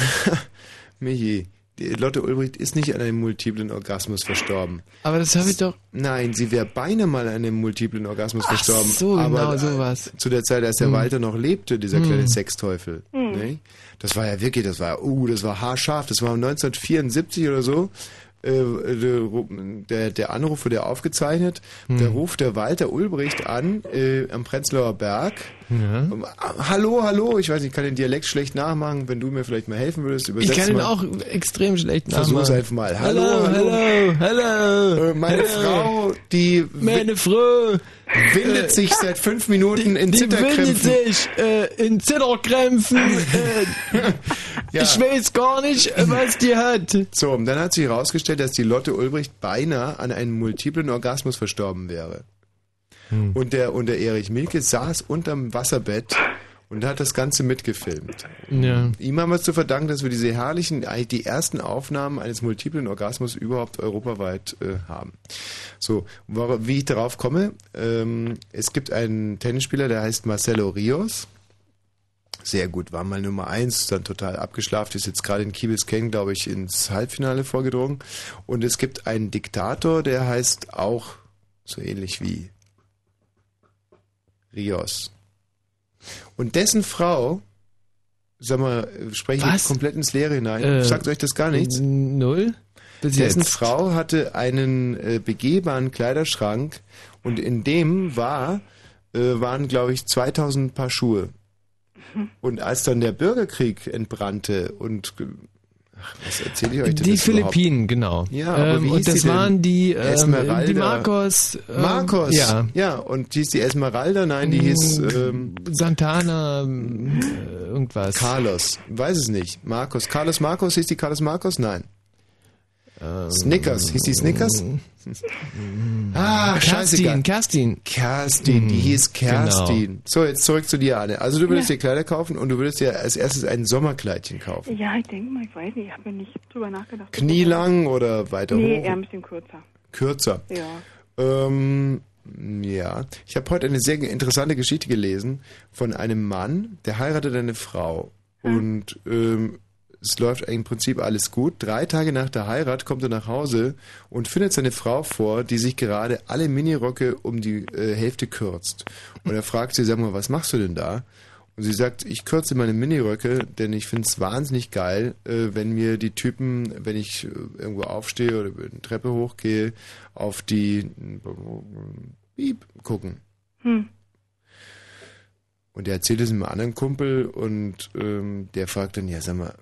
[SPEAKER 2] Michi, die Lotte Ulbricht ist nicht an einem multiplen Orgasmus verstorben.
[SPEAKER 3] Aber das habe ich doch.
[SPEAKER 2] Nein, sie wäre beinahe mal an einem multiplen Orgasmus
[SPEAKER 3] Ach
[SPEAKER 2] verstorben.
[SPEAKER 3] so,
[SPEAKER 2] aber
[SPEAKER 3] genau
[SPEAKER 2] äh,
[SPEAKER 3] sowas.
[SPEAKER 2] Zu der Zeit, als der
[SPEAKER 3] Hm.
[SPEAKER 2] Walter noch lebte, dieser
[SPEAKER 3] Hm.
[SPEAKER 2] kleine Sexteufel.
[SPEAKER 3] Hm.
[SPEAKER 2] Ne? Das war ja wirklich, das war, uh, das war haarscharf. Das war 1974 oder so. Äh, Der, der Anruf wurde aufgezeichnet.
[SPEAKER 3] Hm.
[SPEAKER 2] Da ruft der Walter Ulbricht an äh, am Prenzlauer Berg.
[SPEAKER 3] Ja.
[SPEAKER 2] Hallo, hallo. Ich weiß nicht, ich kann den Dialekt schlecht nachmachen. Wenn du mir vielleicht mal helfen würdest,
[SPEAKER 3] Ich
[SPEAKER 2] übersetz
[SPEAKER 3] kann ihn
[SPEAKER 2] mal.
[SPEAKER 3] auch extrem schlecht
[SPEAKER 2] Versuch's
[SPEAKER 3] nachmachen.
[SPEAKER 2] einfach mal. Hallo,
[SPEAKER 3] hallo,
[SPEAKER 2] hallo.
[SPEAKER 3] hallo.
[SPEAKER 2] Äh, meine
[SPEAKER 3] hallo.
[SPEAKER 2] Frau, die
[SPEAKER 3] Meine Frau
[SPEAKER 2] windet
[SPEAKER 3] äh,
[SPEAKER 2] sich seit fünf Minuten in
[SPEAKER 3] die windet
[SPEAKER 2] Zitterkrämpfen.
[SPEAKER 3] sich äh, in Zitterkrämpfen. äh, (laughs)
[SPEAKER 2] Ja.
[SPEAKER 3] Ich weiß gar nicht, was die hat.
[SPEAKER 2] So, und dann hat sich herausgestellt, dass die Lotte Ulbricht beinahe an einem multiplen Orgasmus verstorben wäre.
[SPEAKER 3] Hm.
[SPEAKER 2] Und der, und der Erich Milke saß unterm Wasserbett und hat das Ganze mitgefilmt.
[SPEAKER 3] Ja.
[SPEAKER 2] Ihm haben wir es zu verdanken, dass wir diese herrlichen, eigentlich die ersten Aufnahmen eines multiplen Orgasmus überhaupt europaweit äh, haben. So, wie ich darauf komme, ähm, es gibt einen Tennisspieler, der heißt Marcelo Rios. Sehr gut, war mal Nummer eins, dann total abgeschlafen, ist jetzt gerade in Kiebelsken, glaube ich, ins Halbfinale vorgedrungen. Und es gibt einen Diktator, der heißt auch so ähnlich wie Rios. Und dessen Frau, sag mal, spreche ich komplett ins Leere hinein.
[SPEAKER 3] Äh,
[SPEAKER 2] Sagt euch das gar nichts?
[SPEAKER 3] Null? Bis
[SPEAKER 2] Dessen
[SPEAKER 3] jetzt.
[SPEAKER 2] Frau hatte einen äh, begehbaren Kleiderschrank und in dem war, äh, waren, glaube ich, 2000 Paar Schuhe. Und als dann der Bürgerkrieg entbrannte und ach, was erzähle ich euch denn
[SPEAKER 3] Die
[SPEAKER 2] das überhaupt?
[SPEAKER 3] Philippinen, genau.
[SPEAKER 2] Ja,
[SPEAKER 3] ähm, und das waren die, ähm,
[SPEAKER 2] Esmeralda.
[SPEAKER 3] die Marcos. ähm,
[SPEAKER 2] Marcos.
[SPEAKER 3] Ja.
[SPEAKER 2] Ja, und die hieß die Esmeralda, nein, die hieß ähm,
[SPEAKER 3] Santana, ähm, äh, irgendwas.
[SPEAKER 2] Carlos. Weiß es nicht. Marcos. Carlos Marcos hieß die Carlos Marcos? Nein. Snickers. Hieß die Snickers? Ah, scheißegal.
[SPEAKER 3] Kerstin, Kerstin.
[SPEAKER 2] Kerstin, die
[SPEAKER 3] Hm,
[SPEAKER 2] hieß Kerstin.
[SPEAKER 3] genau.
[SPEAKER 2] So, jetzt zurück zu dir, Anne. Also du würdest
[SPEAKER 24] Ja.
[SPEAKER 2] dir Kleider kaufen und du würdest dir als erstes ein Sommerkleidchen kaufen.
[SPEAKER 24] Ja, ich denke mal, ich weiß nicht, ich habe mir nicht drüber nachgedacht.
[SPEAKER 2] Knielang oder weiter
[SPEAKER 24] Nee,
[SPEAKER 2] hoch?
[SPEAKER 24] eher ein bisschen kürzer.
[SPEAKER 2] Kürzer.
[SPEAKER 24] Ja.
[SPEAKER 2] Ähm, ja. Ich habe heute eine sehr interessante Geschichte gelesen von einem Mann, der heiratet eine Frau. Und ähm, es läuft im Prinzip alles gut. Drei Tage nach der Heirat kommt er nach Hause und findet seine Frau vor, die sich gerade alle Miniröcke um die äh, Hälfte kürzt. Und er fragt sie, sag mal, was machst du denn da? Und sie sagt, ich kürze meine Miniröcke, denn ich finde es wahnsinnig geil, äh, wenn mir die Typen, wenn ich äh, irgendwo aufstehe oder eine Treppe hochgehe, auf die Piep gucken.
[SPEAKER 24] Hm.
[SPEAKER 2] Und er erzählt es einem anderen Kumpel und ähm, der fragt dann, ja, sag mal,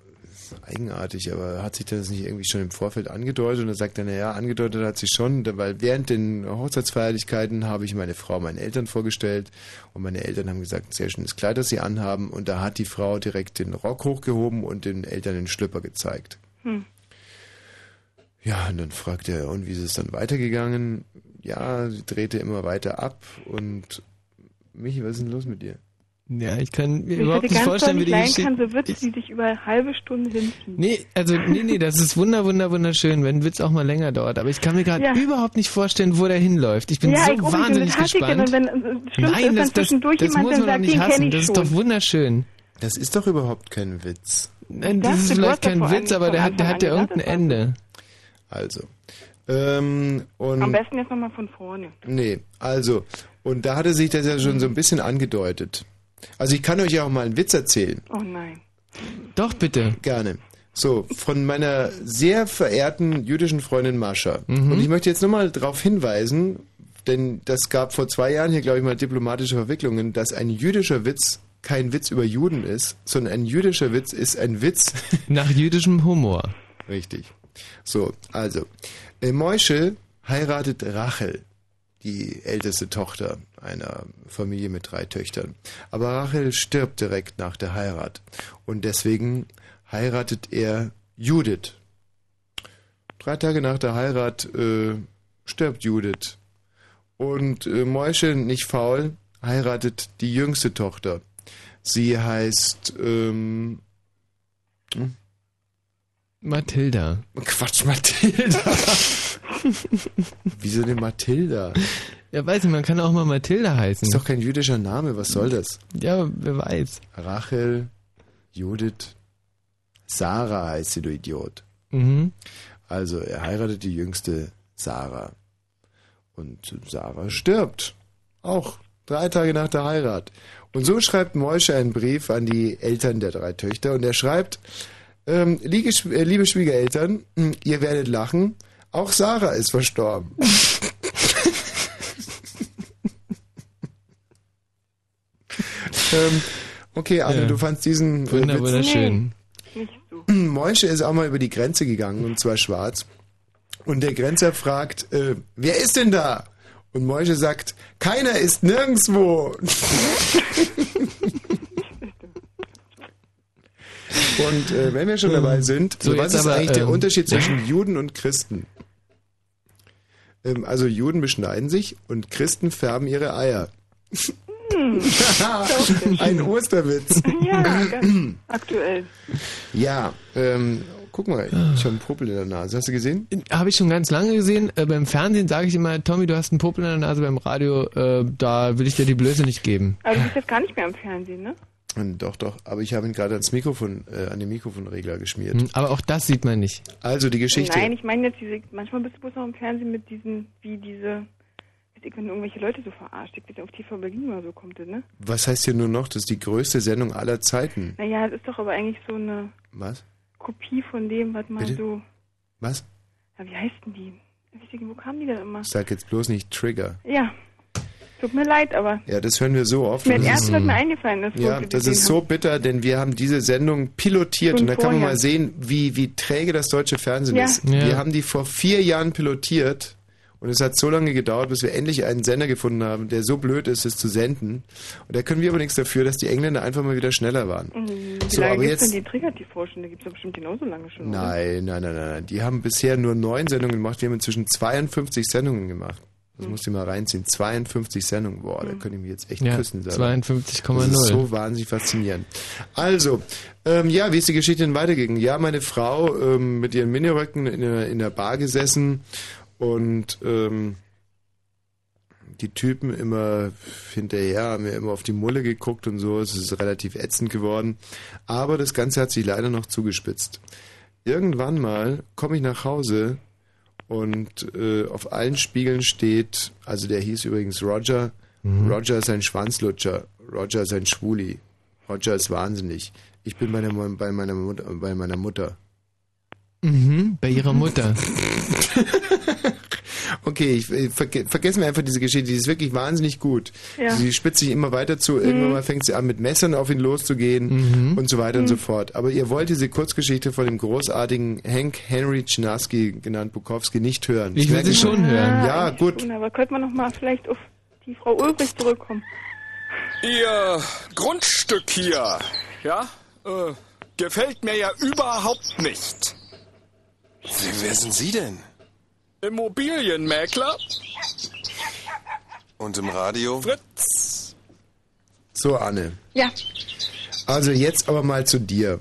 [SPEAKER 2] eigenartig, aber hat sich das nicht irgendwie schon im Vorfeld angedeutet? Und er sagt dann, ja, angedeutet hat sich schon, weil während den Hochzeitsfeierlichkeiten habe ich meine Frau meinen Eltern vorgestellt und meine Eltern haben gesagt, sehr schönes Kleid, das sie anhaben und da hat die Frau direkt den Rock hochgehoben und den Eltern den Schlüpper gezeigt.
[SPEAKER 24] Hm.
[SPEAKER 2] Ja, und dann fragt er, und wie ist es dann weitergegangen? Ja, sie drehte immer weiter ab und Michi, was ist denn los mit dir?
[SPEAKER 3] Ja, ich kann mir
[SPEAKER 24] Ich
[SPEAKER 3] überhaupt nicht vorstellen, wie die Geschichte...
[SPEAKER 24] kann, so Witze, die dich über eine halbe Stunde hinziehen.
[SPEAKER 3] Nee, also nee, nee, das ist wunder, wunder, wunderschön, wenn ein Witz auch mal länger dauert. Aber ich kann mir gerade
[SPEAKER 24] Ja.
[SPEAKER 3] überhaupt nicht vorstellen, wo der hinläuft. Ich bin
[SPEAKER 24] ja,
[SPEAKER 3] so
[SPEAKER 24] ich
[SPEAKER 3] wahnsinnig
[SPEAKER 24] ich
[SPEAKER 3] gespannt.
[SPEAKER 24] wenn, Schlimmste
[SPEAKER 3] Nein, das, das, das muss man doch nicht hassen.
[SPEAKER 24] ich
[SPEAKER 3] Das ist doch wunderschön.
[SPEAKER 2] Das ist doch überhaupt kein Witz.
[SPEAKER 3] Nein,
[SPEAKER 24] Das
[SPEAKER 3] das ist vielleicht kein Witz, aber der hat, der hat ja irgendein Ende.
[SPEAKER 2] Also. Ähm, und
[SPEAKER 24] Am besten jetzt nochmal von vorne.
[SPEAKER 2] Nee, also, und da hatte sich das ja schon so ein bisschen angedeutet. Also ich kann euch ja auch mal einen Witz erzählen.
[SPEAKER 24] Oh nein.
[SPEAKER 3] Doch, bitte.
[SPEAKER 2] Gerne. So, von meiner sehr verehrten jüdischen Freundin Mascha.
[SPEAKER 3] Mhm.
[SPEAKER 2] Und ich möchte jetzt nochmal darauf hinweisen, denn das gab vor zwei Jahren hier, glaube ich, mal diplomatische Verwicklungen, dass ein jüdischer Witz kein Witz über Juden ist, sondern ein jüdischer Witz ist ein Witz (laughs)
[SPEAKER 3] Nach jüdischem Humor.
[SPEAKER 2] Richtig. So, also, Moische heiratet Rachel, die älteste Tochter einer Familie mit drei Töchtern. Aber Rachel stirbt direkt nach der Heirat. Und deswegen heiratet er Judith. Drei Tage nach der Heirat äh, stirbt Judith. Und äh, Moische, nicht faul, heiratet die jüngste Tochter. Sie heißt ähm, hm?
[SPEAKER 3] Mathilda.
[SPEAKER 2] Quatsch, Mathilda. (laughs) Wieso denn Mathilda?
[SPEAKER 3] Ja, weiß ich, man kann auch mal Mathilda heißen.
[SPEAKER 2] Ist doch kein jüdischer Name, was soll das?
[SPEAKER 3] Ja, wer weiß.
[SPEAKER 2] Rachel, Judith, Sarah heißt sie, du Idiot.
[SPEAKER 3] Mhm.
[SPEAKER 2] Also, er heiratet die jüngste Sarah. Und Sarah stirbt. Auch drei Tage nach der Heirat. Und so schreibt Moische einen Brief an die Eltern der drei Töchter und er schreibt, ähm, liebe, äh, liebe Schwiegereltern, ihr werdet lachen, auch Sarah ist verstorben. (laughs) ähm, okay, Anne,
[SPEAKER 3] Ja.
[SPEAKER 2] du fandst diesen äh,
[SPEAKER 3] Wunder, wunderschön.
[SPEAKER 2] Moische ist auch mal über die Grenze gegangen, und zwar schwarz. Und der Grenzer fragt, äh, wer ist denn da? Und Moische sagt, keiner ist nirgendwo. (laughs) und äh, wenn wir schon dabei sind,
[SPEAKER 3] So,
[SPEAKER 2] was ist
[SPEAKER 3] aber,
[SPEAKER 2] eigentlich der
[SPEAKER 3] ähm,
[SPEAKER 2] Unterschied zwischen (laughs) Juden und Christen? Ähm, also Juden beschneiden sich und Christen färben ihre Eier. (laughs) Ein Osterwitz.
[SPEAKER 24] Ja, ganz (clears throat) aktuell.
[SPEAKER 2] Ja, ähm, guck mal, ich habe einen Popel in der Nase. Hast du gesehen?
[SPEAKER 3] Habe ich schon ganz lange gesehen. Äh, beim Fernsehen sage ich immer, Tommy, du hast einen Popel in der Nase. Beim Radio, äh, da will ich dir die Blöße nicht geben.
[SPEAKER 24] Aber du bist jetzt gar nicht mehr im Fernsehen, ne?
[SPEAKER 2] Und Doch, doch, aber ich habe ihn gerade ans Mikrofon, äh, an den Mikrofonregler geschmiert.
[SPEAKER 3] Hm, Aber auch das sieht man nicht.
[SPEAKER 2] Also die Geschichte.
[SPEAKER 24] Nein, ich meine jetzt diese, manchmal bist du bloß noch im Fernsehen mit diesen, wie diese, weiß ich, wenn irgendwelche Leute so verarscht. Ich auf TV Berlin oder so kommt das, ne?
[SPEAKER 2] Was heißt hier nur noch? Das ist die größte Sendung aller Zeiten.
[SPEAKER 24] Naja, das ist doch aber eigentlich so eine
[SPEAKER 2] Was?
[SPEAKER 24] Kopie von dem, was man
[SPEAKER 2] Bitte?
[SPEAKER 24] so,
[SPEAKER 2] Was?
[SPEAKER 24] ja, wie heißt denn die? Weiß ich, wo kamen die da immer?
[SPEAKER 2] Sag jetzt bloß nicht Trigger.
[SPEAKER 24] Ja, tut mir leid, aber
[SPEAKER 2] Ja, das hören wir so oft.
[SPEAKER 24] mir
[SPEAKER 2] Das
[SPEAKER 24] erst was mir eingefallen ist. wo
[SPEAKER 2] Ja, das ist so bitter, denn wir haben diese Sendung pilotiert
[SPEAKER 24] Schon
[SPEAKER 2] und da kann man mal sehen, wie, wie träge das deutsche Fernsehen
[SPEAKER 24] Ja.
[SPEAKER 2] ist.
[SPEAKER 3] Ja.
[SPEAKER 2] Wir haben die vor vier Jahren pilotiert und es hat so lange gedauert, bis wir endlich einen Sender gefunden haben, der so blöd ist, es zu senden. Und da können wir aber nichts dafür, dass die Engländer einfach mal wieder schneller waren.
[SPEAKER 24] Mhm, Wie
[SPEAKER 2] So,
[SPEAKER 24] lange
[SPEAKER 2] aber jetzt-
[SPEAKER 24] denn die Trigger-TV-Stunde? Gibt es bestimmt genauso lange schon?
[SPEAKER 2] Nein, nein, nein, nein, nein. Die haben bisher nur neun Sendungen gemacht. Wir haben inzwischen 52 Sendungen gemacht. Das
[SPEAKER 3] Hm.
[SPEAKER 2] musst du mal reinziehen. 52 Sendungen. Boah, da könnte ich mich jetzt echt
[SPEAKER 3] Ja,
[SPEAKER 2] küssen. selber.
[SPEAKER 3] 52,0.
[SPEAKER 2] Das ist so wahnsinnig faszinierend. Also, ähm, ja, wie ist die Geschichte denn weitergegangen? Ja, meine Frau ähm, mit ihren Miniröcken in der, in der Bar gesessen und ähm, die Typen immer hinterher haben mir immer auf die Mulle geguckt und so. Es ist relativ ätzend geworden. Aber das Ganze hat sich leider noch zugespitzt. Irgendwann mal komme ich nach Hause und äh, auf allen Spiegeln steht, also der hieß übrigens Roger.
[SPEAKER 3] Mhm.
[SPEAKER 2] Roger ist ein Schwanzlutscher. Roger ist ein Schwuli. Roger ist wahnsinnig. Ich bin bei, der, Mu- bei, meiner, Mutter, bei meiner Mutter.
[SPEAKER 3] Mhm, bei ihrer Mutter. (laughs)
[SPEAKER 2] Und okay, ich, äh, verge vergessen wir einfach diese Geschichte, die ist wirklich wahnsinnig gut.
[SPEAKER 24] Ja.
[SPEAKER 2] Sie spitzt sich immer weiter zu, irgendwann
[SPEAKER 24] Mhm.
[SPEAKER 2] mal fängt sie an mit Messern auf ihn loszugehen und so weiter und
[SPEAKER 24] Mhm.
[SPEAKER 2] so fort. Aber ihr wollt diese Kurzgeschichte von dem großartigen Hank Henry Czynarski, genannt Bukowski, nicht hören.
[SPEAKER 3] Ich will
[SPEAKER 2] merke
[SPEAKER 3] sie schon hören.
[SPEAKER 2] Ja, gut.
[SPEAKER 24] Schon, aber könnte man noch mal vielleicht auf die Frau Ulrich zurückkommen?
[SPEAKER 11] Ihr Grundstück hier, ja, äh, gefällt mir ja überhaupt nicht.
[SPEAKER 25] Wer sind Sie denn?
[SPEAKER 11] Immobilienmäkler?
[SPEAKER 25] Und im Radio?
[SPEAKER 11] Fritz.
[SPEAKER 2] So, Anne.
[SPEAKER 24] Ja.
[SPEAKER 2] Also jetzt aber mal zu dir.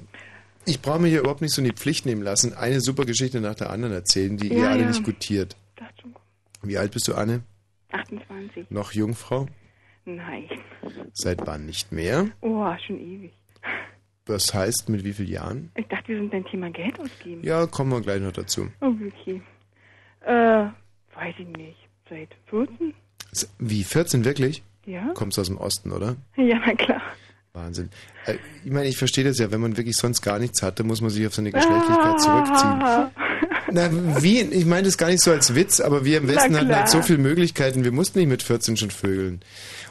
[SPEAKER 2] Ich brauche mir hier überhaupt nicht so in die Pflicht nehmen lassen, eine super Geschichte nach der anderen erzählen, die ihr
[SPEAKER 24] Ja,
[SPEAKER 2] alle
[SPEAKER 24] ja.
[SPEAKER 2] nicht gutiert. Wie alt bist du, Anne?
[SPEAKER 24] 28.
[SPEAKER 2] Noch Jungfrau?
[SPEAKER 24] Nein.
[SPEAKER 2] Seit wann nicht mehr?
[SPEAKER 24] Oh, schon ewig.
[SPEAKER 2] Das heißt, mit wie vielen Jahren?
[SPEAKER 24] Ich dachte, wir sind beim Thema Geld ausgeben.
[SPEAKER 2] Ja, kommen wir gleich noch dazu.
[SPEAKER 24] Oh, okay. Äh, weiß ich nicht. Seit 14?
[SPEAKER 2] S- Wie, 14 wirklich?
[SPEAKER 24] Ja.
[SPEAKER 2] Kommst aus dem Osten, oder?
[SPEAKER 24] Ja, na klar.
[SPEAKER 2] Wahnsinn. Äh, Ich meine, ich verstehe das ja, wenn man wirklich sonst gar nichts hat, dann muss man sich auf seine Geschlechtlichkeit zurückziehen. (laughs) Na, wie? Ich meine das gar nicht so als Witz, aber wir im Westen hatten halt so viele Möglichkeiten, wir mussten nicht mit 14 schon vögeln.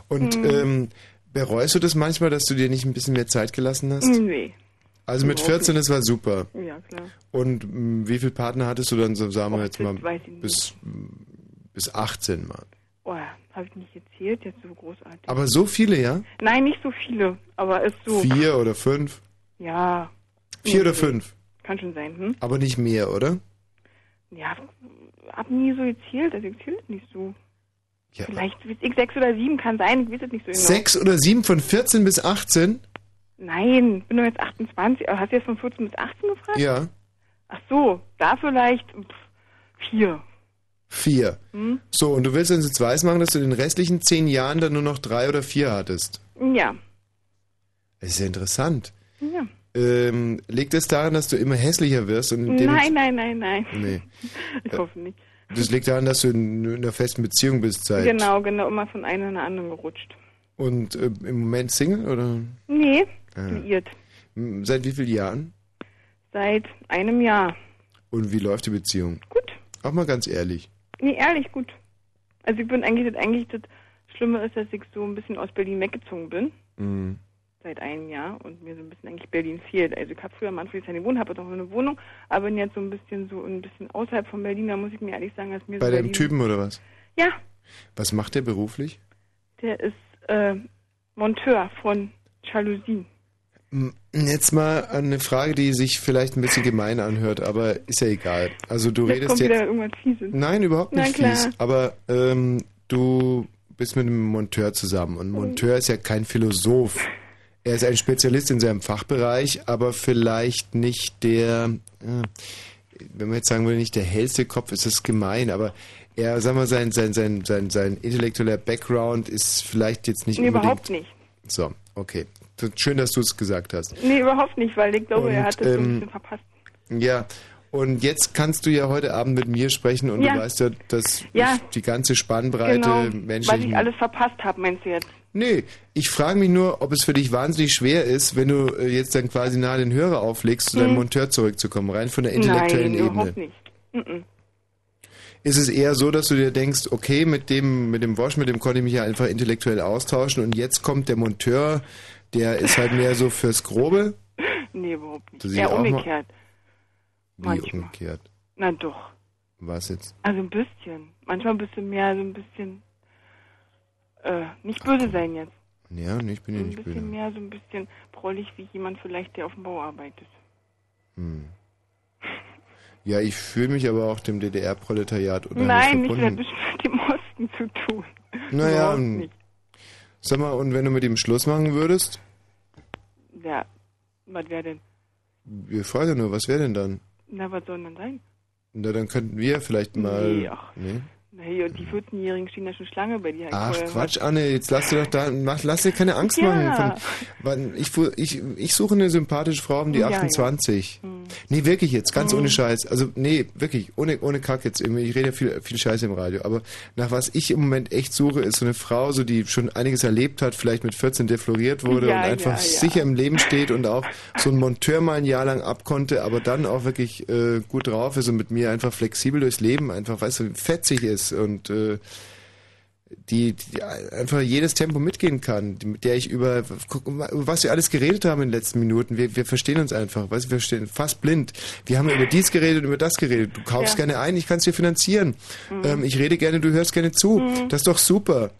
[SPEAKER 2] Und
[SPEAKER 24] Hm.
[SPEAKER 2] ähm, bereust du das manchmal, dass du dir nicht ein bisschen mehr Zeit gelassen hast?
[SPEAKER 24] Nee.
[SPEAKER 2] Also mit
[SPEAKER 24] Überhaupt
[SPEAKER 2] 14,
[SPEAKER 24] nicht.
[SPEAKER 2] das war super.
[SPEAKER 24] Ja, klar.
[SPEAKER 2] Und mh, wie viele Partner hattest du dann, so sagen wir jetzt mal,
[SPEAKER 24] ich nicht.
[SPEAKER 2] bis, bis 18 mal?
[SPEAKER 24] Oh, habe ich nicht erzählt, jetzt so großartig.
[SPEAKER 2] Aber so viele, ja?
[SPEAKER 24] Nein, nicht so viele, aber ist so.
[SPEAKER 2] Vier oder fünf?
[SPEAKER 24] Ja.
[SPEAKER 2] Vier oder fünf?
[SPEAKER 24] Kann schon sein, hm?
[SPEAKER 2] Aber nicht mehr, oder?
[SPEAKER 24] Ja, hab nie so gezählt, also ich zähle es nicht so.
[SPEAKER 2] Ja.
[SPEAKER 24] Vielleicht ich sechs oder sieben kann sein, ich weiß es nicht so genau.
[SPEAKER 2] Sechs oder sieben von 14 bis 18?
[SPEAKER 24] Nein, bin doch jetzt 28. Aber Hast du jetzt von 14 bis 18 gefragt?
[SPEAKER 2] Ja.
[SPEAKER 24] Ach so, da vielleicht pff, vier.
[SPEAKER 2] Vier.
[SPEAKER 24] Hm?
[SPEAKER 2] So, und du willst uns jetzt weiß machen, dass du in den restlichen zehn Jahren dann nur noch drei oder vier hattest.
[SPEAKER 24] Ja.
[SPEAKER 2] Das ist ja interessant.
[SPEAKER 24] ja.
[SPEAKER 2] Ähm, liegt es daran, dass du immer hässlicher wirst? Und
[SPEAKER 24] Nein, nein, nein, nein.
[SPEAKER 2] Nee. (laughs)
[SPEAKER 24] Ich hoffe nicht.
[SPEAKER 2] Das liegt daran, dass du in, in einer festen Beziehung bist seit.
[SPEAKER 24] Genau, genau, immer von einer in eine andere gerutscht.
[SPEAKER 2] Und äh, im Moment Single oder?
[SPEAKER 24] Nee. Liiert.
[SPEAKER 2] M, Seit wie vielen Jahren?
[SPEAKER 24] Seit einem Jahr.
[SPEAKER 2] Und wie läuft die Beziehung? Gut. Auch mal ganz ehrlich.
[SPEAKER 24] Nee, ehrlich, gut. Also ich bin eigentlich, das, eigentlich das Schlimme ist, dass ich so ein bisschen aus Berlin weggezogen bin.
[SPEAKER 2] Mhm.
[SPEAKER 24] Seit einem Jahr und mir so ein bisschen eigentlich Berlin fehlt. Also ich habe früher am Anfang eine gewohnt, habe auch noch eine Wohnung, aber bin jetzt so ein bisschen so ein bisschen außerhalb von Berlin, da muss ich mir ehrlich sagen, dass mir
[SPEAKER 2] Bei
[SPEAKER 24] so
[SPEAKER 2] dem
[SPEAKER 24] Berlin,
[SPEAKER 2] Typen oder was?
[SPEAKER 24] Ja,
[SPEAKER 2] Was macht der beruflich?
[SPEAKER 24] der ist äh, Monteur von Jalousien.
[SPEAKER 2] M, Jetzt mal eine Frage, die sich vielleicht ein bisschen gemein anhört, aber ist ja egal. Also du
[SPEAKER 24] Jetzt
[SPEAKER 2] redest
[SPEAKER 24] kommt
[SPEAKER 2] jetzt.
[SPEAKER 24] wieder irgendwas Fieses.
[SPEAKER 2] Nein, überhaupt
[SPEAKER 24] Na
[SPEAKER 2] nicht
[SPEAKER 24] klar.
[SPEAKER 2] fies. Aber ähm, du bist mit einem Monteur zusammen und Monteur ist ja kein Philosoph. Er ist ein Spezialist in seinem Fachbereich, aber vielleicht nicht der, äh, wenn man jetzt sagen würde, nicht der hellste Kopf, ist das gemein, aber er, sagen wir, sein, sein, sein, sein, sein intellektueller Background ist vielleicht jetzt nicht
[SPEAKER 24] Nee,
[SPEAKER 2] unbedingt.
[SPEAKER 24] überhaupt nicht.
[SPEAKER 2] So, okay. Schön, dass du es gesagt hast.
[SPEAKER 24] Nee, überhaupt nicht, weil ich glaube, er
[SPEAKER 2] Und,
[SPEAKER 24] hat das so ein
[SPEAKER 2] ähm,
[SPEAKER 24] bisschen verpasst.
[SPEAKER 2] Ja, und jetzt kannst du ja heute Abend mit mir sprechen und
[SPEAKER 24] Ja.
[SPEAKER 2] du weißt ja, dass
[SPEAKER 24] Ja.
[SPEAKER 2] die ganze Spannbreite
[SPEAKER 24] Genau, was
[SPEAKER 2] menschlichen...
[SPEAKER 24] ich alles verpasst habe, meinst du jetzt?
[SPEAKER 2] Nee, ich frage mich nur, ob es für dich wahnsinnig schwer ist, wenn du äh, jetzt dann quasi nahe den Hörer auflegst, zu deinem
[SPEAKER 24] Hm.
[SPEAKER 2] Monteur zurückzukommen, rein von der intellektuellen
[SPEAKER 24] Nein,
[SPEAKER 2] Ebene.
[SPEAKER 24] überhaupt nicht. Mhm.
[SPEAKER 2] Ist es eher so, dass du dir denkst, okay, mit dem, mit dem Wosch, mit dem konnte ich mich ja einfach intellektuell austauschen und jetzt kommt der Monteur, der ist halt mehr so fürs Grobe?
[SPEAKER 24] Nee, überhaupt nicht.
[SPEAKER 2] Das mal-
[SPEAKER 24] umgekehrt.
[SPEAKER 2] Wie
[SPEAKER 24] Manchmal.
[SPEAKER 2] umgekehrt?
[SPEAKER 24] Na doch.
[SPEAKER 2] Was jetzt?
[SPEAKER 24] Also ein bisschen. Manchmal bist du mehr so ein bisschen. Äh, nicht böse sein jetzt.
[SPEAKER 2] Ja, nee, ich bin ja
[SPEAKER 24] ein
[SPEAKER 2] nicht
[SPEAKER 24] bisschen
[SPEAKER 2] böse.
[SPEAKER 24] mehr so ein bisschen prollig wie jemand vielleicht, der auf dem Bau arbeitet.
[SPEAKER 2] Hm. Ja, ich fühle mich aber auch dem DDR-Proletariat unheimlich
[SPEAKER 24] Nein, nicht, das
[SPEAKER 2] verbunden.
[SPEAKER 24] hat mit dem Osten zu tun.
[SPEAKER 2] Naja,
[SPEAKER 24] nicht.
[SPEAKER 2] Sag mal, und wenn du mit ihm Schluss machen würdest?
[SPEAKER 24] Ja, was wäre denn?
[SPEAKER 2] Wir fragen nur, was wäre denn dann?
[SPEAKER 24] Na, was soll denn sein?
[SPEAKER 2] Na, dann könnten wir vielleicht mal...
[SPEAKER 24] Nee, ach.
[SPEAKER 2] Nee?
[SPEAKER 24] Hier, und die 14-Jährigen stehen ja schon Schlange bei dir.
[SPEAKER 2] Ach, Quatsch, Anne, jetzt lass dir doch da, mach, lass dir keine Angst
[SPEAKER 24] Ja.
[SPEAKER 2] machen. Ich, ich, ich suche eine sympathische Frau um die
[SPEAKER 24] Ja, ja.
[SPEAKER 2] 28.
[SPEAKER 24] Hm.
[SPEAKER 2] Nee, wirklich jetzt, ganz
[SPEAKER 24] Mhm.
[SPEAKER 2] ohne Scheiß. Also, nee, wirklich, ohne, ohne Kack jetzt irgendwie. Ich rede ja viel, viel Scheiße im Radio. Aber nach was ich im Moment echt suche, ist so eine Frau, so die schon einiges erlebt hat, vielleicht mit 14 defloriert wurde
[SPEAKER 24] Ja,
[SPEAKER 2] und einfach
[SPEAKER 24] ja, ja.
[SPEAKER 2] sicher im Leben steht und auch so ein Monteur mal ein Jahr lang abkonnte, aber dann auch wirklich äh, gut drauf ist und mit mir einfach flexibel durchs Leben einfach, weißt du, fetzig ist und äh, die, die einfach jedes Tempo mitgehen kann, mit der ich über, über was wir alles geredet haben in den letzten Minuten. Wir, wir verstehen uns einfach, weißt wir stehen fast blind. Wir haben über dies geredet und über das geredet. Du kaufst
[SPEAKER 24] Ja.
[SPEAKER 2] gerne ein, ich kann es dir finanzieren.
[SPEAKER 24] Mhm.
[SPEAKER 2] Ähm, ich rede gerne, du hörst gerne zu.
[SPEAKER 24] Mhm.
[SPEAKER 2] Das ist doch super.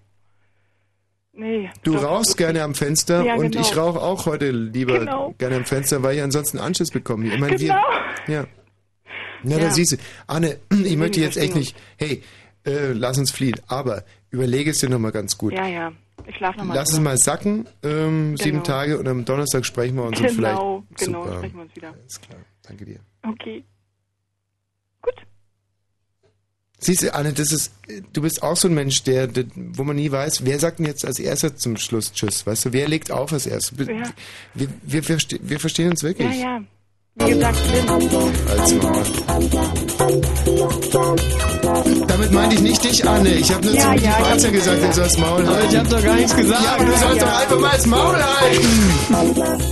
[SPEAKER 24] Nee.
[SPEAKER 2] Du rauchst gerne am Fenster
[SPEAKER 24] Ja,
[SPEAKER 2] und
[SPEAKER 24] genau.
[SPEAKER 2] ich rauche auch heute lieber
[SPEAKER 24] Genau.
[SPEAKER 2] gerne am Fenster, weil ich ansonsten Anschiss bekomme. Ich meine,
[SPEAKER 24] Genau.
[SPEAKER 2] wir, ja. Na,
[SPEAKER 24] Ja.
[SPEAKER 2] da siehst du. Anne, (clears throat) ich möchte jetzt echt
[SPEAKER 24] verstehen
[SPEAKER 2] nicht, hey, äh, lass uns fliehen, aber überlege es dir nochmal ganz gut.
[SPEAKER 24] Ja, ja. Ich schlafe nochmal.
[SPEAKER 2] Lass es mal sacken, ähm, sieben
[SPEAKER 24] Genau.
[SPEAKER 2] Tage und am Donnerstag sprechen wir uns und vielleicht.
[SPEAKER 24] Genau, genau,
[SPEAKER 2] Super.
[SPEAKER 24] sprechen wir uns wieder.
[SPEAKER 2] Alles klar, danke dir.
[SPEAKER 24] Okay.
[SPEAKER 2] Siehst du, Anne, das ist, du bist auch so ein Mensch, der, der, wo man nie weiß, wer sagt denn jetzt als erster zum Schluss Tschüss, weißt du, wer legt auf als erstes? Wir,
[SPEAKER 24] Ja.
[SPEAKER 2] wir, wir, verste- wir verstehen uns wirklich.
[SPEAKER 24] Ja, ja. Gesagt,
[SPEAKER 2] Als Maul. Damit meinte ich nicht dich, Anne. Ich habe nur
[SPEAKER 24] Ja,
[SPEAKER 2] zu
[SPEAKER 24] ja, ich hab
[SPEAKER 2] Balzer gesagt, er soll das Maul halten.
[SPEAKER 3] Aber ich hab doch gar nichts gesagt.
[SPEAKER 2] Ja, du sollst
[SPEAKER 24] Ja.
[SPEAKER 2] doch einfach mal das Maul halten.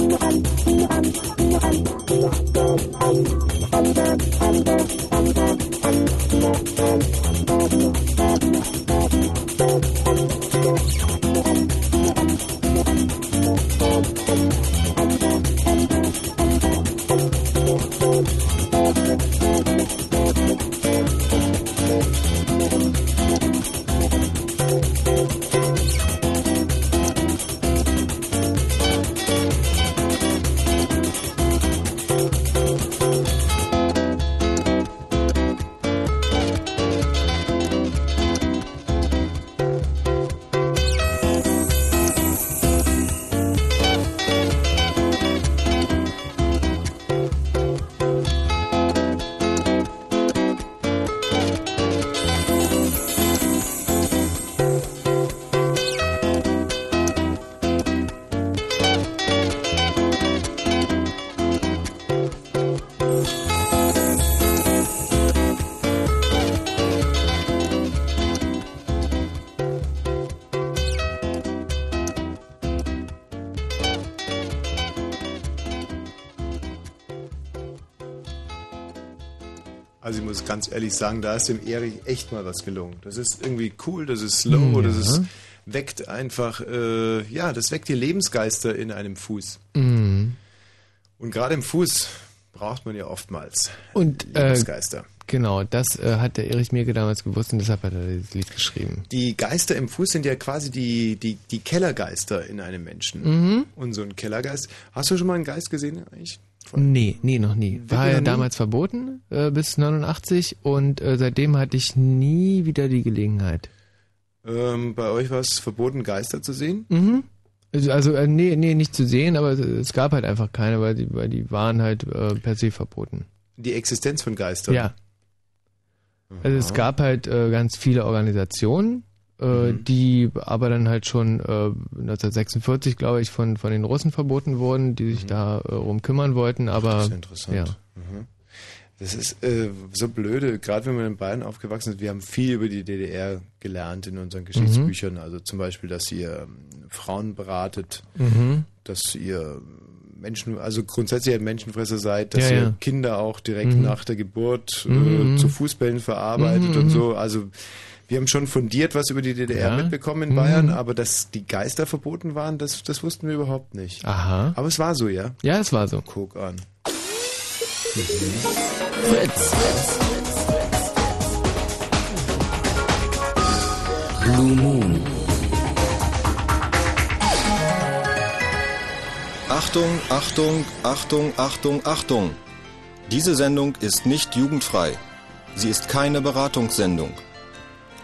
[SPEAKER 2] Also ich muss ganz ehrlich sagen, da ist dem Erich echt mal was gelungen. Das ist irgendwie cool, das ist slow,
[SPEAKER 3] Ja.
[SPEAKER 2] das ist, weckt einfach, äh, ja, das weckt die Lebensgeister in einem Fuß.
[SPEAKER 3] Mhm.
[SPEAKER 2] Und gerade im Fuß braucht man ja oftmals
[SPEAKER 3] Und äh,
[SPEAKER 2] Lebensgeister.
[SPEAKER 3] genau, das äh, hat der Erich Mirke damals gewusst und deshalb hat er dieses Lied geschrieben.
[SPEAKER 2] Die Geister im Fuß sind ja quasi die, die, die Kellergeister in einem Menschen.
[SPEAKER 3] Mhm.
[SPEAKER 2] Und so ein Kellergeist. Hast du schon mal einen Geist gesehen eigentlich?
[SPEAKER 3] Nee, nee, noch nie. War ja damals verboten äh, bis 89 und äh, seitdem hatte ich nie wieder die Gelegenheit.
[SPEAKER 2] Ähm, bei euch war es verboten, Geister zu sehen?
[SPEAKER 3] Mhm. Also, also äh, nee, nee, nicht zu sehen, aber es, gab halt einfach keine, weil die, weil die waren halt äh, per se verboten.
[SPEAKER 2] Die Existenz von Geistern?
[SPEAKER 3] Ja. Also es gab halt äh, ganz viele Organisationen, äh,
[SPEAKER 2] Mhm.
[SPEAKER 3] die aber dann halt schon äh, 1946, glaube ich, von, von den Russen verboten wurden, die sich da äh, rum kümmern wollten, aber
[SPEAKER 2] Mhm. Das ist interessant.
[SPEAKER 3] ja.
[SPEAKER 2] Mhm. Das ist äh, so blöde, gerade wenn man in Bayern aufgewachsen ist. Wir haben viel über die DDR gelernt in unseren Geschichtsbüchern. Also zum Beispiel, dass ihr ähm, Frauen beratet,
[SPEAKER 3] Mhm.
[SPEAKER 2] dass ihr Menschen, also grundsätzlich ein Menschenfresser seid, dass
[SPEAKER 3] Ja,
[SPEAKER 2] ihr
[SPEAKER 3] ja.
[SPEAKER 2] Kinder auch direkt
[SPEAKER 3] Mhm.
[SPEAKER 2] nach der Geburt
[SPEAKER 3] Mhm.
[SPEAKER 2] äh, zu Fußbällen verarbeitet
[SPEAKER 3] Mhm,
[SPEAKER 2] und
[SPEAKER 3] mhm.
[SPEAKER 2] so. Also wir haben schon fundiert was über die DDR
[SPEAKER 3] Ja.
[SPEAKER 2] mitbekommen in
[SPEAKER 3] Mhm.
[SPEAKER 2] Bayern, aber dass die Geister verboten waren, das, das wussten wir überhaupt nicht.
[SPEAKER 3] Aha.
[SPEAKER 2] Aber es war so, ja?
[SPEAKER 3] Ja, es war so.
[SPEAKER 2] Guck an.
[SPEAKER 16] Fritz. Blue Moon.
[SPEAKER 4] Achtung, Achtung, Achtung, Achtung, Achtung. Diese Sendung ist nicht jugendfrei. Sie ist keine Beratungssendung.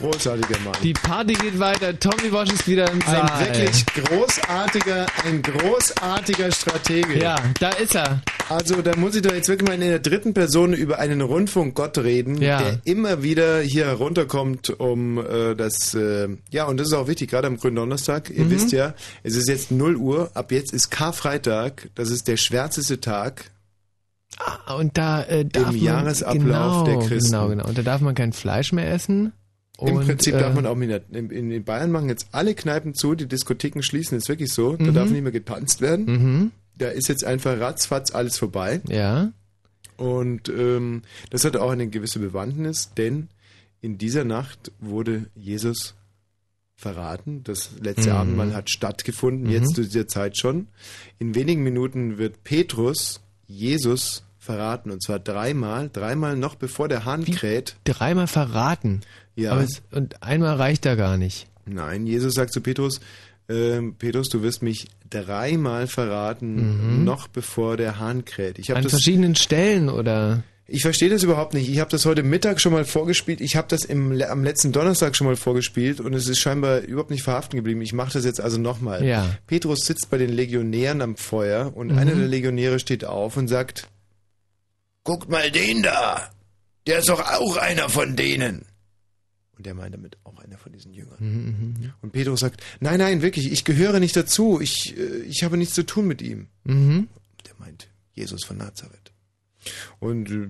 [SPEAKER 2] Großartiger Mann.
[SPEAKER 3] Die Party geht weiter. Tommy Walsh ist wieder im Saal.
[SPEAKER 2] Ein wirklich großartiger, ein großartiger Stratege.
[SPEAKER 3] Ja, da ist er.
[SPEAKER 2] Also da muss ich doch jetzt wirklich mal in der dritten Person über einen Rundfunkgott reden,
[SPEAKER 3] Ja.
[SPEAKER 2] der immer wieder hier herunterkommt, um äh, das, äh, ja und das ist auch wichtig, gerade am grünen Donnerstag. Ihr
[SPEAKER 3] Mhm.
[SPEAKER 2] wisst ja, es ist jetzt 0 Uhr, ab jetzt ist Karfreitag, das ist der schwärzeste Tag.
[SPEAKER 3] Ah, Und da äh, darf man,
[SPEAKER 2] Jahresablauf
[SPEAKER 3] genau,
[SPEAKER 2] der Christen.
[SPEAKER 3] Genau, genau. Und da darf man kein Fleisch mehr essen.
[SPEAKER 2] Im
[SPEAKER 3] Und,
[SPEAKER 2] Prinzip
[SPEAKER 3] äh,
[SPEAKER 2] darf man auch in, in, in Bayern machen jetzt alle Kneipen zu, die Diskotheken schließen, ist wirklich so. Da
[SPEAKER 3] Mhm.
[SPEAKER 2] darf nicht mehr getanzt werden.
[SPEAKER 3] Mhm.
[SPEAKER 2] Da ist jetzt einfach ratzfatz alles vorbei.
[SPEAKER 3] Ja.
[SPEAKER 2] Und ähm, das hat auch eine gewisse Bewandtnis, denn in dieser Nacht wurde Jesus verraten. Das letzte
[SPEAKER 3] Mhm.
[SPEAKER 2] Abendmahl hat stattgefunden,
[SPEAKER 3] Mhm.
[SPEAKER 2] jetzt zu dieser Zeit schon. In wenigen Minuten wird Petrus Jesus verraten und zwar dreimal, dreimal noch bevor der Hahn kräht.
[SPEAKER 3] Dreimal verraten.
[SPEAKER 2] Ja.
[SPEAKER 3] Aber es, und einmal reicht da gar nicht.
[SPEAKER 2] Nein, Jesus sagt zu Petrus, ähm, Petrus, du wirst mich dreimal verraten,
[SPEAKER 3] Mhm.
[SPEAKER 2] noch bevor der Hahn kräht. Ich
[SPEAKER 3] An
[SPEAKER 2] das
[SPEAKER 3] verschiedenen Stellen oder.
[SPEAKER 2] Ich verstehe das überhaupt nicht. Ich habe das heute Mittag schon mal vorgespielt. Ich habe das im, am letzten Donnerstag schon mal vorgespielt und es ist scheinbar überhaupt nicht verhaften geblieben. Ich mache das jetzt also nochmal.
[SPEAKER 3] Ja.
[SPEAKER 2] Petrus sitzt bei den Legionären am Feuer und
[SPEAKER 3] Mhm.
[SPEAKER 2] einer der Legionäre steht auf und sagt,
[SPEAKER 19] Guckt mal den da. Der ist doch auch einer von denen.
[SPEAKER 2] und der meint damit auch einer von diesen Jüngern.
[SPEAKER 3] Mhm,
[SPEAKER 2] Und Petrus sagt, nein, nein, wirklich, ich gehöre nicht dazu. Ich, äh, ich habe nichts zu tun mit ihm.
[SPEAKER 3] Mhm.
[SPEAKER 2] Der meint Jesus von Nazareth. Und äh,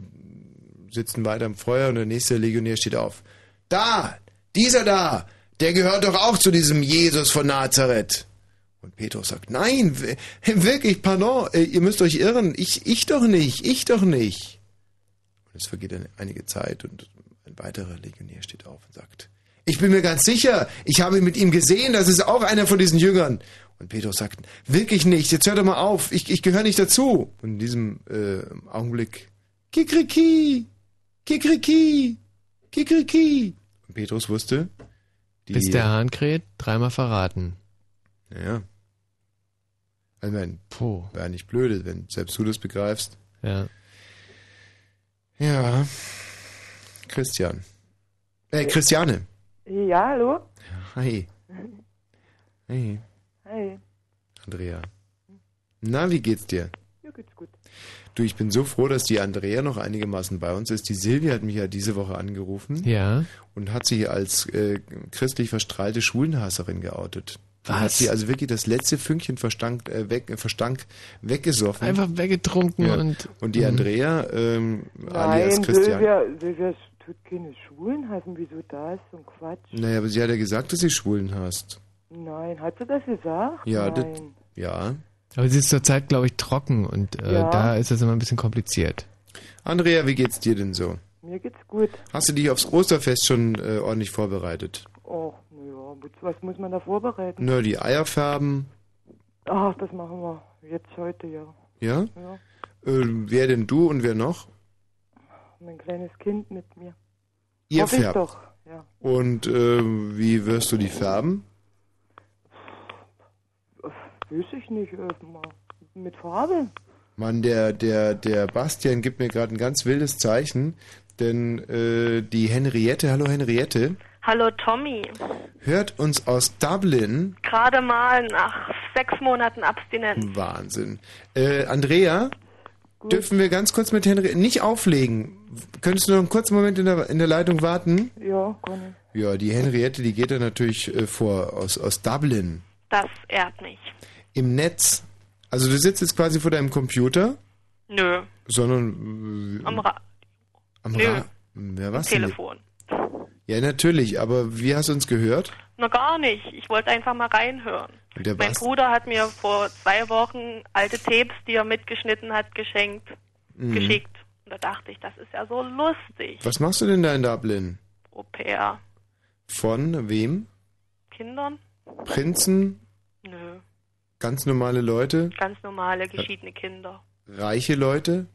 [SPEAKER 2] sitzen weiter am Feuer und der nächste Legionär steht auf.
[SPEAKER 19] Da, dieser da, der gehört doch auch zu diesem Jesus von Nazareth.
[SPEAKER 2] Und Petrus sagt, nein, wirklich, pardon, äh, ihr müsst euch irren. Ich, ich doch nicht, ich doch nicht. Und es vergeht eine, einige Zeit und ein weiterer Legionär steht auf und sagt, ich bin mir ganz sicher, ich habe mit ihm gesehen, das ist auch einer von diesen Jüngern. Und Petrus sagt, wirklich nicht, jetzt hört doch mal auf, ich, ich gehöre nicht dazu. Und in diesem äh, Augenblick, Kikriki, Kikriki, Kikriki. Und Petrus wusste, die,
[SPEAKER 3] Bis der Hahn kräht, dreimal verraten.
[SPEAKER 2] ja. Also, ich meine,
[SPEAKER 3] Puh.
[SPEAKER 2] wäre nicht blöde, wenn selbst du das begreifst.
[SPEAKER 3] Ja.
[SPEAKER 2] Ja. Christian. Äh, Christiane.
[SPEAKER 24] Ja, hallo?
[SPEAKER 2] Hi. Hey,
[SPEAKER 24] Hi.
[SPEAKER 2] Andrea. Na, wie geht's dir?
[SPEAKER 24] Ja, geht's gut.
[SPEAKER 2] Du, ich bin so froh, dass die Andrea noch einigermaßen bei uns ist. Die Silvia hat mich ja diese Woche angerufen.
[SPEAKER 3] Ja.
[SPEAKER 2] Und hat sich als äh, christlich verstrahlte Schulenhasserin geoutet.
[SPEAKER 3] Was?
[SPEAKER 2] Hat sie also wirklich das letzte Fünkchen Verstank, äh, weg, äh, Verstank weggesoffen.
[SPEAKER 3] Einfach weggetrunken
[SPEAKER 2] Ja.
[SPEAKER 3] und.
[SPEAKER 2] Und die
[SPEAKER 3] Mhm.
[SPEAKER 2] Andrea, ähm, alias
[SPEAKER 24] Nein,
[SPEAKER 2] Christian.
[SPEAKER 24] Silvia, Silvia tut keine Schulen hassen. Wieso das? So ein Quatsch.
[SPEAKER 2] Naja, aber sie hat ja gesagt, dass sie Schwulen hast.
[SPEAKER 24] Nein, hat sie das gesagt?
[SPEAKER 2] Ja, das, ja.
[SPEAKER 3] Aber sie ist zurzeit, glaube ich, trocken und äh,
[SPEAKER 24] Ja.
[SPEAKER 3] da ist das immer ein bisschen kompliziert.
[SPEAKER 2] Andrea, wie geht's dir denn so?
[SPEAKER 24] Mir geht's gut.
[SPEAKER 2] Hast du dich aufs Osterfest schon äh, ordentlich vorbereitet?
[SPEAKER 24] Oh, was muss man da vorbereiten?
[SPEAKER 2] Nur die Eier färben,
[SPEAKER 24] Ach, das machen wir jetzt heute, ja.
[SPEAKER 2] ja?
[SPEAKER 24] Ja,
[SPEAKER 2] Äh, wer denn du und wer noch?
[SPEAKER 24] mein kleines Kind mit mir.
[SPEAKER 2] Ihr
[SPEAKER 24] Hoffe ich
[SPEAKER 2] färbt.
[SPEAKER 24] doch, ja.
[SPEAKER 2] Und äh, wie wirst du die färben?
[SPEAKER 24] Weiß ich nicht, äh, mal mit Farbe.
[SPEAKER 2] Mann, der, der, der Bastian gibt mir gerade ein ganz wildes Zeichen, denn äh, die Henriette, hallo Henriette,
[SPEAKER 26] Hallo Tommy.
[SPEAKER 2] hört uns aus Dublin.
[SPEAKER 26] Gerade mal nach sechs Monaten Abstinenz.
[SPEAKER 2] Wahnsinn. Äh, Andrea, dürfen wir ganz kurz mit Henriette, nicht auflegen. Könntest du noch einen kurzen Moment in der, in der Leitung warten?
[SPEAKER 24] Ja, kann ich.
[SPEAKER 2] Ja, die Henriette, die geht da natürlich äh, vor, aus, aus Dublin.
[SPEAKER 26] Das ehrt mich.
[SPEAKER 2] Im Netz. Also du sitzt jetzt quasi vor deinem Computer,
[SPEAKER 26] Nö.
[SPEAKER 2] sondern äh,
[SPEAKER 26] Am Ra
[SPEAKER 2] am
[SPEAKER 26] Nö.
[SPEAKER 2] Ra Ja, was denn? Ja, natürlich, aber wie hast du uns gehört?
[SPEAKER 26] Na gar nicht. Ich wollte einfach mal reinhören. Mein
[SPEAKER 2] Bast-
[SPEAKER 26] Bruder hat mir vor zwei Wochen alte Tapes, die er mitgeschnitten hat, geschenkt,
[SPEAKER 2] Mhm.
[SPEAKER 26] geschickt. Und da dachte ich, das ist ja so lustig.
[SPEAKER 2] Was machst du denn da in Dublin?
[SPEAKER 26] Au pair.
[SPEAKER 2] Von wem?
[SPEAKER 26] Kindern?
[SPEAKER 2] Prinzen?
[SPEAKER 26] Nö.
[SPEAKER 2] Ganz normale Leute?
[SPEAKER 26] Ganz normale, geschiedene Kinder.
[SPEAKER 2] Reiche Leute?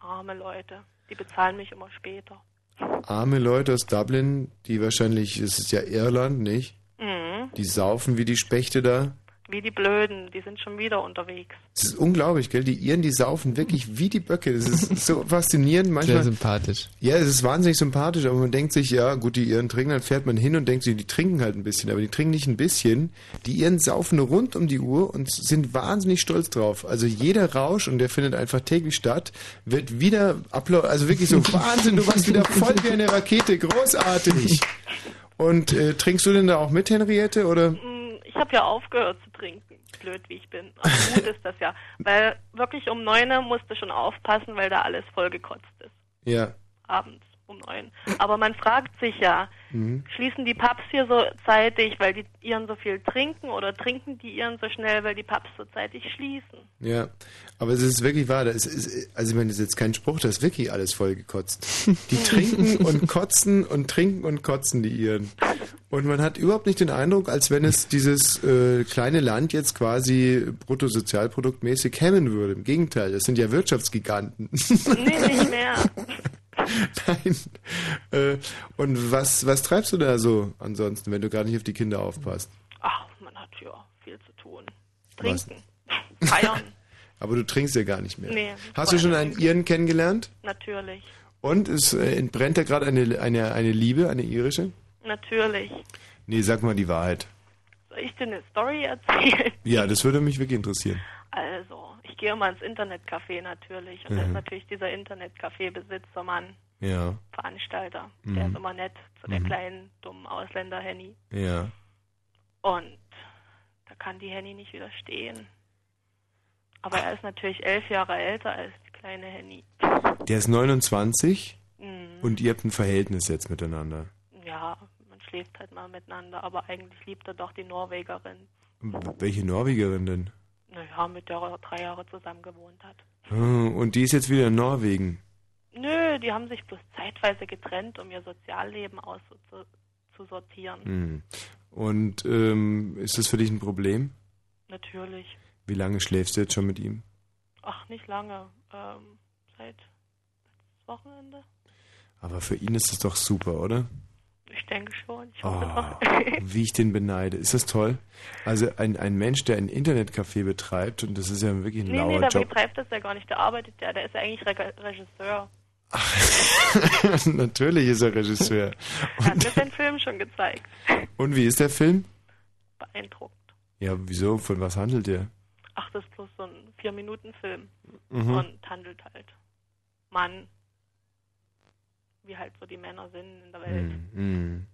[SPEAKER 26] Arme Leute. Die bezahlen mich immer später.
[SPEAKER 2] Arme Leute aus Dublin, die wahrscheinlich, es ist ja Irland, nicht?
[SPEAKER 26] Mhm.
[SPEAKER 2] Die saufen wie die Spechte da.
[SPEAKER 26] Wie die Blöden, die sind schon wieder unterwegs.
[SPEAKER 2] Das ist unglaublich, gell? Die Iren, die saufen wirklich wie die Böcke. Das ist so (laughs) faszinierend. Manchmal,
[SPEAKER 3] Sehr sympathisch.
[SPEAKER 2] Ja, es ist wahnsinnig sympathisch, aber man denkt sich, ja, gut, die Iren trinken, dann fährt man hin und denkt sich, die trinken halt ein bisschen, aber die trinken nicht ein bisschen. Die Iren saufen rund um die Uhr und sind wahnsinnig stolz drauf. Also jeder Rausch, und der findet einfach täglich statt, wird wieder ablau also wirklich so Wahnsinn, du warst wieder voll wie eine Rakete, großartig. (laughs) Und äh, trinkst du denn da auch mit, Henriette, oder?
[SPEAKER 26] Mm, Ich habe ja aufgehört trinken, blöd wie ich bin. Aber gut ist das ja. Weil wirklich um neun Uhr musst du schon aufpassen, weil da alles vollgekotzt ist.
[SPEAKER 2] Ja.
[SPEAKER 26] Abends um neun. Aber man fragt sich ja,
[SPEAKER 2] Mhm.
[SPEAKER 26] schließen die Pubs hier so zeitig, weil die Iren so viel trinken oder trinken die Iren so schnell, weil die Pubs so zeitig schließen?
[SPEAKER 2] Ja, aber es ist wirklich wahr. Das ist, also ich meine, das ist jetzt kein Spruch, das ist wirklich alles vollgekotzt. Die (laughs) trinken und kotzen und trinken und kotzen, die Iren. Und man hat überhaupt nicht den Eindruck, als wenn es dieses äh, kleine Land jetzt quasi bruttosozialproduktmäßig hemmen würde. Im Gegenteil, das sind ja Wirtschaftsgiganten.
[SPEAKER 26] Nee, nicht mehr. (laughs)
[SPEAKER 2] Nein. Äh, und was, was treibst du da so ansonsten, wenn du gar nicht auf die Kinder aufpasst?
[SPEAKER 26] Ach, man hat ja viel zu tun.
[SPEAKER 2] Was?
[SPEAKER 26] Trinken, feiern, (laughs)
[SPEAKER 2] Aber du trinkst ja gar nicht mehr.
[SPEAKER 26] Nee,
[SPEAKER 2] Hast du schon einen Iren kennengelernt?
[SPEAKER 26] natürlich.
[SPEAKER 2] Und es äh, entbrennt da gerade eine, eine, eine Liebe, eine irische?
[SPEAKER 26] Natürlich.
[SPEAKER 2] Nee, sag mal die Wahrheit.
[SPEAKER 26] Soll ich dir eine Story erzählen?
[SPEAKER 2] Ja, das würde mich wirklich interessieren.
[SPEAKER 26] Also, ich gehe immer ins Internetcafé natürlich. Und da
[SPEAKER 2] Mhm.
[SPEAKER 26] ist natürlich dieser Internetcafé-Besitzer, Mann,
[SPEAKER 2] Ja,
[SPEAKER 26] Veranstalter.
[SPEAKER 2] Mhm.
[SPEAKER 26] Der ist immer nett zu der
[SPEAKER 2] Mhm.
[SPEAKER 26] kleinen, dummen Ausländer Henny.
[SPEAKER 2] ja.
[SPEAKER 26] Und da kann die Henny nicht widerstehen. Aber er ist natürlich elf Jahre älter als die kleine Henny.
[SPEAKER 2] Der ist 29
[SPEAKER 26] Mhm.
[SPEAKER 2] und ihr habt ein Verhältnis jetzt miteinander.
[SPEAKER 26] Ja, man schläft halt mal miteinander, aber eigentlich liebt er doch die Norwegerin.
[SPEAKER 2] Welche Norwegerin denn?
[SPEAKER 26] Naja, mit der er drei Jahre zusammen gewohnt hat.
[SPEAKER 2] Ah, Und die ist jetzt wieder in Norwegen.
[SPEAKER 26] Nö, die haben sich bloß zeitweise getrennt, um ihr Sozialleben auszusortieren.
[SPEAKER 2] Hm. Und ähm, ist das für dich ein Problem?
[SPEAKER 26] Natürlich.
[SPEAKER 2] Wie lange schläfst du jetzt schon mit ihm?
[SPEAKER 26] Ach, nicht lange. Ähm, seit Wochenende?
[SPEAKER 2] Aber für ihn ist das doch super, oder?
[SPEAKER 26] Ich denke schon. Ich
[SPEAKER 2] Oh,
[SPEAKER 26] hoffe doch.
[SPEAKER 2] wie ich den beneide. Ist das toll? Also ein, ein Mensch, der ein Internetcafé betreibt, und das ist ja wirklich ein
[SPEAKER 26] nee,
[SPEAKER 2] lauer
[SPEAKER 26] nee, der
[SPEAKER 2] Job.
[SPEAKER 26] betreibt das ja gar nicht. Der arbeitet ja. Der ist ja eigentlich Re Regisseur. (laughs)
[SPEAKER 2] Natürlich ist er Regisseur.
[SPEAKER 26] Er hat mir seinen Film schon gezeigt.
[SPEAKER 2] Und wie ist der Film?
[SPEAKER 26] Beeindruckend.
[SPEAKER 2] Ja, wieso? Von was handelt der?
[SPEAKER 26] Ach, das ist bloß so ein Vier-Minuten-Film.
[SPEAKER 2] Mhm.
[SPEAKER 26] Und handelt halt Mann, wie halt so die Männer sind in der Welt.
[SPEAKER 2] Hm, hm.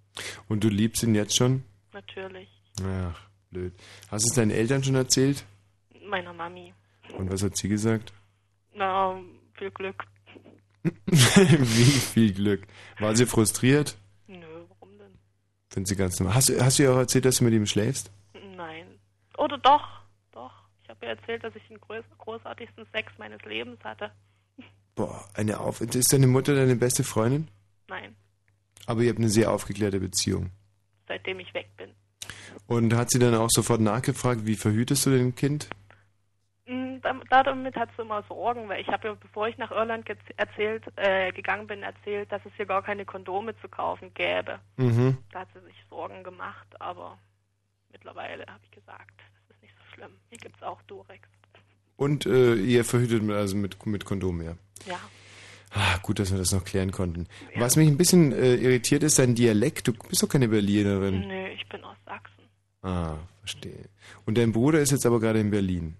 [SPEAKER 2] Und du liebst ihn jetzt schon?
[SPEAKER 26] Natürlich.
[SPEAKER 2] Ach, blöd. Hast du es deinen Eltern schon erzählt?
[SPEAKER 26] Meiner Mami.
[SPEAKER 2] Und was hat sie gesagt?
[SPEAKER 26] Na, viel Glück. (laughs)
[SPEAKER 2] Wie viel Glück. War sie frustriert?
[SPEAKER 26] Nö, warum denn?
[SPEAKER 2] Finde sie ganz normal. Hast, du- hast du ihr auch erzählt, dass du mit ihm schläfst?
[SPEAKER 26] Nein. Oder doch, doch. Ich habe ihr erzählt, dass ich den groß großartigsten Sex meines Lebens hatte.
[SPEAKER 2] Boah, eine Auf. Ist deine Mutter deine beste Freundin?
[SPEAKER 26] Nein,
[SPEAKER 2] Aber ihr habt eine sehr aufgeklärte Beziehung.
[SPEAKER 26] seitdem ich weg bin.
[SPEAKER 2] Und hat sie dann auch sofort nachgefragt, wie verhütest du den Kind?
[SPEAKER 26] Dam- Damit hat sie immer Sorgen, weil ich habe ja, bevor ich nach Irland erzählt, äh, gegangen bin, erzählt, dass es hier gar keine Kondome zu kaufen gäbe.
[SPEAKER 2] Mhm.
[SPEAKER 26] Da hat sie sich Sorgen gemacht, aber mittlerweile habe ich gesagt, das ist nicht so schlimm. Hier gibt es auch Durex.
[SPEAKER 2] Und äh, ihr verhütet mit, also mit, mit Kondom, ja.
[SPEAKER 26] Ja.
[SPEAKER 2] Ah, gut, dass wir das noch klären konnten. Was mich ein bisschen äh, irritiert, ist dein Dialekt. Du bist doch keine Berlinerin.
[SPEAKER 26] Nö, ich bin aus Sachsen.
[SPEAKER 2] Ah, verstehe. Und dein Bruder ist jetzt aber gerade in Berlin.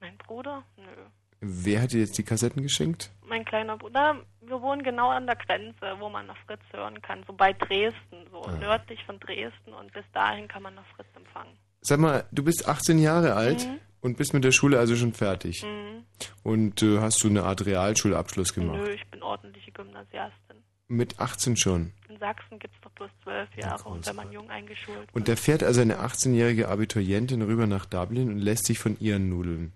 [SPEAKER 26] Mein Bruder? Nö.
[SPEAKER 2] Wer hat dir jetzt die Kassetten geschenkt?
[SPEAKER 26] Mein kleiner Bruder, wir wohnen genau an der Grenze, wo man nach Fritz hören kann, so bei Dresden, so
[SPEAKER 2] Ah.
[SPEAKER 26] nördlich von Dresden und bis dahin kann man nach Fritz empfangen.
[SPEAKER 2] Sag mal, du bist 18 Jahre alt
[SPEAKER 26] Mhm.
[SPEAKER 2] Und bist mit der Schule also schon fertig.
[SPEAKER 26] Mhm.
[SPEAKER 2] Und äh, hast du eine Art Realschulabschluss gemacht?
[SPEAKER 26] Nö, ich bin ordentliche Gymnasiastin.
[SPEAKER 2] Mit 18 schon.
[SPEAKER 26] In Sachsen gibt es doch bloß zwölf Jahre und wenn man jung eingeschult
[SPEAKER 2] Und da fährt also eine 18-jährige Abiturientin rüber nach Dublin und lässt sich von ihren nudeln.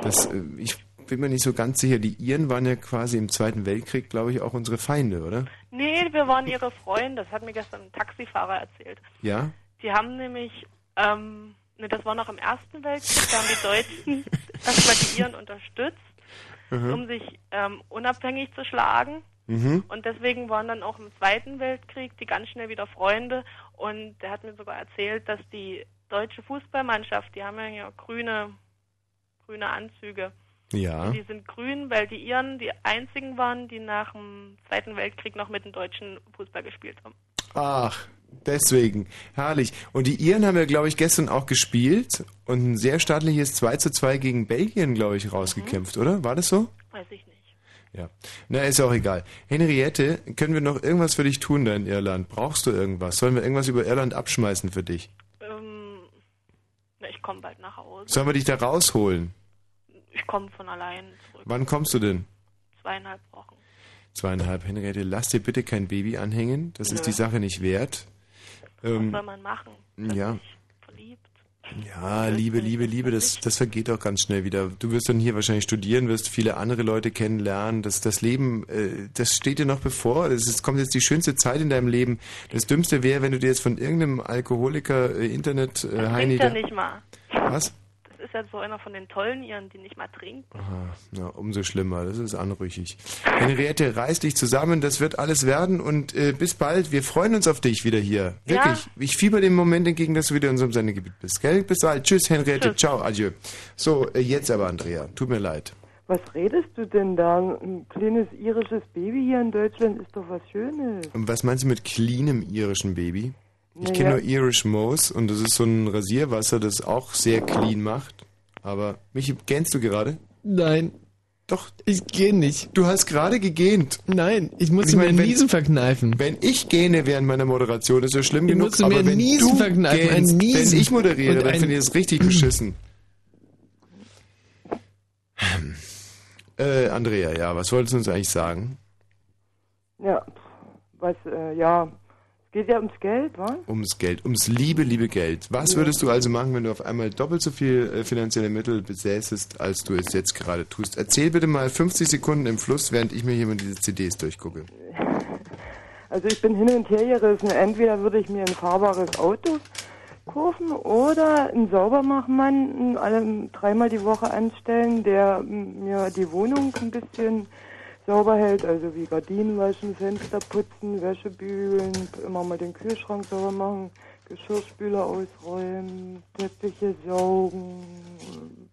[SPEAKER 2] Das, äh, ich bin mir nicht so ganz sicher. Die Iren waren ja quasi im Zweiten Weltkrieg, glaube ich, auch unsere Feinde, oder?
[SPEAKER 26] Nee, wir waren ihre Freunde. Das hat mir gestern ein Taxifahrer erzählt.
[SPEAKER 2] Ja?
[SPEAKER 26] Die haben nämlich, ähm, ne, das war noch im Ersten Weltkrieg, da haben die Deutschen (laughs) erstmal die Iren unterstützt,
[SPEAKER 2] Mhm.
[SPEAKER 26] um sich ähm, unabhängig zu schlagen.
[SPEAKER 2] Mhm.
[SPEAKER 26] Und deswegen waren dann auch im Zweiten Weltkrieg die ganz schnell wieder Freunde. Und der hat mir sogar erzählt, dass die deutsche Fußballmannschaft, die haben ja grüne, grüne Anzüge.
[SPEAKER 2] Ja.
[SPEAKER 26] Und die sind grün, weil die Iren die einzigen waren, die nach dem Zweiten Weltkrieg noch mit dem deutschen Fußball gespielt haben.
[SPEAKER 2] Ach, deswegen. Herrlich. Und die Iren haben ja, glaube ich, gestern auch gespielt und ein sehr staatliches 2 zu 2 gegen Belgien, glaube ich, rausgekämpft, oder? War das so?
[SPEAKER 26] Weiß ich nicht.
[SPEAKER 2] Ja. Na, ist auch egal. Henriette, können wir noch irgendwas für dich tun da in Irland? Brauchst du irgendwas? Sollen wir irgendwas über Irland abschmeißen für dich?
[SPEAKER 26] Ähm, na, ich komme bald nach Hause.
[SPEAKER 2] Sollen wir dich da rausholen?
[SPEAKER 26] Ich komme von allein zurück.
[SPEAKER 2] Wann kommst du denn?
[SPEAKER 26] Zweieinhalb Wochen.
[SPEAKER 2] Zweieinhalb. Henriette, lass dir bitte kein Baby anhängen. Das ist
[SPEAKER 26] Nö.
[SPEAKER 2] die Sache nicht wert.
[SPEAKER 26] Was
[SPEAKER 2] Ähm,
[SPEAKER 26] soll man machen?
[SPEAKER 2] ja. Ja, Liebe, Liebe, Liebe, das, das vergeht auch ganz schnell wieder. Du wirst dann hier wahrscheinlich studieren, wirst viele andere Leute kennenlernen. Das, das Leben, äh, das steht dir noch bevor. Es ist, kommt jetzt die schönste Zeit in deinem Leben. Das Dümmste wäre, wenn du dir jetzt von irgendeinem Alkoholiker, äh, Internet, äh, Heini... da-
[SPEAKER 26] nicht mal.
[SPEAKER 2] Was?
[SPEAKER 26] Das ist ja so einer von den tollen Iren, die nicht mal trinken.
[SPEAKER 2] Aha, na, umso schlimmer. Das ist anrüchig. Henriette, reiß dich zusammen. Das wird alles werden. Und äh, bis bald. Wir freuen uns auf dich wieder hier.
[SPEAKER 26] Ja.
[SPEAKER 2] Wirklich. Ich fieber dem Moment entgegen, dass du wieder in unserem Sendegebiet bist. Gell? Bis bald. Tschüss, Henriette.
[SPEAKER 27] Tschüss.
[SPEAKER 2] Ciao, adieu. So, äh, jetzt aber, Andrea. Tut mir leid.
[SPEAKER 27] Was redest du denn da? Ein kleines irisches Baby hier in Deutschland ist doch was Schönes.
[SPEAKER 2] Und was meinst du mit cleanem irischen Baby? Ich kenne nur Irish Moss und das ist so ein Rasierwasser, das auch sehr clean macht. Aber, Michi, gähnst du gerade?
[SPEAKER 3] Nein.
[SPEAKER 2] Doch.
[SPEAKER 3] Ich gähne nicht.
[SPEAKER 2] Du hast gerade gegähnt.
[SPEAKER 3] Nein, ich musste
[SPEAKER 2] Ich mein,
[SPEAKER 3] mir
[SPEAKER 2] wenn-
[SPEAKER 3] Niesen verkneifen.
[SPEAKER 2] Wenn ich gähne während meiner Moderation, ist das schlimm
[SPEAKER 3] Ich
[SPEAKER 2] genug.
[SPEAKER 3] musste
[SPEAKER 2] aber
[SPEAKER 3] mir
[SPEAKER 2] wenn
[SPEAKER 3] Niesen
[SPEAKER 2] du
[SPEAKER 3] verkneifen, ein
[SPEAKER 2] gähnst,
[SPEAKER 3] Niesen.
[SPEAKER 2] wenn ich moderiere, dann finde ich das richtig beschissen. (clears throat) Äh, Andrea, ja, was wolltest du uns eigentlich sagen?
[SPEAKER 27] Ja, was, äh, ja, geht ja ums Geld, wa?
[SPEAKER 2] Ums Geld, ums liebe, liebe Geld. Was würdest du also machen, wenn du auf einmal doppelt so viel äh, finanzielle Mittel besäßest, als du es jetzt gerade tust? Erzähl bitte mal 50 Sekunden im Fluss, während ich mir hier mal diese CDs durchgucke. (laughs)
[SPEAKER 27] Also ich bin hin und her gerissen. Entweder würde ich mir ein fahrbares Auto kaufen oder einen Saubermachmann alle dreimal die Woche anstellen, der m, mir die Wohnung ein bisschen sauber hält, also wie Gardinen waschen, Fenster putzen, Wäsche bügeln, immer mal den Kühlschrank sauber machen, Geschirrspüler ausräumen, Teppiche saugen,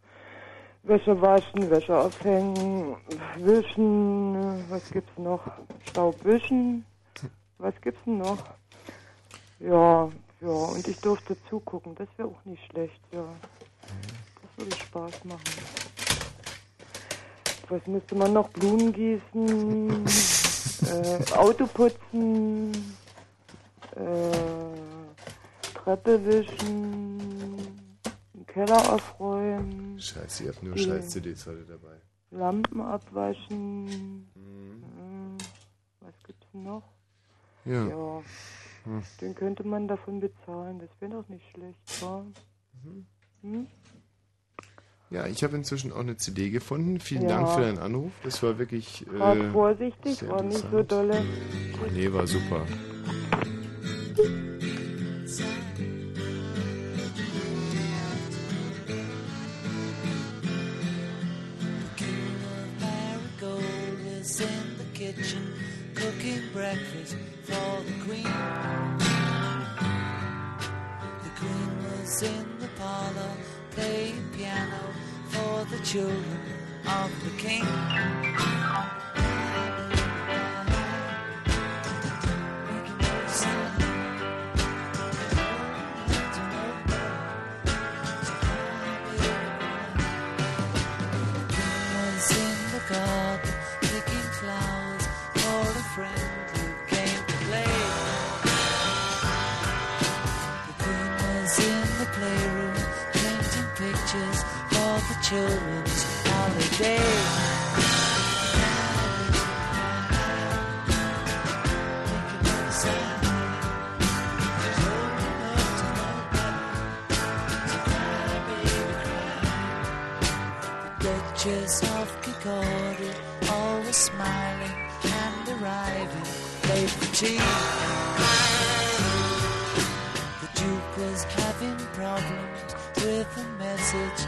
[SPEAKER 27] Wäsche waschen, Wäsche aufhängen, wischen, was gibt's noch? Staub wischen, was gibt's denn noch? Ja, ja, und ich durfte zugucken, das wäre auch nicht schlecht, ja. Das würde Spaß machen. Was müsste man noch? Blumen gießen, äh, Auto putzen, äh, Treppe wischen, Keller aufräumen.
[SPEAKER 2] Scheiße, ihr habt nur
[SPEAKER 27] die
[SPEAKER 2] scheiß CDs heute dabei.
[SPEAKER 27] Lampen abwaschen. Äh, was gibt's noch?
[SPEAKER 2] Ja.
[SPEAKER 27] Ja.
[SPEAKER 2] Hm.
[SPEAKER 27] Den könnte man davon bezahlen. Das wäre doch nicht schlecht, wa? Hm?
[SPEAKER 2] Ja, ich habe inzwischen auch eine CD gefunden. Vielen
[SPEAKER 27] Ja.
[SPEAKER 2] Dank für deinen Anruf. Das war wirklich.
[SPEAKER 27] Grad
[SPEAKER 2] Äh,
[SPEAKER 27] vorsichtig,
[SPEAKER 2] sehr
[SPEAKER 27] war nicht so dolle.
[SPEAKER 2] Oh, nee, war super.
[SPEAKER 13] Marigold is in the kitchen cooking breakfast for the queen. The queen was in the parlor playing piano for the children of the king. children's holiday. Pictures of Kikori, always smiling and arriving late for tea. The Duke was having problems with a message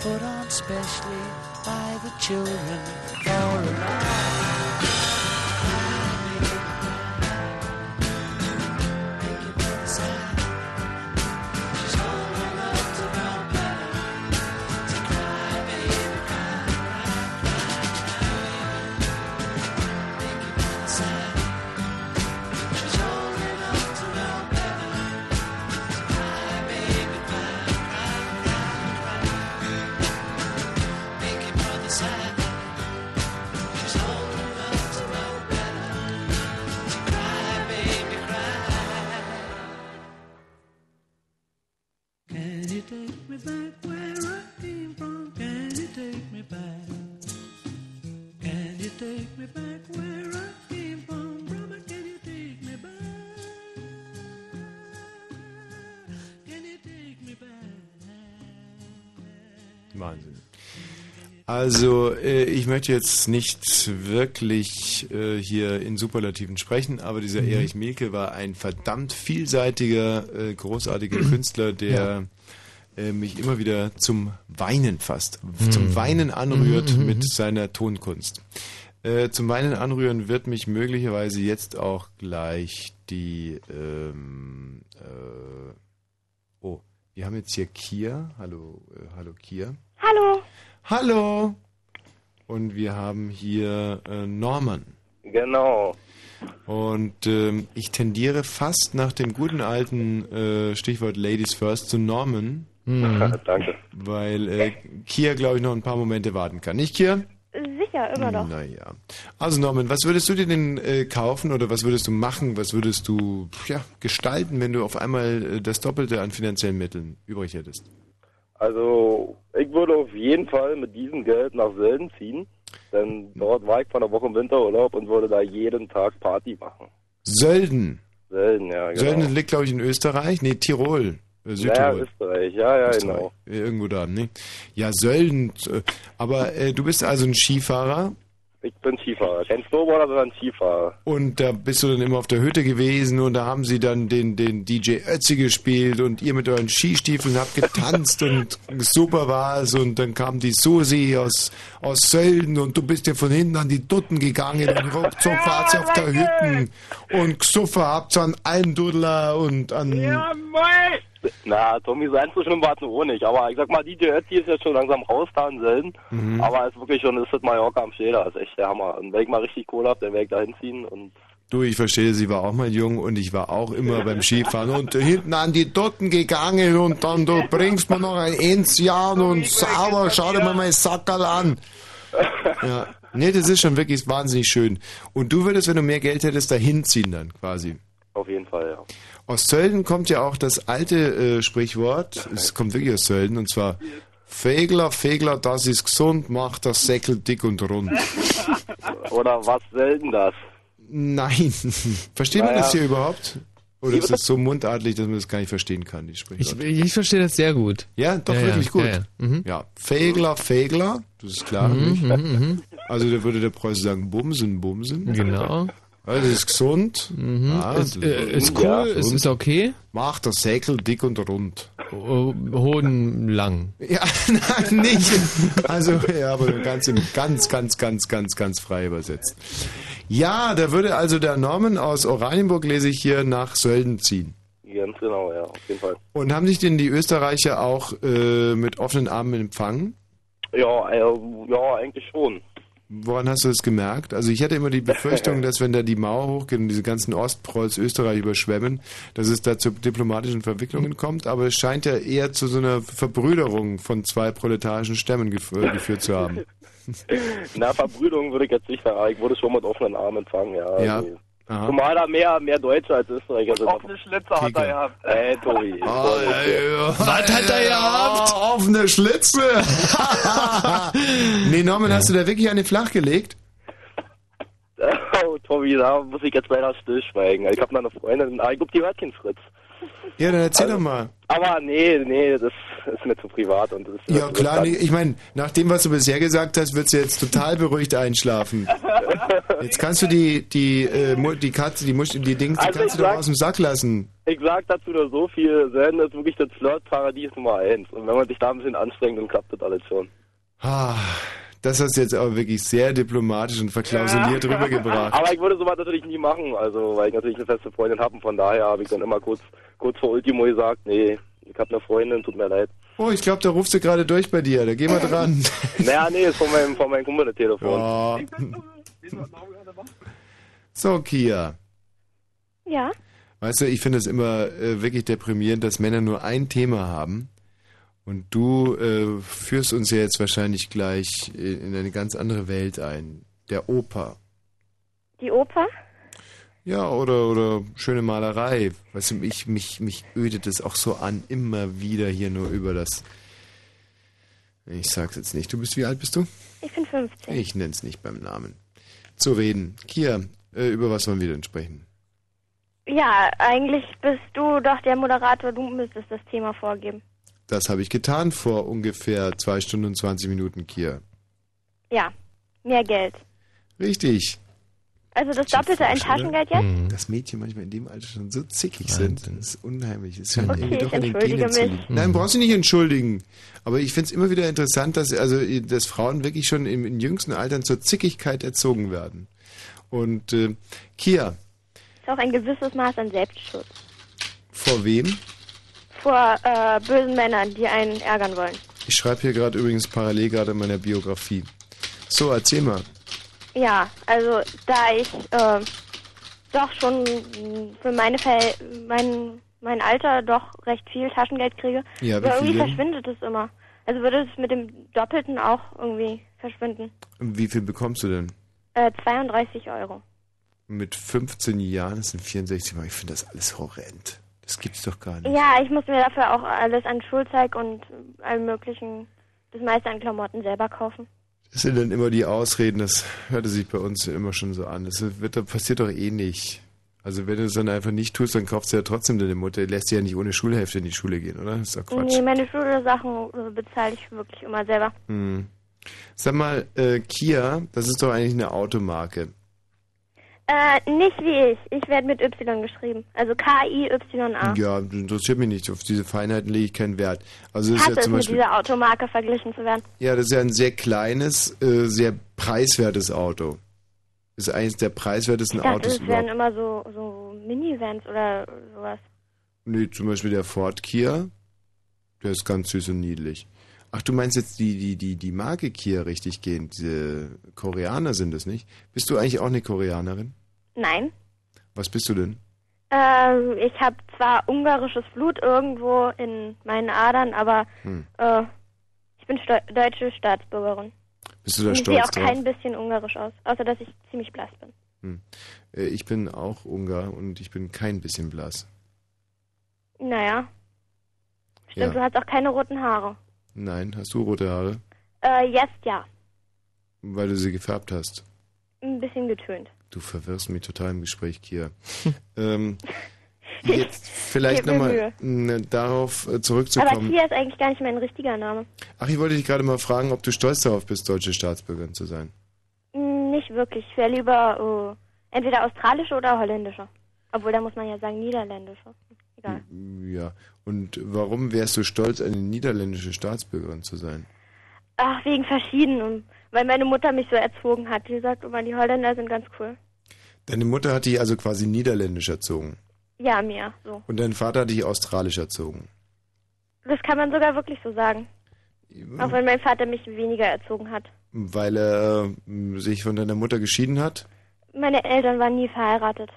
[SPEAKER 13] put on specially by the children for a.
[SPEAKER 2] Also, äh, ich möchte jetzt nicht wirklich äh, hier in Superlativen sprechen, aber dieser
[SPEAKER 3] Mhm.
[SPEAKER 2] Erich Mielke war ein verdammt vielseitiger, äh, großartiger Künstler, der äh, mich immer wieder zum Weinen fast, zum
[SPEAKER 3] Mhm.
[SPEAKER 2] Weinen anrührt
[SPEAKER 3] Mhm, mhm,
[SPEAKER 2] mit
[SPEAKER 3] mhm.
[SPEAKER 2] seiner Tonkunst. Äh, zum Weinen anrühren wird mich möglicherweise jetzt auch gleich die ähm, äh, Oh, wir haben jetzt hier Kia. Hallo, äh, hallo Kia.
[SPEAKER 28] Hallo.
[SPEAKER 2] Hallo. Und wir haben hier äh, Norman.
[SPEAKER 29] Genau.
[SPEAKER 2] Und ähm, ich tendiere fast nach dem guten alten äh, Stichwort Ladies First zu Norman. (laughs)
[SPEAKER 29] Danke.
[SPEAKER 2] Weil äh, Kia, glaube ich, noch ein paar Momente warten kann. Nicht, Kia?
[SPEAKER 28] Sicher, immer noch.
[SPEAKER 2] Naja. Also Norman, was würdest du dir denn äh, kaufen oder was würdest du machen? Was würdest du ja, gestalten, wenn du auf einmal äh, das Doppelte an finanziellen Mitteln übrig hättest?
[SPEAKER 29] Also, ich würde auf jeden Fall mit diesem Geld nach Sölden ziehen, denn dort war ich von der Woche im Winterurlaub und würde da jeden Tag Party machen.
[SPEAKER 2] Sölden.
[SPEAKER 29] Sölden, ja, genau.
[SPEAKER 2] Sölden liegt, glaube ich, in Österreich. Nee, Tirol. Äh,
[SPEAKER 29] ja,
[SPEAKER 2] Südtirol.
[SPEAKER 29] Österreich, ja, ja,
[SPEAKER 2] Österreich.
[SPEAKER 29] genau.
[SPEAKER 2] Äh, Irgendwo da, ne? Ja, Sölden. äh, Aber äh, du bist also ein Skifahrer
[SPEAKER 29] Ich bin Skifahrer. Kein Snowboarder, sondern Skifahrer.
[SPEAKER 2] und da bist du dann immer auf der Hütte gewesen und da haben sie dann den, den DJ Ötzi gespielt und ihr mit euren Skistiefeln habt getanzt (laughs) und super war es und dann kam die Susi aus, aus Sölden und du bist dir von hinten an die Dutten gegangen und ruckzuck wart sie auf der Hütten und gesoffen habt an einen Dudler und an...
[SPEAKER 29] Na, Tommy, so eins so schlimm war es nur nicht. Aber ich sag mal, DJ Ötzi ist jetzt schon langsam raus da in Sölden.
[SPEAKER 2] Mhm.
[SPEAKER 29] Aber es ist wirklich schon, es ist Mallorca am Schäder. Das ist echt der Hammer. Und wenn ich mal richtig Kohle hab, dann werde ich da hinziehen und
[SPEAKER 2] Du, ich verstehe, sie war auch mal jung und ich war auch immer beim Skifahren und hinten an die Dotten gegangen und dann du bringst mir noch ein Enzian und sauber, schau dir mal mein Sackerl an. Ja. Nee, das ist schon wirklich wahnsinnig schön. Und du würdest, wenn du mehr Geld hättest, da hinziehen dann quasi.
[SPEAKER 29] auf jeden Fall.
[SPEAKER 2] Aus Sölden kommt ja auch das alte äh, Sprichwort, es kommt wirklich aus Sölden, und zwar Fegler, Fegler, das ist gesund, macht das Säckel dick und rund. (laughs)
[SPEAKER 29] Oder was selten das?
[SPEAKER 2] Nein. (laughs) Versteht man
[SPEAKER 29] Naja.
[SPEAKER 2] das hier überhaupt? Oder ist das so mundartlich, dass man das gar nicht verstehen kann, die
[SPEAKER 3] Ich,
[SPEAKER 2] Sprichwörter?
[SPEAKER 3] ich verstehe das sehr gut.
[SPEAKER 2] Ja, doch
[SPEAKER 3] Ja, ja,
[SPEAKER 2] wirklich gut.
[SPEAKER 3] ja, ja. Mhm.
[SPEAKER 2] Ja, Fegler, Fegler, das ist klar.
[SPEAKER 3] Mhm,
[SPEAKER 2] nicht?
[SPEAKER 3] mhm, mhm.
[SPEAKER 2] Also da würde der Preuße sagen, Bumsen, Bumsen.
[SPEAKER 3] Genau.
[SPEAKER 2] Das ist gesund.
[SPEAKER 3] Mhm.
[SPEAKER 2] Ja,
[SPEAKER 3] ist, äh, ist cool,
[SPEAKER 2] Ja,
[SPEAKER 3] ist, ist okay.
[SPEAKER 2] Macht das Säckel dick und rund.
[SPEAKER 3] Oh, Hoden lang.
[SPEAKER 2] Ja, (laughs) nein, nicht. Also, ja, aber ganz, ganz, ganz, ganz, ganz, ganz frei übersetzt. Ja, da würde also der Norman aus Oranienburg, lese ich hier, nach Sölden ziehen.
[SPEAKER 29] Ganz genau, ja, auf jeden Fall.
[SPEAKER 2] Und haben sich denn die Österreicher auch äh, mit offenen Armen empfangen?
[SPEAKER 29] Ja, äh, ja, eigentlich schon.
[SPEAKER 2] Woran hast du das gemerkt? Also ich hatte immer die Befürchtung, (laughs) dass wenn da die Mauer hochgeht und diese ganzen Ostprolls Österreich überschwemmen, dass es da zu diplomatischen Verwicklungen kommt, aber es scheint ja eher zu so einer Verbrüderung von zwei proletarischen Stämmen gef (laughs) geführt zu haben.
[SPEAKER 29] Na, Verbrüderung würde ich jetzt nicht sagen. Ich wurde schon mit offenen Armen empfangen, ja.
[SPEAKER 2] Ja.
[SPEAKER 29] Also,
[SPEAKER 2] Aha.
[SPEAKER 29] Zumal da mehr, mehr Deutsche als Österreicher sind.
[SPEAKER 28] Offene Schlitze hat er gehabt.
[SPEAKER 29] Ey, Tobi.
[SPEAKER 2] Was hat er gehabt? (laughs) Offene Schlitze. (laughs) nee, Norman, hast du da wirklich eine flach gelegt? (laughs)
[SPEAKER 29] Oh, Tobi, da muss ich jetzt leider stillschweigen. Ich habe noch eine Freundin, ah, ich glaub, die hört keinen Fritz.
[SPEAKER 2] Ja, dann erzähl
[SPEAKER 29] Also,
[SPEAKER 2] doch mal.
[SPEAKER 29] Aber nee, nee, das ist mir zu privat. Und das ist
[SPEAKER 2] Ja, klar, nee, ich meine, nach dem, was du bisher gesagt hast, wird sie jetzt total beruhigt einschlafen. (laughs) Jetzt kannst du die, die, äh, die Katze, die Musch, die Dings, die
[SPEAKER 29] Also
[SPEAKER 2] kannst du doch
[SPEAKER 29] sag-
[SPEAKER 2] aus dem Sack lassen.
[SPEAKER 29] Ich sag dazu nur so viel, Zen ist wirklich das Flirt-Paradies Nummer eins. Und wenn man sich da ein bisschen anstrengt, dann klappt das alles schon.
[SPEAKER 2] Ah, das hast du jetzt aber wirklich sehr diplomatisch und verklausuliert rübergebracht.
[SPEAKER 29] Aber ich würde sowas natürlich nie machen, also weil ich natürlich eine feste Freundin habe und von daher habe ich dann immer kurz, kurz vor Ultimo gesagt, nee, ich habe eine Freundin, tut mir leid.
[SPEAKER 2] Oh, ich glaube, da rufst du gerade durch bei dir. Da geh mal dran. (laughs)
[SPEAKER 29] Naja, nee, ist von meinem, von meinem Kumpel das Telefon.
[SPEAKER 2] Ja. So, Kia.
[SPEAKER 18] Ja.
[SPEAKER 2] Weißt du, ich finde es immer äh, wirklich deprimierend, dass Männer nur ein Thema haben. Und du äh, führst uns ja jetzt wahrscheinlich gleich in eine ganz andere Welt ein. Der Oper.
[SPEAKER 18] Die Oper?
[SPEAKER 2] Ja, oder, oder schöne Malerei. Weißt du, mich, mich, mich ödet es auch so an, immer wieder hier nur über das. Ich sag's jetzt nicht. Du bist, wie alt bist du?
[SPEAKER 18] Ich bin 15.
[SPEAKER 2] Ich nenn's nicht beim Namen. Zu reden. Kia, äh, über was wollen wir denn sprechen?
[SPEAKER 18] Ja, eigentlich bist du doch der Moderator, du müsstest das Thema vorgeben.
[SPEAKER 2] Das habe ich getan vor ungefähr zwei Stunden und 20 Minuten, Kia.
[SPEAKER 18] Ja, mehr Geld.
[SPEAKER 2] Richtig.
[SPEAKER 18] Also das Doppelte ein Taschengeld jetzt?
[SPEAKER 2] Dass Mädchen manchmal in dem Alter schon so zickig sind, das ist unheimlich. Das
[SPEAKER 18] Okay,
[SPEAKER 2] irgendwie doch
[SPEAKER 18] ich
[SPEAKER 2] in den
[SPEAKER 18] entschuldige
[SPEAKER 2] Genen
[SPEAKER 18] mich.
[SPEAKER 2] liegen. Nein, brauchst du nicht entschuldigen. Aber ich finde es immer wieder interessant, dass, also, dass Frauen wirklich schon im, in jüngsten Altern zur Zickigkeit erzogen werden. Und äh, Kia,
[SPEAKER 18] Ist auch ein gewisses Maß an Selbstschutz.
[SPEAKER 2] vor wem?
[SPEAKER 18] Vor äh, bösen Männern, die einen ärgern wollen.
[SPEAKER 2] Ich schreibe hier gerade übrigens parallel gerade in meiner Biografie. So, erzähl mal.
[SPEAKER 18] Ja, also da ich äh, doch schon für meine Fälle, mein, mein Alter doch recht viel Taschengeld kriege,
[SPEAKER 2] Ja, wie
[SPEAKER 18] aber irgendwie verschwindet es immer. Also würde es mit dem Doppelten auch irgendwie verschwinden.
[SPEAKER 2] Wie viel bekommst du denn?
[SPEAKER 18] Äh, 32 Euro.
[SPEAKER 2] Mit 15 Jahren, das sind 64 Mal. Ich finde das alles horrend. Das gibt's doch gar nicht.
[SPEAKER 18] Ja, ich muss mir dafür auch alles an Schulzeug und allem möglichen, das meiste an Klamotten selber kaufen.
[SPEAKER 2] Das sind dann immer die Ausreden, das hörte sich bei uns immer schon so an. Das wird, das passiert doch eh nicht. Also wenn du es dann einfach nicht tust, dann kaufst du ja trotzdem deine Mutter. Die lässt dich ja nicht ohne Schulhälfte in die Schule gehen, oder? Das ist doch Quatsch.
[SPEAKER 18] Nee, meine Schulsachen äh, bezahle ich wirklich immer selber.
[SPEAKER 2] Hm. Sag mal, äh, Kia, das ist doch eigentlich eine Automarke.
[SPEAKER 18] Äh, nicht wie ich. Ich werde mit Y geschrieben. Also K-I-Y-A.
[SPEAKER 2] Ja, das interessiert mich nicht. Auf diese Feinheiten lege ich keinen Wert. Also das ist ja
[SPEAKER 18] es,
[SPEAKER 2] zum
[SPEAKER 18] mit
[SPEAKER 2] Beispiel.
[SPEAKER 18] dieser Automarke verglichen zu werden.
[SPEAKER 2] Ja, das ist ja ein sehr kleines, äh, sehr preiswertes Auto. Ist eines der preiswertesten
[SPEAKER 18] Ich dachte,
[SPEAKER 2] Autos
[SPEAKER 18] es wären immer so, so Minivans oder sowas.
[SPEAKER 2] Nee, zum Beispiel der Ford Kia. Der ist ganz süß und niedlich. Ach, du meinst jetzt die, die, die, die Marke Kia richtig gehend. Diese Koreaner sind es nicht. Bist du eigentlich auch eine Koreanerin?
[SPEAKER 18] Nein.
[SPEAKER 2] Was bist du denn?
[SPEAKER 18] Ähm, ich habe zwar ungarisches Blut irgendwo in meinen Adern, aber
[SPEAKER 2] Hm.
[SPEAKER 18] äh, ich bin Sto deutsche Staatsbürgerin.
[SPEAKER 2] Bist du da
[SPEAKER 18] Und ich sehe auch
[SPEAKER 2] stolz drauf?
[SPEAKER 18] kein bisschen ungarisch aus, außer dass ich ziemlich blass bin.
[SPEAKER 2] Hm. Äh, Ich bin auch Ungar und ich bin kein bisschen blass.
[SPEAKER 18] Naja. Stimmt,
[SPEAKER 2] Ja.
[SPEAKER 18] du hast auch keine roten Haare.
[SPEAKER 2] Nein, hast du rote Haare?
[SPEAKER 18] Äh, jetzt ja.
[SPEAKER 2] Weil du sie gefärbt hast.
[SPEAKER 18] Ein bisschen getönt.
[SPEAKER 2] Du verwirrst mich total im Gespräch, Kia. (laughs) ähm, jetzt vielleicht nochmal darauf äh,
[SPEAKER 18] Aber
[SPEAKER 2] zurückzukommen.
[SPEAKER 18] Kia ist eigentlich gar nicht mein richtiger Name.
[SPEAKER 2] Ach, ich wollte dich gerade mal fragen, ob du stolz darauf bist, deutsche Staatsbürgerin zu sein.
[SPEAKER 18] Hm, Nicht wirklich. Ich wäre lieber äh, entweder australische oder holländische. Obwohl, da muss man ja sagen niederländische. Egal.
[SPEAKER 2] Ja. Und warum wärst du stolz, eine niederländische Staatsbürgerin zu sein?
[SPEAKER 18] Ach, wegen verschiedenen. Weil meine Mutter mich so erzogen hat. Die sagt immer, die Holländer sind ganz cool.
[SPEAKER 2] Deine Mutter hat dich also quasi niederländisch erzogen.
[SPEAKER 18] Ja, mir. So.
[SPEAKER 2] Und dein Vater hat dich australisch erzogen.
[SPEAKER 18] Das kann man sogar wirklich so sagen. Auch wenn mein Vater mich weniger erzogen hat.
[SPEAKER 2] Weil er äh, sich von deiner Mutter geschieden hat,
[SPEAKER 18] Meine Eltern waren nie verheiratet.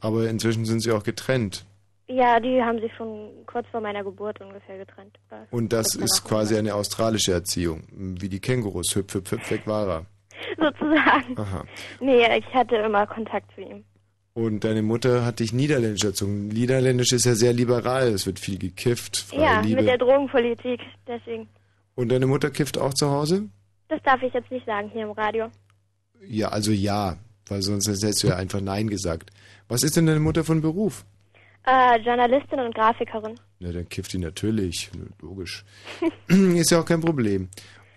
[SPEAKER 2] aber inzwischen sind sie auch getrennt.
[SPEAKER 18] Ja, die haben sich schon kurz vor meiner Geburt ungefähr getrennt.
[SPEAKER 2] Und das ist quasi eine australische Erziehung, wie die Kängurus. Hüpf, hüpf, hüpf, weg war er. (laughs)
[SPEAKER 18] Sozusagen.
[SPEAKER 2] Aha.
[SPEAKER 18] Nee, ich hatte immer Kontakt zu ihm.
[SPEAKER 2] Und deine Mutter hat dich niederländisch erzogen. Niederländisch ist ja sehr liberal, es wird viel gekifft, freie
[SPEAKER 18] ja,
[SPEAKER 2] Liebe.
[SPEAKER 18] mit der Drogenpolitik, deswegen.
[SPEAKER 2] Und deine Mutter kifft auch zu Hause?
[SPEAKER 18] Das darf ich jetzt nicht sagen hier im Radio.
[SPEAKER 2] Ja, also ja, weil sonst hättest du ja einfach Nein gesagt. Was ist denn deine Mutter von Beruf?
[SPEAKER 18] Äh, Journalistin und Grafikerin.
[SPEAKER 2] Na, dann kifft die natürlich, logisch. (clears throat) ist ja auch kein Problem.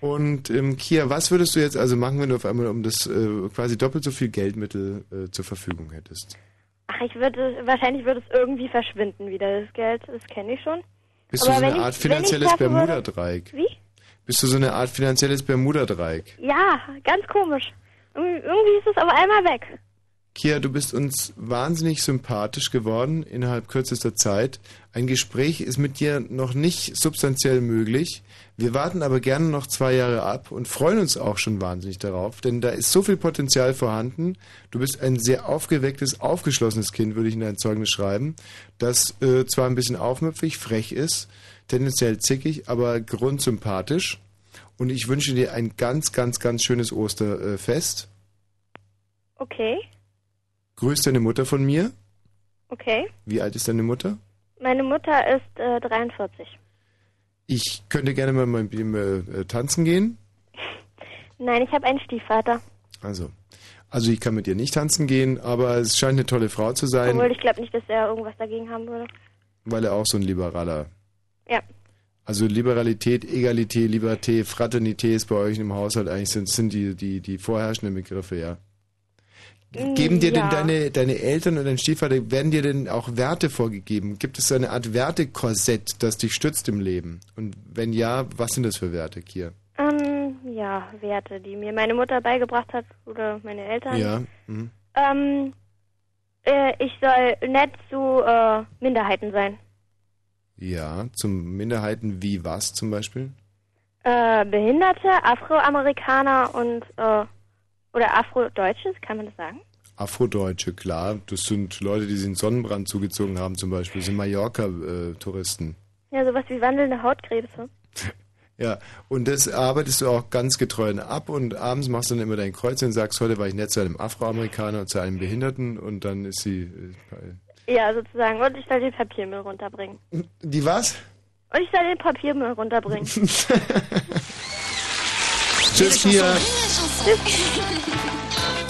[SPEAKER 2] Und ähm, Kia, was würdest du jetzt also machen, wenn du auf einmal um das äh, quasi doppelt so viel Geldmittel äh, zur Verfügung hättest?
[SPEAKER 18] Ach, ich würde, wahrscheinlich würde es irgendwie verschwinden wieder, das Geld, das kenne ich schon.
[SPEAKER 2] Bist
[SPEAKER 18] Aber
[SPEAKER 2] du so eine
[SPEAKER 18] ich-
[SPEAKER 2] Art finanzielles Bermuda-Dreieck?
[SPEAKER 18] Wie?
[SPEAKER 2] Bist du so eine Art finanzielles Bermuda-Dreieck?
[SPEAKER 18] Ja, ganz komisch. Ir- Irgendwie ist es aber einmal weg.
[SPEAKER 2] Kia, du bist uns wahnsinnig sympathisch geworden innerhalb kürzester Zeit. Ein Gespräch ist mit dir noch nicht substanziell möglich. Wir warten aber gerne noch zwei Jahre ab und freuen uns auch schon wahnsinnig darauf, denn da ist so viel Potenzial vorhanden. Du bist ein sehr aufgewecktes, aufgeschlossenes Kind, würde ich in dein Zeugnis schreiben, das äh, zwar ein bisschen aufmüpfig, frech ist, tendenziell zickig, aber grundsympathisch. Und ich wünsche dir ein ganz, ganz, ganz schönes Osterfest.
[SPEAKER 18] Okay,
[SPEAKER 2] Grüß deine Mutter von mir.
[SPEAKER 18] okay.
[SPEAKER 2] Wie alt ist deine Mutter?
[SPEAKER 18] Meine Mutter ist äh, 43.
[SPEAKER 2] Ich könnte gerne mal mit ihm äh, tanzen gehen.
[SPEAKER 18] Nein, ich habe einen Stiefvater.
[SPEAKER 2] Also, also ich kann mit ihr nicht tanzen gehen, aber es scheint eine tolle Frau zu sein,
[SPEAKER 18] Obwohl ich glaube nicht, dass er irgendwas dagegen haben würde.
[SPEAKER 2] weil er auch so ein liberaler.
[SPEAKER 18] Ja.
[SPEAKER 2] Also Liberalität, Egalität, Liberté, Fraternité ist bei euch im Haushalt eigentlich sind, sind die, die, die vorherrschenden Begriffe, ja.
[SPEAKER 18] Mm,
[SPEAKER 2] Geben dir
[SPEAKER 18] ja.
[SPEAKER 2] denn deine, deine Eltern und dein Stiefvater, werden dir denn auch Werte vorgegeben? Gibt es so eine Art Wertekorsett, das dich stützt im Leben? Und wenn ja, was sind das für Werte, Kier?
[SPEAKER 18] Ähm, ja, Werte, die mir meine Mutter beigebracht hat oder meine Eltern.
[SPEAKER 2] Ja. Mhm.
[SPEAKER 18] Ähm, äh, ich soll nett zu äh, Minderheiten sein.
[SPEAKER 2] Ja, zum Minderheiten wie was zum Beispiel?
[SPEAKER 18] Äh, Behinderte, Afroamerikaner und äh, oder Afrodeutsches, kann man das sagen?
[SPEAKER 2] Afrodeutsche, klar. Das sind Leute, die sich einen Sonnenbrand zugezogen haben zum Beispiel. Das sind Mallorca-Touristen.
[SPEAKER 18] Ja, sowas wie wandelnde Hautkrebse. (laughs)
[SPEAKER 2] Ja, und das arbeitest du auch ganz getreu ab und abends machst du dann immer dein Kreuz und sagst, heute war ich nett zu einem Afroamerikaner und zu einem Behinderten und dann ist sie... äh,
[SPEAKER 18] Ja, sozusagen. Und ich soll den Papiermüll runterbringen.
[SPEAKER 2] Die was?
[SPEAKER 18] Und ich soll den Papiermüll runterbringen. (laughs)
[SPEAKER 2] Tschüss, Kia. Master? (laughs)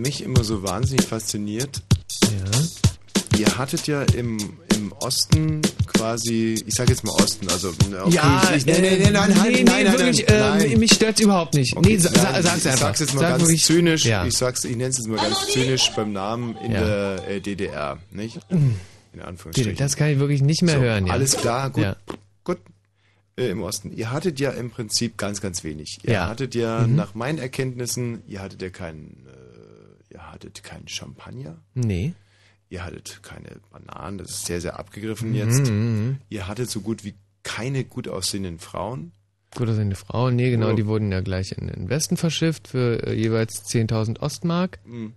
[SPEAKER 2] mich immer so wahnsinnig fasziniert, ihr hattet ja im, im Osten quasi, ich sage jetzt mal Osten, also okay,
[SPEAKER 3] Ja,
[SPEAKER 2] ich, ich,
[SPEAKER 3] äh,
[SPEAKER 2] nee, nee, nein,
[SPEAKER 3] nee,
[SPEAKER 2] nein,
[SPEAKER 3] nee,
[SPEAKER 2] nein, nein,
[SPEAKER 3] wirklich,
[SPEAKER 2] nein,
[SPEAKER 3] äh,
[SPEAKER 2] nein.
[SPEAKER 3] mich stört's überhaupt nicht.
[SPEAKER 2] Okay,
[SPEAKER 3] nee, sa
[SPEAKER 2] nein,
[SPEAKER 3] sa- sag's
[SPEAKER 2] ich
[SPEAKER 3] einfach.
[SPEAKER 2] sag's jetzt mal
[SPEAKER 3] Sag
[SPEAKER 2] ganz
[SPEAKER 3] wirklich-
[SPEAKER 2] zynisch.
[SPEAKER 3] Ja.
[SPEAKER 2] Ich sag's, ich nenne es jetzt mal ganz zynisch beim Namen in
[SPEAKER 3] Ja.
[SPEAKER 2] der äh, DDR, nicht?
[SPEAKER 3] Mhm.
[SPEAKER 2] In Anführungsstrichen.
[SPEAKER 3] Das kann ich wirklich nicht mehr
[SPEAKER 2] So,
[SPEAKER 3] hören. Ja.
[SPEAKER 2] Alles klar, gut.
[SPEAKER 3] Ja.
[SPEAKER 2] Gut. Äh, Im Osten. Ihr hattet ja im Prinzip ganz, ganz wenig. Ihr
[SPEAKER 3] Ja.
[SPEAKER 2] hattet ja
[SPEAKER 3] Mhm.
[SPEAKER 2] nach meinen Erkenntnissen, ihr hattet ja keinen, äh, hattet keinen Champagner.
[SPEAKER 3] Nee.
[SPEAKER 2] Ihr hattet keine Bananen, das ist sehr, sehr abgegriffen
[SPEAKER 3] Mhm,
[SPEAKER 2] jetzt.
[SPEAKER 3] mhm.
[SPEAKER 2] Ihr hattet so gut wie keine gut aussehenden Frauen.
[SPEAKER 3] Gut, die Frauen. Nee, genau,
[SPEAKER 2] Ja.
[SPEAKER 3] die wurden ja gleich in den Westen verschifft für äh, jeweils 10.000 Ostmark.
[SPEAKER 2] Mhm.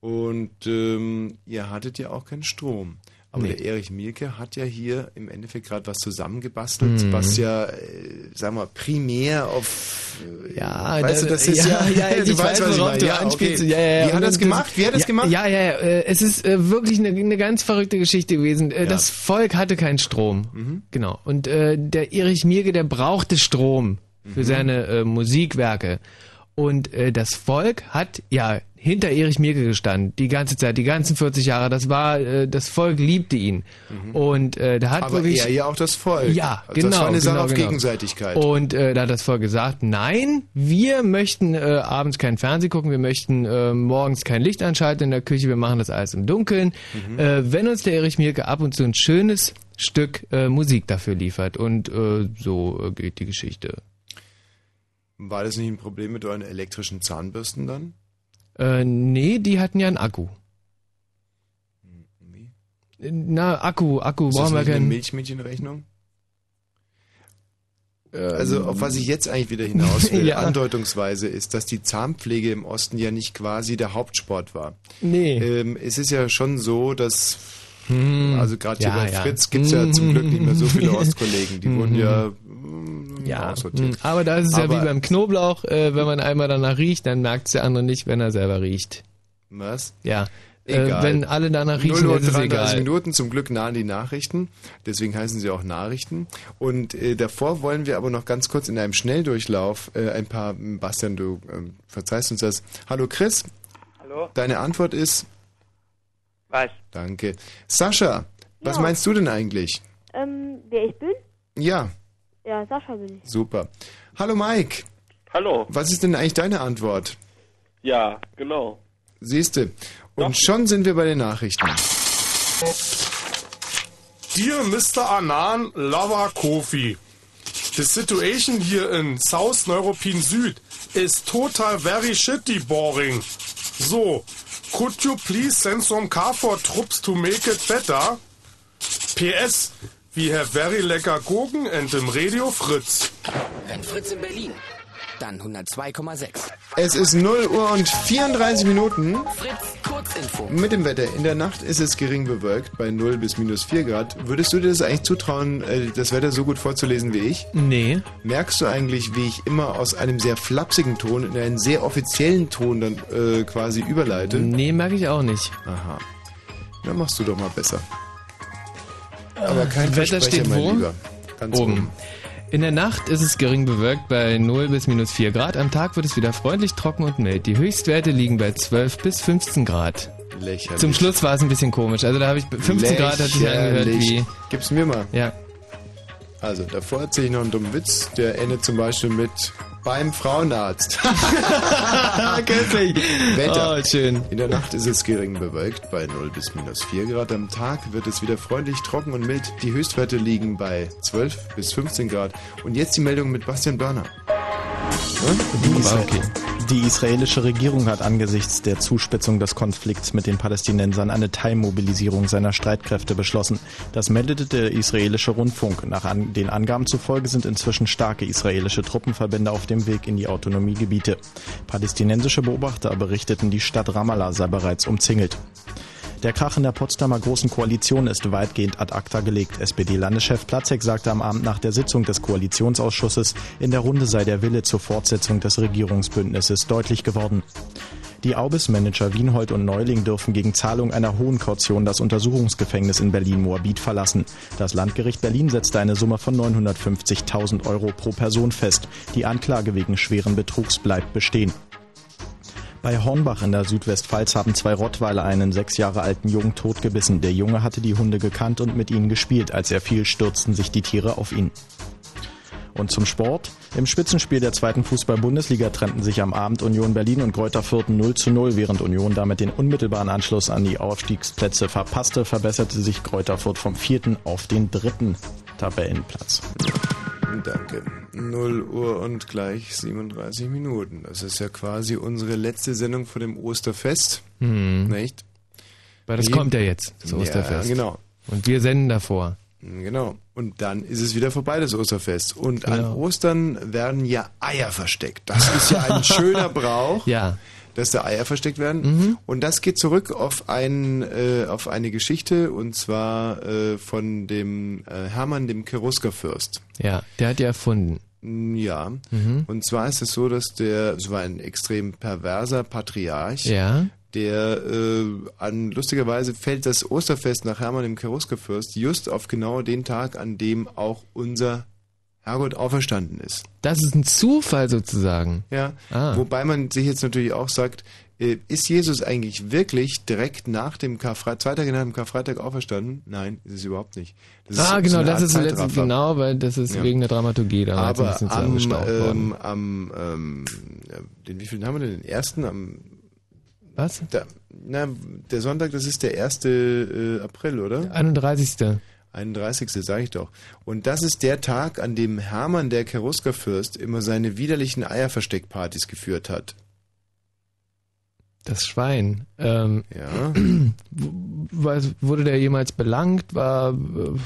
[SPEAKER 2] Und ähm, ihr hattet ja auch keinen Strom. Aber
[SPEAKER 3] Nee.
[SPEAKER 2] der Erich Mielke hat ja hier im Endeffekt gerade was zusammengebastelt,
[SPEAKER 3] Mhm.
[SPEAKER 2] was ja, äh, sagen wir, primär auf. Äh,
[SPEAKER 3] Ja,
[SPEAKER 2] weißt
[SPEAKER 3] da-
[SPEAKER 2] du, das ist ja.
[SPEAKER 3] ja, (laughs)
[SPEAKER 2] du
[SPEAKER 3] ich weiß,
[SPEAKER 2] ich
[SPEAKER 3] worauf du
[SPEAKER 2] ja,
[SPEAKER 3] anspielst.
[SPEAKER 2] okay.
[SPEAKER 3] Ja, ja, ja.
[SPEAKER 2] Wie hat er das gemacht? Wie hat das
[SPEAKER 3] ja,
[SPEAKER 2] gemacht?
[SPEAKER 3] Ja, ja, ja. äh, Es ist äh, wirklich eine, eine ganz verrückte Geschichte gewesen. Äh,
[SPEAKER 2] Ja.
[SPEAKER 3] Das Volk hatte keinen Strom.
[SPEAKER 2] Mhm.
[SPEAKER 3] Genau. Und äh, der Erich Mielke, der brauchte Strom für
[SPEAKER 2] Mhm.
[SPEAKER 3] seine äh, Musikwerke. Und äh, das Volk hat ja hinter Erich Mielke gestanden, die ganze Zeit, die ganzen 40 Jahre. Das war, äh, das Volk liebte ihn. Und äh, da hat
[SPEAKER 2] Mhm. Aber
[SPEAKER 3] wirklich.
[SPEAKER 2] er ja auch das Volk.
[SPEAKER 3] Ja,
[SPEAKER 2] Also
[SPEAKER 3] genau.
[SPEAKER 2] das war eine Sache
[SPEAKER 3] genau,
[SPEAKER 2] auf
[SPEAKER 3] genau.
[SPEAKER 2] Gegenseitigkeit.
[SPEAKER 3] Und äh, da hat das Volk gesagt, nein, wir möchten äh, abends kein Fernsehen gucken, wir möchten äh, morgens kein Licht anschalten in der Küche, wir machen das alles im Dunkeln.
[SPEAKER 2] Mhm.
[SPEAKER 3] Äh, wenn uns der Erich Mielke ab und zu ein schönes Stück äh, Musik dafür liefert. Und äh, so äh, geht die Geschichte.
[SPEAKER 2] War das nicht ein Problem mit euren elektrischen Zahnbürsten dann?
[SPEAKER 3] Äh, nee, die hatten ja einen Akku. Äh, Na, Akku, Akku,
[SPEAKER 2] Ist das
[SPEAKER 3] brauchen wir
[SPEAKER 2] nicht eine
[SPEAKER 3] keinen.
[SPEAKER 2] Milchmädchenrechnung? Also auf was ich jetzt eigentlich wieder hinaus (laughs) will,
[SPEAKER 3] Ähm. Ja.
[SPEAKER 2] andeutungsweise, ist, dass die Zahnpflege im Osten ja nicht quasi der Hauptsport war.
[SPEAKER 3] Nee.
[SPEAKER 2] Ähm, es ist ja schon so, dass
[SPEAKER 3] Hm.
[SPEAKER 2] also gerade
[SPEAKER 3] Ja,
[SPEAKER 2] hier bei
[SPEAKER 3] ja.
[SPEAKER 2] Fritz gibt es ja zum Glück nicht mehr so viele (laughs) Ostkollegen. Die
[SPEAKER 3] Mhm.
[SPEAKER 2] wurden ja mm,
[SPEAKER 3] Ja,
[SPEAKER 2] aussortiert.
[SPEAKER 3] mh, aber da ist es ja
[SPEAKER 2] Aber-
[SPEAKER 3] wie beim Knoblauch, äh, wenn man einmal danach riecht, dann merkt es der andere nicht, wenn er selber riecht.
[SPEAKER 2] Was?
[SPEAKER 3] Ja.
[SPEAKER 2] Egal.
[SPEAKER 3] Äh, wenn alle danach riechen,
[SPEAKER 2] 0 Uhr
[SPEAKER 3] ist es
[SPEAKER 2] 33
[SPEAKER 3] egal.
[SPEAKER 2] Minuten, zum Glück nah an die Nachrichten. Deswegen heißen sie auch Nachrichten. Und äh, davor wollen wir aber noch ganz kurz in einem Schnelldurchlauf äh, ein paar, Bastian, du ähm, verzeihst uns das. Hallo Chris,
[SPEAKER 28] Hallo?
[SPEAKER 2] deine Antwort ist,
[SPEAKER 28] Was?
[SPEAKER 2] danke. Sascha, was
[SPEAKER 18] Ja.
[SPEAKER 2] meinst du denn eigentlich?
[SPEAKER 18] Ähm, wer ich bin?
[SPEAKER 2] Ja,
[SPEAKER 18] Ja, Sascha bin ich.
[SPEAKER 2] super. Hallo Mike,
[SPEAKER 29] Hallo.
[SPEAKER 2] was ist denn eigentlich deine Antwort?
[SPEAKER 29] Ja, genau.
[SPEAKER 2] Siehste. Und schon sind wir bei den Nachrichten.
[SPEAKER 30] Dear Mr. Anan Lava Kofi, the situation here in South Neuruppin Süd is total very shitty boring. So, could you please send some KFOR troops to make it better? PS, we have very lecker Gurken and im Radio Fritz.
[SPEAKER 21] Wenn Fritz in Berlin, dann 102,6.
[SPEAKER 2] Es ist 0 Uhr und 34 Minuten.
[SPEAKER 21] Fritz, Kurzinfo.
[SPEAKER 2] Mit dem Wetter. In der Nacht ist es gering bewölkt bei 0 bis minus 4 Grad. Würdest du dir das eigentlich zutrauen, äh, das Wetter so gut vorzulesen wie ich?
[SPEAKER 3] Nee.
[SPEAKER 2] Merkst du eigentlich, wie ich immer aus einem sehr flapsigen Ton in einen sehr offiziellen Ton dann äh, quasi überleite?
[SPEAKER 3] Nee, merke ich auch nicht.
[SPEAKER 2] Aha. Dann machst du doch mal besser. Aber kein
[SPEAKER 3] Wetter steht wo? Oben.
[SPEAKER 2] oben.
[SPEAKER 3] In der Nacht ist es gering bewölkt bei 0 bis minus 4 Grad. Am Tag wird es wieder freundlich, trocken und mild. Die Höchstwerte liegen bei 12 bis 15 Grad.
[SPEAKER 2] Lächerlich.
[SPEAKER 3] Zum Schluss war es ein bisschen komisch. Also da habe ich 15 Grad hat sich angehört
[SPEAKER 2] Lächerlich.
[SPEAKER 3] wie.
[SPEAKER 2] Gib's mir mal.
[SPEAKER 3] Ja.
[SPEAKER 2] Also, davor erzähle ich noch einen dummen Witz. Der endet zum Beispiel mit beim Frauenarzt. (laughs)
[SPEAKER 3] Köstlich.
[SPEAKER 2] Wetter.
[SPEAKER 3] Oh, schön.
[SPEAKER 2] In der Nacht ist es gering bewölkt bei 0 bis minus 4 Grad. Am Tag wird es wieder freundlich, trocken und mild. Die Höchstwerte liegen bei 12 bis 15 Grad. Und jetzt die Meldung mit Bastian Börner.
[SPEAKER 9] Die, Isra die israelische Regierung hat angesichts der Zuspitzung des Konflikts mit den Palästinensern eine Teilmobilisierung seiner Streitkräfte beschlossen. Das meldete der israelische Rundfunk. Nach an den Angaben zufolge sind inzwischen starke israelische Truppenverbände auf dem Weg in die Autonomiegebiete. Palästinensische Beobachter berichteten, die Stadt Ramallah sei bereits umzingelt. Der Krach in der Potsdamer Großen Koalition ist weitgehend ad acta gelegt. SPD-Landeschef Platzek sagte am Abend nach der Sitzung des Koalitionsausschusses, in der Runde sei der Wille zur Fortsetzung des Regierungsbündnisses deutlich geworden. Die Aubis-Manager Wienhold und Neuling dürfen gegen Zahlung einer hohen Kaution das Untersuchungsgefängnis in Berlin-Moabit verlassen. Das Landgericht Berlin setzte eine Summe von 950.000 Euro pro Person fest. Die Anklage wegen schweren Betrugs bleibt bestehen. Bei Hornbach in der Südwestpfalz haben zwei Rottweiler einen sechs Jahre alten Jungen totgebissen. Der Junge hatte die Hunde gekannt und mit ihnen gespielt. Als er fiel, stürzten sich die Tiere auf ihn. Und zum Sport. Im Spitzenspiel der zweiten Fußball-Bundesliga trennten sich am Abend Union Berlin und Greuther Fürth 0 zu 0. Während Union damit den unmittelbaren Anschluss an die Aufstiegsplätze verpasste, verbesserte sich Greuther Fürth vom vierten auf den dritten Tabellenplatz.
[SPEAKER 2] Danke. 0 Uhr und gleich 37 Minuten. Das ist ja quasi unsere letzte Sendung vor dem Osterfest.
[SPEAKER 3] Hm.
[SPEAKER 2] Nicht?
[SPEAKER 3] Weil das
[SPEAKER 2] Die-
[SPEAKER 3] kommt ja jetzt, das
[SPEAKER 2] Ja,
[SPEAKER 3] Osterfest.
[SPEAKER 2] genau.
[SPEAKER 3] Und wir senden davor.
[SPEAKER 2] Genau. Und dann ist es wieder vorbei, das Osterfest. Und an
[SPEAKER 3] Genau.
[SPEAKER 2] Ostern werden ja Eier versteckt. Das ist ja ein (laughs) schöner Brauch.
[SPEAKER 3] Ja.
[SPEAKER 2] Dass da Eier versteckt werden.
[SPEAKER 3] Mhm.
[SPEAKER 2] Und das geht zurück auf, ein, äh, auf eine Geschichte und zwar äh, von dem äh, Hermann, dem Cheruskerfürst.
[SPEAKER 3] Ja, der hat die erfunden.
[SPEAKER 2] Mm, Ja.
[SPEAKER 3] Mhm.
[SPEAKER 2] Und zwar ist es so, dass der, es war ein extrem perverser Patriarch,
[SPEAKER 3] Ja.
[SPEAKER 2] der äh, an lustigerweise fällt das Osterfest nach Hermann dem Cheruskerfürst just auf genau den Tag, an dem auch unser Herrgott auferstanden ist.
[SPEAKER 3] Das ist ein Zufall sozusagen.
[SPEAKER 2] Ja.
[SPEAKER 3] Ah.
[SPEAKER 2] Wobei man sich jetzt natürlich auch sagt, äh, ist Jesus eigentlich wirklich direkt nach dem Karfreitag, zwei Tage nach dem Karfreitag auferstanden? Nein, ist es überhaupt nicht.
[SPEAKER 3] Ah,
[SPEAKER 2] so
[SPEAKER 3] genau,
[SPEAKER 2] eine
[SPEAKER 3] das
[SPEAKER 2] Art
[SPEAKER 3] ist letztens, genau, weil das ist
[SPEAKER 2] Ja.
[SPEAKER 3] wegen der Dramaturgie ein
[SPEAKER 2] Aber am, ähm, am ähm, ja, den wievielten haben wir denn? Den ersten am
[SPEAKER 3] Was?
[SPEAKER 2] Der, na, der Sonntag, das ist der 1. Äh, April, oder?
[SPEAKER 3] 31.
[SPEAKER 2] 31. sage ich doch. Und das ist der Tag, an dem Hermann der Cheruskerfürst immer seine widerlichen Eierversteckpartys geführt hat.
[SPEAKER 3] Das Schwein. Ähm,
[SPEAKER 2] Ja. (clears throat)
[SPEAKER 3] was, wurde der jemals belangt? War, äh,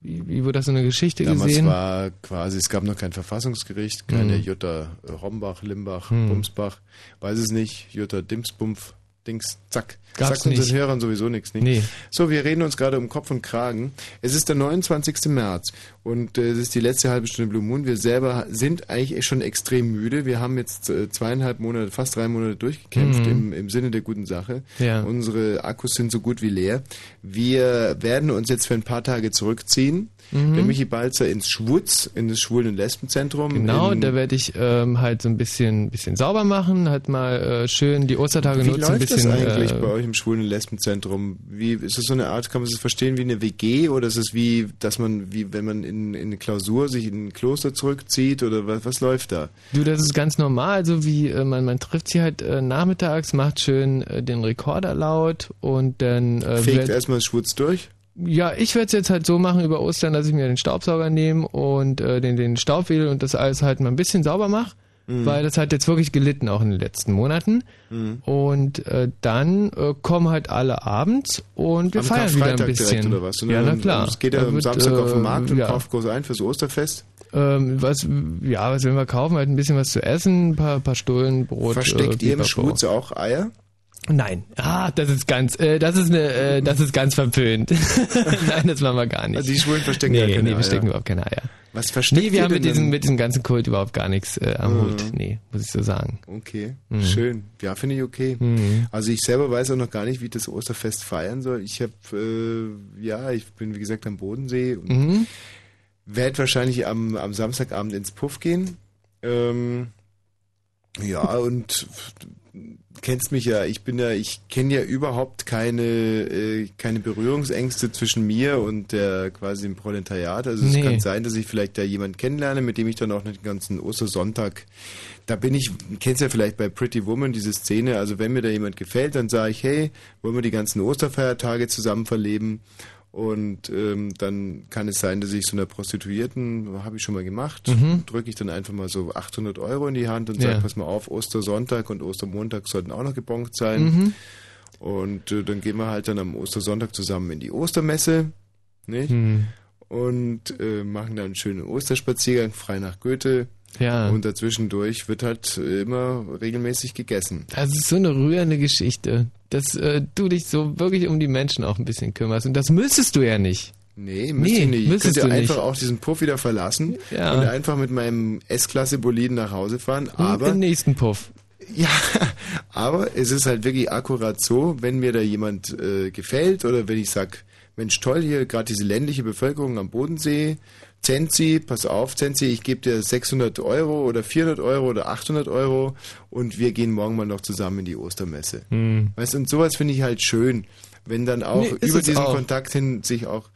[SPEAKER 3] wie, wie wurde das so eine Geschichte
[SPEAKER 2] Damals
[SPEAKER 3] gesehen?
[SPEAKER 2] war quasi, es gab noch kein Verfassungsgericht, keine
[SPEAKER 3] Hm.
[SPEAKER 2] Jutta Rombach, Limbach,
[SPEAKER 3] Hm.
[SPEAKER 2] Bumsbach, weiß es nicht, Jutta Dimsbumpf, Dings, zack.
[SPEAKER 3] Gab's
[SPEAKER 2] Sagt unseren. Hörern sowieso nichts. Nicht?
[SPEAKER 3] Nee.
[SPEAKER 2] So, wir reden uns gerade um Kopf und Kragen. Es ist der 29. März und äh, es ist die letzte halbe Stunde Blue Moon. Wir selber sind eigentlich schon extrem müde. Wir haben jetzt äh, zweieinhalb Monate, fast drei Monate durchgekämpft
[SPEAKER 3] Mhm.
[SPEAKER 2] im, im Sinne der guten Sache.
[SPEAKER 3] Ja.
[SPEAKER 2] Unsere Akkus sind so gut wie leer. Wir werden uns jetzt für ein paar Tage zurückziehen.
[SPEAKER 3] Mhm.
[SPEAKER 2] Der Michi Balzer ins Schwutz, in das Schwulen- und Lesbenzentrum.
[SPEAKER 3] Genau, da werde ich ähm, halt so ein bisschen, bisschen sauber machen, halt mal äh, schön die Ostertage
[SPEAKER 2] Wie
[SPEAKER 3] nutzen,
[SPEAKER 2] läuft
[SPEAKER 3] ein bisschen.
[SPEAKER 2] das eigentlich
[SPEAKER 3] äh,
[SPEAKER 2] bei euch im Schwulen- und Lesbenzentrum? Wie ist das so eine Art, kann man das verstehen wie eine WG oder ist es wie, dass man, wie wenn man in, in eine Klausur sich in ein Kloster zurückzieht oder was, was läuft da?
[SPEAKER 3] Du, das ist ganz normal, so wie äh, man, man trifft sie halt äh, nachmittags, macht schön äh, den Rekorder laut und dann äh,
[SPEAKER 2] Fegt erstmal Schwutz durch?
[SPEAKER 3] Ja, ich werde es jetzt halt so machen über Ostern, dass ich mir den Staubsauger nehme und äh, den, den Staubwedel und das alles halt mal ein bisschen sauber mache,
[SPEAKER 2] Mhm.
[SPEAKER 3] weil das hat jetzt wirklich gelitten auch in den letzten Monaten.
[SPEAKER 2] Mhm.
[SPEAKER 3] Und äh, dann äh, kommen halt alle abends und wir
[SPEAKER 2] Am
[SPEAKER 3] feiern wieder ein bisschen.
[SPEAKER 2] oder was? Und
[SPEAKER 3] ja, na klar.
[SPEAKER 2] Es geht ja am Samstag auf den
[SPEAKER 3] äh,
[SPEAKER 2] Markt und
[SPEAKER 3] ja.
[SPEAKER 2] kauft groß ein fürs Osterfest.
[SPEAKER 3] Ähm, was, ja, was werden wir kaufen? Halt ein bisschen was zu essen, ein paar, paar Stullen, Brot.
[SPEAKER 2] Versteckt
[SPEAKER 3] äh,
[SPEAKER 2] ihr im. Schwutz auch Eier?
[SPEAKER 3] Nein. Ah, das ist ganz, äh, das ist eine, äh, das ist ganz verpönt. (laughs) Nein, das machen wir gar nicht.
[SPEAKER 2] Also die Schwulen verstecken
[SPEAKER 3] nee,
[SPEAKER 2] gar keine
[SPEAKER 3] nee, wir
[SPEAKER 2] Eier.
[SPEAKER 3] verstecken überhaupt keine Eier.
[SPEAKER 2] Was versteckt
[SPEAKER 3] Nee, wir haben mit diesem, mit diesem ganzen Kult überhaupt gar nichts äh, am
[SPEAKER 2] Mhm.
[SPEAKER 3] Hut. Nee, muss ich so sagen.
[SPEAKER 2] Okay,
[SPEAKER 3] Mhm.
[SPEAKER 2] schön. Ja, finde ich okay.
[SPEAKER 3] Mhm.
[SPEAKER 2] Also ich selber weiß auch noch gar nicht, wie ich das Osterfest feiern soll. Ich habe, äh, ja, ich bin wie gesagt am Bodensee und
[SPEAKER 3] Mhm.
[SPEAKER 2] werde wahrscheinlich am, am Samstagabend ins Puff gehen. Ähm, ja, und kennst mich ja, ich bin ja, ich kenne ja überhaupt keine, äh, keine Berührungsängste zwischen mir und der quasi dem Proletariat. Also
[SPEAKER 3] Nee.
[SPEAKER 2] es kann sein, dass ich vielleicht da jemanden kennenlerne, mit dem ich dann auch den ganzen Ostersonntag, da bin ich, kennst ja vielleicht bei Pretty Woman diese Szene, also wenn mir da jemand gefällt, dann sage ich, hey, wollen wir die ganzen Osterfeiertage zusammen verleben? Und ähm, dann kann es sein, dass ich so einer Prostituierten, habe ich schon mal gemacht,
[SPEAKER 3] Mhm.
[SPEAKER 2] drücke ich dann einfach mal so 800 Euro in die Hand und sage,
[SPEAKER 3] Ja.
[SPEAKER 2] pass mal auf, Ostersonntag und Ostermontag sollten auch noch gebongt sein.
[SPEAKER 3] Mhm.
[SPEAKER 2] Und äh, dann gehen wir halt dann am Ostersonntag zusammen in die Ostermesse, nicht?
[SPEAKER 3] Mhm.
[SPEAKER 2] Und äh, machen dann einen schönen Osterspaziergang frei nach Goethe.
[SPEAKER 3] Ja.
[SPEAKER 2] Und dazwischendurch wird halt immer regelmäßig gegessen.
[SPEAKER 3] Das ist so eine rührende Geschichte, dass äh, du dich so wirklich um die Menschen auch ein bisschen kümmerst. Und das müsstest du ja nicht.
[SPEAKER 2] Nee, müsste ich nicht. Ich könnte
[SPEAKER 3] du nicht.
[SPEAKER 2] einfach auch diesen Puff wieder verlassen
[SPEAKER 3] Ja.
[SPEAKER 2] und einfach mit meinem S-Klasse-Boliden nach Hause fahren. Aber
[SPEAKER 3] den nächsten Puff. (laughs)
[SPEAKER 2] Ja, aber es ist halt wirklich akkurat so, wenn mir da jemand äh, gefällt oder wenn ich sag, Mensch, toll hier, gerade diese ländliche Bevölkerung am Bodensee, Zenzi, pass auf, Zenzi, ich gebe dir 600 Euro oder 400 Euro oder 800 Euro und wir gehen morgen mal noch zusammen in die Ostermesse.
[SPEAKER 3] Hm.
[SPEAKER 2] Weißt du, und sowas finde ich halt schön, wenn dann auch
[SPEAKER 3] Nee,
[SPEAKER 2] über
[SPEAKER 3] es
[SPEAKER 2] diesen
[SPEAKER 3] auch.
[SPEAKER 2] Kontakt hin sich auch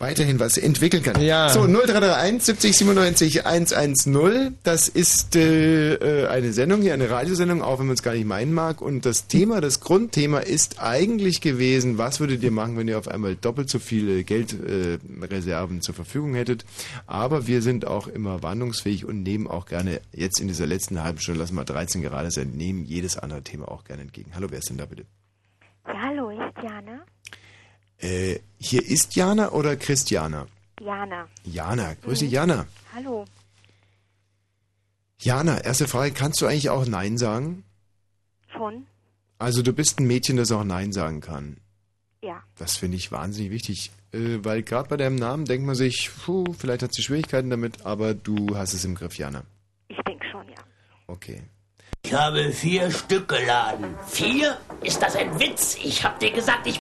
[SPEAKER 2] weiterhin was entwickeln kann.
[SPEAKER 3] Ja.
[SPEAKER 2] So, 0331 70 97 110. Das ist äh, äh, eine Sendung hier, eine Radiosendung, auch wenn man es gar nicht meinen mag. Und das Thema, das Grundthema ist eigentlich gewesen, was würdet ihr machen, wenn ihr auf einmal doppelt so viele Geldreserven äh, Reserven zur Verfügung hättet. Aber wir sind auch immer wandlungsfähig und nehmen auch gerne, jetzt in dieser letzten halben Stunde, lassen wir 13 gerade sein, nehmen jedes andere Thema auch gerne entgegen. Hallo, wer ist denn da bitte?
[SPEAKER 31] Ja, hallo, ich Jana.
[SPEAKER 2] Äh, hier ist Jana oder Christiana?
[SPEAKER 31] Jana.
[SPEAKER 2] Jana, grüße
[SPEAKER 31] Mhm.
[SPEAKER 2] Jana.
[SPEAKER 31] Hallo.
[SPEAKER 2] Jana, erste Frage, kannst du eigentlich auch Nein sagen?
[SPEAKER 31] Schon?
[SPEAKER 2] Also du bist ein Mädchen, das auch Nein sagen kann.
[SPEAKER 31] Ja.
[SPEAKER 2] Das finde ich wahnsinnig wichtig, äh, weil gerade bei deinem Namen denkt man sich, puh, vielleicht hat sie Schwierigkeiten damit, aber du hast es im Griff, Jana.
[SPEAKER 31] Ich denke schon, ja.
[SPEAKER 2] Okay.
[SPEAKER 19] Ich habe vier Stück geladen.
[SPEAKER 32] Vier? Ist das ein Witz? Ich hab dir gesagt, ich